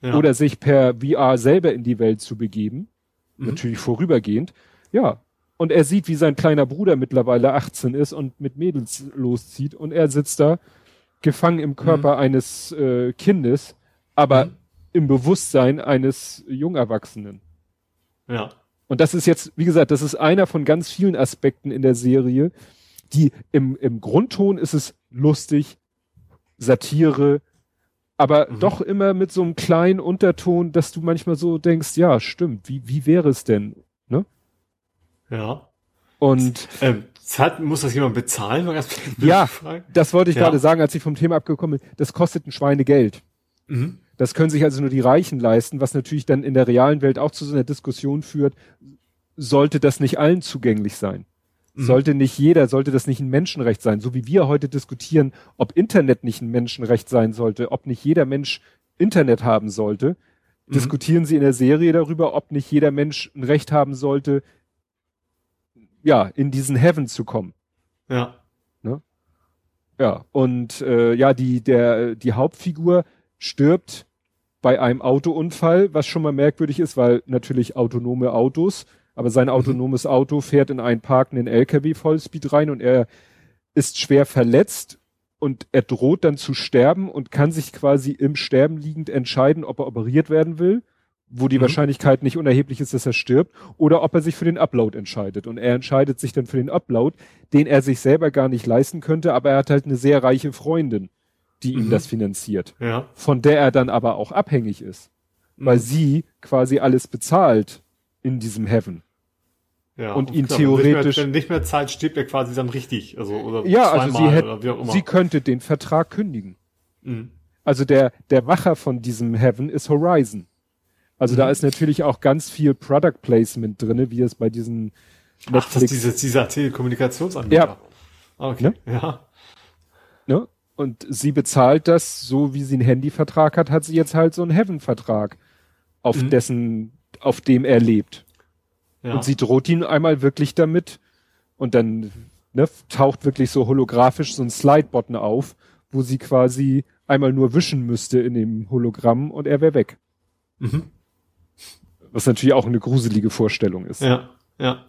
ja. oder sich per VR selber in die Welt zu begeben. Mhm. Natürlich vorübergehend. Ja. Und er sieht, wie sein kleiner Bruder mittlerweile 18 ist und mit Mädels loszieht und er sitzt da gefangen im Körper mhm. eines äh, Kindes, aber mhm. im Bewusstsein eines Jungerwachsenen. Ja. Und das ist jetzt, wie gesagt, das ist einer von ganz vielen Aspekten in der Serie, die im, im Grundton ist es lustig, Satire, aber mhm. doch immer mit so einem kleinen Unterton, dass du manchmal so denkst, ja, stimmt, wie, wie wäre es denn, ne? Ja. Und ähm, Zahlt, muss das jemand bezahlen? ja, das wollte ich ja. gerade sagen, als ich vom Thema abgekommen bin. Das kostet ein Schweinegeld. Mhm. Das können sich also nur die Reichen leisten, was natürlich dann in der realen Welt auch zu so einer Diskussion führt. Sollte das nicht allen zugänglich sein? Mhm. Sollte nicht jeder, sollte das nicht ein Menschenrecht sein? So wie wir heute diskutieren, ob Internet nicht ein Menschenrecht sein sollte, ob nicht jeder Mensch Internet haben sollte, mhm. diskutieren sie in der Serie darüber, ob nicht jeder Mensch ein Recht haben sollte, ja, in diesen Heaven zu kommen. Ja. Ne? Ja, und äh, ja, die, der, die Hauptfigur stirbt bei einem Autounfall, was schon mal merkwürdig ist, weil natürlich autonome Autos aber sein mhm. autonomes mhm. Auto fährt in einen parkenden LKW Vollspeed rein und er ist schwer verletzt und er droht dann zu sterben und kann sich quasi im Sterben liegend entscheiden, ob er operiert werden will, wo die mhm. Wahrscheinlichkeit nicht unerheblich ist, dass er stirbt, oder ob er sich für den Upload entscheidet. Und er entscheidet sich dann für den Upload, den er sich selber gar nicht leisten könnte, aber er hat halt eine sehr reiche Freundin, die mhm. ihm das finanziert. Ja. Von der er dann aber auch abhängig ist. Weil mhm. sie quasi alles bezahlt in diesem Heaven. Ja, und ihn klar, theoretisch. Wenn nicht mehr Zeit stirbt er quasi dann richtig. Also, oder ja, also sie, hätte, sie könnte den Vertrag kündigen. Mhm. Also der, der Wacher von diesem Heaven ist Horizon. Also mhm. da ist natürlich auch ganz viel Product Placement drinne, wie es bei diesen Netflix. Ach, das ist dieser, dieser Telekommunikationsanbieter. Ja. Ah, okay. Ne? Ja. Ne? Und sie bezahlt das, so wie sie einen Handyvertrag hat, hat sie jetzt halt so einen Heaven-Vertrag, auf mhm. dessen, auf dem er lebt. Ja. Und sie droht ihn einmal wirklich damit und dann ne, taucht wirklich so holographisch so ein Slide-Button auf, wo sie quasi einmal nur wischen müsste in dem Hologramm und er wäre weg. Mhm. Was natürlich auch eine gruselige Vorstellung ist. Ja, ja.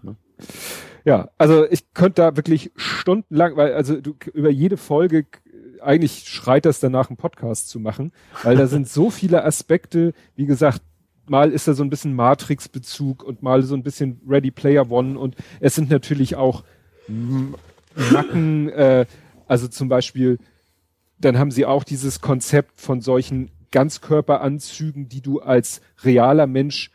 Ja, also ich könnte da wirklich stundenlang, weil also du über jede Folge eigentlich schreit das danach, einen Podcast zu machen, weil da sind so viele Aspekte, wie gesagt, mal ist da so ein bisschen Matrix-Bezug und mal so ein bisschen Ready Player One und es sind natürlich auch Nacken, äh, also zum Beispiel, dann haben sie auch dieses Konzept von solchen Ganzkörperanzügen, die du als realer Mensch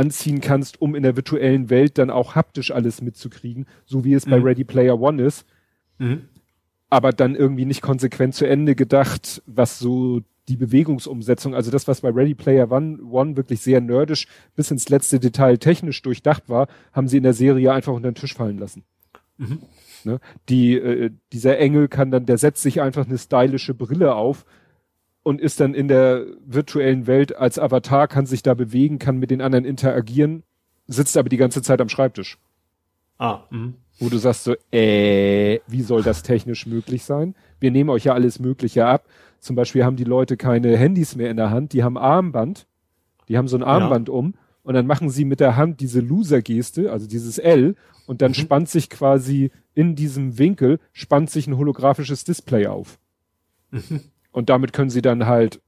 anziehen kannst, um in der virtuellen Welt dann auch haptisch alles mitzukriegen, so wie es mhm. bei Ready Player One ist. Mhm. Aber dann irgendwie nicht konsequent zu Ende gedacht, was so die Bewegungsumsetzung, also das, was bei Ready Player One, One wirklich sehr nerdisch bis ins letzte Detail technisch durchdacht war, haben sie in der Serie einfach unter den Tisch fallen lassen. Mhm. Ne? Die, äh, dieser Engel kann dann, der setzt sich einfach eine stylische Brille auf und ist dann in der virtuellen Welt als Avatar, kann sich da bewegen, kann mit den anderen interagieren, sitzt aber die ganze Zeit am Schreibtisch. Ah, mh. Wo du sagst so, äh, wie soll das technisch möglich sein? Wir nehmen euch ja alles Mögliche ab. Zum Beispiel haben die Leute keine Handys mehr in der Hand, die haben Armband, die haben so ein Armband ja. um und dann machen sie mit der Hand diese Loser-Geste, also dieses L, und dann mhm. spannt sich quasi in diesem Winkel, spannt sich ein holographisches Display auf. Mhm. Und damit können sie dann halt,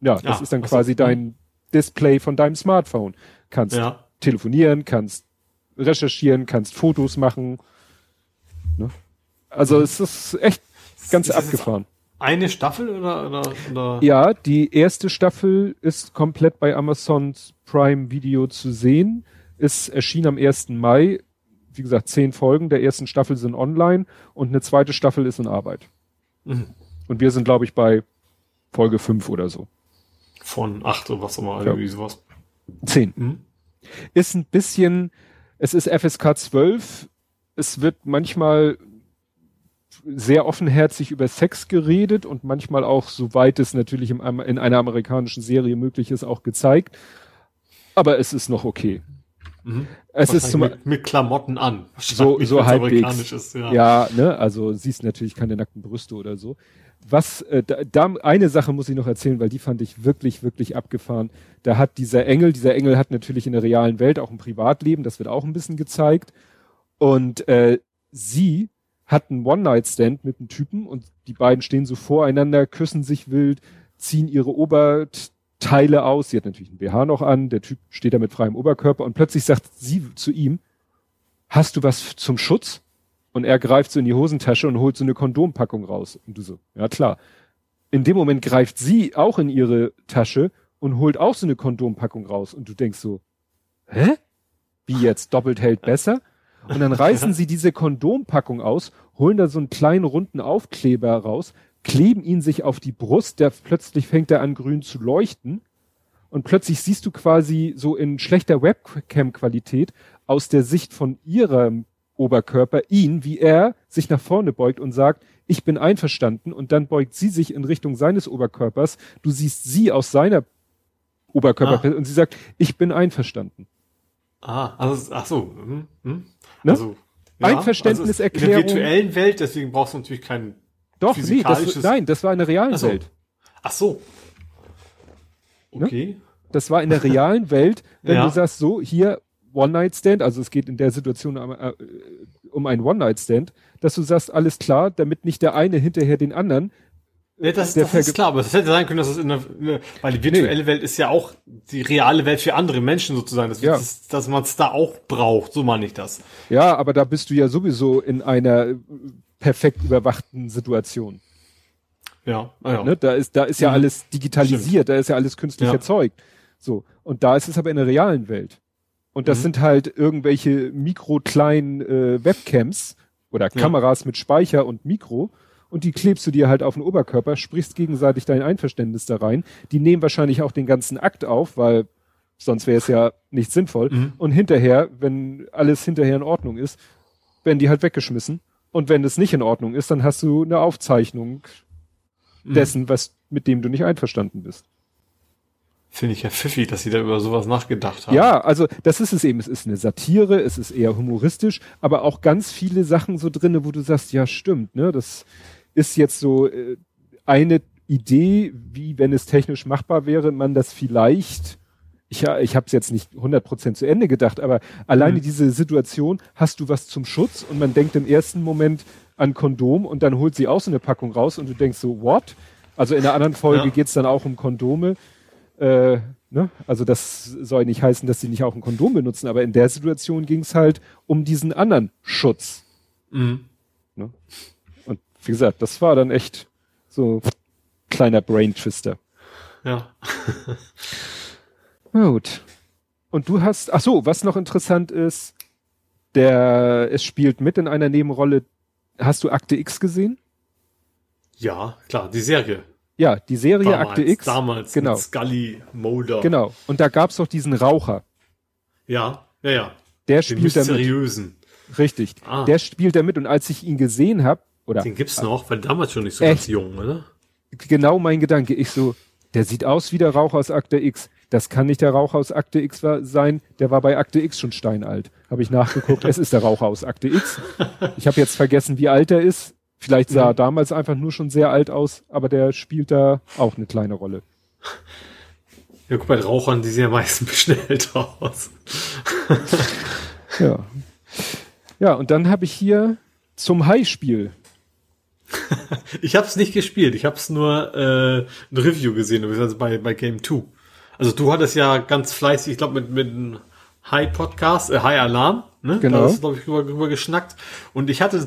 ja, das ja, ist dann quasi ist, dein Display von deinem Smartphone. Kannst ja. telefonieren, kannst recherchieren, kannst Fotos machen. Ne? Also es ist echt ganz ist abgefahren. Eine Staffel oder, oder, oder? Ja, die erste Staffel ist komplett bei Amazons Prime Video zu sehen. Ist erschienen am 1. Mai. Wie gesagt, zehn Folgen der ersten Staffel sind online und eine zweite Staffel ist in Arbeit. Mhm. Und wir sind, glaube ich, bei Folge 5 oder so. Von acht oder was auch immer, irgendwie sowas. Zehn. Mhm. Ist ein bisschen, es ist FSK 12. Es wird manchmal sehr offenherzig über Sex geredet und manchmal auch, soweit es natürlich im, in einer amerikanischen Serie möglich ist, auch gezeigt. Aber es ist noch okay. Mhm. Es ist zum mit, mit Klamotten an. So, so halbwegs. Ist, ja. ja, ne, also siehst natürlich keine nackten Brüste oder so. Was, äh, da, da, eine Sache muss ich noch erzählen, weil die fand ich wirklich, wirklich abgefahren. Da hat dieser Engel, dieser Engel hat natürlich in der realen Welt auch ein Privatleben, das wird auch ein bisschen gezeigt. Und äh, sie hat einen One-Night-Stand mit einem Typen und die beiden stehen so voreinander, küssen sich wild, ziehen ihre Oberteile aus. Sie hat natürlich einen BH noch an, der Typ steht da mit freiem Oberkörper und plötzlich sagt sie zu ihm, hast du was zum Schutz? Und er greift so in die Hosentasche und holt so eine Kondompackung raus. Und du so, ja klar. In dem Moment greift sie auch in ihre Tasche und holt auch so eine Kondompackung raus. Und du denkst so, hä? Wie jetzt? Doppelt hält besser? Und dann reißen sie diese Kondompackung aus, holen da so einen kleinen runden Aufkleber raus, kleben ihn sich auf die Brust, der plötzlich fängt er an grün zu leuchten. Und plötzlich siehst du quasi so in schlechter Webcam-Qualität aus der Sicht von ihrem Oberkörper ihn, wie er sich nach vorne beugt und sagt, ich bin einverstanden und dann beugt sie sich in Richtung seines Oberkörpers. Du siehst sie aus seiner Oberkörper ah. und sie sagt, ich bin einverstanden. Ah, also, ach so. Hm, hm. Ne? Also, ja, Einverständniserklärung. Also in der virtuellen Welt, deswegen brauchst du natürlich kein Doch, nee, das, nein, das war in der realen ach so. Welt. Ach so. Ne? Okay. Ne? Das war in der realen Welt, wenn ja. du sagst, so, hier, One-Night-Stand, also es geht in der Situation um, äh, um einen One-Night-Stand, dass du sagst, alles klar, damit nicht der eine hinterher den anderen ja, das, das ist klar, aber es hätte sein können, dass es in der, weil die virtuelle nee. Welt ist ja auch die reale Welt für andere Menschen sozusagen, dass, ja. das, dass man es da auch braucht, so meine ich das. Ja, aber da bist du ja sowieso in einer perfekt überwachten Situation. Ja, ah, ja. Ne? Da ist, da ist ja mhm. alles digitalisiert, Stimmt. da ist ja alles künstlich ja. erzeugt. So. Und da ist es aber in der realen Welt. Und das mhm. sind halt irgendwelche mikrokleinen äh, Webcams oder Kameras mit Speicher und Mikro und die klebst du dir halt auf den Oberkörper, sprichst gegenseitig dein Einverständnis da rein. Die nehmen wahrscheinlich auch den ganzen Akt auf, weil sonst wäre es ja nicht sinnvoll. Mhm. Und hinterher, wenn alles hinterher in Ordnung ist, werden die halt weggeschmissen. Und wenn es nicht in Ordnung ist, dann hast du eine Aufzeichnung mhm. dessen, was, mit dem du nicht einverstanden bist. Finde ich ja pfiffig, dass sie da über sowas nachgedacht haben. Ja, also das ist es eben. Es ist eine Satire, es ist eher humoristisch, aber auch ganz viele Sachen so drinne, wo du sagst, ja stimmt, ne, das ist jetzt so äh, eine Idee, wie wenn es technisch machbar wäre, man das vielleicht ich, ich habe es jetzt nicht 100% zu Ende gedacht, aber alleine mhm. diese Situation, hast du was zum Schutz und man denkt im ersten Moment an Kondom und dann holt sie auch so eine Packung raus und du denkst so, what? Also in der anderen Folge ja. geht's dann auch um Kondome. Äh, ne? Also das soll nicht heißen, dass sie nicht auch ein Kondom benutzen, aber in der Situation ging's halt um diesen anderen Schutz. Mhm. Ne? Und wie gesagt, das war dann echt so kleiner Brain Twister. Ja. Gut. Und du hast, ach so, was noch interessant ist, der, es spielt mit in einer Nebenrolle. Hast du Akte X gesehen? Ja, klar, die Serie. Ja, die Serie damals, Akte X. Damals, genau. Scully, Mulder. Genau. Und da gab's doch diesen Raucher. Ja, ja, ja. Der Den spielt damit. Seriösen. Richtig. Ah. Der spielt damit und als ich ihn gesehen habe, oder? Den gibt's noch, weil damals schon nicht so echt, ganz jung, oder? Genau mein Gedanke. Ich so, der sieht aus wie der Raucher aus Akte X. Das kann nicht der Raucher aus Akte X sein. Der war bei Akte X schon steinalt. Habe ich nachgeguckt. es ist der Raucher aus Akte X. Ich habe jetzt vergessen, wie alt er ist. Vielleicht sah er damals einfach nur schon sehr alt aus, aber der spielt da auch eine kleine Rolle. Ja, guck bei Rauchern, die sehen ja meistens älter aus. ja. Ja, und dann habe ich hier zum High-Spiel. ich habe es nicht gespielt, ich habe es nur äh, ein Review gesehen, also bei, bei Game 2. Also du hattest ja ganz fleißig, ich glaube mit, mit einem High Podcast, äh, High Alarm, ne? Genau. Da hast du, glaube ich, drüber, drüber geschnackt. Und ich hatte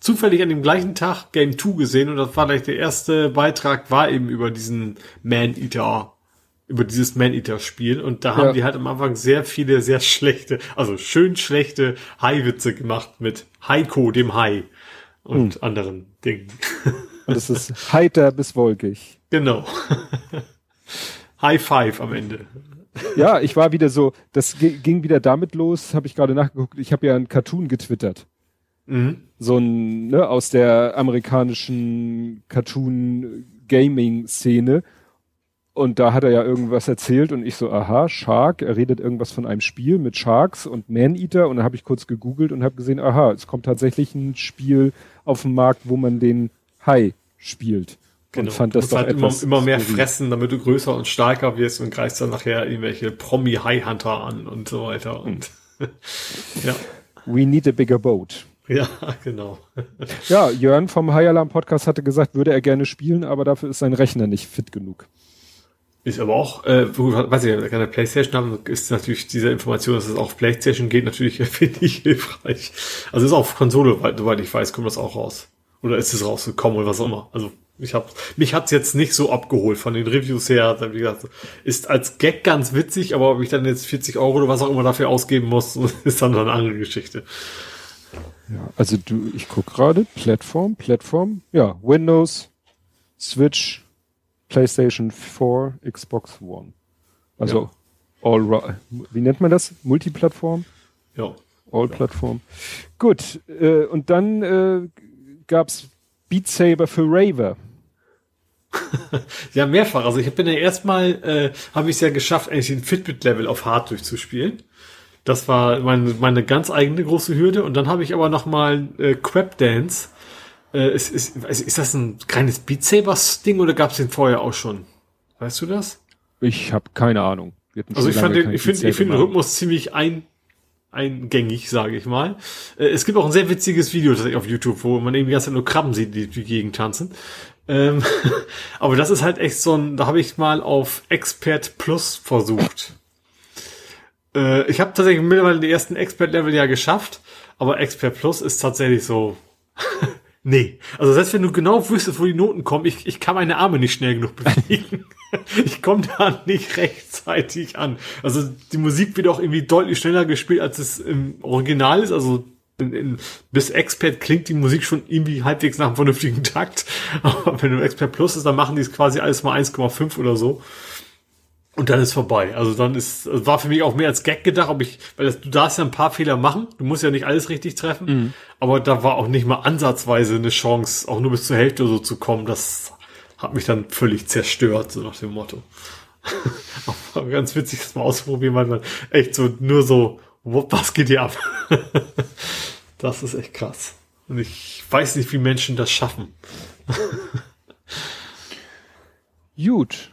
zufällig an dem gleichen Tag Game 2 gesehen und das war gleich der erste Beitrag, war eben über diesen Man-Eater, über dieses Man-Eater-Spiel. Und da haben ja. die halt am Anfang sehr viele, sehr schlechte, also schön schlechte Hai-Witze gemacht mit Heiko, dem Hai und hm. anderen Dingen. Und es ist heiter bis wolkig. Genau. High Five am Ende. Ja, ich war wieder so, das ging wieder damit los, habe ich gerade nachgeguckt, ich habe ja einen Cartoon getwittert. Mhm. So ein, ne, aus der amerikanischen Cartoon-Gaming-Szene. Und da hat er ja irgendwas erzählt und ich so, aha, Shark, er redet irgendwas von einem Spiel mit Sharks und Man-Eater und dann habe ich kurz gegoogelt und habe gesehen, aha, es kommt tatsächlich ein Spiel auf den Markt, wo man den Hai spielt. Genau. Und fand du das doch halt immer, immer mehr skurril. fressen, damit du größer und stärker wirst und greifst dann nachher irgendwelche Promi-High-Hunter an und so weiter. Und ja. We need a bigger boat. Ja, genau. ja, Jörn vom High Alarm Podcast hatte gesagt, würde er gerne spielen, aber dafür ist sein Rechner nicht fit genug. Ist aber auch, äh, weiß ich, keine Playstation haben, ist natürlich diese Information, dass es auch auf Playstation geht, natürlich finde ich hilfreich. Also ist auch auf Konsole, soweit ich weiß, kommt das auch raus. Oder ist es rausgekommen oder was auch immer. Also ich hab, mich hat's jetzt nicht so abgeholt von den Reviews her. Wie gesagt, ist als Gag ganz witzig, aber ob ich dann jetzt 40 Euro oder was auch immer dafür ausgeben muss, ist dann eine andere Geschichte. Ja, also du, ich guck gerade, Plattform, Plattform, ja, Windows, Switch, PlayStation 4, Xbox One. Also ja. all, wie nennt man das? Multiplattform? Ja. All-Plattform. Gut, äh, und dann äh, gab's Beat Saber für Raver. ja, mehrfach. Also ich bin ja erstmal, äh, habe ich es ja geschafft, eigentlich den Fitbit-Level auf Hard durchzuspielen. Das war meine, meine ganz eigene große Hürde. Und dann habe ich aber noch mal äh, Crap Dance. Äh, ist, ist, ist das ein kleines Beat Sabers Ding oder gab es den vorher auch schon? Weißt du das? Ich habe keine Ahnung. Also ich fand den, ich finde, ich finde den Rhythmus ziemlich ein, eingängig, sage ich mal. Äh, es gibt auch ein sehr witziges Video auf YouTube, wo man eben die ganze Zeit nur Krabben sieht, die die Gegend tanzen. Ähm, aber das ist halt echt so ein, da habe ich mal auf Expert Plus versucht. Äh, ich habe tatsächlich mittlerweile die ersten Expert-Level ja geschafft, aber Expert Plus ist tatsächlich so. nee. Also selbst wenn du genau wüsstest, wo die Noten kommen, ich, ich kann meine Arme nicht schnell genug bewegen. ich komme da nicht rechtzeitig an. Also die Musik wird auch irgendwie deutlich schneller gespielt, als es im Original ist. Also in, in, bis Expert klingt die Musik schon irgendwie halbwegs nach einem vernünftigen Takt. Aber wenn du Expert Plus ist, dann machen die es quasi alles mal 1,5 oder so. Und dann ist vorbei. Also dann ist, also war für mich auch mehr als Gag gedacht, ob ich, weil das, du darfst ja ein paar Fehler machen. Du musst ja nicht alles richtig treffen. Mhm. Aber da war auch nicht mal ansatzweise eine Chance, auch nur bis zur Hälfte so zu kommen. Das hat mich dann völlig zerstört, so nach dem Motto. Aber ganz witzig, das mal ausprobieren, weil man echt so nur so, was geht hier ab? das ist echt krass. Und ich weiß nicht, wie Menschen das schaffen. Gut.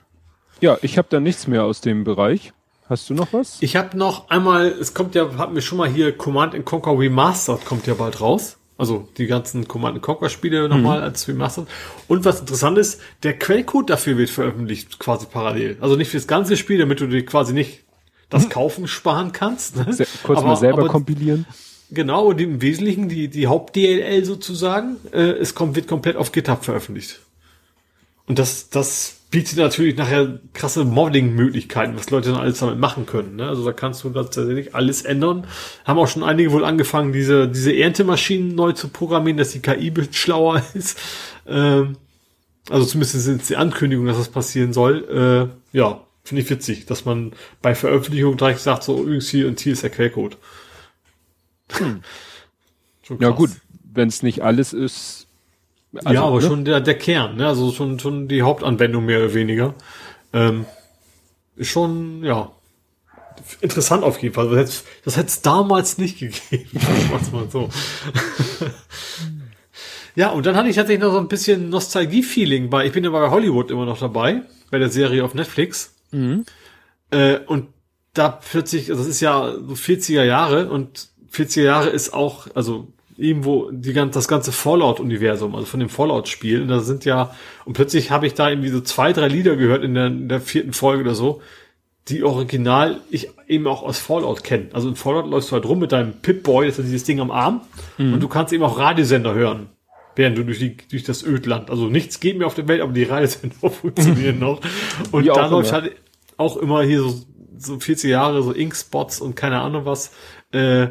Ja, ich habe da nichts mehr aus dem Bereich. Hast du noch was? Ich habe noch einmal, es kommt ja, hatten wir schon mal hier Command Conquer Remastered kommt ja bald raus. Also die ganzen Command Conquer Spiele nochmal mhm. als Remastered. Und was interessant ist, der Quellcode dafür wird veröffentlicht quasi parallel. Also nicht fürs ganze Spiel, damit du dir quasi nicht das mhm. Kaufen sparen kannst. Ne? Sehr, kurz aber, mal selber aber, kompilieren. Genau, und im Wesentlichen die, die Haupt-DLL sozusagen, äh, es kommt, wird komplett auf GitHub veröffentlicht. Und das, das bietet natürlich nachher krasse Modding-Möglichkeiten, was Leute dann alles damit machen können. Ne? Also da kannst du tatsächlich alles ändern. Haben auch schon einige wohl angefangen, diese, diese Erntemaschinen neu zu programmieren, dass die KI schlauer ist. Ähm, also zumindest sind die Ankündigung, dass das passieren soll. Äh, ja, finde ich witzig, dass man bei Veröffentlichung direkt sagt, so übrigens hier und hier ist der Quellcode. Hm. ja gut, wenn es nicht alles ist, also, ja, aber ne? schon der, der Kern, ne? also schon, schon die Hauptanwendung mehr oder weniger. Ähm, ist schon, ja, interessant auf jeden Fall. Das, hätte es damals nicht gegeben. mal so. ja, und dann hatte ich tatsächlich noch so ein bisschen Nostalgie-Feeling bei, ich bin ja bei Hollywood immer noch dabei, bei der Serie auf Netflix. Mhm. Äh, und da plötzlich, also das ist ja so 40er Jahre und 40er Jahre ist auch, also irgendwo die, das ganze Fallout-Universum, also von dem Fallout-Spiel. Und da sind ja, und plötzlich habe ich da irgendwie so zwei, drei Lieder gehört in der, in der vierten Folge oder so, die original ich eben auch aus Fallout kenne. Also in Fallout läufst du halt rum mit deinem Pip-Boy, das ist dieses Ding am Arm, mhm. und du kannst eben auch Radiosender hören, während du durch, die, durch das Ödland. Also nichts geht mehr auf der Welt, aber die Radiosender funktionieren noch. Und da läuft halt auch immer hier so, so 40 Jahre, so Ink-Spots und keine Ahnung was. Äh,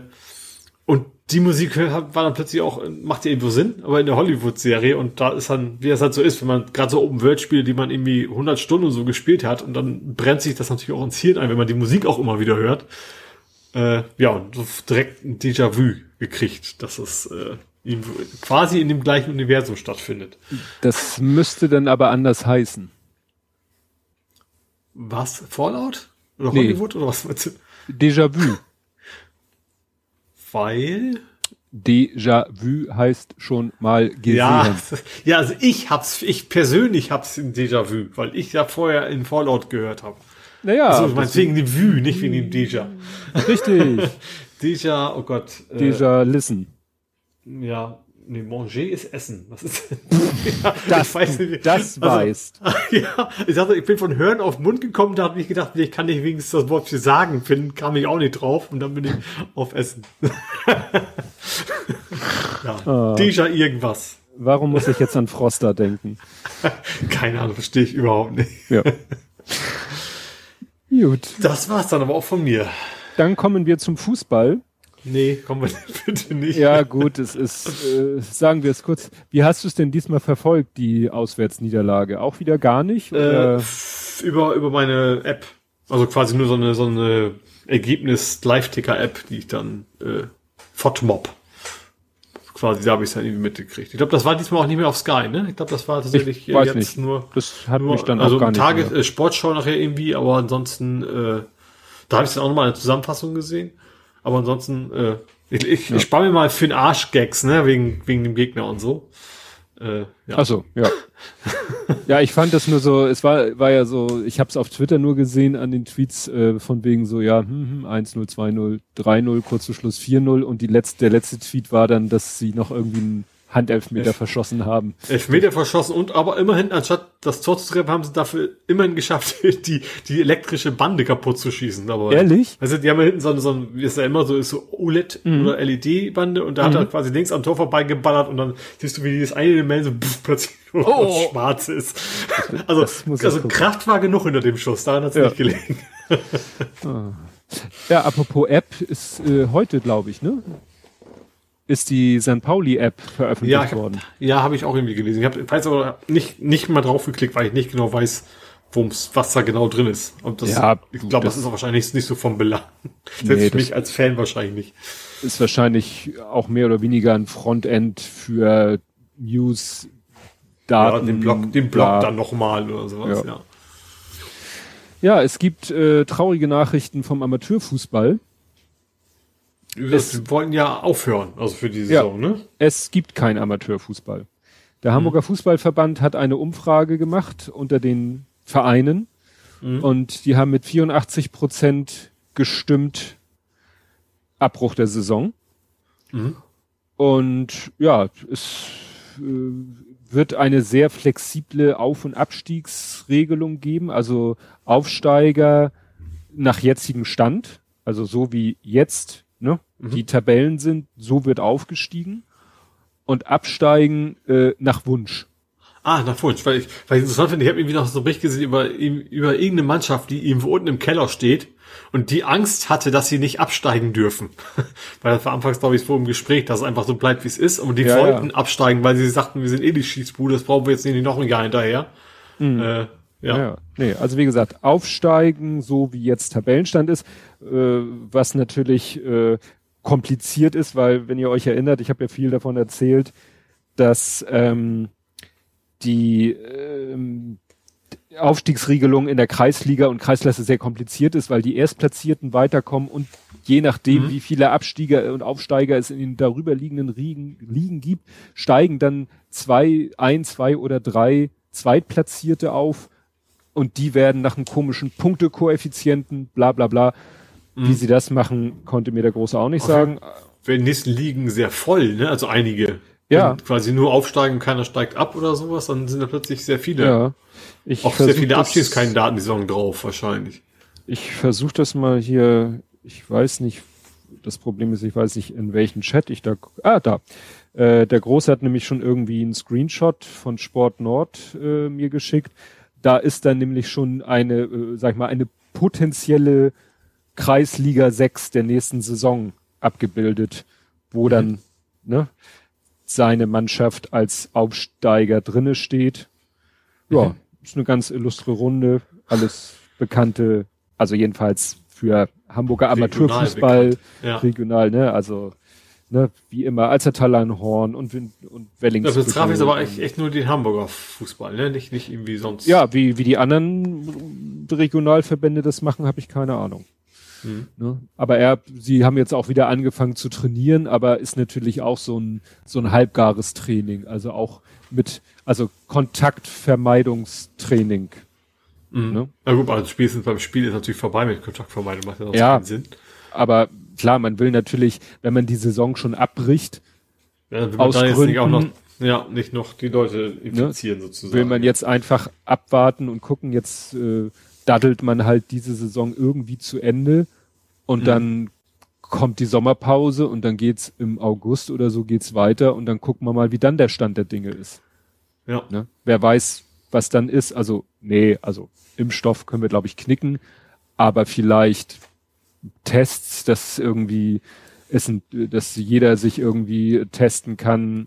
und die Musik war dann plötzlich auch, macht ja irgendwo Sinn, aber in der Hollywood-Serie und da ist dann, wie es halt so ist, wenn man gerade so Open-World-Spiele, die man irgendwie 100 Stunden so gespielt hat und dann brennt sich das natürlich auch ins Hirn ein, wenn man die Musik auch immer wieder hört. Äh, ja, und so direkt ein Déjà-vu gekriegt, dass es äh, quasi in dem gleichen Universum stattfindet. Das müsste dann aber anders heißen. Was? Fallout? Oder nee. Hollywood oder was? Déjà-vu. Weil? Déjà-vu heißt schon mal gesehen. Ja, ja, also ich hab's, ich persönlich hab's in Déjà-vu, weil ich ja vorher in Fallout gehört habe. Naja. Also, ich meine, wegen dem Vue, nicht wegen dem Déjà. Richtig. Déjà, oh Gott. Äh, Déjà Listen. Ja, Nee, manger ist Essen. Was ist ja, das, weiß nicht. das also, weißt. Ja, ich sagte, ich bin von Hören auf Mund gekommen, da habe ich gedacht, ich kann nicht wenigstens das Wort für sagen finden, kam ich auch nicht drauf und dann bin ich auf Essen. ja, oh. Déjà irgendwas. Warum muss ich jetzt an Froster denken? Keine Ahnung, verstehe ich überhaupt nicht. Ja. Gut. Das war's dann aber auch von mir. Dann kommen wir zum Fußball. Nee, kommen wir bitte nicht. Ja, gut, es ist, äh, sagen wir es kurz. Wie hast du es denn diesmal verfolgt, die Auswärtsniederlage? Auch wieder gar nicht? Äh, über, über meine App. Also quasi nur so eine, so eine Ergebnis-Live-Ticker-App, die ich dann, äh, FOTMOB. Quasi, da habe ich es dann irgendwie mitgekriegt. Ich glaube, das war diesmal auch nicht mehr auf Sky, ne? Ich glaube, das war tatsächlich ich weiß jetzt nicht. nur. Das hat nur, mich dann also auch gar nicht. Tage, äh, Sportschau nachher irgendwie, aber ansonsten, äh, da habe ich dann auch nochmal eine Zusammenfassung gesehen. Aber ansonsten, äh, ich, ich, ja. ich spare mir mal für den Arsch Gags, ne, wegen, wegen dem Gegner und so. Äh, ja. Ach so, ja. ja, ich fand das nur so, es war, war ja so, ich habe es auf Twitter nur gesehen an den Tweets äh, von wegen so, ja, hm, hm, 1-0, 2-0, 3-0, kurz zu Schluss 4-0 und die letzte, der letzte Tweet war dann, dass sie noch irgendwie ein Handelfmeter Elf, verschossen haben. Elfmeter verschossen und aber immerhin, anstatt das Tor zu treffen, haben sie dafür immerhin geschafft, die, die elektrische Bande kaputt zu schießen. Aber, Ehrlich? Also die haben ja hinten so, so ein, wie es ja immer so ist, so OLED mhm. oder LED-Bande und da mhm. hat er quasi links am Tor vorbeigeballert und dann siehst du, wie dieses eine Element so pff, plötzlich oh. schwarz ist. Also, also Kraft war genug hinter dem Schuss, daran hat es ja. nicht gelegen. Ah. Ja, apropos App ist äh, heute, glaube ich, ne? Ist die St. Pauli-App veröffentlicht ja, hab, worden. Ja, habe ich auch irgendwie gelesen. Ich habe weiß aber nicht, nicht mal drauf geklickt, weil ich nicht genau weiß, wum's, was da genau drin ist. Und das, ja, ich glaube, das, das, ist auch wahrscheinlich nicht so vom Belang. Selbst nee, für mich als Fan wahrscheinlich nicht. Ist wahrscheinlich auch mehr oder weniger ein Frontend für News, Daten. Ja, den Blog, den Blog dann nochmal oder sowas, ja. ja. Ja, es gibt äh, traurige Nachrichten vom Amateurfußball. Es wollten ja aufhören, also für die Saison, ja, ne? Es gibt keinen Amateurfußball. Der Hamburger hm. Fußballverband hat eine Umfrage gemacht unter den Vereinen Mhm. Und die haben mit 84 Prozent gestimmt Abbruch der Saison. Mhm. Und ja, es äh, wird eine sehr flexible Auf- und Abstiegsregelung geben. Also Aufsteiger nach jetzigem Stand, also so wie jetzt mhm. die Tabellen sind, so wird aufgestiegen. Und Absteigen äh, nach Wunsch. Ah, nach Wunsch, weil ich, weil ich interessant finde, ich habe irgendwie noch so einen Bericht gesehen über, über irgendeine Mannschaft, die irgendwo unten im Keller steht und die Angst hatte, dass sie nicht absteigen dürfen. weil das war anfangs, glaube ich, so im Gespräch, dass es einfach so bleibt, wie es ist. Und die ja, wollten ja. absteigen, weil sie sagten, wir sind eh die Schießbude, das brauchen wir jetzt nicht noch ein Jahr hinterher. Mhm. Äh, ja. ja. Nee, also wie gesagt, aufsteigen, so wie jetzt Tabellenstand ist, äh, was natürlich äh, kompliziert ist, weil, wenn ihr euch erinnert, ich habe ja viel davon erzählt, dass ähm, die ähm, Aufstiegsregelung in der Kreisliga und Kreisklasse sehr kompliziert ist, weil die Erstplatzierten weiterkommen und je nachdem, mhm. wie viele Abstieger und Aufsteiger es in den darüber liegenden Ligen, Ligen gibt, steigen dann zwei, ein, zwei oder drei Zweitplatzierte auf und die werden nach einem komischen Punktekoeffizienten, bla bla bla. Mhm. Wie sie das machen, konnte mir der Große auch nicht okay. sagen. Wenn Ligen sehr voll, ne? Also einige ja. Wenn quasi nur aufsteigen, keiner steigt ab oder sowas, dann sind da plötzlich sehr viele. Ja. Ich auch sehr viele Abschiedskandidaten die Saison drauf, wahrscheinlich. Ich versuche das mal hier, ich weiß nicht, das Problem ist, ich weiß nicht, in welchem Chat ich da, ah, da. Äh, der Große hat nämlich schon irgendwie einen Screenshot von Sport Nord äh, mir geschickt. Da ist dann nämlich schon eine, äh, sag ich mal, eine potenzielle Kreisliga 6 der nächsten Saison abgebildet, wo mhm. dann, ne, seine Mannschaft als Aufsteiger drinne steht. Ja, mhm. ist eine ganz illustre Runde, alles bekannte, also jedenfalls für Hamburger Amateurfußball ja. regional, ne, also ne, wie immer, als der Horn und, und Wellings. Das betraf jetzt aber echt, echt nur den Hamburger Fußball, ne? Nicht, nicht irgendwie sonst. Ja, wie, wie die anderen Regionalverbände das machen, habe ich keine Ahnung. Mhm. Ne? Aber er, sie haben jetzt auch wieder angefangen zu trainieren, aber ist natürlich auch so ein, so ein halbgares Training, also auch mit, also Kontaktvermeidungstraining. Mhm. Ne? Na gut, also spätestens beim Spiel ist natürlich vorbei mit Kontaktvermeidung, macht ja, ja keinen Sinn. Aber klar, man will natürlich, wenn man die Saison schon abbricht, ja, will man aus jetzt nicht auch noch, ja, nicht noch die Leute infizieren ne? sozusagen. Will man jetzt einfach abwarten und gucken, jetzt äh, daddelt man halt diese Saison irgendwie zu Ende und mhm. dann kommt die Sommerpause und dann geht's im August oder so geht's weiter und dann gucken wir mal, wie dann der Stand der Dinge ist. Ja. Ne? Wer weiß, was dann ist. Also, nee, also Impfstoff können wir, glaube ich, knicken, aber vielleicht Tests, dass irgendwie ist, dass jeder sich irgendwie testen kann.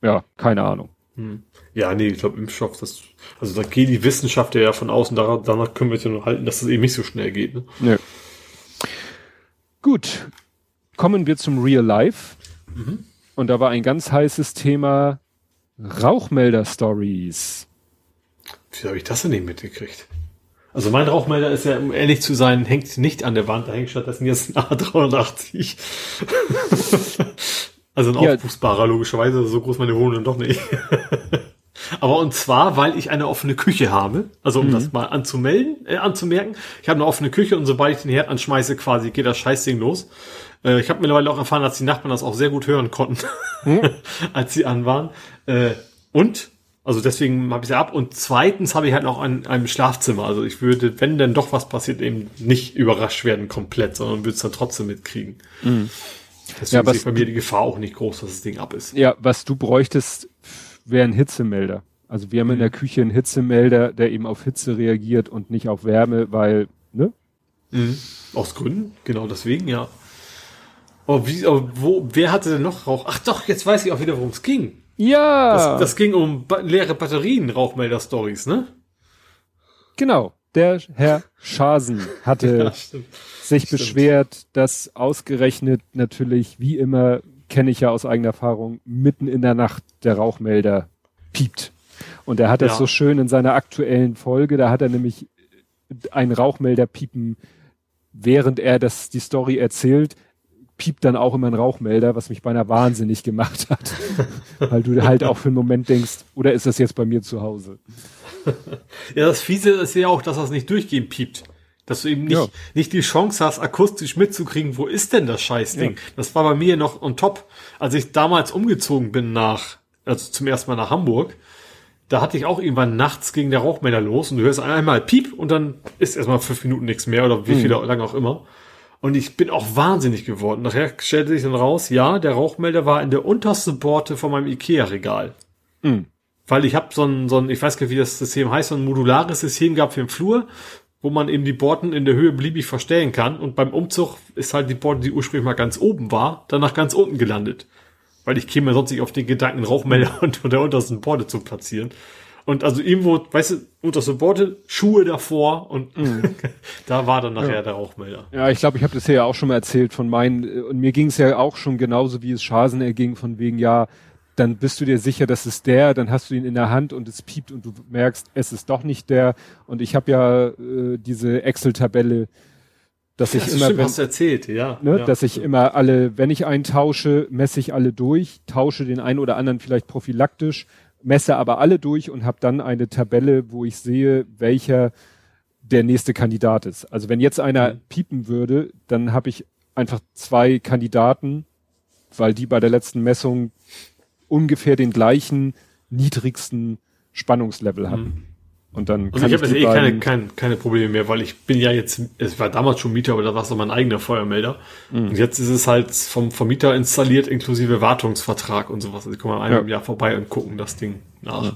Ja, keine Ahnung. Hm. Ja, nee, ich glaube Impfstoff, das, also da geht die Wissenschaft ja von außen, danach, danach können wir es ja nur halten, dass das eben nicht so schnell geht. Ne? Ja. Gut, kommen wir zum Real Life. Mhm. Und da war ein ganz heißes Thema Rauchmelder-Stories. Wie habe ich das denn nicht mitgekriegt? Also mein Rauchmelder ist ja, um ehrlich zu sein, hängt nicht an der Wand, da hängt stattdessen jetzt ein A380. Also ein ja. aufpustbarer, logischerweise, so groß meine Wohnung doch nicht. Aber und zwar, weil ich eine offene Küche habe. Also um mhm. das mal anzumelden, äh, anzumerken. Ich habe eine offene Küche und sobald ich den Herd anschmeiße, quasi geht das Scheißding los. Äh, ich habe mittlerweile auch erfahren, dass die Nachbarn das auch sehr gut hören konnten, mhm. als sie an waren. Äh, und also deswegen habe ich sie ab. Und zweitens habe ich halt noch ein, ein Schlafzimmer. Also ich würde, wenn denn doch was passiert, eben nicht überrascht werden komplett, sondern würde es dann trotzdem mitkriegen. Mhm. Deswegen ja, ist bei mir die Gefahr auch nicht groß, dass das Ding ab ist. Ja, was du bräuchtest, wäre ein Hitzemelder. Also wir haben in der mhm. Küche einen Hitzemelder, der eben auf Hitze reagiert und nicht auf Wärme, weil, ne? Mhm. Aus Gründen, genau deswegen, ja. Aber wie, aber wo, wer hatte denn noch Rauch? Ach doch, jetzt weiß ich auch wieder, worum es ging. Ja. Das, das ging um ba leere Batterien, Rauchmelder-Stories, ne? Genau. Der Herr Schasen hatte ja, sich stimmt. beschwert, dass ausgerechnet natürlich, wie immer, kenne ich ja aus eigener Erfahrung, mitten in der Nacht der Rauchmelder piept. Und er hat das ja. so schön in seiner aktuellen Folge, da hat er nämlich einen Rauchmelder piepen, während er das, die Story erzählt, piept dann auch immer ein Rauchmelder, was mich beinahe wahnsinnig gemacht hat. Weil du halt auch für einen Moment denkst, oder ist das jetzt bei mir zu Hause? Ja, das Fiese ist ja auch, dass das nicht durchgehend piept. Dass du eben nicht, ja. nicht die Chance hast, akustisch mitzukriegen, wo ist denn das Scheißding? Ja. Das war bei mir noch on top. Als ich damals umgezogen bin nach, also zum ersten Mal nach Hamburg, da hatte ich auch irgendwann nachts gegen der Rauchmelder los und du hörst einmal Piep und dann ist erstmal fünf Minuten nichts mehr oder wie viel mhm. lange auch immer. Und ich bin auch wahnsinnig geworden. Nachher stellte sich dann raus, ja, der Rauchmelder war in der untersten Borte von meinem Ikea-Regal. Mhm. Weil ich habe so ein, so ein, ich weiß gar nicht, wie das System heißt, so ein modulares System gab für den Flur, wo man eben die Borten in der Höhe beliebig verstellen kann. Und beim Umzug ist halt die Borte, die ursprünglich mal ganz oben war, dann nach ganz unten gelandet. Weil ich käme sonst nicht auf den Gedanken, Rauchmelder unter der untersten Borte zu platzieren. Und also irgendwo, weißt du, unterste Borte, Schuhe davor und mm. da war dann nachher ja. der Rauchmelder. Ja, ich glaube, ich habe das hier ja auch schon mal erzählt von meinen, und mir ging es ja auch schon genauso, wie es Schasen erging, von wegen, ja, dann bist du dir sicher, das ist der, dann hast du ihn in der Hand und es piept und du merkst, es ist doch nicht der. Und ich habe ja äh, diese Excel-Tabelle, dass ich immer, wenn, erzählt, ja, ne, ja. dass ich immer alle, wenn ich einen tausche, messe ich alle durch, tausche den einen oder anderen vielleicht prophylaktisch, messe aber alle durch und habe dann eine Tabelle, wo ich sehe, welcher der nächste Kandidat ist. Also wenn jetzt einer mhm. piepen würde, dann habe ich einfach zwei Kandidaten, weil die bei der letzten Messung ungefähr den gleichen niedrigsten Spannungslevel hatten. Mhm. Und dann und ich habe jetzt eh keine, keine, keine Probleme mehr, weil ich bin ja jetzt, es war damals schon Mieter, aber da war es noch mein eigener Feuermelder. Mhm. Und jetzt ist es halt vom Vermieter installiert, inklusive Wartungsvertrag und sowas. Also ich komme mal einmal ja. im Jahr vorbei und gucken das Ding nach.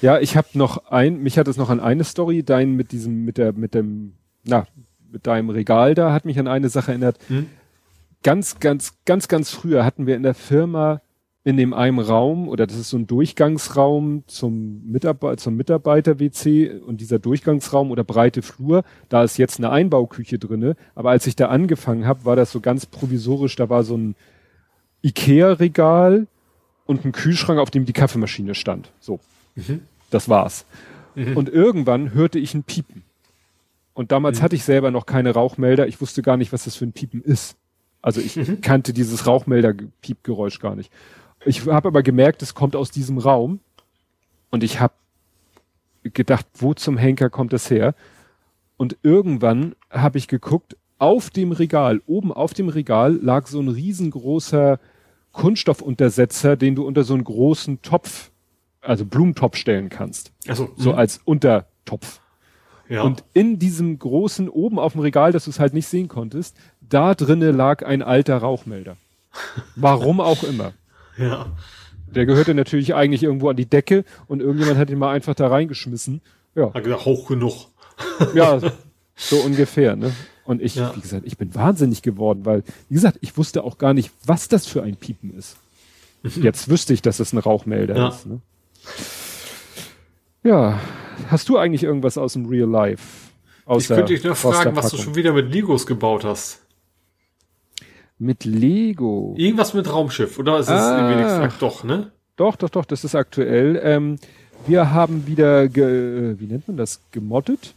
Ja, ich habe noch ein, mich hat es noch an eine Story, dein mit diesem, mit der, mit dem, na, mit deinem Regal da, hat mich an eine Sache erinnert. Mhm. Ganz, ganz, ganz, ganz früher hatten wir in der Firma in dem einen Raum oder das ist so ein Durchgangsraum zum, Mitarbeiter zum Mitarbeiter-WC und dieser Durchgangsraum oder breite Flur, da ist jetzt eine Einbauküche drinne, aber als ich da angefangen habe, war das so ganz provisorisch, da war so ein Ikea-Regal und ein Kühlschrank, auf dem die Kaffeemaschine stand. So, mhm. das war's. Mhm. Und irgendwann hörte ich ein Piepen. Und damals mhm. hatte ich selber noch keine Rauchmelder, ich wusste gar nicht, was das für ein Piepen ist. Also ich mhm. kannte dieses Rauchmelder-Piepgeräusch gar nicht. Ich habe aber gemerkt, es kommt aus diesem Raum und ich habe gedacht, wo zum Henker kommt das her? Und irgendwann habe ich geguckt, auf dem Regal, oben auf dem Regal lag so ein riesengroßer Kunststoffuntersetzer, den du unter so einen großen Topf, also Blumentopf stellen kannst. Also so mh. als Untertopf. Ja. Und in diesem großen oben auf dem Regal, dass du es halt nicht sehen konntest, da drinnen lag ein alter Rauchmelder. Warum auch immer. Ja. Der gehörte natürlich eigentlich irgendwo an die Decke und irgendjemand hat ihn mal einfach da reingeschmissen. Ja. Hat gesagt, hoch genug. ja, so ungefähr, ne? Und ich, ja. wie gesagt, ich bin wahnsinnig geworden, weil, wie gesagt, ich wusste auch gar nicht, was das für ein Piepen ist. Mhm. Jetzt wüsste ich, dass es ein Rauchmelder ja. ist. Ne? Ja, hast du eigentlich irgendwas aus dem Real Life? ich könnte dich nur fragen, was du schon wieder mit Legos gebaut hast. Mit Lego. Irgendwas mit Raumschiff, oder ist es ah, wenigstens doch, ne? Doch, doch, doch, das ist aktuell. Ähm, wir haben wieder, ge, wie nennt man das, gemoddet?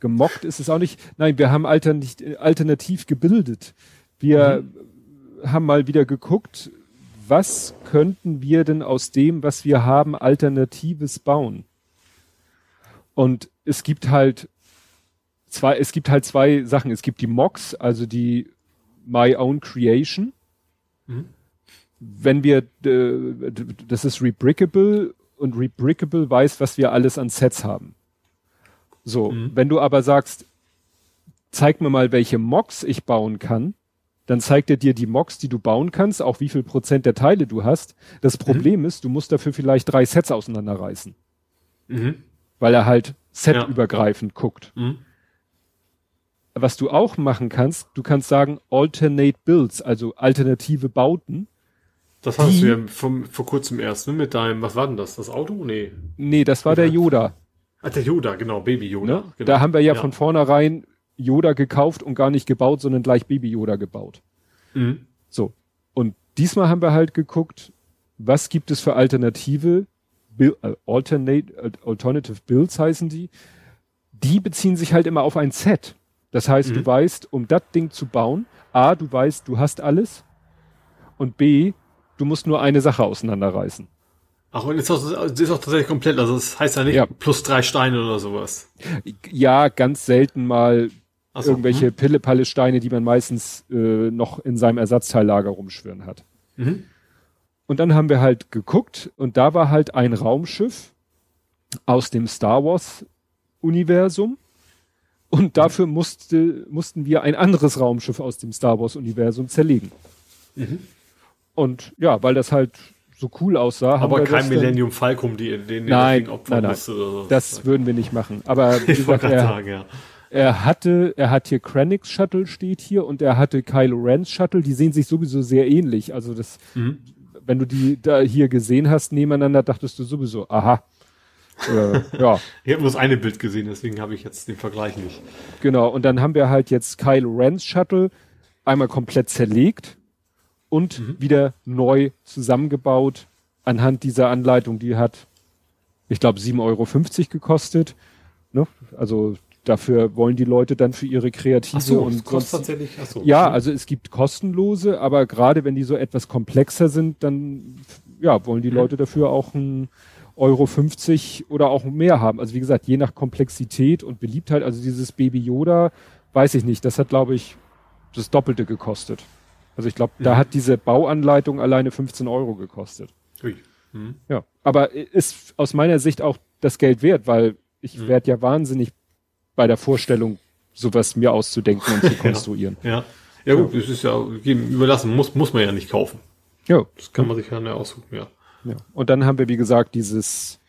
Gemockt ist es auch nicht. Nein, wir haben alternativ, alternativ gebildet. Wir mhm. haben mal wieder geguckt, was könnten wir denn aus dem, was wir haben, Alternatives bauen? Und es gibt halt zwei, es gibt halt zwei Sachen. Es gibt die Mocks, also die My Own Creation. Mhm. Wenn wir, äh, das ist Rebrickable und Rebrickable weiß, was wir alles an Sets haben. So, mhm. wenn du aber sagst, zeig mir mal, welche Mocks ich bauen kann, dann zeigt er dir die Mocks, die du bauen kannst, auch wie viel Prozent der Teile du hast. Das mhm. Problem mhm. ist, du musst dafür vielleicht drei Sets auseinanderreißen. Mhm. Weil er halt setübergreifend ja. guckt. Mhm was du auch machen kannst, du kannst sagen alternate builds, also alternative Bauten. Das hast du ja vom, vor kurzem erst, ne, mit deinem, was war denn das? Das Auto? Nee. Nee, das war der Yoda. Ah, der Yoda, genau, Baby Yoda. Ne? Genau. Da haben wir ja, ja, von vornherein Yoda gekauft und gar nicht gebaut, sondern gleich Baby Yoda gebaut. Mhm. So. Und diesmal haben wir halt geguckt, was gibt es für alternative, Build, äh, alternate, äh, alternative Builds heißen die. Die beziehen sich halt immer auf ein Set. Das heißt, mhm. du weißt, um das Ding zu bauen, A, du weißt, du hast alles und B, du musst nur eine Sache auseinanderreißen. Ach, und ist auch, ist auch tatsächlich komplett, also das heißt ja nicht ja. plus drei Steine oder sowas. Ja, ganz selten mal so, irgendwelche hm. Pille-Palle-Steine, die man meistens äh, noch in seinem Ersatzteillager rumschwirren hat. Mhm. Und dann haben wir halt geguckt und da war halt ein Raumschiff aus dem Star Wars Universum und dafür musste, mussten wir ein anderes Raumschiff aus dem Star Wars Universum zerlegen. Mhm. Und ja, weil das halt so cool aussah. Aber kein Millennium Falcon, die, den nein, nein, nein, so. Das würden wir nicht machen. Aber wie gesagt, er, sagen, ja. er hatte, er hat hier Krennic's Shuttle steht hier und er hatte Kylo Ren's Shuttle. Die sehen sich sowieso sehr ähnlich. Also das, mhm. wenn du die da hier gesehen hast nebeneinander, dachtest du sowieso, aha. Äh, ja. Ich habe nur das eine Bild gesehen, deswegen habe ich jetzt den Vergleich nicht. Genau. Und dann haben wir halt jetzt Kylo Ren's Shuttle einmal komplett zerlegt und mhm. wieder neu zusammengebaut anhand dieser Anleitung. Die hat, ich glaube, 7,50 Euro gekostet. Ne? Also dafür wollen die Leute dann für ihre kreative so, und sonst, tatsächlich. Ach so. Ja, also es gibt kostenlose, aber gerade wenn die so etwas komplexer sind, dann ja wollen die mhm. Leute dafür auch ein Euro 50 oder auch mehr haben. Also wie gesagt, je nach Komplexität und Beliebtheit. Also dieses Baby Yoda, weiß ich nicht. Das hat glaube ich das Doppelte gekostet. Also ich glaube, mhm. da hat diese Bauanleitung alleine 15 Euro gekostet. Ui. Mhm. Ja, aber ist aus meiner Sicht auch das Geld wert, weil ich mhm. werde ja wahnsinnig bei der Vorstellung, sowas mir auszudenken und zu konstruieren. ja. ja. gut, ja. das ist ja überlassen, muss, muss man ja nicht kaufen. Ja. Das kann man sich ja aussuchen, ja. Ja. Und dann haben wir, wie gesagt, dieses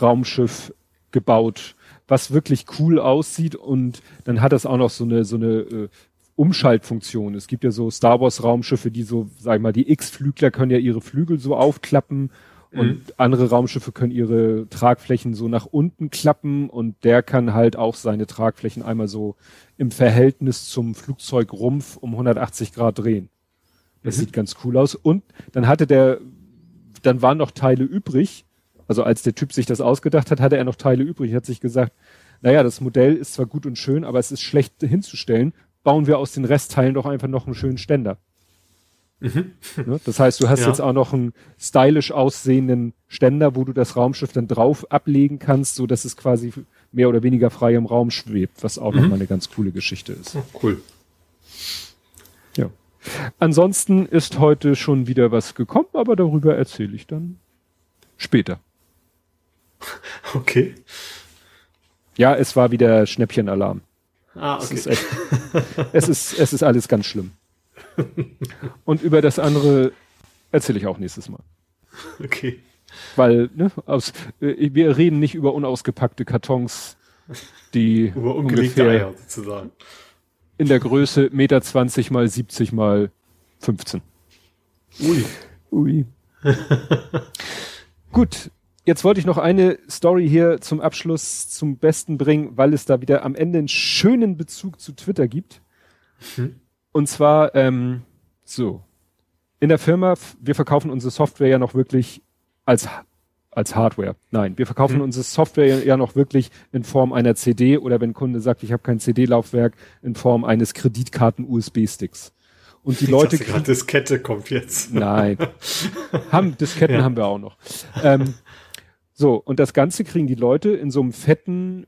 Raumschiff gebaut, was wirklich cool aussieht und dann hat das auch noch so eine, so eine äh, Umschaltfunktion. Es gibt ja so Star Wars Raumschiffe, die so, sag ich mal, die X-Flügler können ja ihre Flügel so aufklappen und mhm. andere Raumschiffe können ihre Tragflächen so nach unten klappen und der kann halt auch seine Tragflächen einmal so im Verhältnis zum Flugzeugrumpf um 180 Grad drehen. Das mhm. sieht ganz cool aus. Und dann hatte der, dann waren noch Teile übrig. Also als der Typ sich das ausgedacht hat, hatte er noch Teile übrig. Hat sich gesagt, naja, das Modell ist zwar gut und schön, aber es ist schlecht hinzustellen bauen wir aus den Restteilen doch einfach noch einen schönen Ständer. Mhm. Ne? Das heißt, du hast ja. jetzt auch noch einen stylisch aussehenden Ständer, wo du das Raumschiff dann drauf ablegen kannst, so dass es quasi mehr oder weniger frei im Raum schwebt, was auch mhm. nochmal eine ganz coole Geschichte ist. Oh, cool. Ansonsten ist heute schon wieder was gekommen, aber darüber erzähle ich dann später. Okay. Ja, es war wieder Schnäppchenalarm. Ah, okay. Es ist, echt, es ist, es ist alles ganz schlimm. Und über das andere erzähle ich auch nächstes Mal. Okay. Weil, ne, aus, äh, wir reden nicht über unausgepackte Kartons, die über ungefähr Eier, sozusagen. In der Größe Meter 20 mal 70 mal 15. Ui. Ui. Gut, Jetzt wollte ich noch eine Story hier zum Abschluss zum Besten bringen, weil es da wieder am Ende einen schönen Bezug zu Twitter gibt. Mhm. Und zwar, ähm, so, in der Firma, wir verkaufen unsere Software ja noch wirklich als, als Hardware. Nein, wir verkaufen mhm. unsere Software ja noch wirklich in Form einer CD oder wenn ein Kunde sagt, ich habe kein CD-Laufwerk, in Form eines Kreditkarten-USB-Sticks. Und die ich Leute. Dachte, Diskette kommt jetzt. Nein. haben, Disketten ja. haben wir auch noch. Ähm, so, und das Ganze kriegen die Leute in so einem fetten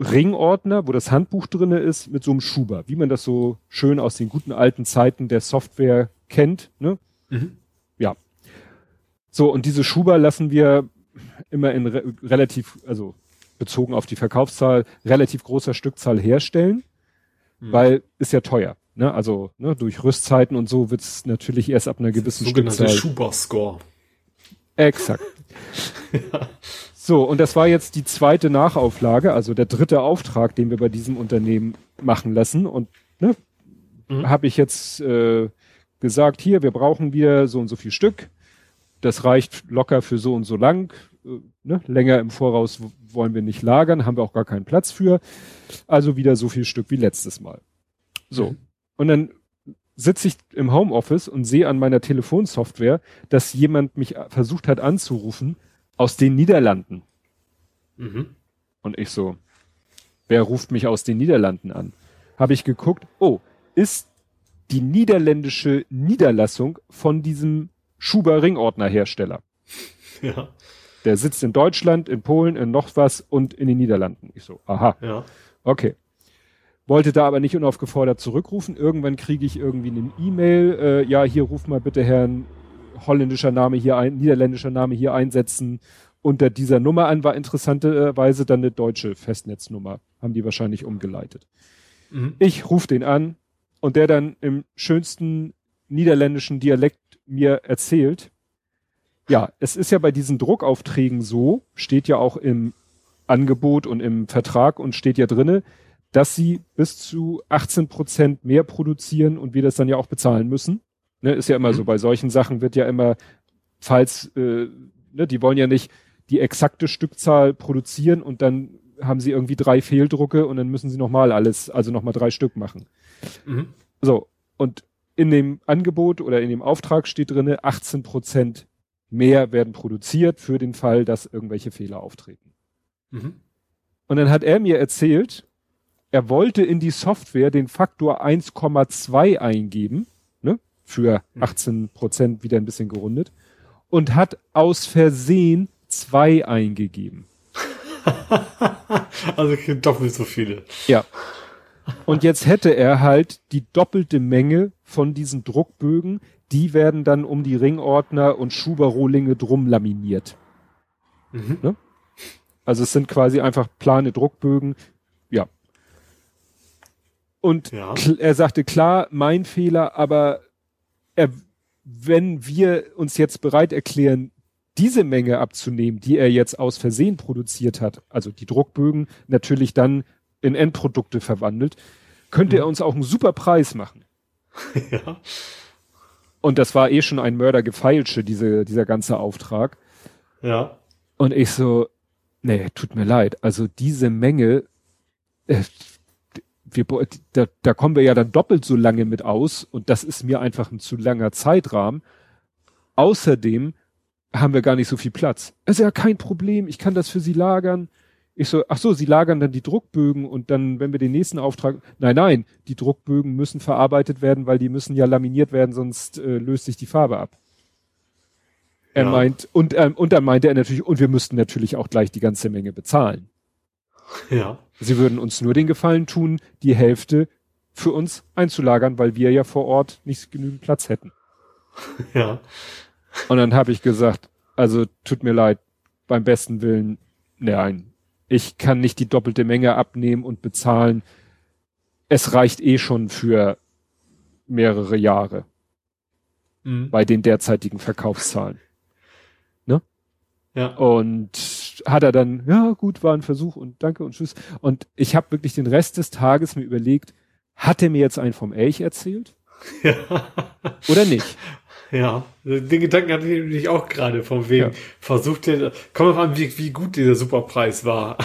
Ringordner, wo das Handbuch drinne ist, mit so einem Schuber, wie man das so schön aus den guten alten Zeiten der Software kennt. Ne? Mhm. Ja. So, und diese Schuber lassen wir immer in re relativ, also bezogen auf die Verkaufszahl, relativ großer Stückzahl herstellen, mhm. weil ist ja teuer. Ne? Also ne, durch Rüstzeiten und so wird's natürlich erst ab einer gewissen Stückzahl. Schuber-Score. Exakt. ja. So, und das war jetzt die zweite Nachauflage, also der dritte Auftrag, den wir bei diesem Unternehmen machen lassen. Und ne, mhm. habe ich jetzt äh, gesagt, hier, wir brauchen wir so und so viel Stück. Das reicht locker für so und so lang. Äh, ne? Länger im Voraus wollen wir nicht lagern, haben wir auch gar keinen Platz für. Also wieder so viel Stück wie letztes Mal. So. Mhm. Und dann sitze ich im Homeoffice und sehe an meiner Telefonsoftware, dass jemand mich versucht hat anzurufen aus den Niederlanden. Mhm. Und ich so, wer ruft mich aus den Niederlanden an? habe ich geguckt, oh, ist die niederländische Niederlassung von diesem Schuber Ringordner Hersteller. Ja. Der sitzt in Deutschland, in Polen, in noch was und in den Niederlanden. Ich so, aha. Ja. Okay. Wollte da aber nicht unaufgefordert zurückrufen. Irgendwann kriege ich irgendwie eine E-Mail, äh, ja, hier ruf mal bitte Herrn holländischer Name hier ein, niederländischer Name hier einsetzen. Unter dieser Nummer an war interessanterweise dann eine deutsche Festnetznummer. Haben die wahrscheinlich umgeleitet. Mhm. Ich rufe den an und der dann im schönsten niederländischen Dialekt mir erzählt, ja, es ist ja bei diesen Druckaufträgen so, steht ja auch im Angebot und im Vertrag und steht ja drinne, dass sie bis zu 18 Prozent mehr produzieren und wir das dann ja auch bezahlen müssen. Ne, ist ja immer mhm. so, bei solchen Sachen wird ja immer, falls, äh, ne, die wollen ja nicht die exakte Stückzahl produzieren und dann haben sie irgendwie drei Fehldrucke und dann müssen sie nochmal alles, also nochmal drei Stück machen. Mhm. So, und in dem Angebot oder in dem Auftrag steht drinne, 18 Prozent mehr werden produziert für den Fall, dass irgendwelche Fehler auftreten. Mhm. Und dann hat er mir erzählt, er wollte in die Software den Faktor 1,2 eingeben, ne, für 18 mhm. Prozent wieder ein bisschen gerundet, und hat aus Versehen zwei eingegeben. also doppelt so viele. Ja. Und jetzt hätte er halt die doppelte Menge von diesen Druckbögen, die werden dann um die Ringordner und Schuberrohlinge drum laminiert. Mhm. Ne? Also es sind quasi einfach plane Druckbögen, ja. Und ja. er sagte, klar, mein Fehler, aber er, wenn wir uns jetzt bereit erklären, diese Menge abzunehmen, die er jetzt aus Versehen produziert hat, also die Druckbögen natürlich dann in Endprodukte verwandelt, könnte mhm. er uns auch einen super Preis machen. ja. Und das war eh schon ein Mördergefeilsche, diese, dieser ganze Auftrag. Ja. Und ich so, nee, tut mir leid. Also diese Menge, äh, wir, da, da kommen wir ja dann doppelt so lange mit aus und das ist mir einfach ein zu langer Zeitrahmen. Außerdem haben wir gar nicht so viel Platz. Es ist ja kein Problem, ich kann das für Sie lagern. Ich so, ach so, Sie lagern dann die Druckbögen und dann, wenn wir den nächsten Auftrag, nein, nein, die Druckbögen müssen verarbeitet werden, weil die müssen ja laminiert werden, sonst äh, löst sich die Farbe ab. Er ja. meint, und, ähm, und dann meinte er natürlich, und wir müssten natürlich auch gleich die ganze Menge bezahlen. Ja. Sie würden uns nur den Gefallen tun, die Hälfte für uns einzulagern, weil wir ja vor Ort nicht genügend Platz hätten. Ja. Und dann habe ich gesagt, also tut mir leid, beim besten Willen, nein, ich kann nicht die doppelte Menge abnehmen und bezahlen. Es reicht eh schon für mehrere Jahre mhm. bei den derzeitigen Verkaufszahlen. Ne? Ja. Und hat er dann, ja gut, war ein Versuch und danke und tschüss. Und ich habe wirklich den Rest des Tages mir überlegt, hat er mir jetzt einen vom Elch erzählt? Ja. Oder nicht? Ja, den Gedanken hatte ich nämlich auch gerade, von wem ja. versucht der, kommt auf an, wie, wie gut dieser Superpreis war.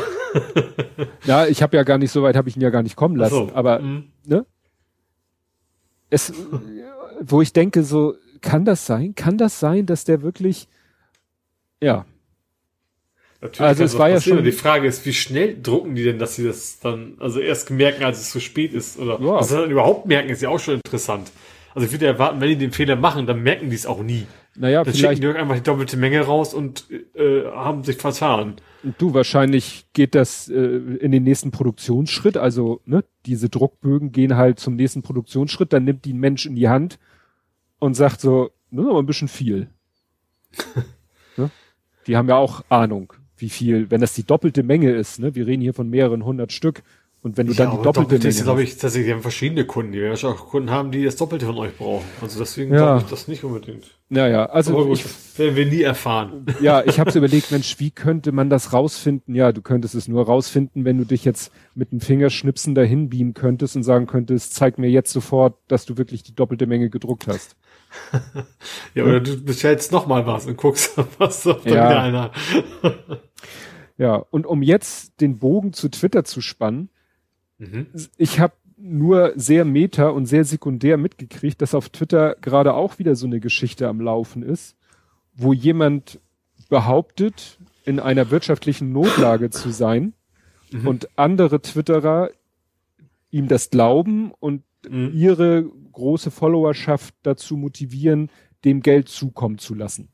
ja, ich habe ja gar nicht, so weit habe ich ihn ja gar nicht kommen lassen, so. aber, mhm. ne? Es, wo ich denke, so, kann das sein? Kann das sein, dass der wirklich, ja. Natürlich also es war ja schon. Die Frage ist, wie schnell drucken die denn, dass sie das dann, also erst merken, als es zu spät ist, oder ja. was sie dann überhaupt merken, ist ja auch schon interessant. Also ich würde erwarten, wenn die den Fehler machen, dann merken die es auch nie. Naja, dann vielleicht schicken die einfach die doppelte Menge raus und äh, haben sich vertan. Du, wahrscheinlich geht das äh, in den nächsten Produktionsschritt. Also ne, diese Druckbögen gehen halt zum nächsten Produktionsschritt. Dann nimmt die ein Mensch in die Hand und sagt so, nur noch ein bisschen viel. ne? Die haben ja auch Ahnung, wie viel, wenn das die doppelte Menge ist. Ne? Wir reden hier von mehreren hundert Stück. Und wenn du ja, dann die doppelte Menge glaube ich, tatsächlich haben verschiedene Kunden, die werden auch Kunden haben, die das Doppelte von euch brauchen. Also deswegen ja. glaube ich das nicht unbedingt. Ja, ja, also Aber gut, ich, werden wir nie erfahren. Ja, ich habe überlegt, Mensch, wie könnte man das rausfinden? Ja, du könntest es nur rausfinden, wenn du dich jetzt mit dem Fingerschnipsen dahin beamen könntest und sagen könntest, zeig mir jetzt sofort, dass du wirklich die doppelte Menge gedruckt hast. ja, oder du bestellst noch mal was und guckst, was sagt ja. wieder einer. ja, und um jetzt den Bogen zu Twitter zu spannen, Mhm. Ich habe nur sehr meta und sehr sekundär mitgekriegt, dass auf Twitter gerade auch wieder so eine Geschichte am Laufen ist, wo jemand behauptet, in einer wirtschaftlichen Notlage zu sein mhm. und andere Twitterer ihm das glauben und mhm. ihre große Followerschaft dazu motivieren, dem Geld zukommen zu lassen.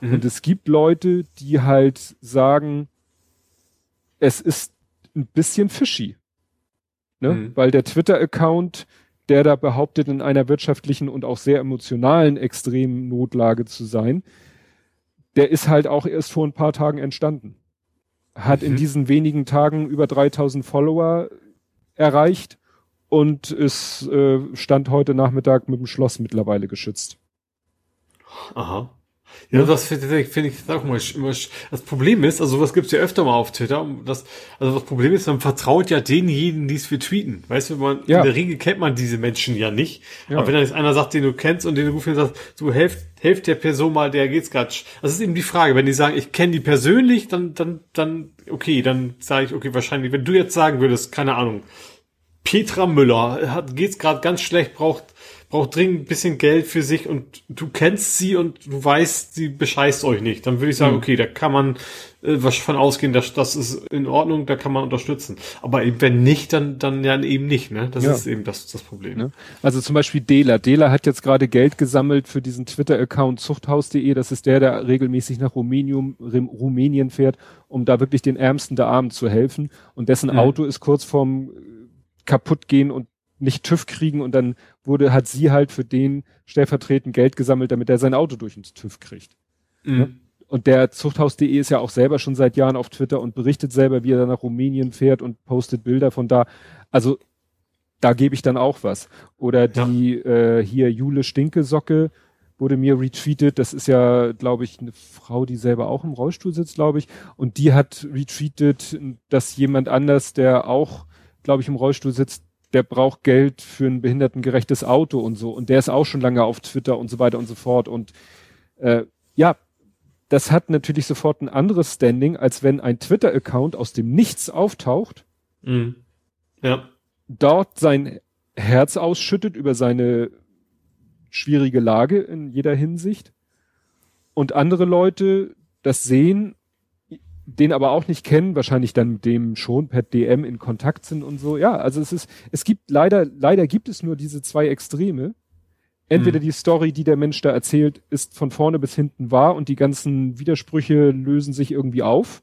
Mhm. Und es gibt Leute, die halt sagen, es ist ein bisschen fishy. Ne? Mhm. Weil der Twitter-Account, der da behauptet, in einer wirtschaftlichen und auch sehr emotionalen extremen Notlage zu sein, der ist halt auch erst vor ein paar Tagen entstanden. Hat mhm. in diesen wenigen Tagen über 3000 Follower erreicht und ist äh, stand heute Nachmittag mit dem Schloss mittlerweile geschützt. Aha. Ja, das finde ich, find ich auch mal, immer, das Problem ist, also was gibt's ja öfter mal auf Twitter, das, also das Problem ist, man vertraut ja denjenigen, die es für tweeten. Weißt du, man, ja. in der Regel kennt man diese Menschen ja nicht. Ja. Aber wenn da jetzt einer sagt, den du kennst und den du rufst, sagst, du helft, helft der Person mal, der geht's grad. Das ist eben die Frage. Wenn die sagen, ich kenne die persönlich, dann, dann, dann, okay, dann sage ich, okay, wahrscheinlich, wenn du jetzt sagen würdest, keine Ahnung, Petra Müller hat, geht's gerade ganz schlecht, braucht braucht dringend ein bisschen Geld für sich und du kennst sie und du weißt, sie bescheißt euch nicht, dann würde ich sagen, mhm. okay, da kann man äh, was von ausgehen, dass das ist in Ordnung, da kann man unterstützen. Aber eben, wenn nicht, dann dann ja eben nicht, ne? Das ja. ist eben das das Problem. Ne? Also zum Beispiel Dela. Dela hat jetzt gerade Geld gesammelt für diesen Twitter-Account Zuchthaus.de. Das ist der, der regelmäßig nach Rumänien, Rumänien fährt, um da wirklich den Ärmsten der Armen zu helfen. Und dessen mhm. Auto ist kurz vorm kaputt gehen und nicht TÜV kriegen und dann wurde, hat sie halt für den stellvertretend Geld gesammelt, damit er sein Auto durch ins TÜV kriegt. Mhm. Ja? Und der Zuchthaus.de ist ja auch selber schon seit Jahren auf Twitter und berichtet selber, wie er dann nach Rumänien fährt und postet Bilder von da. Also da gebe ich dann auch was. Oder die ja. äh, hier Jule Stinkesocke wurde mir retweetet. Das ist ja, glaube ich, eine Frau, die selber auch im Rollstuhl sitzt, glaube ich. Und die hat retweetet, dass jemand anders, der auch, glaube ich, im Rollstuhl sitzt, der braucht Geld für ein behindertengerechtes Auto und so. Und der ist auch schon lange auf Twitter und so weiter und so fort. Und äh, ja, das hat natürlich sofort ein anderes Standing, als wenn ein Twitter-Account aus dem Nichts auftaucht. Mhm. Ja. Dort sein Herz ausschüttet über seine schwierige Lage in jeder Hinsicht. Und andere Leute das sehen den aber auch nicht kennen, wahrscheinlich dann mit dem schon per DM in Kontakt sind und so. Ja, also es ist, es gibt leider, leider gibt es nur diese zwei Extreme. Entweder mhm. die Story, die der Mensch da erzählt, ist von vorne bis hinten wahr und die ganzen Widersprüche lösen sich irgendwie auf.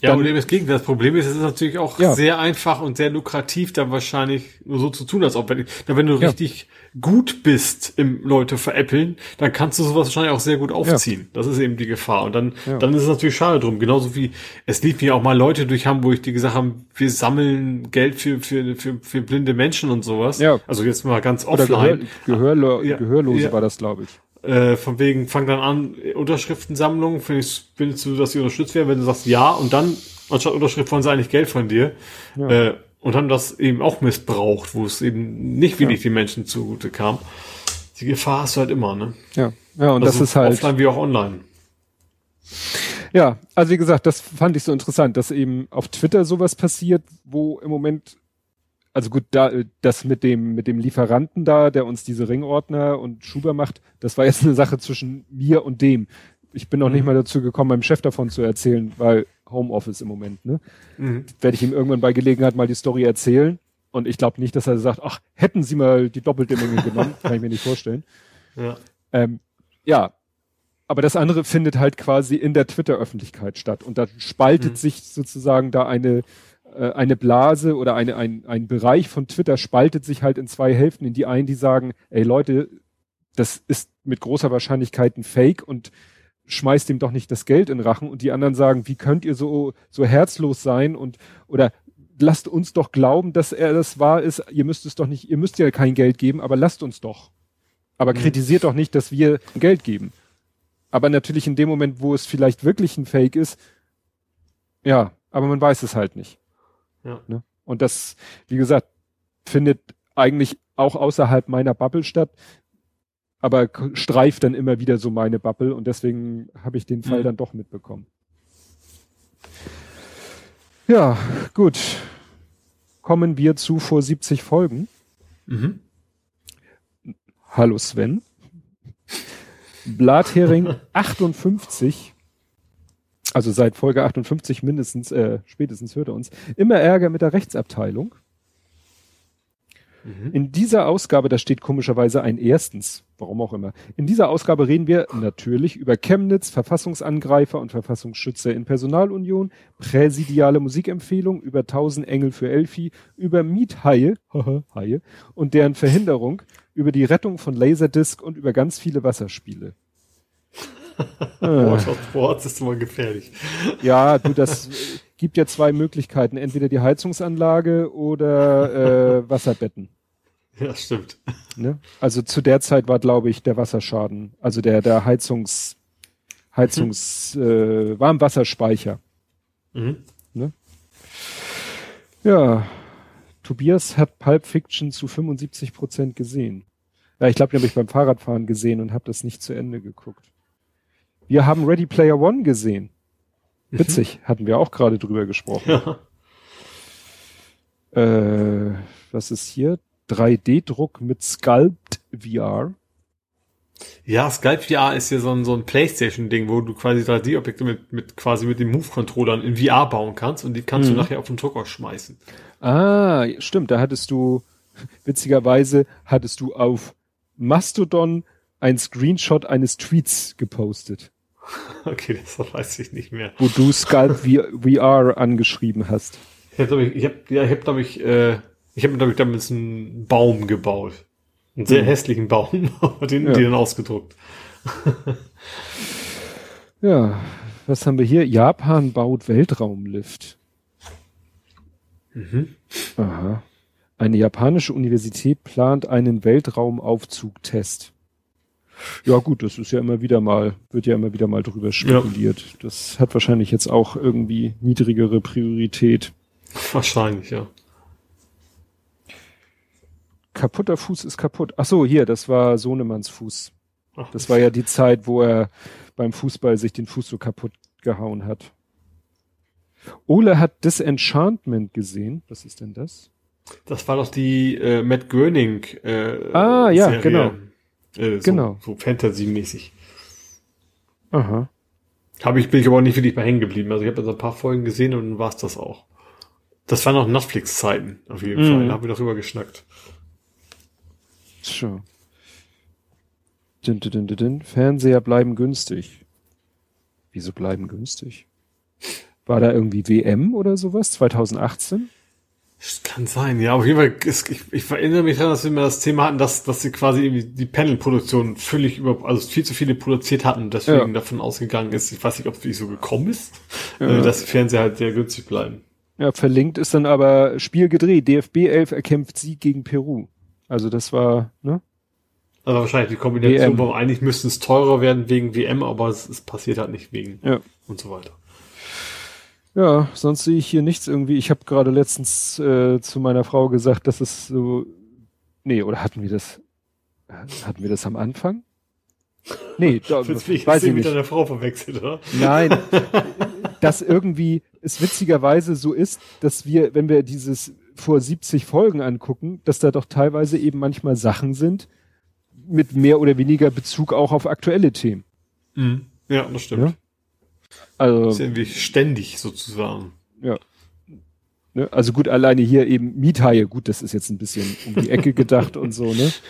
Ja, dann, und eben das Gegenteil. Das Problem ist, es ist natürlich auch ja. sehr einfach und sehr lukrativ, dann wahrscheinlich nur so zu tun, als ob wenn, wenn du ja. richtig gut bist im Leute veräppeln, dann kannst du sowas wahrscheinlich auch sehr gut aufziehen. Ja. Das ist eben die Gefahr. Und dann, dann ist es natürlich schade drum. Genauso wie es liefen ja auch mal Leute durch Hamburg, die gesagt haben, wir sammeln Geld für, für, für, für blinde Menschen und sowas. Ja. Also jetzt mal ganz offline. Gehör, Gehörlo Gehörlose war das, glaube ich. Äh, von wegen, fang dann an, Unterschriftensammlung, finde ich, findest du, dass sie unterstützt werden, wenn du sagst ja und dann, anstatt Unterschrift wollen sie eigentlich Geld von dir. Ja. Äh, und haben das eben auch missbraucht, wo es eben nicht wenig ja. die Menschen zugute kam. Die Gefahr hast du halt immer, ne? Ja, ja, und also das ist halt. Offline wie auch online. Ja, also wie gesagt, das fand ich so interessant, dass eben auf Twitter sowas passiert, wo im Moment also gut, da, das mit dem, mit dem Lieferanten da, der uns diese Ringordner und Schuber macht, das war jetzt eine Sache zwischen mir und dem. Ich bin noch mhm. nicht mal dazu gekommen, meinem Chef davon zu erzählen, weil Homeoffice im Moment, ne? Mhm. Werde ich ihm irgendwann bei Gelegenheit mal die Story erzählen. Und ich glaube nicht, dass er sagt, ach, hätten Sie mal die doppelte Menge genommen, kann ich mir nicht vorstellen. Ja. Ähm, ja. Aber das andere findet halt quasi in der Twitter-Öffentlichkeit statt. Und da spaltet mhm. sich sozusagen da eine, äh, eine Blase oder eine, ein, ein Bereich von Twitter spaltet sich halt in zwei Hälften. In die einen, die sagen, ey Leute, das ist mit großer Wahrscheinlichkeit ein Fake und schmeißt ihm doch nicht das Geld in Rachen. Und die anderen sagen, wie könnt ihr so, so herzlos sein und, oder lasst uns doch glauben, dass er das wahr ist. Ihr müsst es doch nicht, ihr müsst ja kein Geld geben, aber lasst uns doch. Aber mhm. kritisiert doch nicht, dass wir Geld geben. Aber natürlich in dem Moment, wo es vielleicht wirklich ein Fake ist, ja, aber man weiß es halt nicht. Ja. Ne? Und das, wie gesagt, findet eigentlich auch außerhalb meiner Bubble statt, aber streift dann immer wieder so meine Bubble und deswegen habe ich den Fall mhm. dann doch mitbekommen. Ja, gut. Kommen wir zu vor 70 Folgen. Mhm. Hallo Sven. Blathering 58 also seit Folge 58 mindestens, äh, spätestens hört er uns, immer Ärger mit der Rechtsabteilung. Mhm. In dieser Ausgabe, da steht komischerweise ein erstens, warum auch immer. In dieser Ausgabe reden wir natürlich über Chemnitz, Verfassungsangreifer und Verfassungsschützer in Personalunion, präsidiale Musikempfehlung, über 1000 Engel für Elfi, über Miethaie, Haie, und deren Verhinderung, über die Rettung von Laserdisc und über ganz viele Wasserspiele. Wort of Words ist immer gefährlich. Ja, du, das gibt ja zwei Möglichkeiten. Entweder die Heizungsanlage oder äh, Wasserbetten. Ja, stimmt. Ne? Also zu der Zeit war, glaube ich, der Wasserschaden, also der, der Heizungs, Heizungs, mhm. äh, Warmwasserspeicher. Mhm. Ne? Ja, Tobias hat Pulp Fiction zu 75 Prozent gesehen. Ja, ich glaube, den habe ich beim Fahrradfahren gesehen und habe das nicht zu Ende geguckt. Wir haben Ready Player One gesehen. Mhm. Witzig, hatten wir auch gerade drüber gesprochen. Ja. Äh, was ist hier? 3D-Druck mit Sculpt VR. Ja, Sculpt VR ist ja so ein, so ein Playstation-Ding, wo du quasi 3D-Objekte mit, mit quasi mit den Move-Controllern in VR bauen kannst und die kannst mhm. du nachher auf den Drucker schmeißen. Ah, stimmt, da hattest du, witzigerweise hattest du auf Mastodon ein Screenshot eines Tweets gepostet. Okay, das weiß ich nicht mehr. Wo du Sculpt VR angeschrieben hast. Ich habe, ich hab, ja, ich habe, glaube ich, äh, ich habe, glaube ich, damals einen Baum gebaut. Einen sehr mhm. hässlichen Baum, den, ja. den dann ausgedruckt. ja, was haben wir hier? Japan baut Weltraumlift. Mhm. Aha. Eine japanische Universität plant einen Weltraumaufzugtest. Ja gut, das ist ja immer wieder mal, wird ja immer wieder mal drüber spekuliert. Ja. Das hat wahrscheinlich jetzt auch irgendwie niedrigere Priorität. Wahrscheinlich, ja. Kaputter Fuß ist kaputt. Ach so, hier, das war Sohnemanns Fuß. Ach, das war ja die Zeit, wo er beim Fußball sich den Fuß so kaputt gehauen hat. Ole hat Disenchantment gesehen. Was ist denn das? Das war doch die äh, Matt Groening äh, Ah, ja, Serie. genau. Äh, so, genau. So Fantasy-mäßig. Aha. Habe ich, bin ich aber auch nicht wirklich bei hängen geblieben. Also ich habe also ein paar Folgen gesehen und dann war es das auch. Das waren noch Netflix-Zeiten, auf jeden mhm. Fall. Da haben wir darüber geschnackt. Din, din, din, din. Fernseher bleiben günstig. Wieso bleiben günstig? War da irgendwie WM oder sowas? 2018? Das kann sein, ja. Auf jeden Fall, ist, ich, ich erinnere mich daran, dass wir immer das Thema hatten, dass, dass sie quasi irgendwie die Panel-Produktion völlig über, also viel zu viele produziert hatten, deswegen ja. davon ausgegangen ist. Ich weiß nicht, ob es wirklich so gekommen ist, ja. Äh, dass die Fernseher halt sehr günstig bleiben. Ja, verlinkt ist dann aber Spiel gedreht. DFB 11 erkämpft Sieg gegen Peru. Also das war, ne? Also wahrscheinlich die Kombination, warum eigentlich müsste es teurer werden wegen WM, aber es, es passiert halt nicht wegen ja. und so weiter. Ja, sonst sehe ich hier nichts irgendwie. Ich habe gerade letztens äh, zu meiner Frau gesagt, dass es so. Nee, oder hatten wir das? Hatten wir das am Anfang? Nee, da, weiß ich nicht. mit deiner Frau verwechselt, oder? Nein, dass irgendwie es witzigerweise so ist, dass wir, wenn wir dieses vor 70 Folgen angucken, dass da doch teilweise eben manchmal Sachen sind mit mehr oder weniger Bezug auch auf aktuelle Themen. Mhm. Ja, das stimmt. Ja? Also, das ist irgendwie ständig sozusagen. Ja. Ne? Also gut, alleine hier eben Miethaie, gut, das ist jetzt ein bisschen um die Ecke gedacht und so, ne?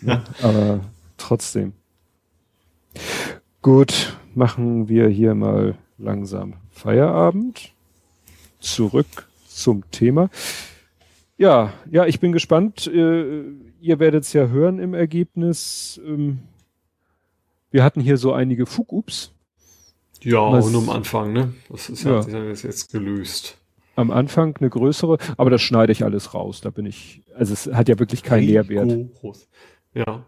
Ja. Aber trotzdem. Gut, machen wir hier mal langsam Feierabend. Zurück zum Thema. Ja, ja, ich bin gespannt. Äh, ihr werdet es ja hören im Ergebnis. Ähm, wir hatten hier so einige Fugups. Ja, Was, nur am Anfang, ne? Das ist ja, ja. Das jetzt gelöst. Am Anfang eine größere, aber das schneide ich alles raus. Da bin ich, also es hat ja wirklich keinen Nährwert. Groß. Ja.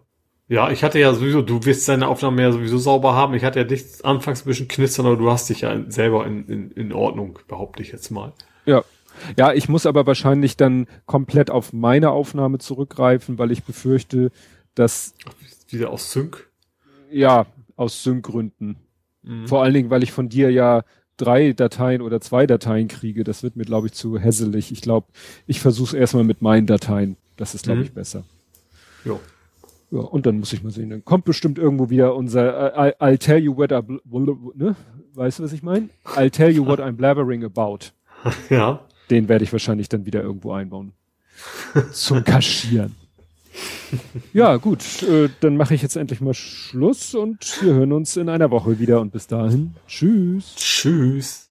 Ja, ich hatte ja sowieso, du wirst deine Aufnahme ja sowieso sauber haben. Ich hatte ja dich anfangs ein bisschen knistern, aber du hast dich ja selber in, in, in Ordnung, behaupte ich jetzt mal. Ja. Ja, ich muss aber wahrscheinlich dann komplett auf meine Aufnahme zurückgreifen, weil ich befürchte, dass. Wieder aus Sync? Ja, aus Sync-Gründen. Mhm. Vor allen Dingen, weil ich von dir ja drei Dateien oder zwei Dateien kriege. Das wird mir, glaube ich, zu hässelig. Ich glaube, ich versuche es erstmal mit meinen Dateien. Das ist, glaube mhm. ich, besser. Jo. Ja, und dann muss ich mal sehen. Dann kommt bestimmt irgendwo wieder unser uh, I'll tell you what I, ne? Weißt du, was ich meine? I'll tell you what I'm blabbering about. Ja. Den werde ich wahrscheinlich dann wieder irgendwo einbauen. Zum Kaschieren. ja, gut, äh, dann mache ich jetzt endlich mal Schluss und wir hören uns in einer Woche wieder und bis dahin. Tschüss. Tschüss.